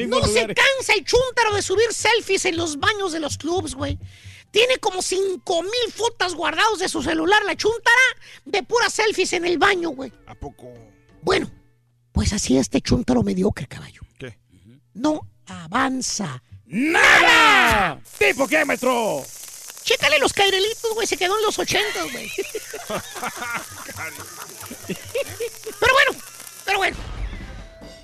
No se cansa el chúntaro de subir selfies en los baños de los clubs, güey. Tiene como cinco mil fotos guardados de su celular, la chuntara, de puras selfies en el baño, güey. ¿A poco? Bueno, pues así este chúntaro mediocre, caballo. ¿Qué? No avanza. ¡Nada! ¿Tipo qué, maestro? Chécale los cairelitos, güey, se quedó en los ochentas, güey. Pero bueno.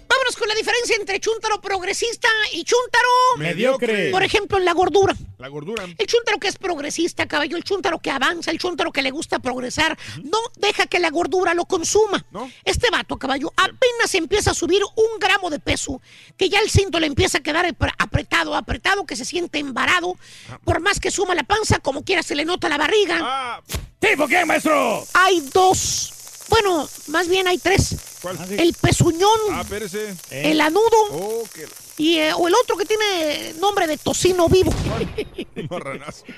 Vámonos con la diferencia entre chúntaro progresista y chúntaro Mediocre. Por ejemplo, en la gordura. La gordura. El chúntaro que es progresista, caballo, el chúntaro que avanza, el chúntaro que le gusta progresar, no deja que la gordura lo consuma. Este vato, caballo, apenas empieza a subir un gramo de peso, que ya el cinto le empieza a quedar apre- apretado, apretado, que se siente embarado. Por más que suma la panza, como quiera se le nota la barriga. ¿Tipo qué, maestro? Hay dos. Bueno, más bien hay tres. ¿Cuál? El pezuñón, Ah, espérese. el anudo Oh, qué y, eh, o el otro que tiene nombre de tocino vivo. marranazo.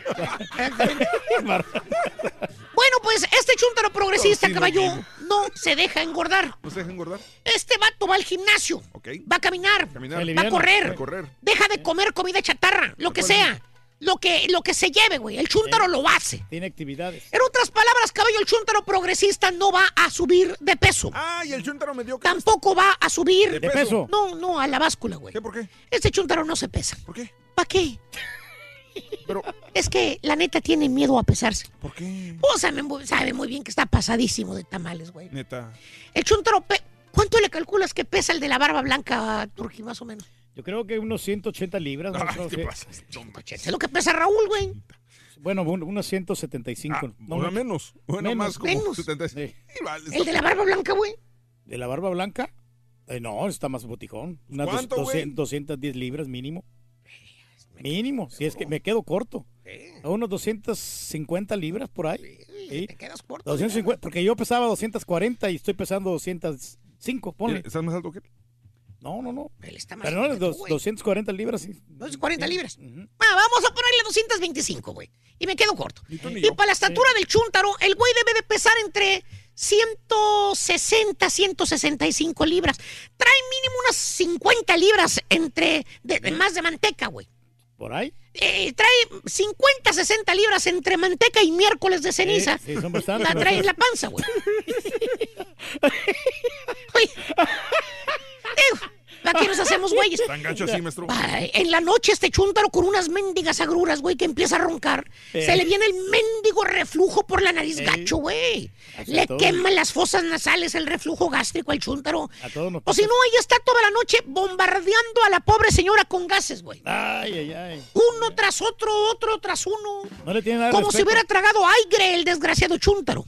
Bueno, pues este chúntaro progresista, Tocino caballo, vivo. no se deja engordar. ¿No se deja engordar? Este vato va al gimnasio, Ok. va a caminar, Caminar. va a correr, Va a correr. deja de comer comida chatarra, lo que sea, lo que, lo que se lleve, güey. El chúntaro lo hace. Tiene actividades. En otras palabras, caballo, el chúntaro progresista no va a subir de peso. Ah, y el chúntaro mediocre. Tampoco va a subir ¿De peso? No, no, a la báscula, güey. ¿Qué, por qué? Este chúntaro no se pesa. ¿Por qué? ¿Para qué? Pero, Es que la neta tiene miedo a pesarse. ¿por qué? Vos sabe, sabe muy bien que está pasadísimo de tamales, güey. Neta. El chúntaro, pe- ¿cuánto le calculas que pesa el de la barba blanca, Turki, más o menos? Yo creo que unos 180 libras. maestro, ¿Qué sí. pasa? Es lo que pesa Raúl, güey. Bueno, un- unos 175. no Bueno, mucho. menos. Bueno, Menos, más como menos. 76. Sí, vale, El de la barba blanca, güey. ¿De la barba blanca? Eh, no, está más botijón. Unas dos- ¿Cuánto, güey? 200 210 libras mínimo. Mínimo, si es que me quedo corto. A unos 250 libras por ahí. Sí. Te quedas corto. 250, porque yo pesaba 240 y estoy pesando 205, ponle. ¿Estás más alto que él? No, no, no. Él está más Pero no, tú, dos- güey. 240 libras, sí. 240 libras. Ah, vamos a ponerle 225, güey. Y me quedo corto. Ni tú ni Y yo. para la estatura del chúntaro, el güey debe de pesar entre 160, 165 libras. Trae mínimo unas 50 libras entre de, de más de manteca, güey. ¿Por ahí? Eh, trae 50, 60 libras entre manteca y miércoles de ceniza. Sí, sí, son bastantes. La trae en la panza, güey. Oye, digo, ¿para qué nos hacemos güeyes? Tan gacho así, maestro. Ay, en la noche este chúntaro con unas mendigas agruras, güey, que empieza a roncar. Eh. Se le viene el mendigo reflujo por la nariz Eh. gacho, güey. Le quema las fosas nasales el reflujo gástrico al chúntaro. A todos nos O si no, ahí está toda la noche bombardeando a la pobre señora con gases, güey. Ay, ay, ay. Uno tras otro, otro tras uno. No le tiene nada Como si hubiera tragado aire el desgraciado chúntaro.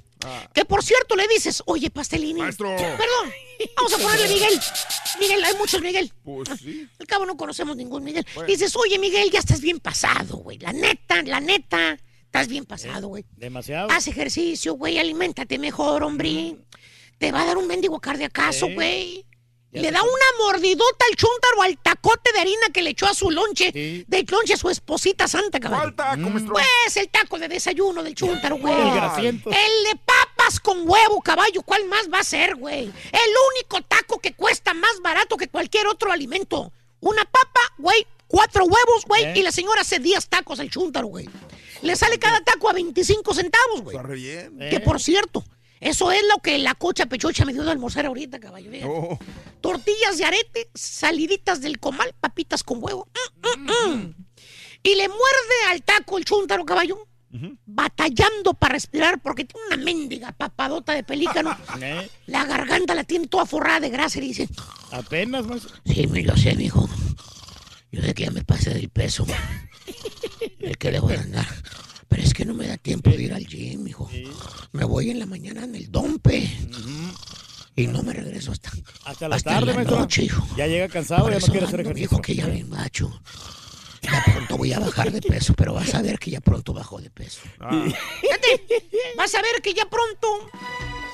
Que por cierto le dices, oye, Pastelini. Maestro. Perdón, vamos a ponerle Miguel. Miguel, hay muchos Miguel. Pues sí. Al cabo no conocemos ningún Miguel. Bueno. Dices, oye, Miguel, ya estás bien pasado, güey. La neta, la neta, estás bien pasado, güey. Demasiado. Haz ejercicio, güey, aliméntate mejor, hombre. Te va a dar un mendigo cardíacazo, Sí. güey. Ya Le da una mordidota al chúntaro al tacote de harina que le echó a su lonche. Sí. Del lonche a su esposita santa, cabrón. ¿Cuál taco, maestro? Pues el taco de desayuno del chúntaro, güey. El de papas con huevo, caballo. ¿Cuál más va a ser, güey? El único taco que cuesta más barato que cualquier otro alimento. Una papa, güey, cuatro huevos, güey, ¿Eh? y la señora hace 10 tacos al chúntaro, güey. Le sale cada taco a 25 centavos, güey. Está re bien. Eh. Que por cierto, eso es lo que la cocha pechocha me dio de almorzar ahorita, caballo. Oh, Tortillas de arete, saliditas del comal, papitas con huevo. Mm, mm, mm. Y le muerde al taco el chúntaro, caballo. Batallando para respirar porque tiene una mendiga papadota de pelícano. Eh, La garganta la tiene toda forrada de grasa y dice: apenas, maestro. Sí, me lo sé, mijo. Yo sé que ya me pasé del peso. El que le voy a andar. Pero es que no me da tiempo de ir al gym, mijo. Me voy en la mañana en el dompe. Y no me regreso hasta, Hasta la hasta tarde, la maestro. noche, hijo. Ya llega cansado, Por ya no quiere hacer ejercicio. mijo, que ya bien macho. Ya pronto voy a bajar de peso, pero vas a ver que ya pronto bajo de peso. ah, Fíjate, vas a ver que ya pronto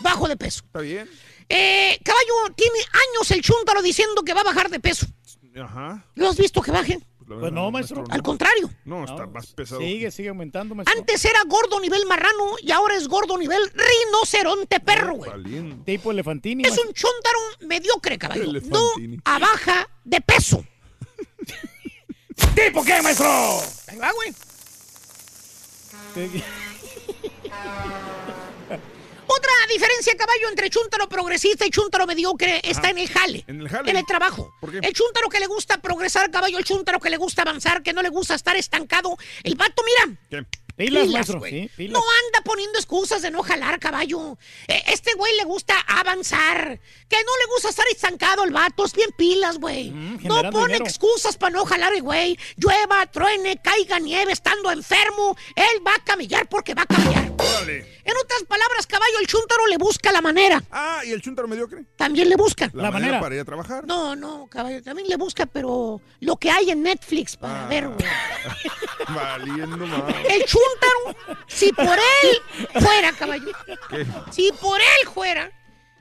bajo de peso. está bien. Eh, caballo, tiene años el chúntaro diciendo que va a bajar de peso. Ajá. ¿Lo has visto que baje? Pues no, maestro. Al contrario. No, está No, más pesado. Sigue, sigue aumentando, maestro. Antes era gordo nivel marrano y ahora es gordo nivel rinoceronte perro, güey. Valiente. Tipo elefantini. Es un chúntaro mediocre, caballo. No a baja de peso. ¿Tipo qué, maestro? Ahí va, güey. Otra diferencia, caballo, entre chúntaro progresista y chúntaro mediocre está en el jale. En el jale. En el trabajo. ¿Por qué? El chúntaro que le gusta progresar, caballo, el chúntaro que le gusta avanzar, que no le gusta estar estancado. El vato, mira. ¿Qué? Pilas, maestro, güey. sí, pilas. No anda poniendo excusas de no jalar, caballo. Eh, Este güey le gusta avanzar. Que no le gusta estar estancado el vato. Es bien pilas, güey. no generando pone dinero. excusas para no jalar el güey. Llueva, truene, caiga nieve, estando enfermo. Él va a camellar porque va a camellar. Órale. En otras palabras, caballo, el chúntaro le busca la manera. Ah, ¿y el chúntaro mediocre? También le busca. La, manera, para ir a trabajar. No, no, caballo, también le busca, pero lo que hay en Netflix para Ah. ver, güey. Valiendo más. El si por él fuera, caballo, ¿Qué? si por él fuera,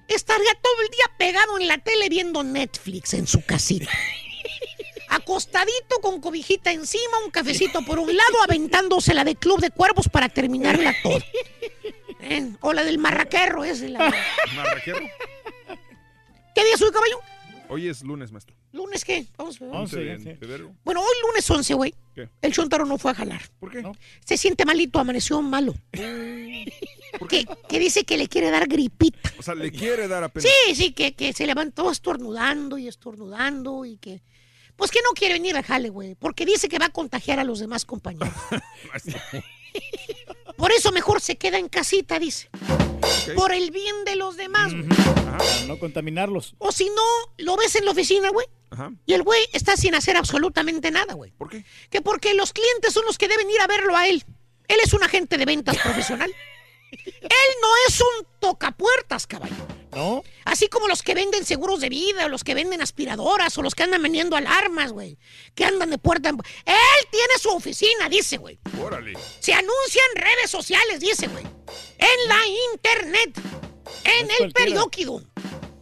estaría todo el día pegado en la tele viendo Netflix en su casita. Acostadito con cobijita encima, un cafecito por un lado, aventándose la de Club de Cuervos para terminarla todo. ¿Eh? O la del marraquerro, ese. La... ¿Marraquero? ¿Qué día soy, caballo? Hoy es lunes, maestro. ¿Lunes qué? Vamos a ver. 11 de febrero. Bueno, hoy lunes 11, güey. ¿Qué? El chontaro no fue a jalar. ¿Por qué? Se siente malito, amaneció malo. que, que dice que le quiere dar gripita. O sea, le quiere dar apenas. Sí, sí, que, que se levantó estornudando y estornudando y que... Pues que no quiere venir al jale, güey, porque dice que va a contagiar a los demás compañeros. Por eso mejor se queda en casita, dice. Por el bien de los demás. Para no contaminarlos. O si no, lo ves en la oficina, güey. Ajá. Y el güey está sin hacer absolutamente nada, güey. ¿Por qué? Que porque los clientes son los que deben ir a verlo a él. Él es un agente de ventas profesional. Él no es un tocapuertas, caballo. ¿No? Así como los que venden seguros de vida, o los que venden aspiradoras, o los que andan vendiendo alarmas, güey. Que andan de puerta en... Él tiene su oficina, dice, güey. Órale. Se anuncia en redes sociales, dice, güey. En la internet. En el periódico.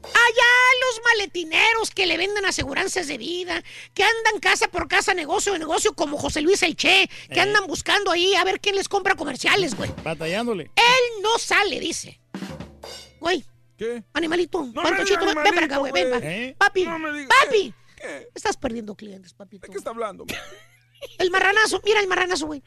Allá los maletineros que le venden aseguranzas de vida, que andan casa por casa, negocio de negocio, como José Luis El Che, que Eh. andan buscando ahí a ver quién les compra comerciales, güey. Batallándole. Él no sale, dice. Güey. ¿Qué? Animalito. No Pantochito, ven, ven para acá, güey. Ven, papi. güey. Papi. No me diga- Papi. ¿Qué? Estás perdiendo clientes, papito. ¿De qué está hablando? El marranazo, mira el marranazo, güey.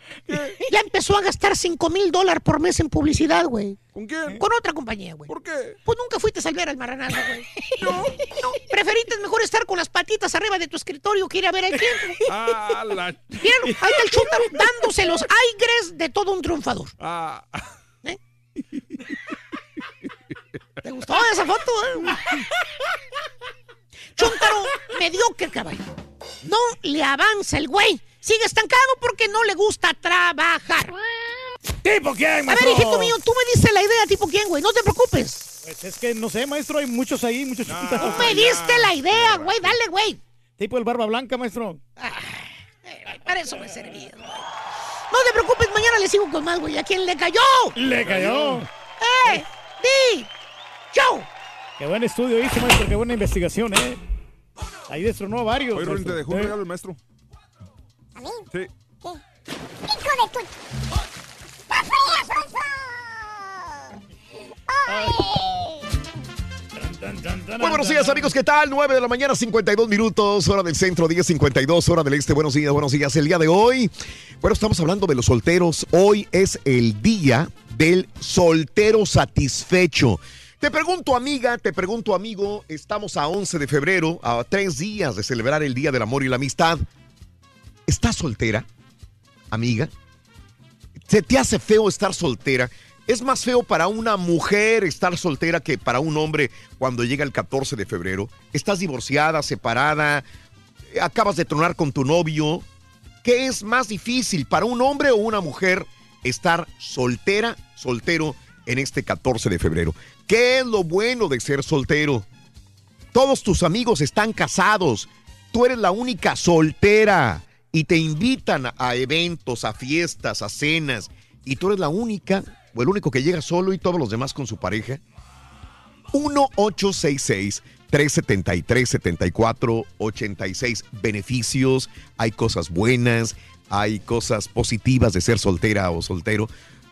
Ya empezó a gastar 5 mil dólares por mes en publicidad, güey. ¿Con quién? Con otra compañía, güey. ¿Por qué? Pues nunca fuiste a salvar al marranazo, güey. No, no. Preferiste mejor estar con las patitas arriba de tu escritorio que ir a ver al cliente. Ah, la... Míralo, ahí está el chúntaro dándose los aires de todo un triunfador. Ah. ¿Te gustó esa foto, eh? Chúntaro mediocre, caballo. No le avanza el güey. Sigue estancado porque no le gusta trabajar. ¿Tipo quién, A ver, maestro? hijito mío, tú me diste la idea, tipo quién, güey. No te preocupes. Pues es que no sé, maestro, hay muchos ahí, muchos Tú chuntaros. me diste la idea, güey. Dale, güey. Tipo el barba blanca, maestro. Para eso me servía. güey. No te preocupes, mañana le sigo con más, güey. ¿A quién le cayó? Le cayó. ¡Eh! ¡Di! ¡Show! Qué buen estudio hizo, maestro, qué buena investigación, ¿eh? Ahí destronó a varios. Oye, te dejó un ¿Eh? regalo el maestro. ¿A mí? Sí. ¡Hijo de tu... Muy buenos días, amigos. ¿Qué tal? 9 de la mañana, 52 minutos, hora del centro, 10.52, hora del este. Buenos días, buenos días. El día de hoy, bueno, estamos hablando de los solteros. Hoy es el día del soltero satisfecho. Te pregunto, amiga, te pregunto, amigo, estamos a 11 de febrero, a tres días de celebrar el Día del Amor y la Amistad. ¿Estás soltera, amiga? ¿Se te hace feo estar soltera? Es más feo para una mujer estar soltera que para un hombre cuando llega el 14 de febrero. Estás divorciada, separada, acabas de tronar con tu novio. ¿Qué es más difícil para un hombre o una mujer estar soltera, soltero en este 14 de febrero? ¿Qué es lo bueno de ser soltero? Todos tus amigos están casados. Tú eres la única soltera y te invitan a eventos, a fiestas, a cenas y tú eres la única o el único que llega solo y todos los demás con su pareja. 1866 373 7486 beneficios, hay cosas buenas, hay cosas positivas de ser soltera o soltero.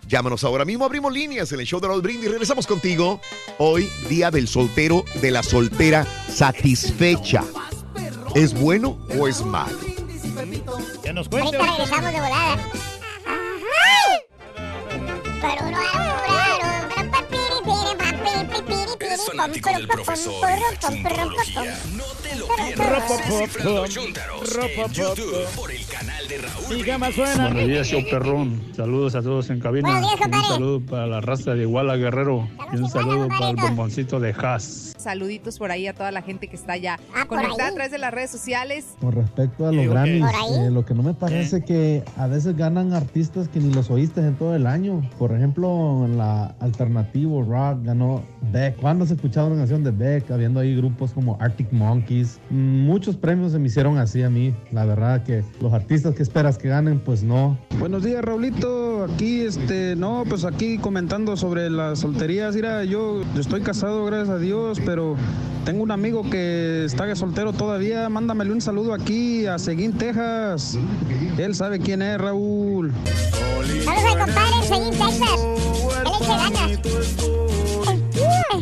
Llámanos ahora mismo, abrimos líneas en el show de Raúl Brindis. Regresamos contigo hoy, día del soltero, de la soltera satisfecha. ¿Es bueno o es malo? Ya nos cuenta. Ahorita regresamos de volada. No, fanático del profesor no te lo pierdas. Descifrando Chúntaros en YouTube por el canal de Raúl. Siga más suena. Buenos días, show perrón. Saludos a todos en cabina. Días, un saludo para la raza de Iguala Guerrero. Y un saludo para el bomboncito de Haas. Saluditos por ahí a toda la gente que está ya Ah, conectada a través de las redes sociales. Con respecto a los Eh. Grammys, eh, lo que no me parece que a veces ganan artistas que ni los oíste en todo el año. Por ejemplo, en la alternativo rock ganó Beck. ¿Cuándo se escuchaba una canción de Beck? Habiendo ahí grupos como Arctic Monkeys. Mm, Muchos premios se me hicieron así a mí. La verdad que los artistas que esperas que ganen, pues no. Buenos días, Raulito. Aquí, este, no, pues aquí comentando sobre las solterías. Mira, yo, yo estoy casado, gracias a Dios, pero tengo un amigo que está soltero todavía. Mándamele un saludo aquí a Seguín, Texas. Él sabe quién es, Raúl. Saludos al compadre, Seguín Texas. Él eche ganas.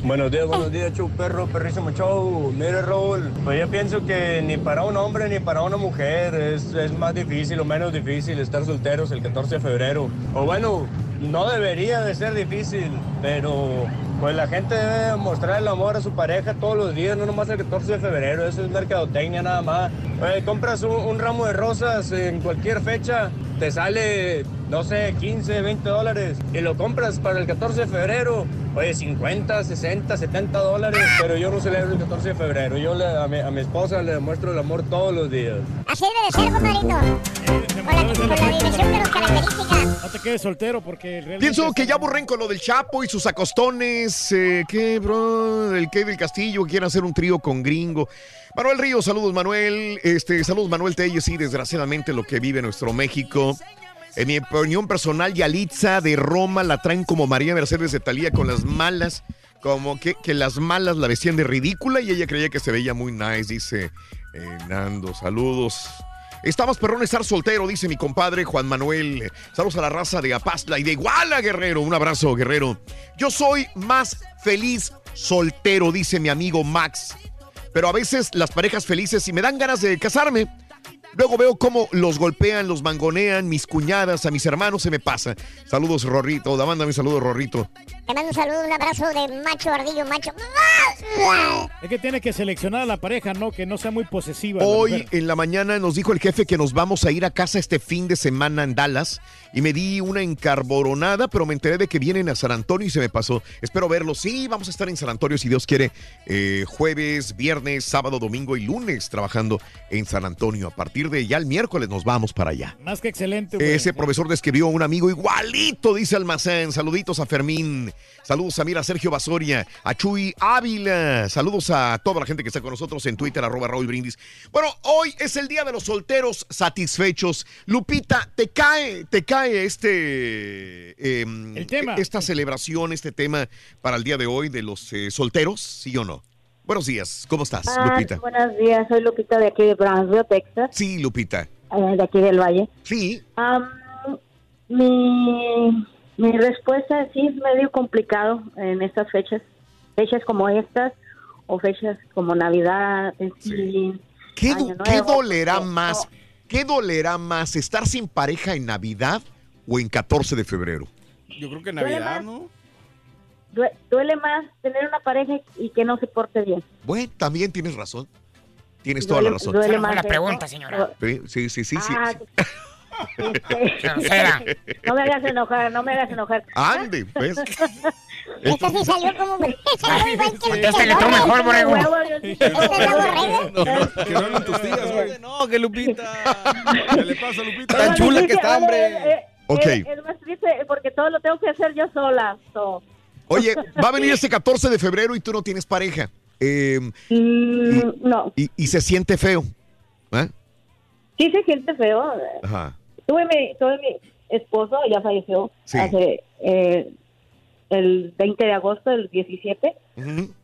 Buenos días, buenos días, show perro, perrísimo show. Mire, Raúl, pues yo pienso que ni para un hombre ni para una mujer es, es más difícil o menos difícil estar solteros el 14 de febrero. O bueno, no debería de ser difícil, pero pues la gente debe mostrar el amor a su pareja todos los días, no nomás el 14 de febrero. Eso es mercadotecnia nada más. Oye, compras un, un ramo de rosas en cualquier fecha, te sale, no sé, 15, 20 dólares y lo compras para el 14 de febrero. Oye, 50, 60, 70 dólares, pero yo no celebro el 14 de febrero. Yo le- a, mi, a mi esposa le demuestro el amor todos los días. Así debe de ser, compadrito. Con la, con la dimensión de las características. No te quedes soltero porque realmente... Pienso que ya aburren con lo del Chapo y sus acostones. Eh, ¿Qué, bro? El que del Castillo quiere hacer un trío con gringo. Manuel Ríos, saludos, Manuel. Este, saludos, Manuel Telles. Sí, desgraciadamente lo que vive nuestro México. En mi opinión personal, Yalitza de Roma la traen como María Mercedes de Talía con las malas. Como que, que las malas la vestían de ridícula y ella creía que se veía muy nice, dice eh, Nando. Saludos. Estamos perrón estar soltero, dice mi compadre Juan Manuel. Saludos a la raza de Apazla y de Iguala, Guerrero. Un abrazo, Guerrero. Yo soy más feliz soltero, dice mi amigo Max. Pero a veces las parejas felices, si me dan ganas de casarme, luego veo cómo los golpean, los mangonean, mis cuñadas, a mis hermanos, se me pasa. Saludos, Rorrito. Da, Mándame un saludo, Rorrito. Te mando un saludo, un abrazo de macho ardillo, macho. Es que tiene que seleccionar a la pareja, ¿no? Que no sea muy posesiva. la Hoy en la mañana nos dijo el jefe que nos vamos a ir a casa este fin de semana en Dallas y me di una encarboronada, pero me enteré de que vienen a San Antonio y se me pasó. Espero verlos. Sí, vamos a estar en San Antonio si Dios quiere. eh, jueves, viernes, sábado, domingo y lunes trabajando en San Antonio. A partir de ya el miércoles nos vamos para allá. Más que excelente, güey. Ese profesor describió a un amigo igualito, dice Almacén. Saluditos a Fermín. Saludos a Mira Sergio Basoria, a Chuy Ávila. Saludos a toda la gente que está con nosotros en Twitter, arroba Raúl Brindis. Bueno, hoy es el día de los solteros satisfechos. Lupita, ¿te cae, te cae este em, esta celebración, este tema para el día de hoy de los eh, solteros? ¿Sí o no? Buenos días, ¿cómo estás, Ah, Lupita? buenos días, soy Lupita de aquí de Brownsville, Texas, Sí, Lupita. eh, de aquí del Valle. Sí. Am, mi, mi respuesta sí es medio complicado en estas fechas, fechas como estas o fechas como Navidad, Thanksgiving, ¿Qué, Año do- qué Nuevo. dolerá más? ¿Qué dolerá más? ¿Estar sin pareja en Navidad o en 14 de febrero? Yo creo que Duele Navidad. ¿no? Due- duele más tener una pareja y que no se porte bien. Bueno, también tienes razón. Tienes toda la Duele- razón. duele más la pregunta, señora. Sí, sí, sí, sí. sí. Ah, Grosera. no me hagas enojar, no me hagas enojar. Ande, pues. Esta sí salió como... Contéstale tú mejor, borrego. Este es la borrega. Que no tus tías, güey. No, que Lupita. ¿Qué le pasa, Lupita? Tan chula que está, hombre. Eh, Ok. Es, es más triste porque todo lo tengo que hacer yo sola. Oye, va a venir este 14 de febrero y tú no tienes pareja. Eh, no. y, y se siente feo. ¿eh? Sí se siente feo. Ajá. Tuve mi, tuve mi esposo, ya falleció Sí. hace eh, el 20 de agosto del 17. Ujú.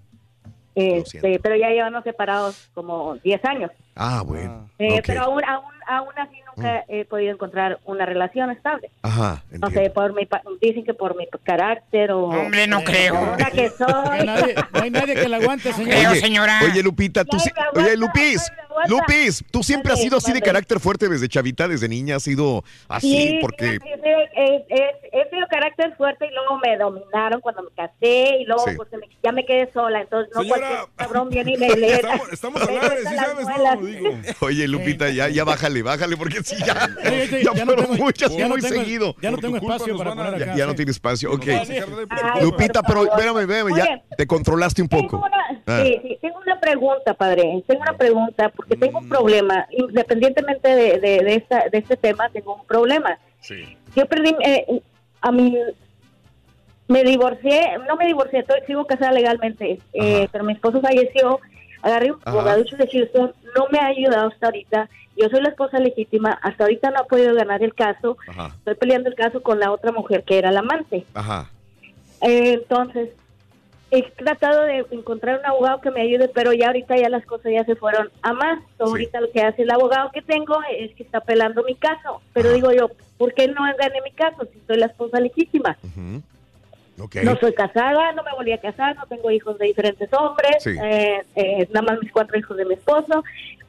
Este, pero ya llevamos separados como 10 años. Ah, bueno. Eh, ok. Pero aún, aún, aún así nunca he podido encontrar una relación estable. Ajá. No sé, por mi, dicen que por mi carácter o... Hombre, no creo. la que soy. No hay nadie, no hay nadie que la aguante, señor. Creo, Oye, señora. Oye, Lupita, tú sí. Oye, Lupis. Lupis, tú siempre has sido así de carácter fuerte desde chavita, desde niña has sido así, Sí, porque... sí, sí, es, he sido carácter fuerte y luego me dominaron cuando me casé y luego Sí. pues, se me- ya me quedé sola, entonces no Señora, cualquier cabrón viene y me lee. Estamos, estamos al aire, sí sabes, no, digo. Oye, Lupita, ya, ya bájale, bájale, porque sí, ya, ya ya no fueron tengo- muchas ya no muy tengo- seguido. ya no tengo espacio para poner Ya, acá. ya no sí. tiene espacio, ok. Ay, Lupita, pero espérame, espérame, ya te controlaste un poco. una, Ah. sí, sí, tengo una pregunta, padre. Tengo una pregunta porque tengo un problema. Independientemente de, de, de, esta, de este tema, tengo un problema. Sí. Yo perdí eh, a mí me divorcié, no me divorcié, estoy, sigo casada legalmente, eh, pero mi esposo falleció. Agarré un abogaducho de Houston, no me ha ayudado hasta ahorita. Yo soy la esposa legítima, hasta ahorita no ha podido ganar el caso. Ajá, Estoy peleando el caso con la otra mujer que era la amante. ajá. Eh, entonces, he tratado de encontrar un abogado que me ayude, pero ya ahorita ya las cosas ya se fueron a más. Ahorita lo que hace el abogado que tengo es que está pelando mi caso. Pero digo yo, ¿por qué no gané mi caso si soy la esposa legítima? No soy casada, no me volví a casar, no tengo hijos de diferentes hombres, Sí. eh, eh, nada más mis cuatro hijos de mi esposo.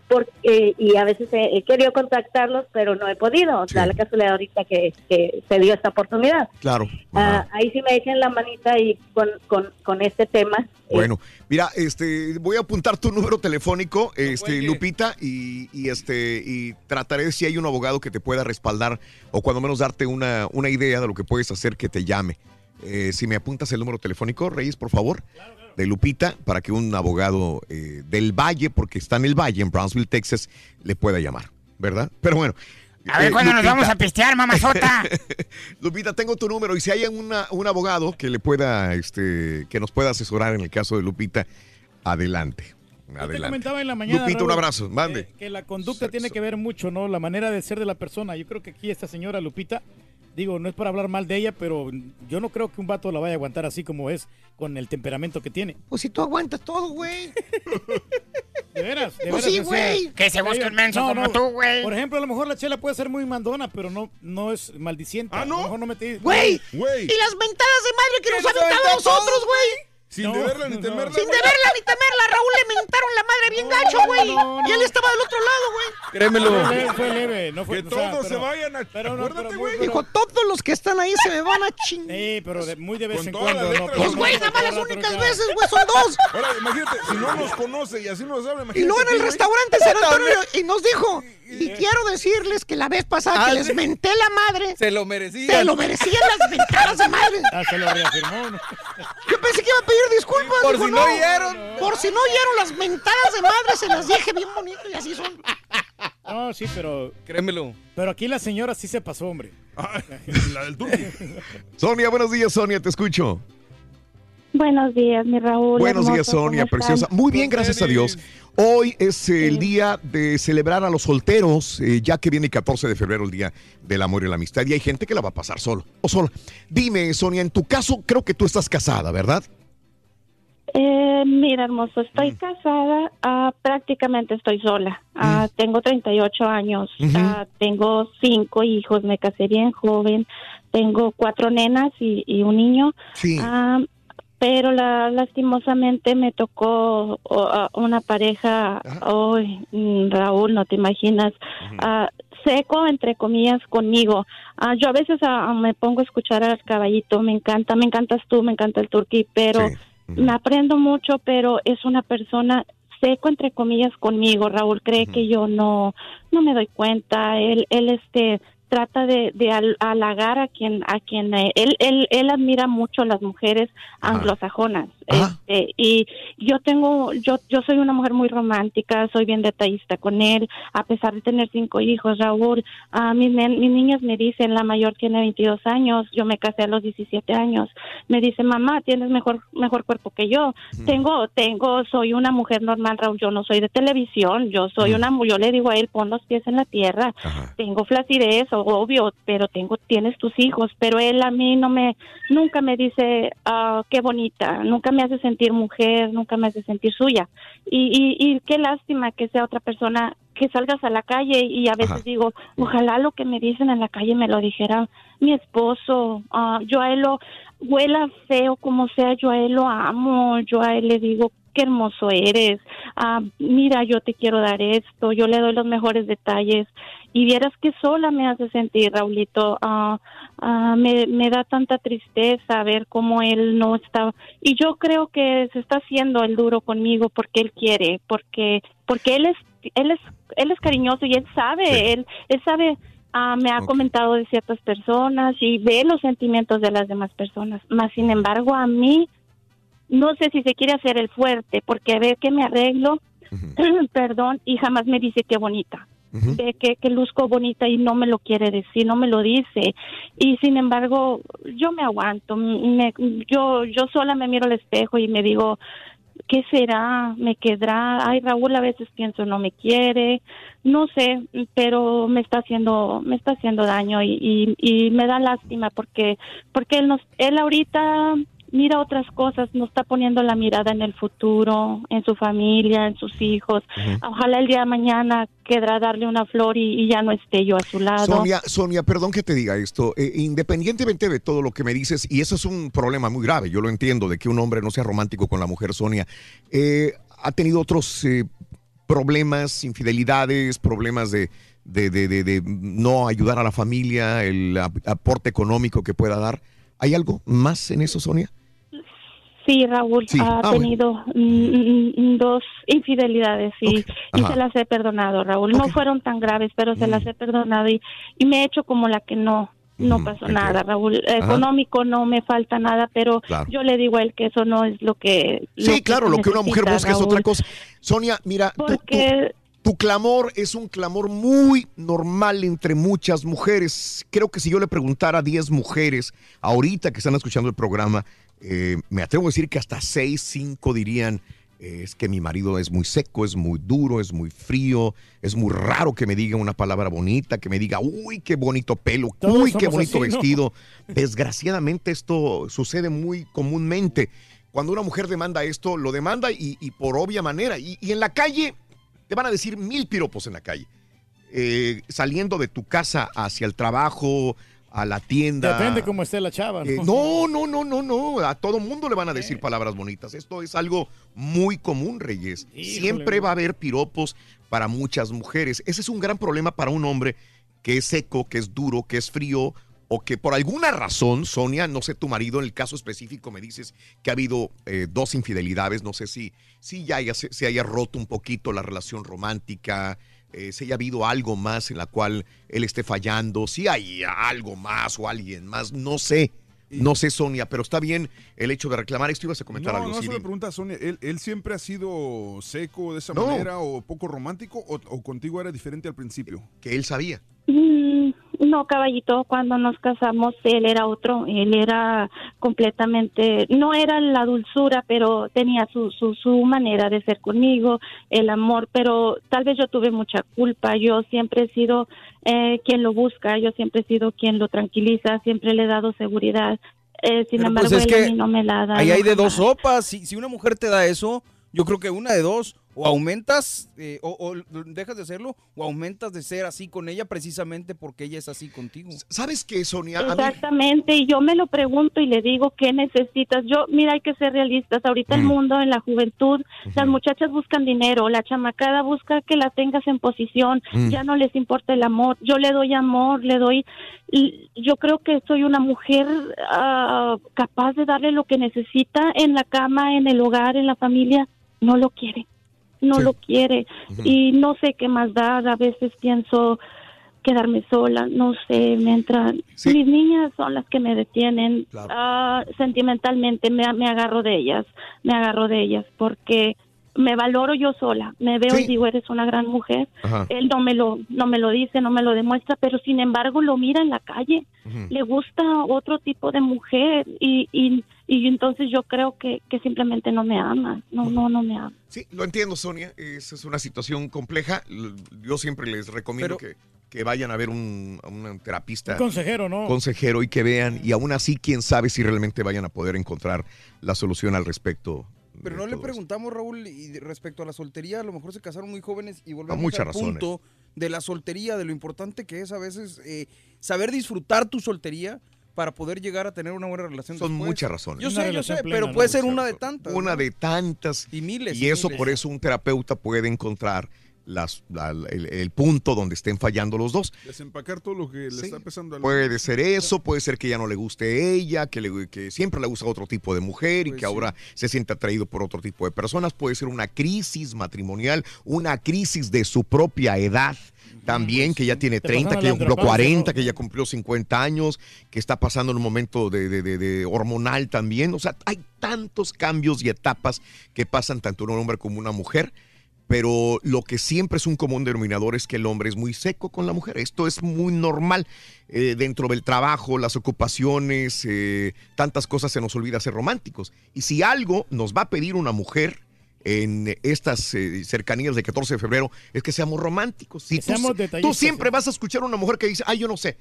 Porque, eh, y a veces he, he querido contactarlos, pero no he podido. O sea, la casualidad ahorita que, que se dio esta oportunidad. Claro. Ah, ahí sí me echen la manita y con, con, con este tema. Bueno, mira, este, voy a apuntar tu número telefónico, este, Lupita, y, y, este, y trataré de si hay un abogado que te pueda respaldar o cuando menos darte una, una idea de lo que puedes hacer que te llame. Eh, si me apuntas el número telefónico, Reyes, por favor, de Lupita, para que un abogado eh, del Valle, porque está en el Valle, en Brownsville, Texas, le pueda llamar, ¿verdad? Pero bueno. A ver eh, cuándo nos Lupita. vamos a pistear, mamazota. Lupita, tengo tu número y si hay una- un abogado que le pueda, este, que nos pueda asesorar en el caso de Lupita, adelante. Yo te Adelante. comentaba en la mañana. Lupita, un abrazo, mande. Que, que la conducta tiene que ver mucho, ¿no? La manera de ser de la persona. Yo creo que aquí esta señora Lupita, digo, no es para hablar mal de ella, pero yo no creo que un vato la vaya a aguantar así como es, con el temperamento que tiene. Pues si tú aguantas todo, güey. De veras, de Pues veras. sí, güey. Que se busque un menso como tú, güey. Por ejemplo, a lo mejor la chela puede ser muy mandona, pero no, no es maldiciente. Ah, no. A lo mejor no me te... Güey, Güey. y las mentadas de madre que nos nos aventaba a nosotros, güey. Sin No, deberla ni no. temerla. Sin güey. deberla ni temerla, Raúl le mentaron la madre bien gacho, güey. no, Y él estaba del otro lado, güey. Créemelo. Fue leve, fue leve, no fue Que o sea, todos se pero- vayan a... pero no, Acuérdate, pero güey. Dijo, todos los que están ahí se me van a chingar. Sí, pero de- muy de vez Con en cuando. no, Pues, güey, nada más las únicas veces, güey, son dos. Ahora, imagínate, si no nos conoce y así nos habla, imagínate. Y luego en el restaurante San Antonio y nos dijo, y quiero decirles que la vez pasada que Ah, les sí. menté la madre, Se lo merecía. se lo merecían las mentadas de madre. Ah, se lo reafirmó. ¿No? Yo pensé que iba a pedir disculpas. Por dijo, si no oyeron. Por si no oyeron las mentadas de madre, se las dije bien bonito y así son. No, sí, pero, Créemelo. pero aquí la señora sí se pasó, hombre. Ah, la del turqui. Sonia, buenos días, Sonia, te escucho. Buenos días, mi Raúl. Buenos días, hermoso, ¿cómo Sonia, preciosa. Muy bien, gracias a Dios. Hoy es el día de celebrar a los solteros, eh, ya que viene el 14 de febrero, el día del amor y la amistad, y hay gente que la va a pasar solo o sola. Dime, Sonia, en tu caso, creo que tú estás casada, ¿verdad? Eh, mira, hermoso, estoy casada, ah, prácticamente estoy sola. Ah, Tengo 38 años, ah, tengo cinco hijos, me casé bien joven, tengo cuatro nenas y, y un niño. Sí. Pero la, lastimosamente me tocó oh, una pareja, ay, mm, Raúl, no te imaginas, ah, seco, entre comillas, conmigo. Ah, yo a veces ah, me pongo a escuchar al caballito, me encanta, me encantas tú, me encanta el turquí, pero Sí. me aprendo mucho, pero es una persona seco, entre comillas, conmigo. Raúl cree que yo no, no me doy cuenta. Él, él, este, trata de, de hal- halagar a quien, a quien eh, él, él, él admira mucho a las mujeres anglosajonas. Este, y yo tengo, yo, yo soy una mujer muy romántica, soy bien detallista con él, a pesar de tener cinco hijos, Raúl. A mis, mis niñas me dicen, la mayor tiene 22 años, yo me casé a los 17 años. Me dice, mamá, tienes mejor, mejor cuerpo que yo. Tengo, tengo, soy una mujer normal, Raúl, yo no soy de televisión, yo soy una, mu- yo le digo a él, pon los pies en la tierra. Tengo flacidez, o- obvio, pero tengo, tienes tus hijos, pero él a mí no me, nunca me dice, ah, qué bonita, nunca me hace sentir mujer, nunca me hace sentir suya. Y, y, y qué lástima que sea otra persona que salgas a la calle y a veces Ajá. digo, ojalá lo que me dicen en la calle me lo dijera mi esposo. Ah, yo a él lo, huela feo como sea, yo a él lo amo, yo a él le digo, qué hermoso eres, Ah, mira, yo te quiero dar esto, yo le doy los mejores detalles. Y vieras que sola me hace sentir, Raulito. Ah, me, me da tanta tristeza ver cómo él no está. Y yo creo que se está haciendo el duro conmigo porque él quiere, porque porque él es él es él es cariñoso y él sabe, él él sabe. ah, me ha comentado de ciertas personas y ve los sentimientos de las demás personas. Más sin embargo, a mí no sé si se quiere hacer el fuerte porque ve que me arreglo, perdón, y jamás me dice qué bonita. Ve que, que luzco bonita y no me lo quiere decir, no me lo dice. Y sin embargo, yo me aguanto. Me, yo, yo sola me miro al espejo y me digo, ¿qué será? ¿Me quedará? Ay, Raúl, a veces pienso no me quiere, no sé, pero me está haciendo, me está haciendo daño y, y, y me da lástima porque, porque él nos, él ahorita mira otras cosas, no está poniendo la mirada en el futuro, en su familia, en sus hijos. Ojalá el día de mañana quedará darle una flor y, y ya no esté yo a su lado. Sonia, Sonia, perdón que te diga esto. eh, independientemente de todo lo que me dices, y eso es un problema muy grave, yo lo entiendo, de que un hombre no sea romántico con la mujer, Sonia, eh, ha tenido otros eh, problemas, infidelidades, problemas de, de, de- de- de no ayudar a la familia, el ap- aporte económico que pueda dar. ¿Hay algo más en eso, Sonia? Sí, Raúl Sí. ha Ah, tenido mm, mm, dos infidelidades y, y se las he perdonado, Raúl. No fueron tan graves, pero se las he perdonado y, y me he hecho como la que no. No pasó nada, Raúl. Económico no me falta nada, pero Claro. yo le digo a él que eso no es lo que. Sí, claro, lo que una mujer busca es otra cosa. Sonia, mira, Porque tu clamor es un clamor muy normal entre muchas mujeres. Creo que si yo le preguntara a 10 mujeres ahorita que están escuchando el programa, eh, me atrevo a decir que hasta 6, 5 dirían, eh, es que mi marido es muy seco, es muy duro, es muy frío, es muy raro que me diga una palabra bonita, que me diga, uy, qué bonito pelo, Todos uy, qué bonito así, ¿no? vestido. Desgraciadamente esto sucede muy comúnmente. Cuando una mujer demanda esto, lo demanda y, y por obvia manera. Y, y en la calle, te van a decir mil piropos en la calle. Eh, saliendo de tu casa hacia el trabajo, a la tienda. Depende cómo esté la chava. Eh, no, no, no, no, no. A todo mundo le van a decir palabras bonitas. Esto es algo muy común, Reyes. Siempre va a haber piropos para muchas mujeres. Ese es un gran problema para un hombre que es seco, que es duro, que es frío, o que por alguna razón, Sonia, no sé, tu marido en el caso específico me dices que ha habido eh, dos infidelidades, no sé si, si ya haya- se, se haya roto un poquito la relación romántica, eh, si haya habido algo más en la cual él esté fallando, si hay algo más o alguien más, no sé. No sé, Sonia, pero está bien el hecho de reclamar esto. Ibas a comentar No, algo, no, solo dime. pregunta, Sonia, ¿él, él siempre ha sido seco de esa No. manera o poco romántico o, o contigo era diferente al principio? Que él sabía. Mm, No, caballito, cuando nos casamos él era otro, él era completamente, no era la dulzura, pero tenía su, su, su manera de ser conmigo, el amor, pero tal vez yo tuve mucha culpa, yo siempre he sido eh, quien lo busca, yo siempre he sido quien lo tranquiliza, siempre le he dado seguridad, eh, sin Pero, embargo pues, es él a mí no me la da. Ahí hay de dos sopas. Si, si una mujer te da eso, yo creo que una de dos. O aumentas, eh, o, o dejas de hacerlo, o aumentas de ser así con ella precisamente porque ella es así contigo. ¿Sabes qué, Sonia? Exactamente, y yo me lo pregunto y le digo, ¿qué necesitas? Yo, mira, hay que ser realistas. Ahorita Mm. el mundo, en la juventud, las muchachas buscan dinero, la chamacada busca que la tengas en posición, Mm. ya no les importa el amor. Yo le doy amor, le doy. y Yo creo que soy una mujer ah, capaz de darle lo que necesita en la cama, en el hogar, en la familia. No lo quiere, no lo quiere. Y no sé qué más dar. A veces pienso quedarme sola, no sé, me entran. Mis niñas son las que me detienen. Ah, sentimentalmente me, me agarro de ellas, me agarro de ellas porque me valoro yo sola, me veo y digo, eres una gran mujer. Ajá. Él no me lo no me lo dice, no me lo demuestra, pero sin embargo lo mira en la calle. Le gusta otro tipo de mujer y, y, y entonces yo creo que, que simplemente no me ama, no no no me ama. Sí, lo entiendo, Sonia. Esa es una situación compleja. Yo siempre les recomiendo que, que vayan a ver un, a un terapista. Un consejero, ¿no? Consejero y que vean. Y aún así, quién sabe si realmente vayan a poder encontrar la solución al respecto Pero no le preguntamos, Raúl, y respecto a la soltería, a lo mejor se casaron muy jóvenes y volvemos muchas al razones. punto de la soltería, de lo importante que es a veces eh, saber disfrutar tu soltería para poder llegar a tener una buena relación Son después. muchas razones. Yo sé, yo sé, pero puede ser una de tantas. Una ¿no? de tantas. Y miles. Y eso miles. por eso un terapeuta puede encontrar las, la- el, el punto donde estén fallando los dos. Desempacar todo lo que le está pesando al Puede ser eso, puede ser que ya no le guste ella, que, le- que siempre le gusta otro tipo de mujer y Pues que ahora se siente atraído por otro tipo de personas. Puede ser una crisis matrimonial, una crisis de su propia edad. También que ya tiene Te 30, pasaron que ya cumplió andropausia, 40, que ya cumplió 50 años, que está pasando en un momento de, de- de- de hormonal también. O sea, hay tantos cambios y etapas que pasan tanto en un hombre como una mujer pero lo que siempre es un común denominador es que el hombre es muy seco con la mujer. Esto es muy normal eh, dentro del trabajo, las ocupaciones, eh, tantas cosas se nos olvida ser románticos. Y si algo nos va a pedir una mujer en estas eh, cercanías de 14 de febrero es que seamos románticos. Si Que tú, seamos tú siempre vas a escuchar a una mujer que dice, ay, yo no sé.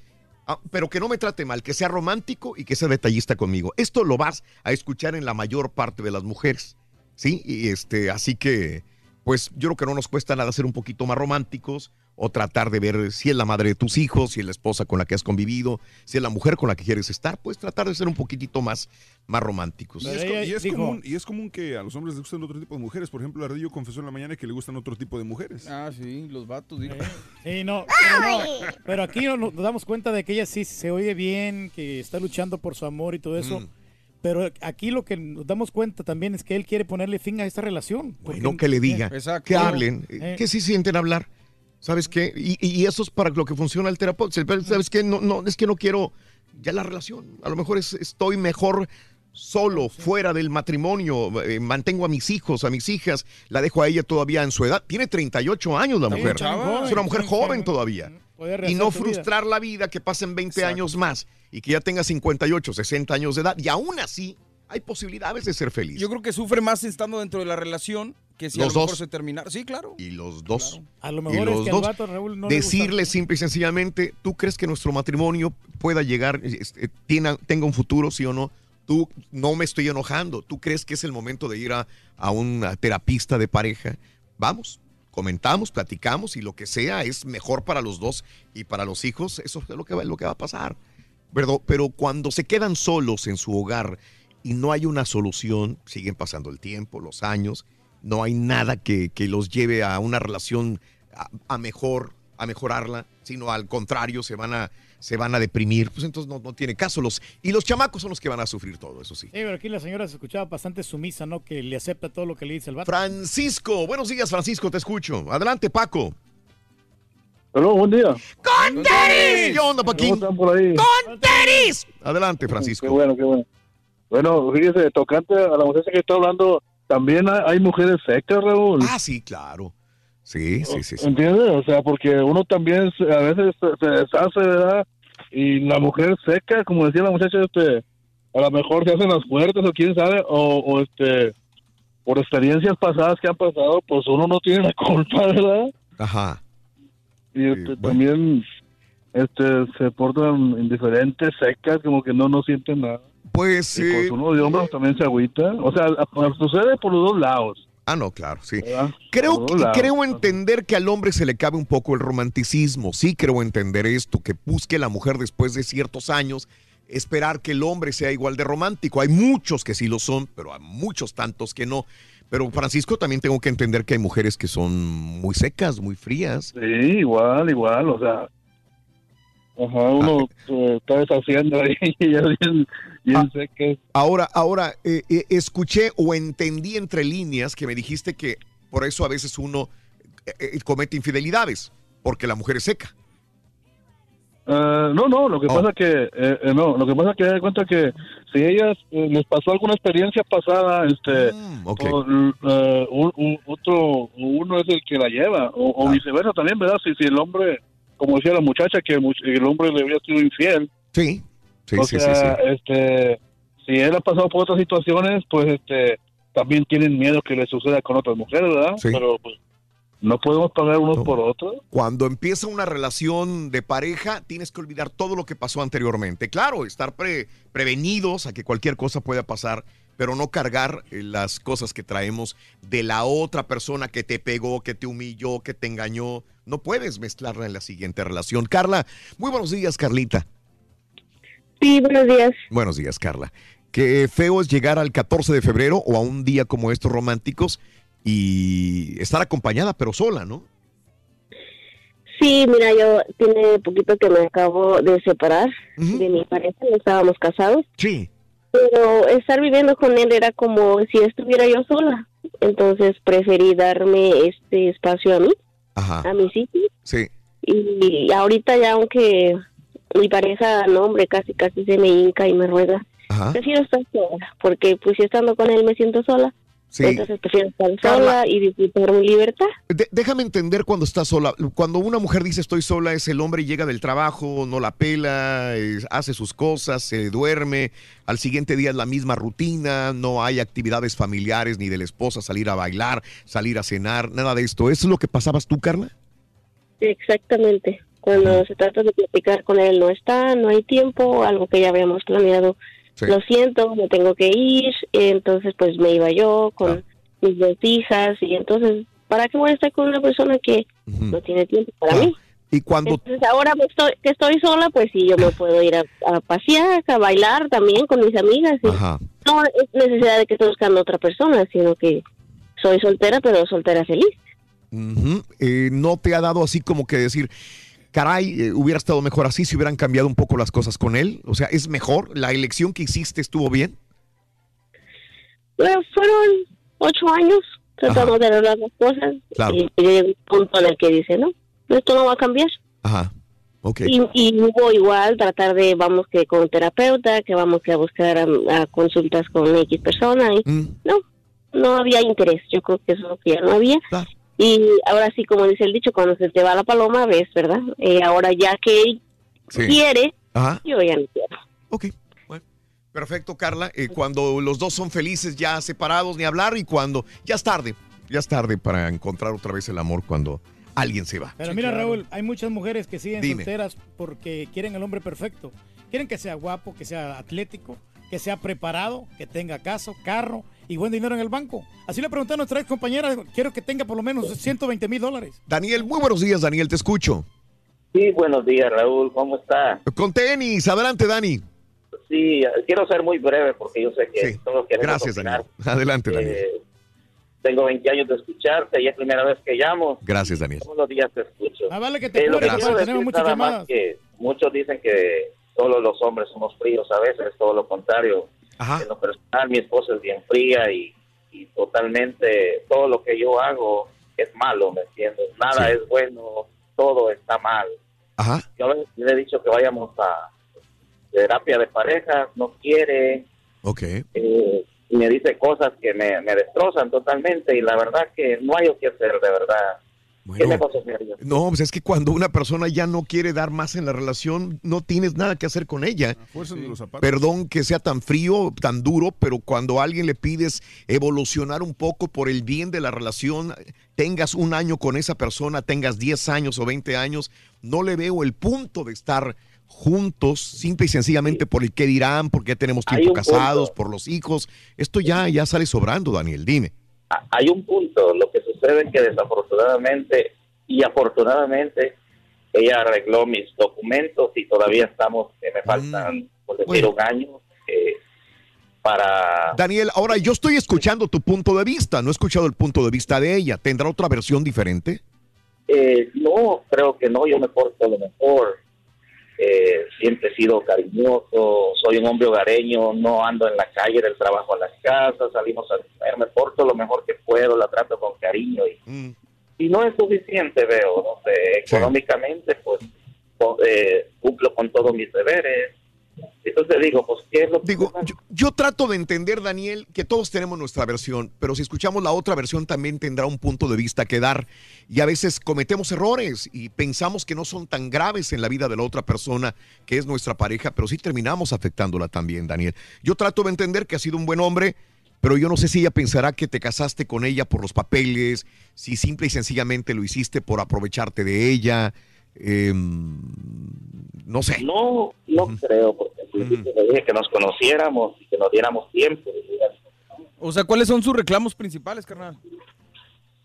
Ah, pero que no me trate mal, que sea romántico y que sea detallista conmigo. Esto lo vas a escuchar en la mayor parte de las mujeres, ¿sí? Y este, así que, pues yo creo que no nos cuesta nada ser un poquito más románticos o tratar de ver si es la madre de tus hijos, si es la esposa con la que has convivido, si es la mujer con la que quieres estar, pues tratar de ser un poquitito más, más románticos. Y es, co- y es común, y es común que a los hombres les gustan otro tipo de mujeres. Por ejemplo, Ardillo confesó en la mañana que le gustan otro tipo de mujeres. Ah, sí, los vatos, dijo. Sí, no, pero, no, pero aquí no- nos damos cuenta de que ella sí se oye bien, que está luchando por su amor y todo eso. Mm. Pero aquí lo que nos damos cuenta también es que él quiere ponerle fin a esta relación. porque- Bueno, que le diga, Eh, que hablen, Eh. que sí sienten hablar. ¿Sabes qué? Y, y eso es para lo que funciona el terapeuta. ¿Sabes qué? No, no, es que no quiero ya la relación. A lo mejor es- estoy mejor solo, fuera del matrimonio. eh, mantengo a mis hijos, a mis hijas. La dejo a ella todavía en su edad. Tiene 38 años la mujer. Es una mujer joven todavía. Y no vida. frustrar la vida que pasen 20 años más y que ya tenga 58, 60 años de edad. Y aún así hay posibilidades de ser feliz. Yo creo que sufre más estando dentro de la relación que si Los a lo mejor dos. se terminara. Sí, claro. Y los dos. A lo Y mejor es los que al vato, Raúl, no le Decirle simple y sencillamente, ¿tú crees que nuestro matrimonio pueda llegar, este, tiene- tenga un futuro, sí o no? Tú no me estoy enojando. ¿Tú crees que es el momento de ir a, a un terapista de pareja? Vamos, comentamos, platicamos y lo que sea es mejor para los dos y para los hijos. Eso es lo que va, lo que va a pasar. Pero, pero cuando se quedan solos en su hogar y no hay una solución, siguen pasando el tiempo, los años, no hay nada que, que los lleve a una relación a, a mejor, a mejorarla, sino al contrario, se van a, se van a deprimir. Pues entonces no, no tiene caso. Los, y los chamacos son los que van a sufrir todo, eso sí. Sí, pero aquí la señora se escuchaba bastante sumisa, ¿no? Que le acepta todo lo que le dice el vato. Francisco, buenos días, Francisco, te escucho. Adelante, Paco. Hola, buen día. ¡Con tenis! ¿Qué onda, Paquín? ¿Cómo están por ahí? ¡Con tenis! Adelante, Francisco. Qué bueno, qué bueno. Bueno, fíjese, tocante a la muchacha que está hablando, también hay, mujeres secas, Raúl. Ah, sí, claro. Sí, sí, sí. sí. ¿Entiendes? O sea, porque uno también a veces se, deshace, ¿verdad? Y la mujer seca, como decía la muchacha, este, a lo mejor se hacen las fuertes o quién sabe, o, o este, por experiencias pasadas que han pasado, pues uno no tiene la culpa, ¿verdad? Ajá. Y este, también este, se portan indiferentes, secas, como que no, no sienten nada. Pues, Y eh, uno de hombres también se agüita. O sea, sucede por los dos lados. Ah, no, claro, sí. ¿verdad? Creo, que- creo entender que al hombre se le cabe un poco el romanticismo. Sí, creo entender esto, que busque la mujer después de ciertos años, esperar que el hombre sea igual de romántico. Hay muchos que sí lo son, pero hay muchos tantos que no. Pero Francisco, también tengo que entender que hay mujeres que son muy secas, muy frías. Sí, igual, igual, o sea. Ajá, uno eh, está deshaciendo ahí y ya bien, seca. Ahora, ahora, eh, eh, escuché o entendí entre líneas que me dijiste que por eso a veces uno eh, comete infidelidades, porque la mujer es seca. Eh, no, no, lo que pasa que, eh, no, lo que pasa que da cuenta que si ellas eh, les pasó alguna experiencia pasada, este, ok. o, un- un- otro, uno es el que la lleva, o, o viceversa también, ¿verdad? Si, si el hombre, como decía la muchacha, que el hombre le había sido infiel. Sí, sí, o sí, sea, sí, sí. este, si él ha pasado por otras situaciones, pues, este, también tienen miedo que le suceda con otras mujeres, ¿verdad? Sí. Pero, pues, no podemos pagar unos por otros. Cuando empieza una relación de pareja, tienes que olvidar todo lo que pasó anteriormente. Claro, estar pre- prevenidos a que cualquier cosa pueda pasar, pero no cargar eh, las cosas que traemos de la otra persona que te pegó, que te humilló, que te engañó. No puedes mezclarla en la siguiente relación. Carla, muy buenos días, Carlita. Sí, buenos días. Buenos días, Carla. Qué feo es llegar al 14 de febrero o a un día como estos románticos y estar acompañada, pero sola, ¿no? Sí, mira, yo tiene poquito que me acabo de separar de mi pareja, no estábamos casados. Sí. Pero estar viviendo con él era como si estuviera yo sola. Entonces preferí darme este espacio a mí, a mi sitio. Sí. Y ahorita ya aunque mi pareja, no hombre, casi casi se me hinca y me ruega. Prefiero estar sola, porque pues si estando con él me siento sola. Sí. Entonces prefiero estar Carla. sola y disfrutar mi libertad. De- déjame entender cuando estás sola. Cuando una mujer dice estoy sola, es el hombre llega del trabajo, no la pela, es- hace sus cosas, se duerme. Al siguiente día es la misma rutina, no hay actividades familiares ni de la esposa, salir a bailar, salir a cenar, nada de esto. ¿Eso es lo que pasabas tú, Carla? Sí, exactamente. Cuando se trata de platicar con él no está, no hay tiempo, algo que ya habíamos planeado. Sí. Lo siento, me tengo que ir, entonces pues me iba yo con mis dos hijas y entonces, ¿para qué voy a estar con una persona que no tiene tiempo para mí? Y cuando... Entonces ahora me estoy, que estoy sola, pues sí, yo me puedo ir a, a pasear, a bailar también con mis amigas. y No es necesidad de que esté buscando otra persona, sino que soy soltera, pero soltera feliz. Eh, ¿No te ha dado así como que decir, caray, eh, hubiera estado mejor así si hubieran cambiado un poco las cosas con él? O sea, ¿es mejor? ¿La elección que hiciste estuvo bien? Bueno, fueron ocho años tratando de arreglar las cosas Claro. y llega un punto en el que dice, no, esto no va a cambiar. Ajá. Ok. Y, y hubo igual tratar de, vamos que con terapeuta, que vamos que a buscar a, a consultas con X persona y Mm. no, no había interés. Yo creo que eso es lo que ya no había. Y ahora sí, como dice el dicho, cuando se te va la paloma, ves, ¿verdad? Eh, ahora ya que él Sí. quiere, Ajá. yo ya no quiero. Perfecto, Carla. Eh, cuando los dos son felices, ya separados, ni hablar, y cuando ya es tarde, ya es tarde para encontrar otra vez el amor cuando alguien se va. Pero mira, Raúl, hay muchas mujeres que siguen Dime. solteras porque quieren el hombre perfecto. Quieren que sea guapo, que sea atlético, que sea preparado, que tenga casa, carro y buen dinero en el banco. Así le pregunté a nuestra ex compañera, quiero que tenga por lo menos 120 mil dólares. Daniel, muy buenos días, Daniel, te escucho. Sí, buenos días, Raúl. ¿Cómo está? Con tenis, adelante, Dani. Sí, quiero ser muy breve porque yo sé que todos queremos Gracias, opinar. Daniel. Adelante, Daniel. Eh, tengo 20 años de escucharte y es primera vez que llamo. Gracias, Daniel. Todos los días te escucho. Ah, vale que te Eh, lo que apures, quiero porque decir tenemos muchas nada más llamadas. que muchos dicen que solo los hombres somos fríos, a veces es todo lo contrario. En lo personal, mi esposa es bien fría y, y totalmente todo lo que yo hago es malo, ¿me entiendes? Nada Sí. es bueno, todo está mal. Ajá. Yo a veces le he dicho que vayamos a terapia de pareja, no quiere, Ok. eh, y me dice cosas que me, me destrozan totalmente y la verdad que no hay o qué hacer, de verdad. ¿Qué me aconsejaría? No, pues es que cuando una persona ya no quiere dar más en la relación, no tienes nada que hacer con ella. Fuerza de los zapatos. Perdón que sea tan frío, tan duro, pero cuando a alguien le pides evolucionar un poco por el bien de la relación, tengas un año con esa persona, tengas 10 años o 20 años, no le veo el punto de estar juntos, simple y sencillamente por el qué dirán, porque ya tenemos tiempo casados, punto. por los hijos. Esto ya, ya sale sobrando, Daniel, dime. Ah, Hay un punto, lo que sucede que desafortunadamente y afortunadamente ella arregló mis documentos y todavía estamos, que me faltan, por decir, un año eh, para... Daniel, ahora yo estoy escuchando tu punto de vista, no he escuchado el punto de vista de ella. ¿Tendrá otra versión diferente? Eh, no, creo que no, yo me porto lo mejor. Eh, siempre he sido cariñoso, soy un hombre hogareño, no ando en la calle del trabajo a la casa, salimos a comer, me porto lo mejor que puedo, la trato con cariño y, y no es suficiente, veo, no sé, económicamente pues eh, cumplo con todos mis deberes. Entonces digo, pues, ¿qué es lo que... Digo, yo, yo trato de entender, Daniel, que todos tenemos nuestra versión, pero si escuchamos la otra versión también tendrá un punto de vista que dar. Y a veces cometemos errores y pensamos que no son tan graves en la vida de la otra persona, que es nuestra pareja, pero sí terminamos afectándola también, Daniel. Yo trato de entender que ha sido un buen hombre, pero yo no sé si ella pensará que te casaste con ella por los papeles, si simple y sencillamente lo hiciste por aprovecharte de ella. Em, no sé. No, no creo, porque al principio le dije que nos conociéramos y que nos diéramos tiempo. O sea, ¿cuáles son sus reclamos principales, carnal?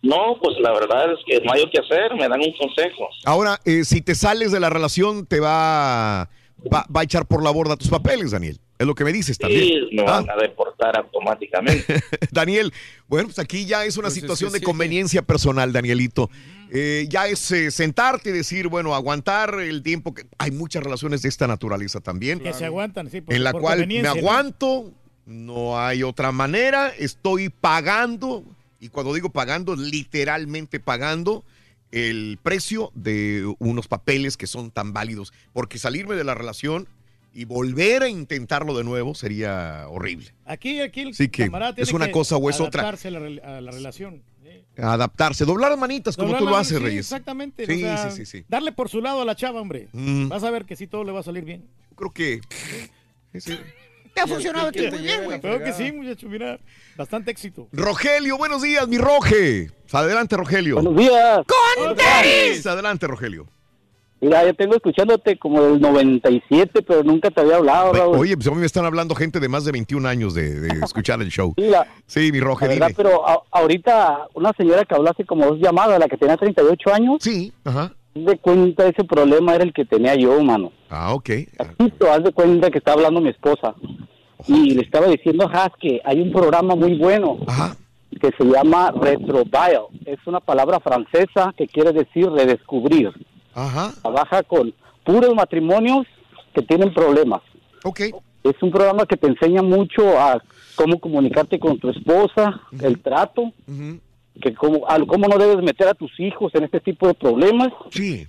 No, pues la verdad es que no hay que hacer, me dan un consejo. Ahora, eh, si te sales de la relación, te va, va, va a echar por la borda tus papeles, Daniel. Es lo que me dices también. Sí, me Ah, van a deportar automáticamente. Daniel, bueno, pues aquí ya es una Pues es situación que de sí, conveniencia personal, Danielito. Eh, ya es eh, sentarte y decir, bueno, aguantar el tiempo que hay muchas relaciones de esta naturaleza también. Que se aguantan, sí. por- en la por cual me aguanto, no hay otra manera, estoy pagando, y cuando digo pagando, literalmente pagando el precio de unos papeles que son tan válidos, porque salirme de la relación y volver a intentarlo de nuevo sería horrible. Aquí, aquí el Sí que camarada tiene es una que cosa o es otra. A la, a la relación. Adaptarse, doblar las manitas como Doblar tú lo haces, sí, Reyes. Exactamente. Sí, o sea, sí, sí, sí. Darle por su lado a la chava, hombre. Mm. Vas a ver que sí todo le va a salir bien. Creo que. Te ha funcionado aquí muy bien, güey. Creo que sí, muchacho. Mira, bastante éxito. Rogelio, buenos días, mi Roge. Adelante, Rogelio. Buenos días. ¡Con tenis! Adelante, Rogelio. Mira, yo tengo escuchándote como del 97, pero nunca te había hablado, Raúl. Oye, pues a mí me están hablando gente de más de 21 años de, de escuchar el show. Sí, la- Sí, mi Roge, La verdad, dime. pero a- ahorita una señora que habló hace como dos llamadas, la que tenía 38 años. Sí, ajá. Haz de cuenta, ese problema era el que tenía yo, mano. Ah, ok. Justo, haz de cuenta que está hablando mi esposa. Y le estaba diciendo, Has, que hay un programa muy bueno. Que se llama Retrobio. Es una palabra francesa que quiere decir redescubrir. Ajá. Trabaja con puros matrimonios que tienen problemas. Ok. Es un programa que te enseña mucho a cómo comunicarte con tu esposa, el trato, que cómo, a cómo no debes meter a tus hijos en este tipo de problemas. Sí.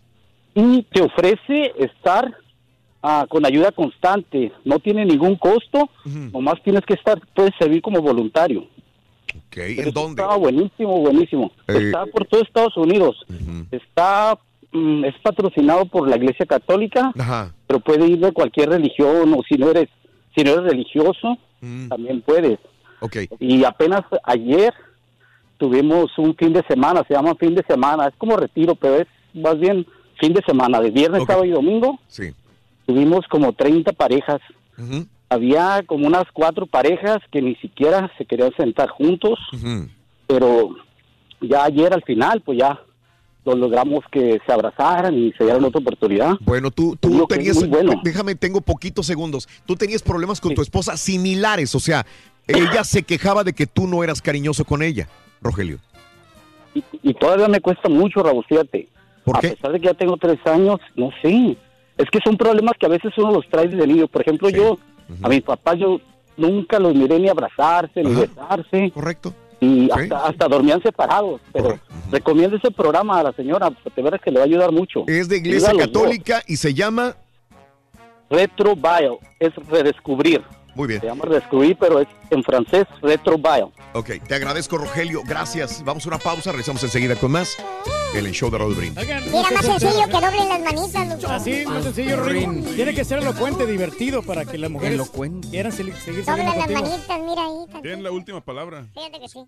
Y te ofrece estar ah, con ayuda constante. No tiene ningún costo, nomás tienes que estar, puedes servir como voluntario. Ok, ¿en dónde? Está buenísimo, buenísimo. Eh, Está por todo Estados Unidos. Está, mm, es patrocinado por la Iglesia Católica, Ajá. pero puede ir de cualquier religión o si no eres, si no eres religioso, también puedes. Ok. Y apenas ayer tuvimos un fin de semana, se llama fin de semana, es como retiro, pero es más bien fin de semana, de viernes, sábado y domingo. Sí. Tuvimos como 30 parejas. Había como unas cuatro parejas que ni siquiera se querían sentar juntos, pero ya ayer al final, pues ya lo logramos que se abrazaran y se dieran otra oportunidad. Bueno, tú, tú tenías, bueno. déjame, tengo poquitos segundos. Tú tenías problemas con tu esposa similares, o sea, ella se quejaba de que tú no eras cariñoso con ella, Rogelio. Y todavía me cuesta mucho, Raúl, fíjate. ¿Por a pesar de que ya tengo tres años, no sé. Es que son problemas que a veces uno los trae desde niño. Por ejemplo, yo, a mis papás, yo nunca los miré ni abrazarse, ni besarse. Correcto. Y hasta, hasta dormían separados. Pero recomiendo ese programa a la señora, de verdad que le va a ayudar mucho. Es de Iglesia dos. Católica y se llama... Retrobio, es redescubrir. Muy bien. Se llama redescubrir, pero es en francés Retrobio. Ok, te agradezco, Rogelio. Gracias. Vamos a una pausa, regresamos enseguida con más en el show de Raúl Brindis. Mira, más sencillo que doblen las manitas, loco. Así, más sencillo, Rin. Tiene que ser elocuente, divertido para que las mujeres quieran seguir seguir Doblen las contigo. manitas, mira ahí. Tienen la última palabra. Fíjate que sí.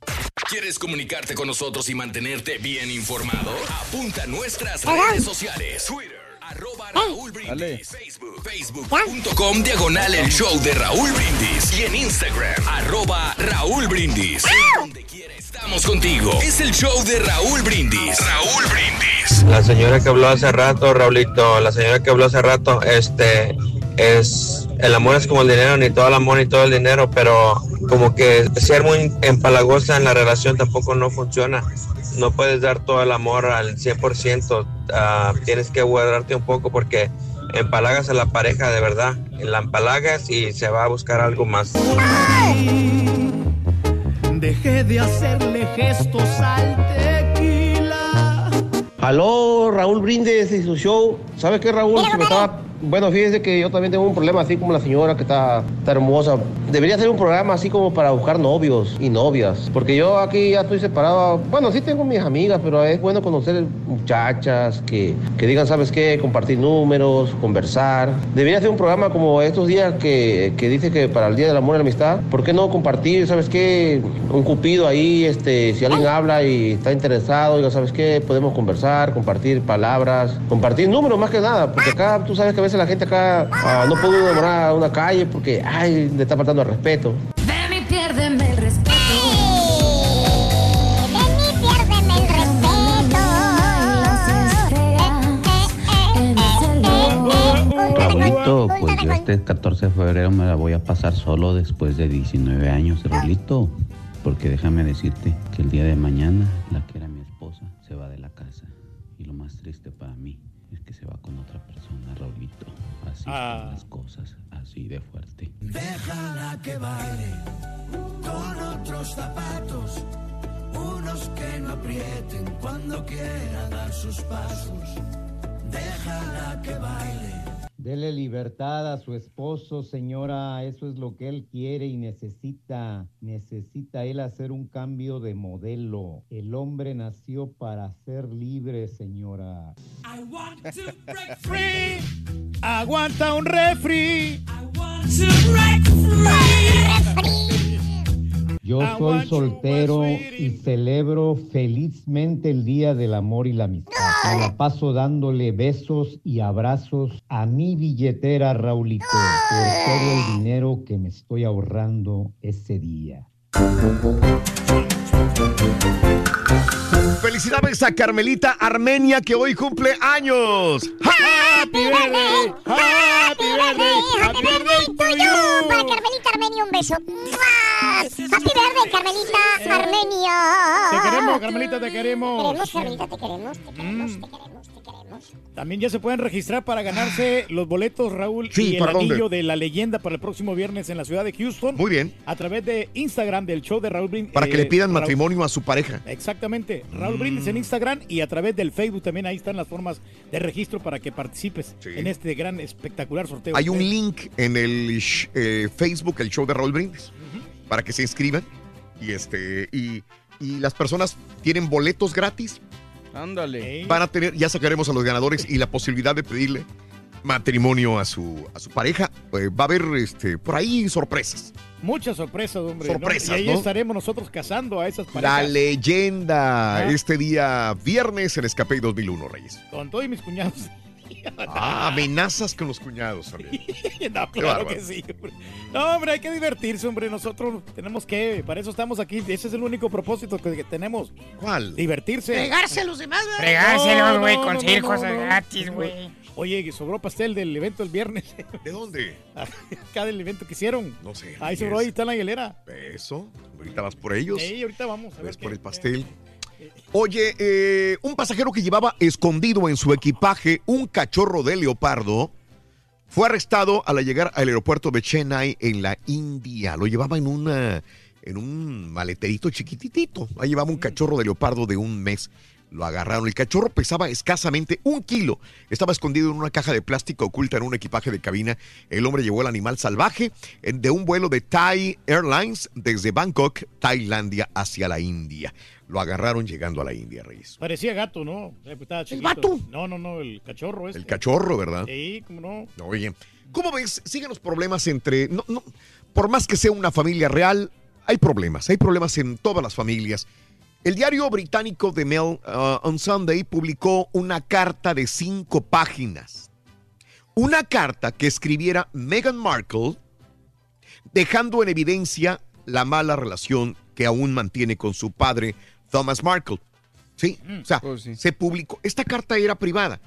¿Quieres comunicarte con nosotros y mantenerte bien informado? Apunta a nuestras redes sociales. Twitter, arroba Raúl Brindis. Facebook, facebook.com diagonal el show de Raúl Brindis. Y en Instagram, arroba Raúl Brindis. Donde quiera estamos contigo. Es el show de Raúl Brindis. Raúl Brindis. La señora que habló hace rato, Raulito, la señora que habló hace rato, este, es, el amor es como el dinero, ni todo el amor ni todo el dinero, pero como que ser muy empalagosa en la relación tampoco no funciona. No puedes dar todo el amor al 100%, ah, tienes que guardarte un poco porque empalagas a la pareja de verdad, la empalagas y se va a buscar algo más. Dejé de hacerle gestos al tequila. Aló, Raúl Brindes y su show. ¿Sabes qué, Raúl? Que me estaba- Bueno, fíjese que yo también tengo un problema así como la señora que está, está hermosa. Debería hacer un programa así como para buscar novios y novias. Porque yo aquí ya estoy separado. Bueno, sí tengo mis amigas, pero es bueno conocer muchachas que, que digan, ¿sabes qué? Compartir números, conversar. Debería hacer un programa como estos días que, que dice que para el Día del Amor y la Amistad. ¿Por qué no compartir, ¿sabes qué? Un cupido ahí, este, si alguien habla y está interesado, diga, ¿sabes qué? Podemos conversar, compartir palabras, compartir números más que nada. Porque acá, tú sabes que veces la gente acá ah, no puede nombrar una calle porque, ay, le está faltando el respeto. Ven y piérdeme el respeto. Pues yo este 14 de febrero me la voy a pasar solo después de 19 años, Raulito, porque déjame decirte que el día de mañana la que Ah. las cosas, así de fuerte. Déjala que baile con otros zapatos, unos que no aprieten cuando quiera dar sus pasos. Déjala que baile. Dele libertad a su esposo, señora. Eso es lo que él quiere y necesita. Necesita él hacer un cambio de modelo. El hombre nació para ser libre, señora. I want to break free. Aguanta un refri. I want soy you, soltero y celebro felizmente el Día del Amor y la Amistad. Me la paso dándole besos y abrazos a mi billetera, Raulito, por todo el dinero que me estoy ahorrando ese día. Felicidades a Carmelita Armenia que hoy cumple años. Happy birthday, happy birthday, happy birthday to you. Para Carmelita Armenia, un beso. Happy birthday, Carmelita Armenia. Te queremos, Carmelita, te queremos. Queremos, Carmelita, te queremos, te queremos, te queremos, te queremos. También ya se pueden registrar para ganarse los boletos, Raúl, Sí, y el anillo de la leyenda para el próximo viernes en la ciudad de Houston. Muy bien. A través de Instagram del show de Raúl Brindis. Para que le pidan Raúl- matrimonio a su pareja. Exactamente. Raúl Mm. Brindis en Instagram y a través del Facebook también ahí están las formas de registro para que participes en este gran espectacular sorteo. Hay un link en el eh, Facebook, el show de Raúl Brindis, para que se inscriban. Y este y, y las personas tienen boletos gratis. Ándale. Van a tener, ya sacaremos a los ganadores y la posibilidad de pedirle matrimonio a su, a su pareja. Eh, va a haber este, por ahí sorpresas. Muchas sorpresas, hombre. ¿no? Sorpresas, Y ahí ¿no? estaremos nosotros cazando a esas La parejas. leyenda, Ah. este día viernes en Escape 2001, Reyes. Con todos mis cuñados. Ah, amenazas con los cuñados también. no, claro bárbaro. que sí. hombre. No, hombre, hay que divertirse, hombre. Nosotros tenemos que, para eso estamos aquí. Ese es el único propósito que, que tenemos. ¿Cuál? Divertirse. Fregarse a los demás, ¿verdad? Fregárselos, güey, No, no, conseguir no, no, cosas no. gratis, güey. Oye, sobró pastel del evento el viernes. ¿De dónde? Acá del evento que hicieron. No sé. Ahí sobró, ahí está en la hielera. Eso, ahorita vas por ellos. Sí, ahorita vamos. A ver por qué- el pastel. Oye, eh, un pasajero que llevaba escondido en su equipaje un cachorro de leopardo fue arrestado al llegar al aeropuerto de Chennai en la India. Lo llevaba en una en un maleterito chiquititito. Ahí llevaba un cachorro de leopardo de un mes. Lo agarraron. El cachorro pesaba escasamente un kilo. Estaba escondido en una caja de plástico oculta en un equipaje de cabina. El hombre llevó el animal salvaje en- de un vuelo de Thai Airlines desde Bangkok, Tailandia, hacia la India. Lo agarraron llegando a la India, Reyes. Parecía gato, ¿no? Pues, estaba chiquito. vato? No, no, no, el cachorro este. El cachorro, ¿verdad? Sí, cómo no. Oye, ¿cómo ves? Siguen los problemas entre... No, no, por más que sea una familia real, hay problemas. Hay problemas en todas las familias. El diario británico The Mail uh, on Sunday publicó una carta de cinco páginas. Una carta que escribiera Meghan Markle dejando en evidencia la mala relación que aún mantiene con su padre, Thomas Markle. Sí, o sea, se publicó. Esta carta era privada,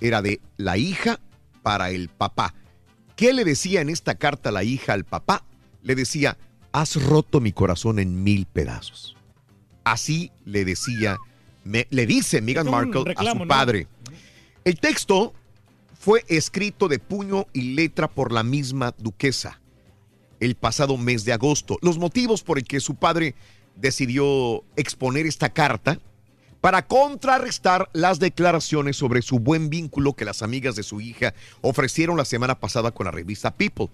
era de la hija para el papá. ¿Qué le decía en esta carta la hija al papá? Le decía, has roto mi corazón en mil pedazos. Así le decía, me- le dice Meghan Markle a su ¿no? padre. El texto fue escrito de puño y letra por la misma duquesa el pasado mes de agosto. Los motivos por el que su padre decidió exponer esta carta para contrarrestar las declaraciones sobre su buen vínculo que las amigas de su hija ofrecieron la semana pasada con la revista People.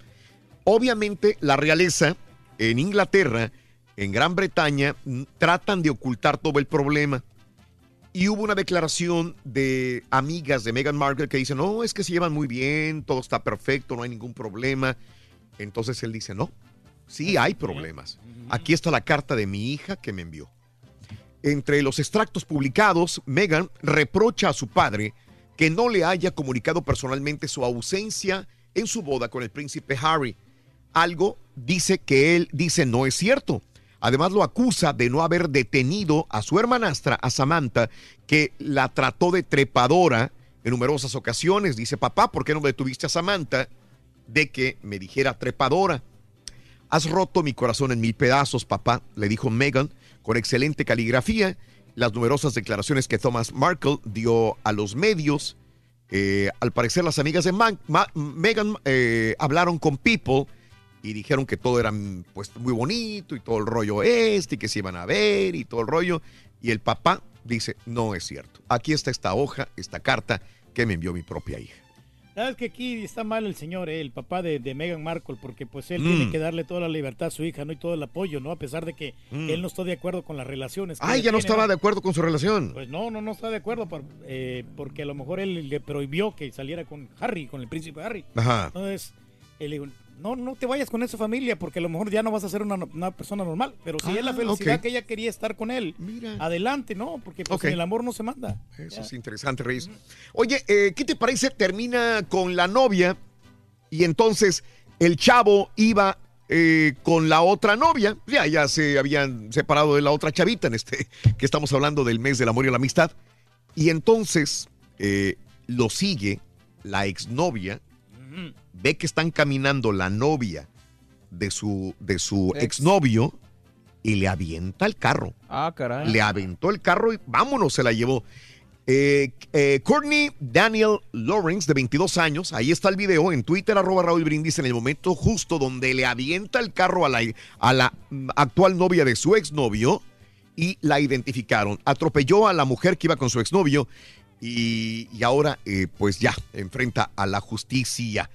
Obviamente la realeza en Inglaterra, en Gran Bretaña, mm, tratan de ocultar todo el problema. Y hubo una declaración de amigas de Meghan Markle que dicen, no, es que se llevan muy bien, todo está perfecto, no hay ningún problema. Entonces él dice, no, sí hay problemas. Aquí está la carta de mi hija que me envió. Entre los extractos publicados, Meghan reprocha a su padre que no le haya comunicado personalmente su ausencia en su boda con el príncipe Harry. Algo dice que él dice no es cierto. Además lo acusa de no haber detenido a su hermanastra, a Samantha, que la trató de trepadora en numerosas ocasiones. Dice, papá, ¿por qué no detuviste a Samantha? de que me dijera trepadora. Has roto mi corazón en mil pedazos, papá, le dijo Megan con excelente caligrafía. Las numerosas declaraciones que Thomas Markle dio a los medios. Eh, al parecer, las amigas de Man- Ma- Megan eh, hablaron con People y dijeron que todo era pues, muy bonito y todo el rollo este y que se iban a ver y todo el rollo. Y el papá dice, no es cierto. Aquí está esta hoja, esta carta que me envió mi propia hija. Sabes que aquí está mal el señor, eh, el papá de, de Meghan Markle, porque pues él Mm. tiene que darle toda la libertad a su hija, ¿no? Y todo el apoyo, ¿no? A pesar de que Mm. él no está de acuerdo con las relaciones. ella ya no tiene, estaba de acuerdo con su relación. Pues no, no, no está de acuerdo, por- eh, porque a lo mejor él le prohibió que saliera con Harry, con el príncipe Harry. Ajá. Entonces, él dijo, no, no te vayas con esa familia, porque a lo mejor ya no vas a ser una, una persona normal. Pero si es la Ah, felicidad que ella quería estar con él, adelante, ¿no? Porque pues, el amor no se manda. Eso es interesante, Reyes. Oye, eh, ¿qué te parece? Termina con la novia y entonces el chavo iba eh, con la otra novia. Ya, ya se habían separado de la otra chavita en este que estamos hablando del mes del amor y la amistad. Y entonces eh, lo sigue la exnovia, ve que están caminando la novia de su, de su Ex. exnovio y le avienta el carro. Ah, caray. Le aventó el carro y vámonos, se la llevó. Eh, eh, Courtney Daniel Lawrence, de 22 años, ahí está el video en Twitter, arroba Raúl Brindis, en el momento justo donde le avienta el carro a la, a la actual novia de su exnovio y la identificaron. Atropelló a la mujer que iba con su exnovio y, y ahora eh, pues ya enfrenta a la justicia.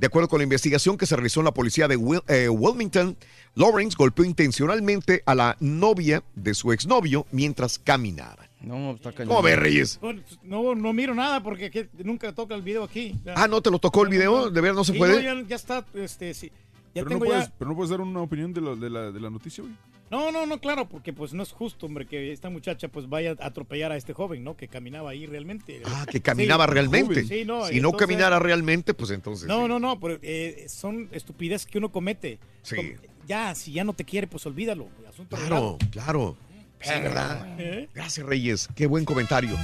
De acuerdo con la investigación que se realizó en la policía de Wil- eh, Wilmington, Lawrence golpeó intencionalmente a la novia de su exnovio mientras caminaban. No, está cañón. ¿Cómo ves, Reyes? No, no miro nada porque que- nunca toca el video aquí. Ya. Ah, ¿no te lo tocó el video? ¿De verdad no se Sí, puede? ya, ya está, este, sí. Ya Pero no, puedes, ya... pero no puedes dar una opinión de, lo- de la, de la noticia, güey. No, no, no, claro, porque pues no es justo, hombre, que esta muchacha pues vaya a atropellar a este joven, ¿no? Que caminaba ahí realmente. Ah, que caminaba Sí, realmente. Sí, no, si no caminara realmente, pues entonces. No, sí. no, no, pero eh, son estupideces que uno comete. Sí. Com- Ya, si ya no te quiere, pues olvídalo. Asunto Claro, claro. Sí, ¿verdad? ¿Eh? Gracias, Reyes. Qué buen comentario.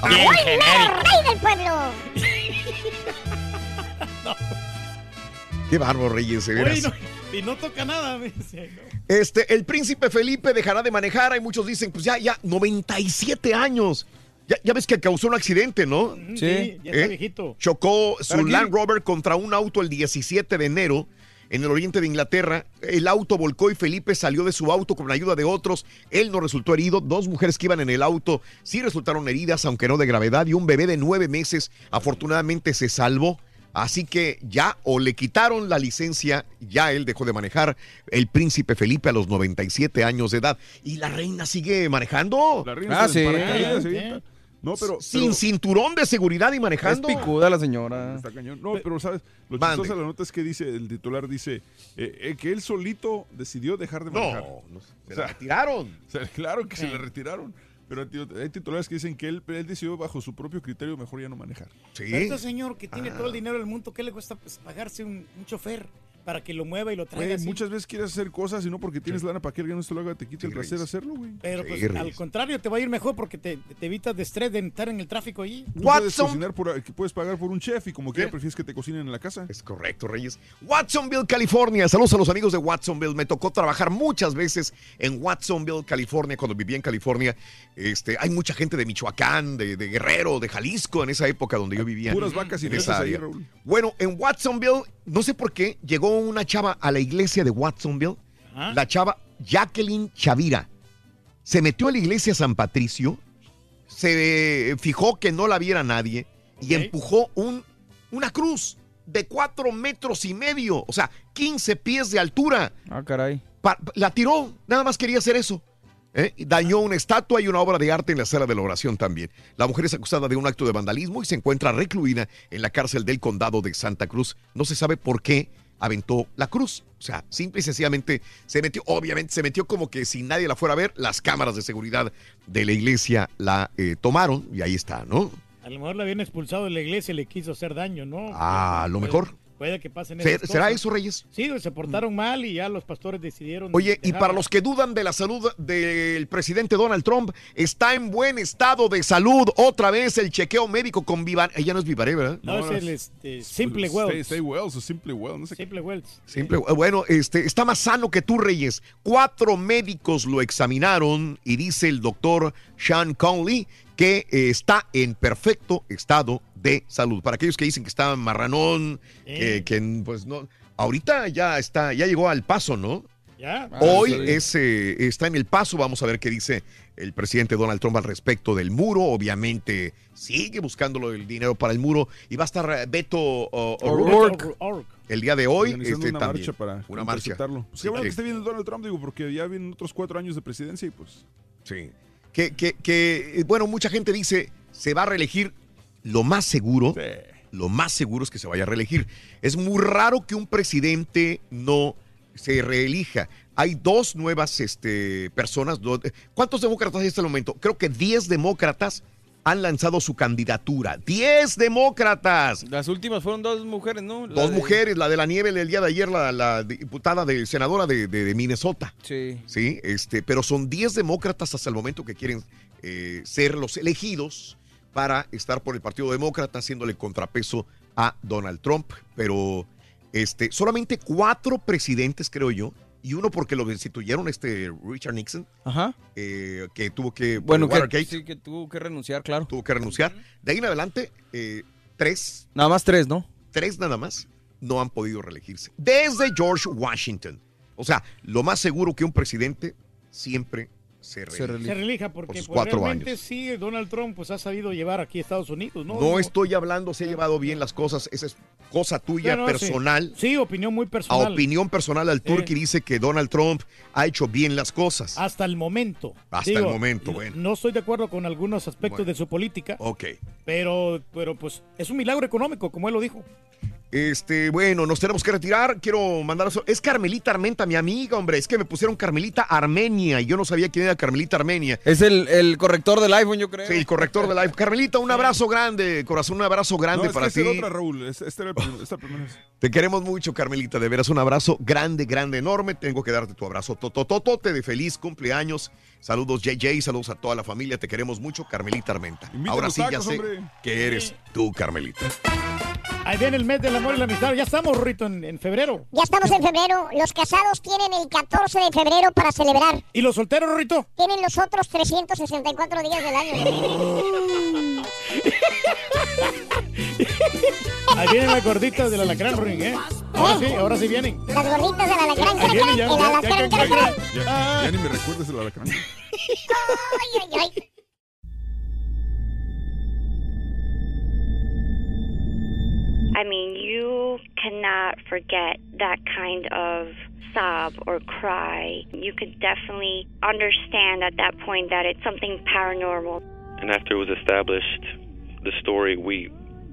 ¡Raúl, mero rey del pueblo! Qué bárbaro, Reyes, de veras. Oye, no- y no toca nada. me dice, no. Este, el príncipe Felipe dejará de manejar. Hay muchos dicen, pues ya, ya, 97 años. Ya, ya ves que causó un accidente, ¿no? Sí, ya está ¿Eh? viejito. Chocó su Land Rover contra un auto el 17 de enero en el oriente de Inglaterra. El auto volcó y Felipe salió de su auto con la ayuda de otros. Él no resultó herido. Dos mujeres que iban en el auto sí resultaron heridas, aunque no de gravedad. Y un bebé de nueve meses afortunadamente se salvó. Así que ya o le quitaron la licencia, ya él dejó de manejar el príncipe Felipe a los 97 años de edad. Y la reina sigue manejando. La reina Ah, sí. sí. No, pero- Sin pero- cinturón de seguridad y manejando. Es picuda la señora. Está cañón. No, pero sabes, lo Mande. chistoso de la nota es que dice, el titular dice eh, eh, que él solito decidió dejar de manejar. no, se la retiraron. o sea, claro que se le retiraron. Pero hay titulares que dicen que él, él decidió bajo su propio criterio mejor ya no manejar. Pero este señor que tiene Ah. todo el dinero del mundo, ¿qué le cuesta pues, pagarse un, un chofer para que lo mueva y lo traiga? Güey, así? muchas veces quieres hacer cosas y no porque tienes lana para que alguien no te lo haga, te quite el placer hacerlo, güey. Pero pues, Sí, al contrario, te va a ir mejor porque te, te evitas de estrés de estar en el tráfico allí. Tú puedes cocinar por, puedes pagar por un chef y como quiera prefieres que te cocinen en la casa. Es correcto, Reyes. Watsonville, California. Saludos a los amigos de Watsonville. Me tocó trabajar muchas veces en Watsonville, California, cuando vivía en California. Este, hay mucha gente de Michoacán, de, de Guerrero, de Jalisco en esa época donde yo vivía. Puras vacas y en esa ahí. Raúl. Bueno, en Watsonville, no sé por qué, llegó una chava a la iglesia de Watsonville. La chava Jacqueline Chavira. Se metió a la iglesia San Patricio, se fijó que no la viera nadie y empujó un, una cruz de cuatro metros y medio, o sea, 15 pies de altura. Ah, caray. Pa- la tiró, nada más quería hacer eso. ¿eh? Dañó una estatua y una obra de arte en la sala de la oración también. La mujer es acusada de un acto de vandalismo y se encuentra recluida en la cárcel del condado de Santa Cruz. No se sabe por qué aventó la cruz. O sea, simple y sencillamente se metió, obviamente se metió como que si nadie la fuera a ver, las cámaras de seguridad de la iglesia la eh, tomaron y ahí está, ¿no? A lo mejor la habían expulsado de la iglesia y le quiso hacer daño, ¿no? Ah, a lo mejor. Puede que pasen ¿Se- esas será cosas. eso, Reyes? Sí, se portaron mal y ya los pastores decidieron. Oye, y para los que dudan de la salud del presidente Donald Trump, está en buen estado de salud. Otra vez el chequeo médico con Vivar. Ella no es Vivaré, ¿verdad? No, es el este, Simple Stay, Wells. stay Wells o Simple Well, no sé qué. Simple Wells. Simple, bueno, este, está más sano que tú, Reyes. Cuatro médicos lo examinaron y dice el doctor Sean Conley que eh, está en perfecto estado de salud. Para aquellos que dicen que está marranón, que, que, pues no, ahorita ya está, ya llegó al paso, ¿no? Ya. Hoy Ah, sí. es, eh, está en el paso, vamos a ver qué dice el presidente Donald Trump al respecto del muro. Obviamente sigue buscando el dinero para el muro y va a estar eh, Beto O'Rourke el día de hoy. Este, una también. marcha para una marcha. Pues qué bueno que esté viendo Donald Trump, digo, porque ya vienen otros cuatro años de presidencia y pues... Sí. Que, que, que, eh, bueno, mucha gente dice, se va a reelegir. Lo más seguro, lo más seguro es que se vaya a reelegir. Es muy raro que un presidente no se reelija. Hay dos nuevas este, personas. do- ¿Cuántos demócratas hay hasta el momento? Creo que 10 demócratas han lanzado su candidatura. ¡10 demócratas! Las últimas fueron dos mujeres, ¿no? La Dos de- mujeres, la de la nieve del día de ayer, la, la diputada de senadora de, de- de Minnesota. Sí. Sí, este, pero son 10 demócratas hasta el momento que quieren eh, ser los elegidos para estar por el Partido Demócrata, haciéndole contrapeso a Donald Trump. Pero este, solamente cuatro presidentes, creo yo, y uno porque lo destituyeron, este Richard Nixon, Ajá. eh, que tuvo que. Bueno, que, sí, que tuvo que renunciar, claro. tuvo que renunciar. De ahí en adelante, eh, tres. Nada más tres, ¿no? Tres nada más no han podido reelegirse. Desde George Washington. O sea, lo más seguro que un presidente siempre se reelige. Se relija porque Por sus pues, cuatro realmente años. sí, Donald Trump pues ha sabido llevar aquí a Estados Unidos, ¿no? No estoy hablando, se ha llevado bien las cosas, esa es cosa tuya No, no, sí. personal. Sí, opinión muy A personal. opinión personal al Turki dice que Donald Trump ha hecho bien las cosas. Hasta el momento. Hasta el momento, bueno. No estoy de acuerdo con algunos aspectos de su política, Ok. pero, pero pues es un milagro económico, como él lo dijo. Este, bueno, nos tenemos que retirar. Quiero mandar. Es Carmelita Armenta, mi amiga, hombre. Es que me pusieron Carmelita Armenia y yo no sabía quién era Carmelita Armenia. Es el, el corrector del iPhone, yo creo. Sí, el corrector de live. Carmelita, un abrazo grande, corazón, un abrazo grande no, es para que esta ti. era otra, Raúl. Es- Esta era el prim- esta primera vez. Te queremos mucho, Carmelita. De veras, un abrazo grande, grande, enorme. Tengo que darte tu abrazo totototote de feliz cumpleaños. Saludos, JJ. Saludos a toda la familia. Te queremos mucho, Carmelita Armenta. Ahora sí, ya sé hombre. que eres tú, Carmelita. Ahí viene el mes del amor y la amistad. Ya estamos, Rito, en, en febrero. Ya estamos en febrero. Los casados tienen el 14 de febrero para celebrar. ¿Y los solteros, Rito? Tienen los otros 364 días del año. Ahí vienen las gorditas del alacrán, Ruin, ¿eh? Ahora sí, ahora sí vienen. Las gorditas del alacrán. Ahí vienen ya, El ya, ya, alacrán, ya, ya, ya. Ya, ya ni me recuerdes el alacrán. Ay, ay, ay. I mean, you cannot forget that kind of sob or cry. You could definitely understand at that point that it's something paranormal. And after it was established, the story, we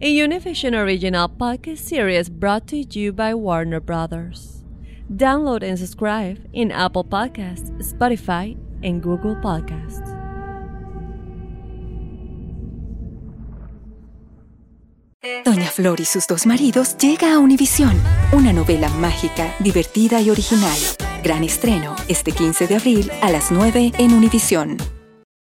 a Univision original podcast series brought to you by Warner Brothers. Download and subscribe in Apple Podcasts, Spotify, and Google Podcasts. Doña Flor y sus dos maridos llega a Univisión, una novela mágica, divertida y original. Gran estreno este 15 de abril a las 9 en Univisión.